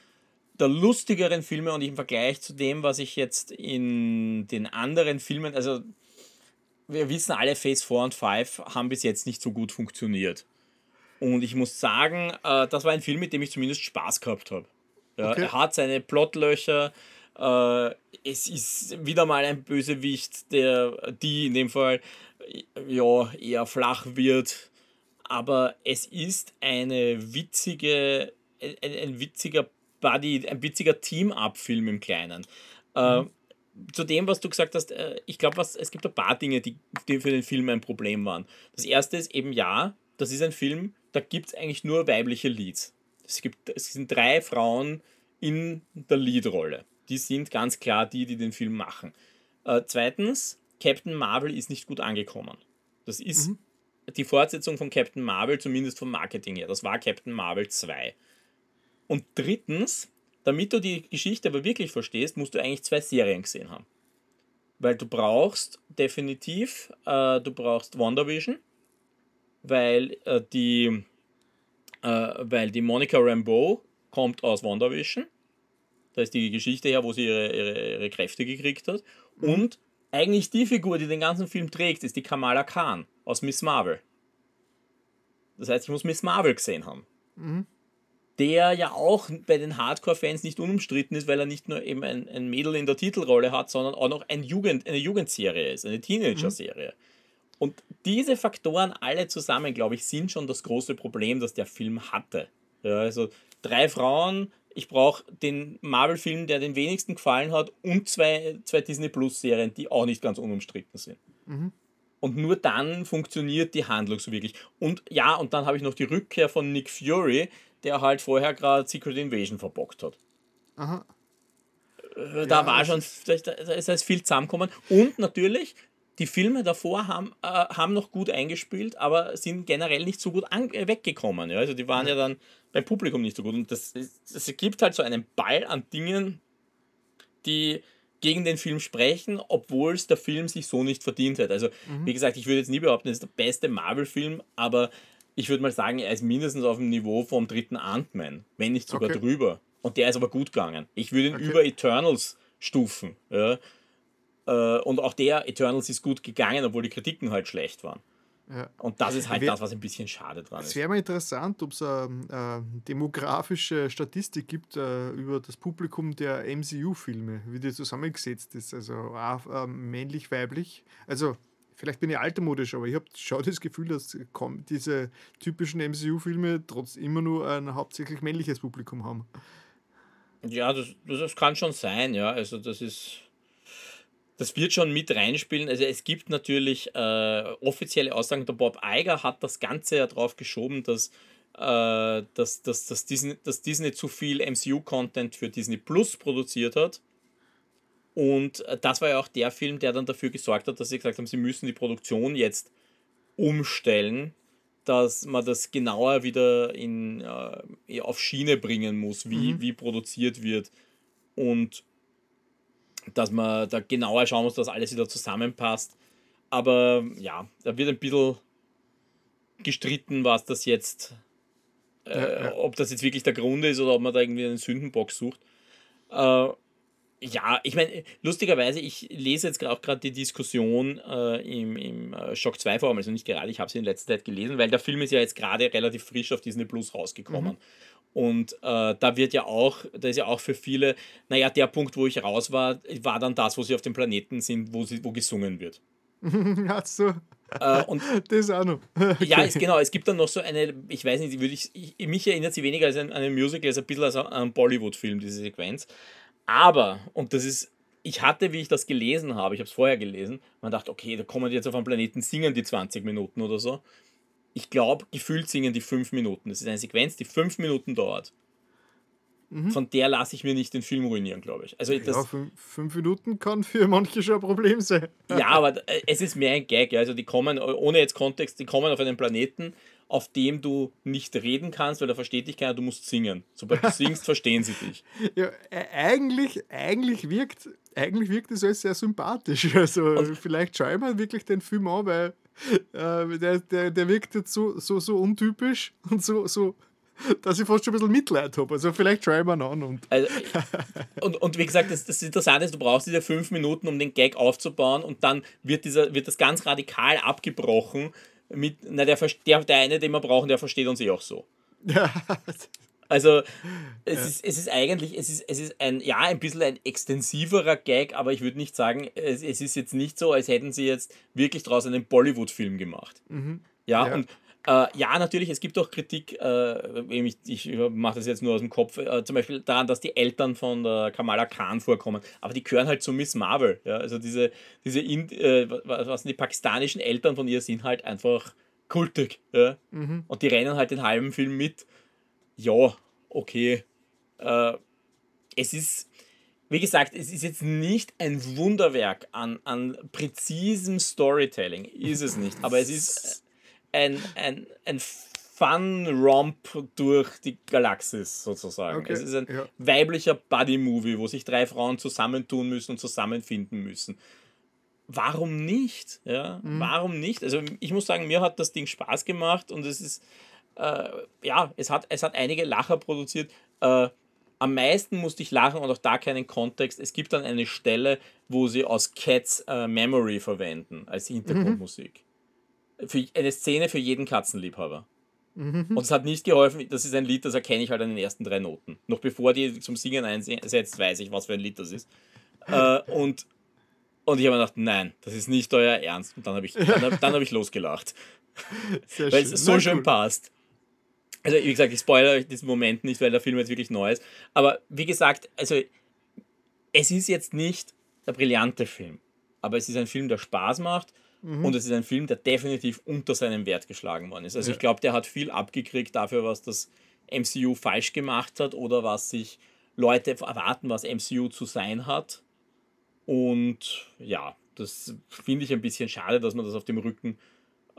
der lustigeren Filme und im Vergleich zu dem, was ich jetzt in den anderen Filmen, also wir wissen alle, Phase 4 und 5 haben bis jetzt nicht so gut funktioniert. Und ich muss sagen, äh, das war ein Film, mit dem ich zumindest Spaß gehabt habe. Ja, okay. Er hat seine Plotlöcher. Äh, es ist wieder mal ein Bösewicht, der die in dem Fall ja eher flach wird. Aber es ist eine witzige, ein, ein witziger Buddy, ein witziger Team-Up-Film im Kleinen. Äh, mhm. zu dem, was du gesagt hast, äh, ich glaube, es gibt ein paar Dinge, die, die für den Film ein Problem waren. Das erste ist eben, ja, das ist ein Film, da gibt es eigentlich nur weibliche Leads. Es, gibt, es sind drei Frauen in der Lead-Rolle. Die sind ganz klar die, die den Film machen. Äh, zweitens, Captain Marvel ist nicht gut angekommen. Das ist mhm. Die Fortsetzung von Captain Marvel, zumindest vom Marketing her. Das war Captain Marvel 2. Und drittens, damit du die Geschichte aber wirklich verstehst, musst du eigentlich zwei Serien gesehen haben. Weil du brauchst definitiv, äh, du brauchst WandaVision, weil äh, die, äh, weil die Monica Rambeau kommt aus WandaVision. Da ist die Geschichte her, wo sie ihre, ihre, ihre Kräfte gekriegt hat. Mhm. Und eigentlich die Figur, die den ganzen Film trägt, ist die Kamala Khan aus Miss Marvel. Das heißt, ich muss Miss Marvel gesehen haben. Mhm der ja auch bei den Hardcore-Fans nicht unumstritten ist, weil er nicht nur eben ein, ein Mädel in der Titelrolle hat, sondern auch noch ein Jugend, eine Jugendserie ist, eine Teenager-Serie. Mhm. Und diese Faktoren alle zusammen, glaube ich, sind schon das große Problem, das der Film hatte. Ja, also drei Frauen, ich brauche den Marvel-Film, der den wenigsten gefallen hat, und zwei, zwei Disney Plus-Serien, die auch nicht ganz unumstritten sind. Mhm. Und nur dann funktioniert die Handlung so wirklich. Und ja, und dann habe ich noch die Rückkehr von Nick Fury, der halt vorher gerade Secret Invasion verbockt hat. Aha. Äh, da ja, war schon, da ist halt viel zusammengekommen. Und natürlich, die Filme davor haben, äh, haben noch gut eingespielt, aber sind generell nicht so gut äh, weggekommen. Ja? Also die waren ja. ja dann beim Publikum nicht so gut. Und das, das gibt halt so einen Ball an Dingen, die gegen den Film sprechen, obwohl es der Film sich so nicht verdient hat. Also, mhm. wie gesagt, ich würde jetzt nie behaupten, es ist der beste Marvel-Film, aber ich würde mal sagen, er ist mindestens auf dem Niveau vom dritten Ant-Man, wenn nicht sogar okay. drüber. Und der ist aber gut gegangen. Ich würde ihn okay. über Eternals stufen. Ja? Äh, und auch der Eternals ist gut gegangen, obwohl die Kritiken halt schlecht waren. Ja. Und das ist halt wär, das, was ein bisschen schade dran ist. Es wäre mal interessant, ob es eine, eine, demografische Statistik gibt uh, über das Publikum der MCU-Filme, wie die zusammengesetzt ist. Also uh, männlich-weiblich. Also vielleicht bin ich altermodisch, aber ich habe schon das Gefühl, dass diese typischen MCU-Filme trotz immer nur ein hauptsächlich männliches Publikum haben. Ja, das, das kann schon sein, ja. Also das ist. Das wird schon mit reinspielen. Also es gibt natürlich äh, offizielle Aussagen. Der Bob Eiger hat das Ganze ja drauf geschoben, dass, äh, dass, dass, dass, Disney, dass Disney zu viel MCU-Content für Disney Plus produziert hat und äh, das war ja auch der Film, der dann dafür gesorgt hat, dass sie gesagt haben, sie müssen die Produktion jetzt umstellen, dass man das genauer wieder in, äh, auf Schiene bringen muss, wie, mhm. wie produziert wird. Und dass man da genauer schauen muss, dass alles wieder zusammenpasst. Aber ja, da wird ein bisschen gestritten, was das jetzt, äh, ja, ja. ob das jetzt wirklich der Grund ist oder ob man da irgendwie einen Sündenbock sucht. Äh, ja, ich meine, lustigerweise, ich lese jetzt auch gerade die Diskussion äh, im, im äh, Shock 2 Forum, also nicht gerade, ich habe sie in letzter Zeit gelesen, weil der Film ist ja jetzt gerade relativ frisch auf Disney Plus rausgekommen. Mhm. Und äh, da wird ja auch, da ist ja auch für viele, naja, der Punkt, wo ich raus war, war dann das, wo sie auf dem Planeten sind, wo, sie, wo gesungen wird. Ach so. Äh, und das auch noch. Okay. Ja, es, genau. Es gibt dann noch so eine, ich weiß nicht, würde ich, ich, mich erinnert sie weniger als an einen Musical, als ein bisschen als an einen Bollywood-Film, diese Sequenz. Aber, und das ist, ich hatte, wie ich das gelesen habe, ich habe es vorher gelesen, man dachte, okay, da kommen die jetzt auf einen Planeten, singen die 20 Minuten oder so. Ich glaube, gefühlt singen die 5 Minuten. Das ist eine Sequenz, die 5 Minuten dauert. Mhm. Von der lasse ich mir nicht den Film ruinieren, glaube ich. Also das, ja, fünf, fünf, Minuten kann für manche schon ein Problem sein. ja, aber äh, es ist mehr ein Gag. Also die kommen, ohne jetzt Kontext, die kommen auf einen Planeten, auf dem du nicht reden kannst, weil da versteht dich keiner, du musst singen. Sobald du singst, verstehen sie dich. Ja, eigentlich, eigentlich, wirkt, eigentlich wirkt das alles sehr sympathisch. Also und vielleicht schaue ich mal wirklich den Film an, weil äh, der, der, der wirkt jetzt so, so, so untypisch und so, so dass ich fast schon ein bisschen Mitleid habe. Also vielleicht schaue ich mir an. Und, also, und, und wie gesagt, das, das Interessante ist, du brauchst diese fünf Minuten, um den Gag aufzubauen und dann wird, dieser, wird das ganz radikal abgebrochen mit, na, der, der, der eine, den wir brauchen, der versteht uns eh auch so. Also es, ja. ist, es ist eigentlich, es ist, es ist ein, ja, ein bisschen ein extensiverer Gag, aber ich würde nicht sagen, es, es ist jetzt nicht so, als hätten sie jetzt wirklich daraus einen Bollywood-Film gemacht. Mhm. Ja, ja, und äh, ja, natürlich, es gibt auch Kritik, äh, ich, ich mache das jetzt nur aus dem Kopf, äh, zum Beispiel daran, dass die Eltern von Kamala Khan vorkommen, aber die gehören halt zu Miss Marvel. Ja? Also diese, diese in, äh, was die pakistanischen Eltern von ihr sind halt einfach kultig. Ja? Mhm. Und die rennen halt den halben Film mit. Ja, okay. Äh, es ist, wie gesagt, es ist jetzt nicht ein Wunderwerk an, an präzisem Storytelling, ist es nicht, aber es ist ein, ein, ein Fun-Romp durch die Galaxis sozusagen. Okay, es ist ein ja. weiblicher Buddy-Movie, wo sich drei Frauen zusammentun müssen und zusammenfinden müssen. Warum nicht? Ja, mhm. warum nicht? Also ich muss sagen, mir hat das Ding Spaß gemacht und es ist, äh, ja, es hat, es hat einige Lacher produziert. Äh, am meisten musste ich lachen und auch da keinen Kontext. Es gibt dann eine Stelle, wo sie aus Cats äh, Memory verwenden als Hintergrundmusik. Mhm für eine Szene für jeden Katzenliebhaber. Mhm. Und es hat nicht geholfen, das ist ein Lied, das erkenne ich halt an den ersten drei Noten. Noch bevor die zum Singen einsetzt, weiß ich, was für ein Lied das ist. äh, und, und ich habe mir gedacht, nein, das ist nicht euer Ernst. Und dann habe ich, dann, dann hab ich losgelacht. Weil es so Na, schön gut. passt. Also, wie gesagt, ich spoilere euch diesen Moment nicht, weil der Film jetzt wirklich neu ist. Aber wie gesagt, also es ist jetzt nicht der brillante Film. Aber es ist ein Film, der Spaß macht Mhm. Und es ist ein Film, der definitiv unter seinem Wert geschlagen worden ist. Also ja. ich glaube, der hat viel abgekriegt dafür, was das MCU falsch gemacht hat oder was sich Leute erwarten, was MCU zu sein hat. Und ja, das finde ich ein bisschen schade, dass man das auf dem Rücken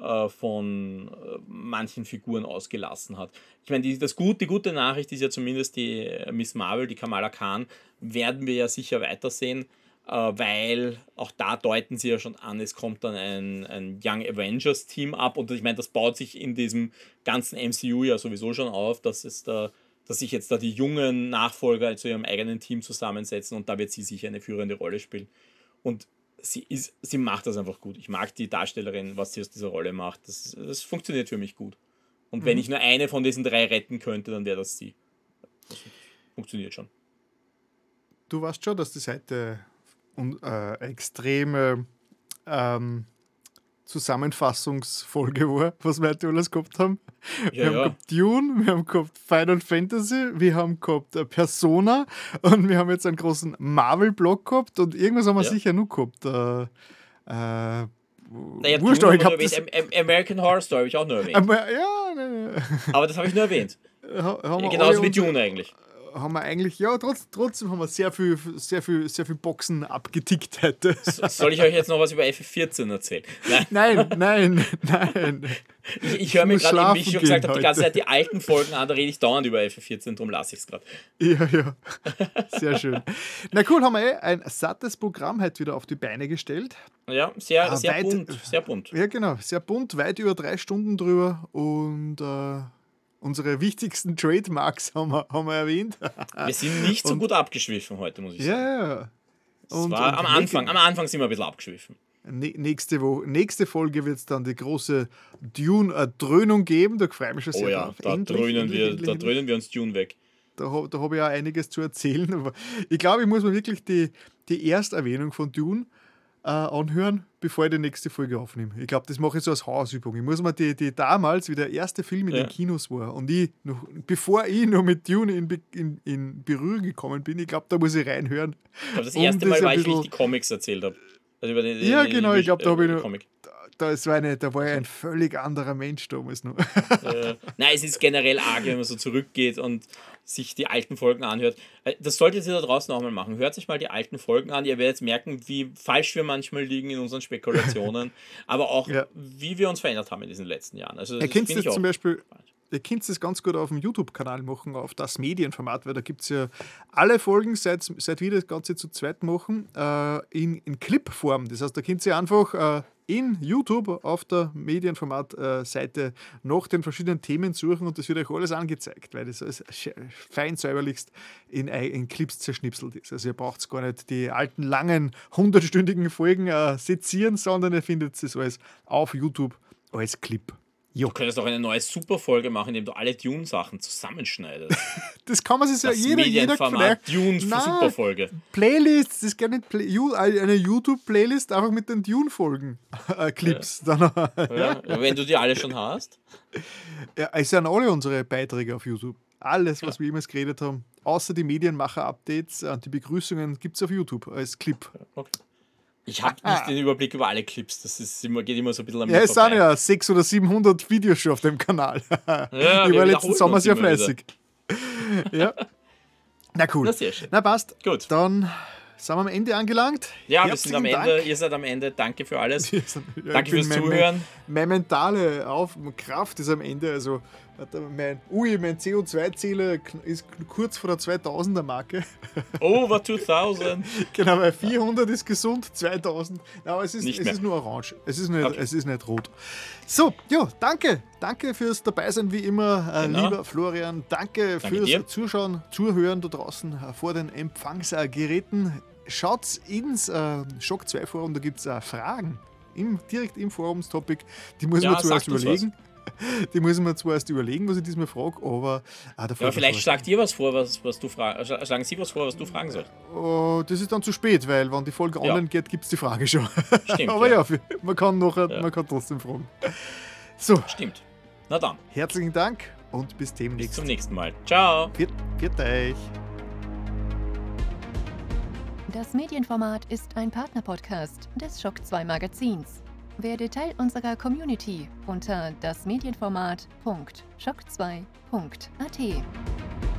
äh, von äh, manchen Figuren ausgelassen hat. Ich meine, die, das gut, die gute Nachricht ist ja zumindest die äh, Miss Marvel, die Kamala Khan, werden wir ja sicher weitersehen. Weil auch da deuten sie ja schon an, es kommt dann ein, ein Young Avengers Team ab und ich meine, das baut sich in diesem ganzen MCU ja sowieso schon auf, dass es da dass sich jetzt da die jungen Nachfolger zu ihrem eigenen Team zusammensetzen und da wird sie sicher eine führende Rolle spielen. Und sie, ist, sie macht das einfach gut. Ich mag die Darstellerin, was sie aus dieser Rolle macht. Das, das funktioniert für mich gut. Und mhm. wenn ich nur eine von diesen drei retten könnte, dann wäre das sie. Das funktioniert schon. Du weißt schon, dass die Seite und, äh, extreme ähm, Zusammenfassungsfolge war, was wir heute alles gehabt haben. Ja, wir haben ja. gehabt Dune, wir haben gehabt Final Fantasy, wir haben gehabt äh, Persona und wir haben jetzt einen großen Marvel-Block gehabt und irgendwas haben wir ja. sicher noch gehabt. Äh, äh, naja, Wurscht, ich hab das American Horror Story habe ich auch nur erwähnt. Aber, ja, ne, Aber das habe ich nur erwähnt. Ha, Genauso wie Dune eigentlich haben wir eigentlich, ja, trotz, trotzdem haben wir sehr viel, sehr viel, sehr viel Boxen abgetickt heute. Soll ich euch jetzt noch was über FF14 erzählen? Nein, nein, nein. nein. Ich, ich höre mir gerade, wie ich schon gesagt habe, die ganze Zeit die alten Folgen an, da rede ich dauernd über FF14, darum lasse ich es gerade. Ja, ja. Sehr schön. Na cool, haben wir eh ein sattes Programm heute wieder auf die Beine gestellt. Ja, sehr, ah, sehr weit, bunt. Sehr bunt. Ja, genau. Sehr bunt, weit über drei Stunden drüber und äh, unsere wichtigsten Trademarks haben wir, haben wir erwähnt. Wir sind nicht so und, gut abgeschwiffen heute, muss ich sagen. Ja, ja. Und, war und am Anfang, am Anfang sind wir ein bisschen abgeschwiffen. Nächste, Woche, nächste Folge wird es dann die große Dune-Dröhnung geben. Da freue ich mich schon sehr oh ja, drauf. Da, endlich, dröhnen endlich, wir, endlich, da dröhnen wir uns Dune weg. Da, da habe ich auch einiges zu erzählen. Aber ich glaube, ich muss mir wirklich die, die Ersterwähnung von Dune äh, anhören, bevor ich die nächste Folge aufnehme. Ich glaube, das mache ich so als Hausübung. Ich muss mir die, die damals, wie der erste Film in ja. den Kinos war und ich, noch, bevor ich noch mit Dune in, in, in Berührung gekommen bin, ich glaube, da muss ich reinhören. Ich glaube, das erste Mal ich, wie ich die Comics erzählt habe. Also über den, ja, genau, ich glaube, da habe ich noch. Comic. Da, das war eine, da war ich ein völlig anderer Mensch damals noch. Äh, nein, es ist generell arg, wenn man so zurückgeht und sich die alten Folgen anhört. Äh, das solltet ihr da draußen auch mal machen. Hört sich mal die alten Folgen an. Ihr werdet merken, wie falsch wir manchmal liegen in unseren Spekulationen, aber auch, ja. wie wir uns verändert haben in diesen letzten Jahren. Also, das Erkennst du zum Beispiel, ihr könnt es ganz gut auf dem YouTube-Kanal machen, auf das Medienformat, weil da gibt es ja alle Folgen, seit, seit wir das Ganze zu zweit machen, äh, in, in Clipform. Das heißt, da könnt ihr einfach äh, in YouTube auf der Medienformat-Seite nach den verschiedenen Themen suchen und das wird euch alles angezeigt, weil das alles fein säuberlichst in, in Clips zerschnipselt ist. Also ihr braucht gar nicht die alten, langen, hundertstündigen Folgen äh, sezieren, sondern ihr findet es alles auf YouTube als Clip. Jo. Du könntest auch eine neue Superfolge machen, indem du alle Dune-Sachen zusammenschneidest. das kann man sich ja jeder, jeder vielleicht. Dune Nein, Superfolge. Playlists, das ist gerne Play eine YouTube-Playlist einfach mit den Dune-Folgen. Äh, Clips. Ja. Dann, ja. ja. wenn du die alle schon hast. Ja, es sind alle unsere Beiträge auf YouTube. Alles, was wir jemals geredet haben. Außer die Medienmacher-Updates und die Begrüßungen gibt es auf YouTube als Clip. Okay. Ich habe nicht den Überblick über alle Clips. Das ist immer, geht immer so ein bisschen am Ja, es sind ja 600 oder 700 Videos schon auf dem Kanal. Ja, ich war letzten Sommer sehr fleißig. ja. Na cool. Na, sehr schön. Na passt. Gut. Dann sind wir am Ende angelangt. Ja, wir sind am Ende. Dank. Ihr seid am Ende. Danke für alles. Sind, ja, Danke fürs mein, Zuhören. Meine mentale Auf Kraft ist am Ende. Also mein, ui, mein CO2-Zähler ist kurz vor der 2000er Marke. Over 2000. genau, weil 400 ist gesund, 2000. Aber es ist, es ist nur orange. Es ist, nicht, okay. es ist nicht rot. So, ja, danke. Danke fürs Dabeisein wie immer, äh, genau. lieber Florian. Danke, danke fürs dir. Zuschauen, Zuhören da draußen äh, vor den Empfangsgeräten. Schaut ins äh, Shock 2 Forum, da gibt es äh, Fragen im, direkt im Forumstopic. Die muss ja, man zuerst überlegen. Was. Die muss ich mir zuerst überlegen, was ich diesmal frage, aber. Ah, ja, vielleicht schlagt ihr was vor, was, was du fragst. Äh, schlagen Sie was vor, was du fragen sollst. Oh, das ist dann zu spät, weil, wenn die Folge ja. online geht, gibt es die Frage schon. Stimmt. aber ja, ja man, kann noch, ja. man kann trotzdem fragen. So. Stimmt. Na dann. Herzlichen Dank und bis demnächst. Bis zum nächsten Mal. Ciao. Viert, viert euch. Das Medienformat ist ein Partnerpodcast des Schock 2 Magazins. Werde Teil unserer Community unter dasmedienformat.shock2.at.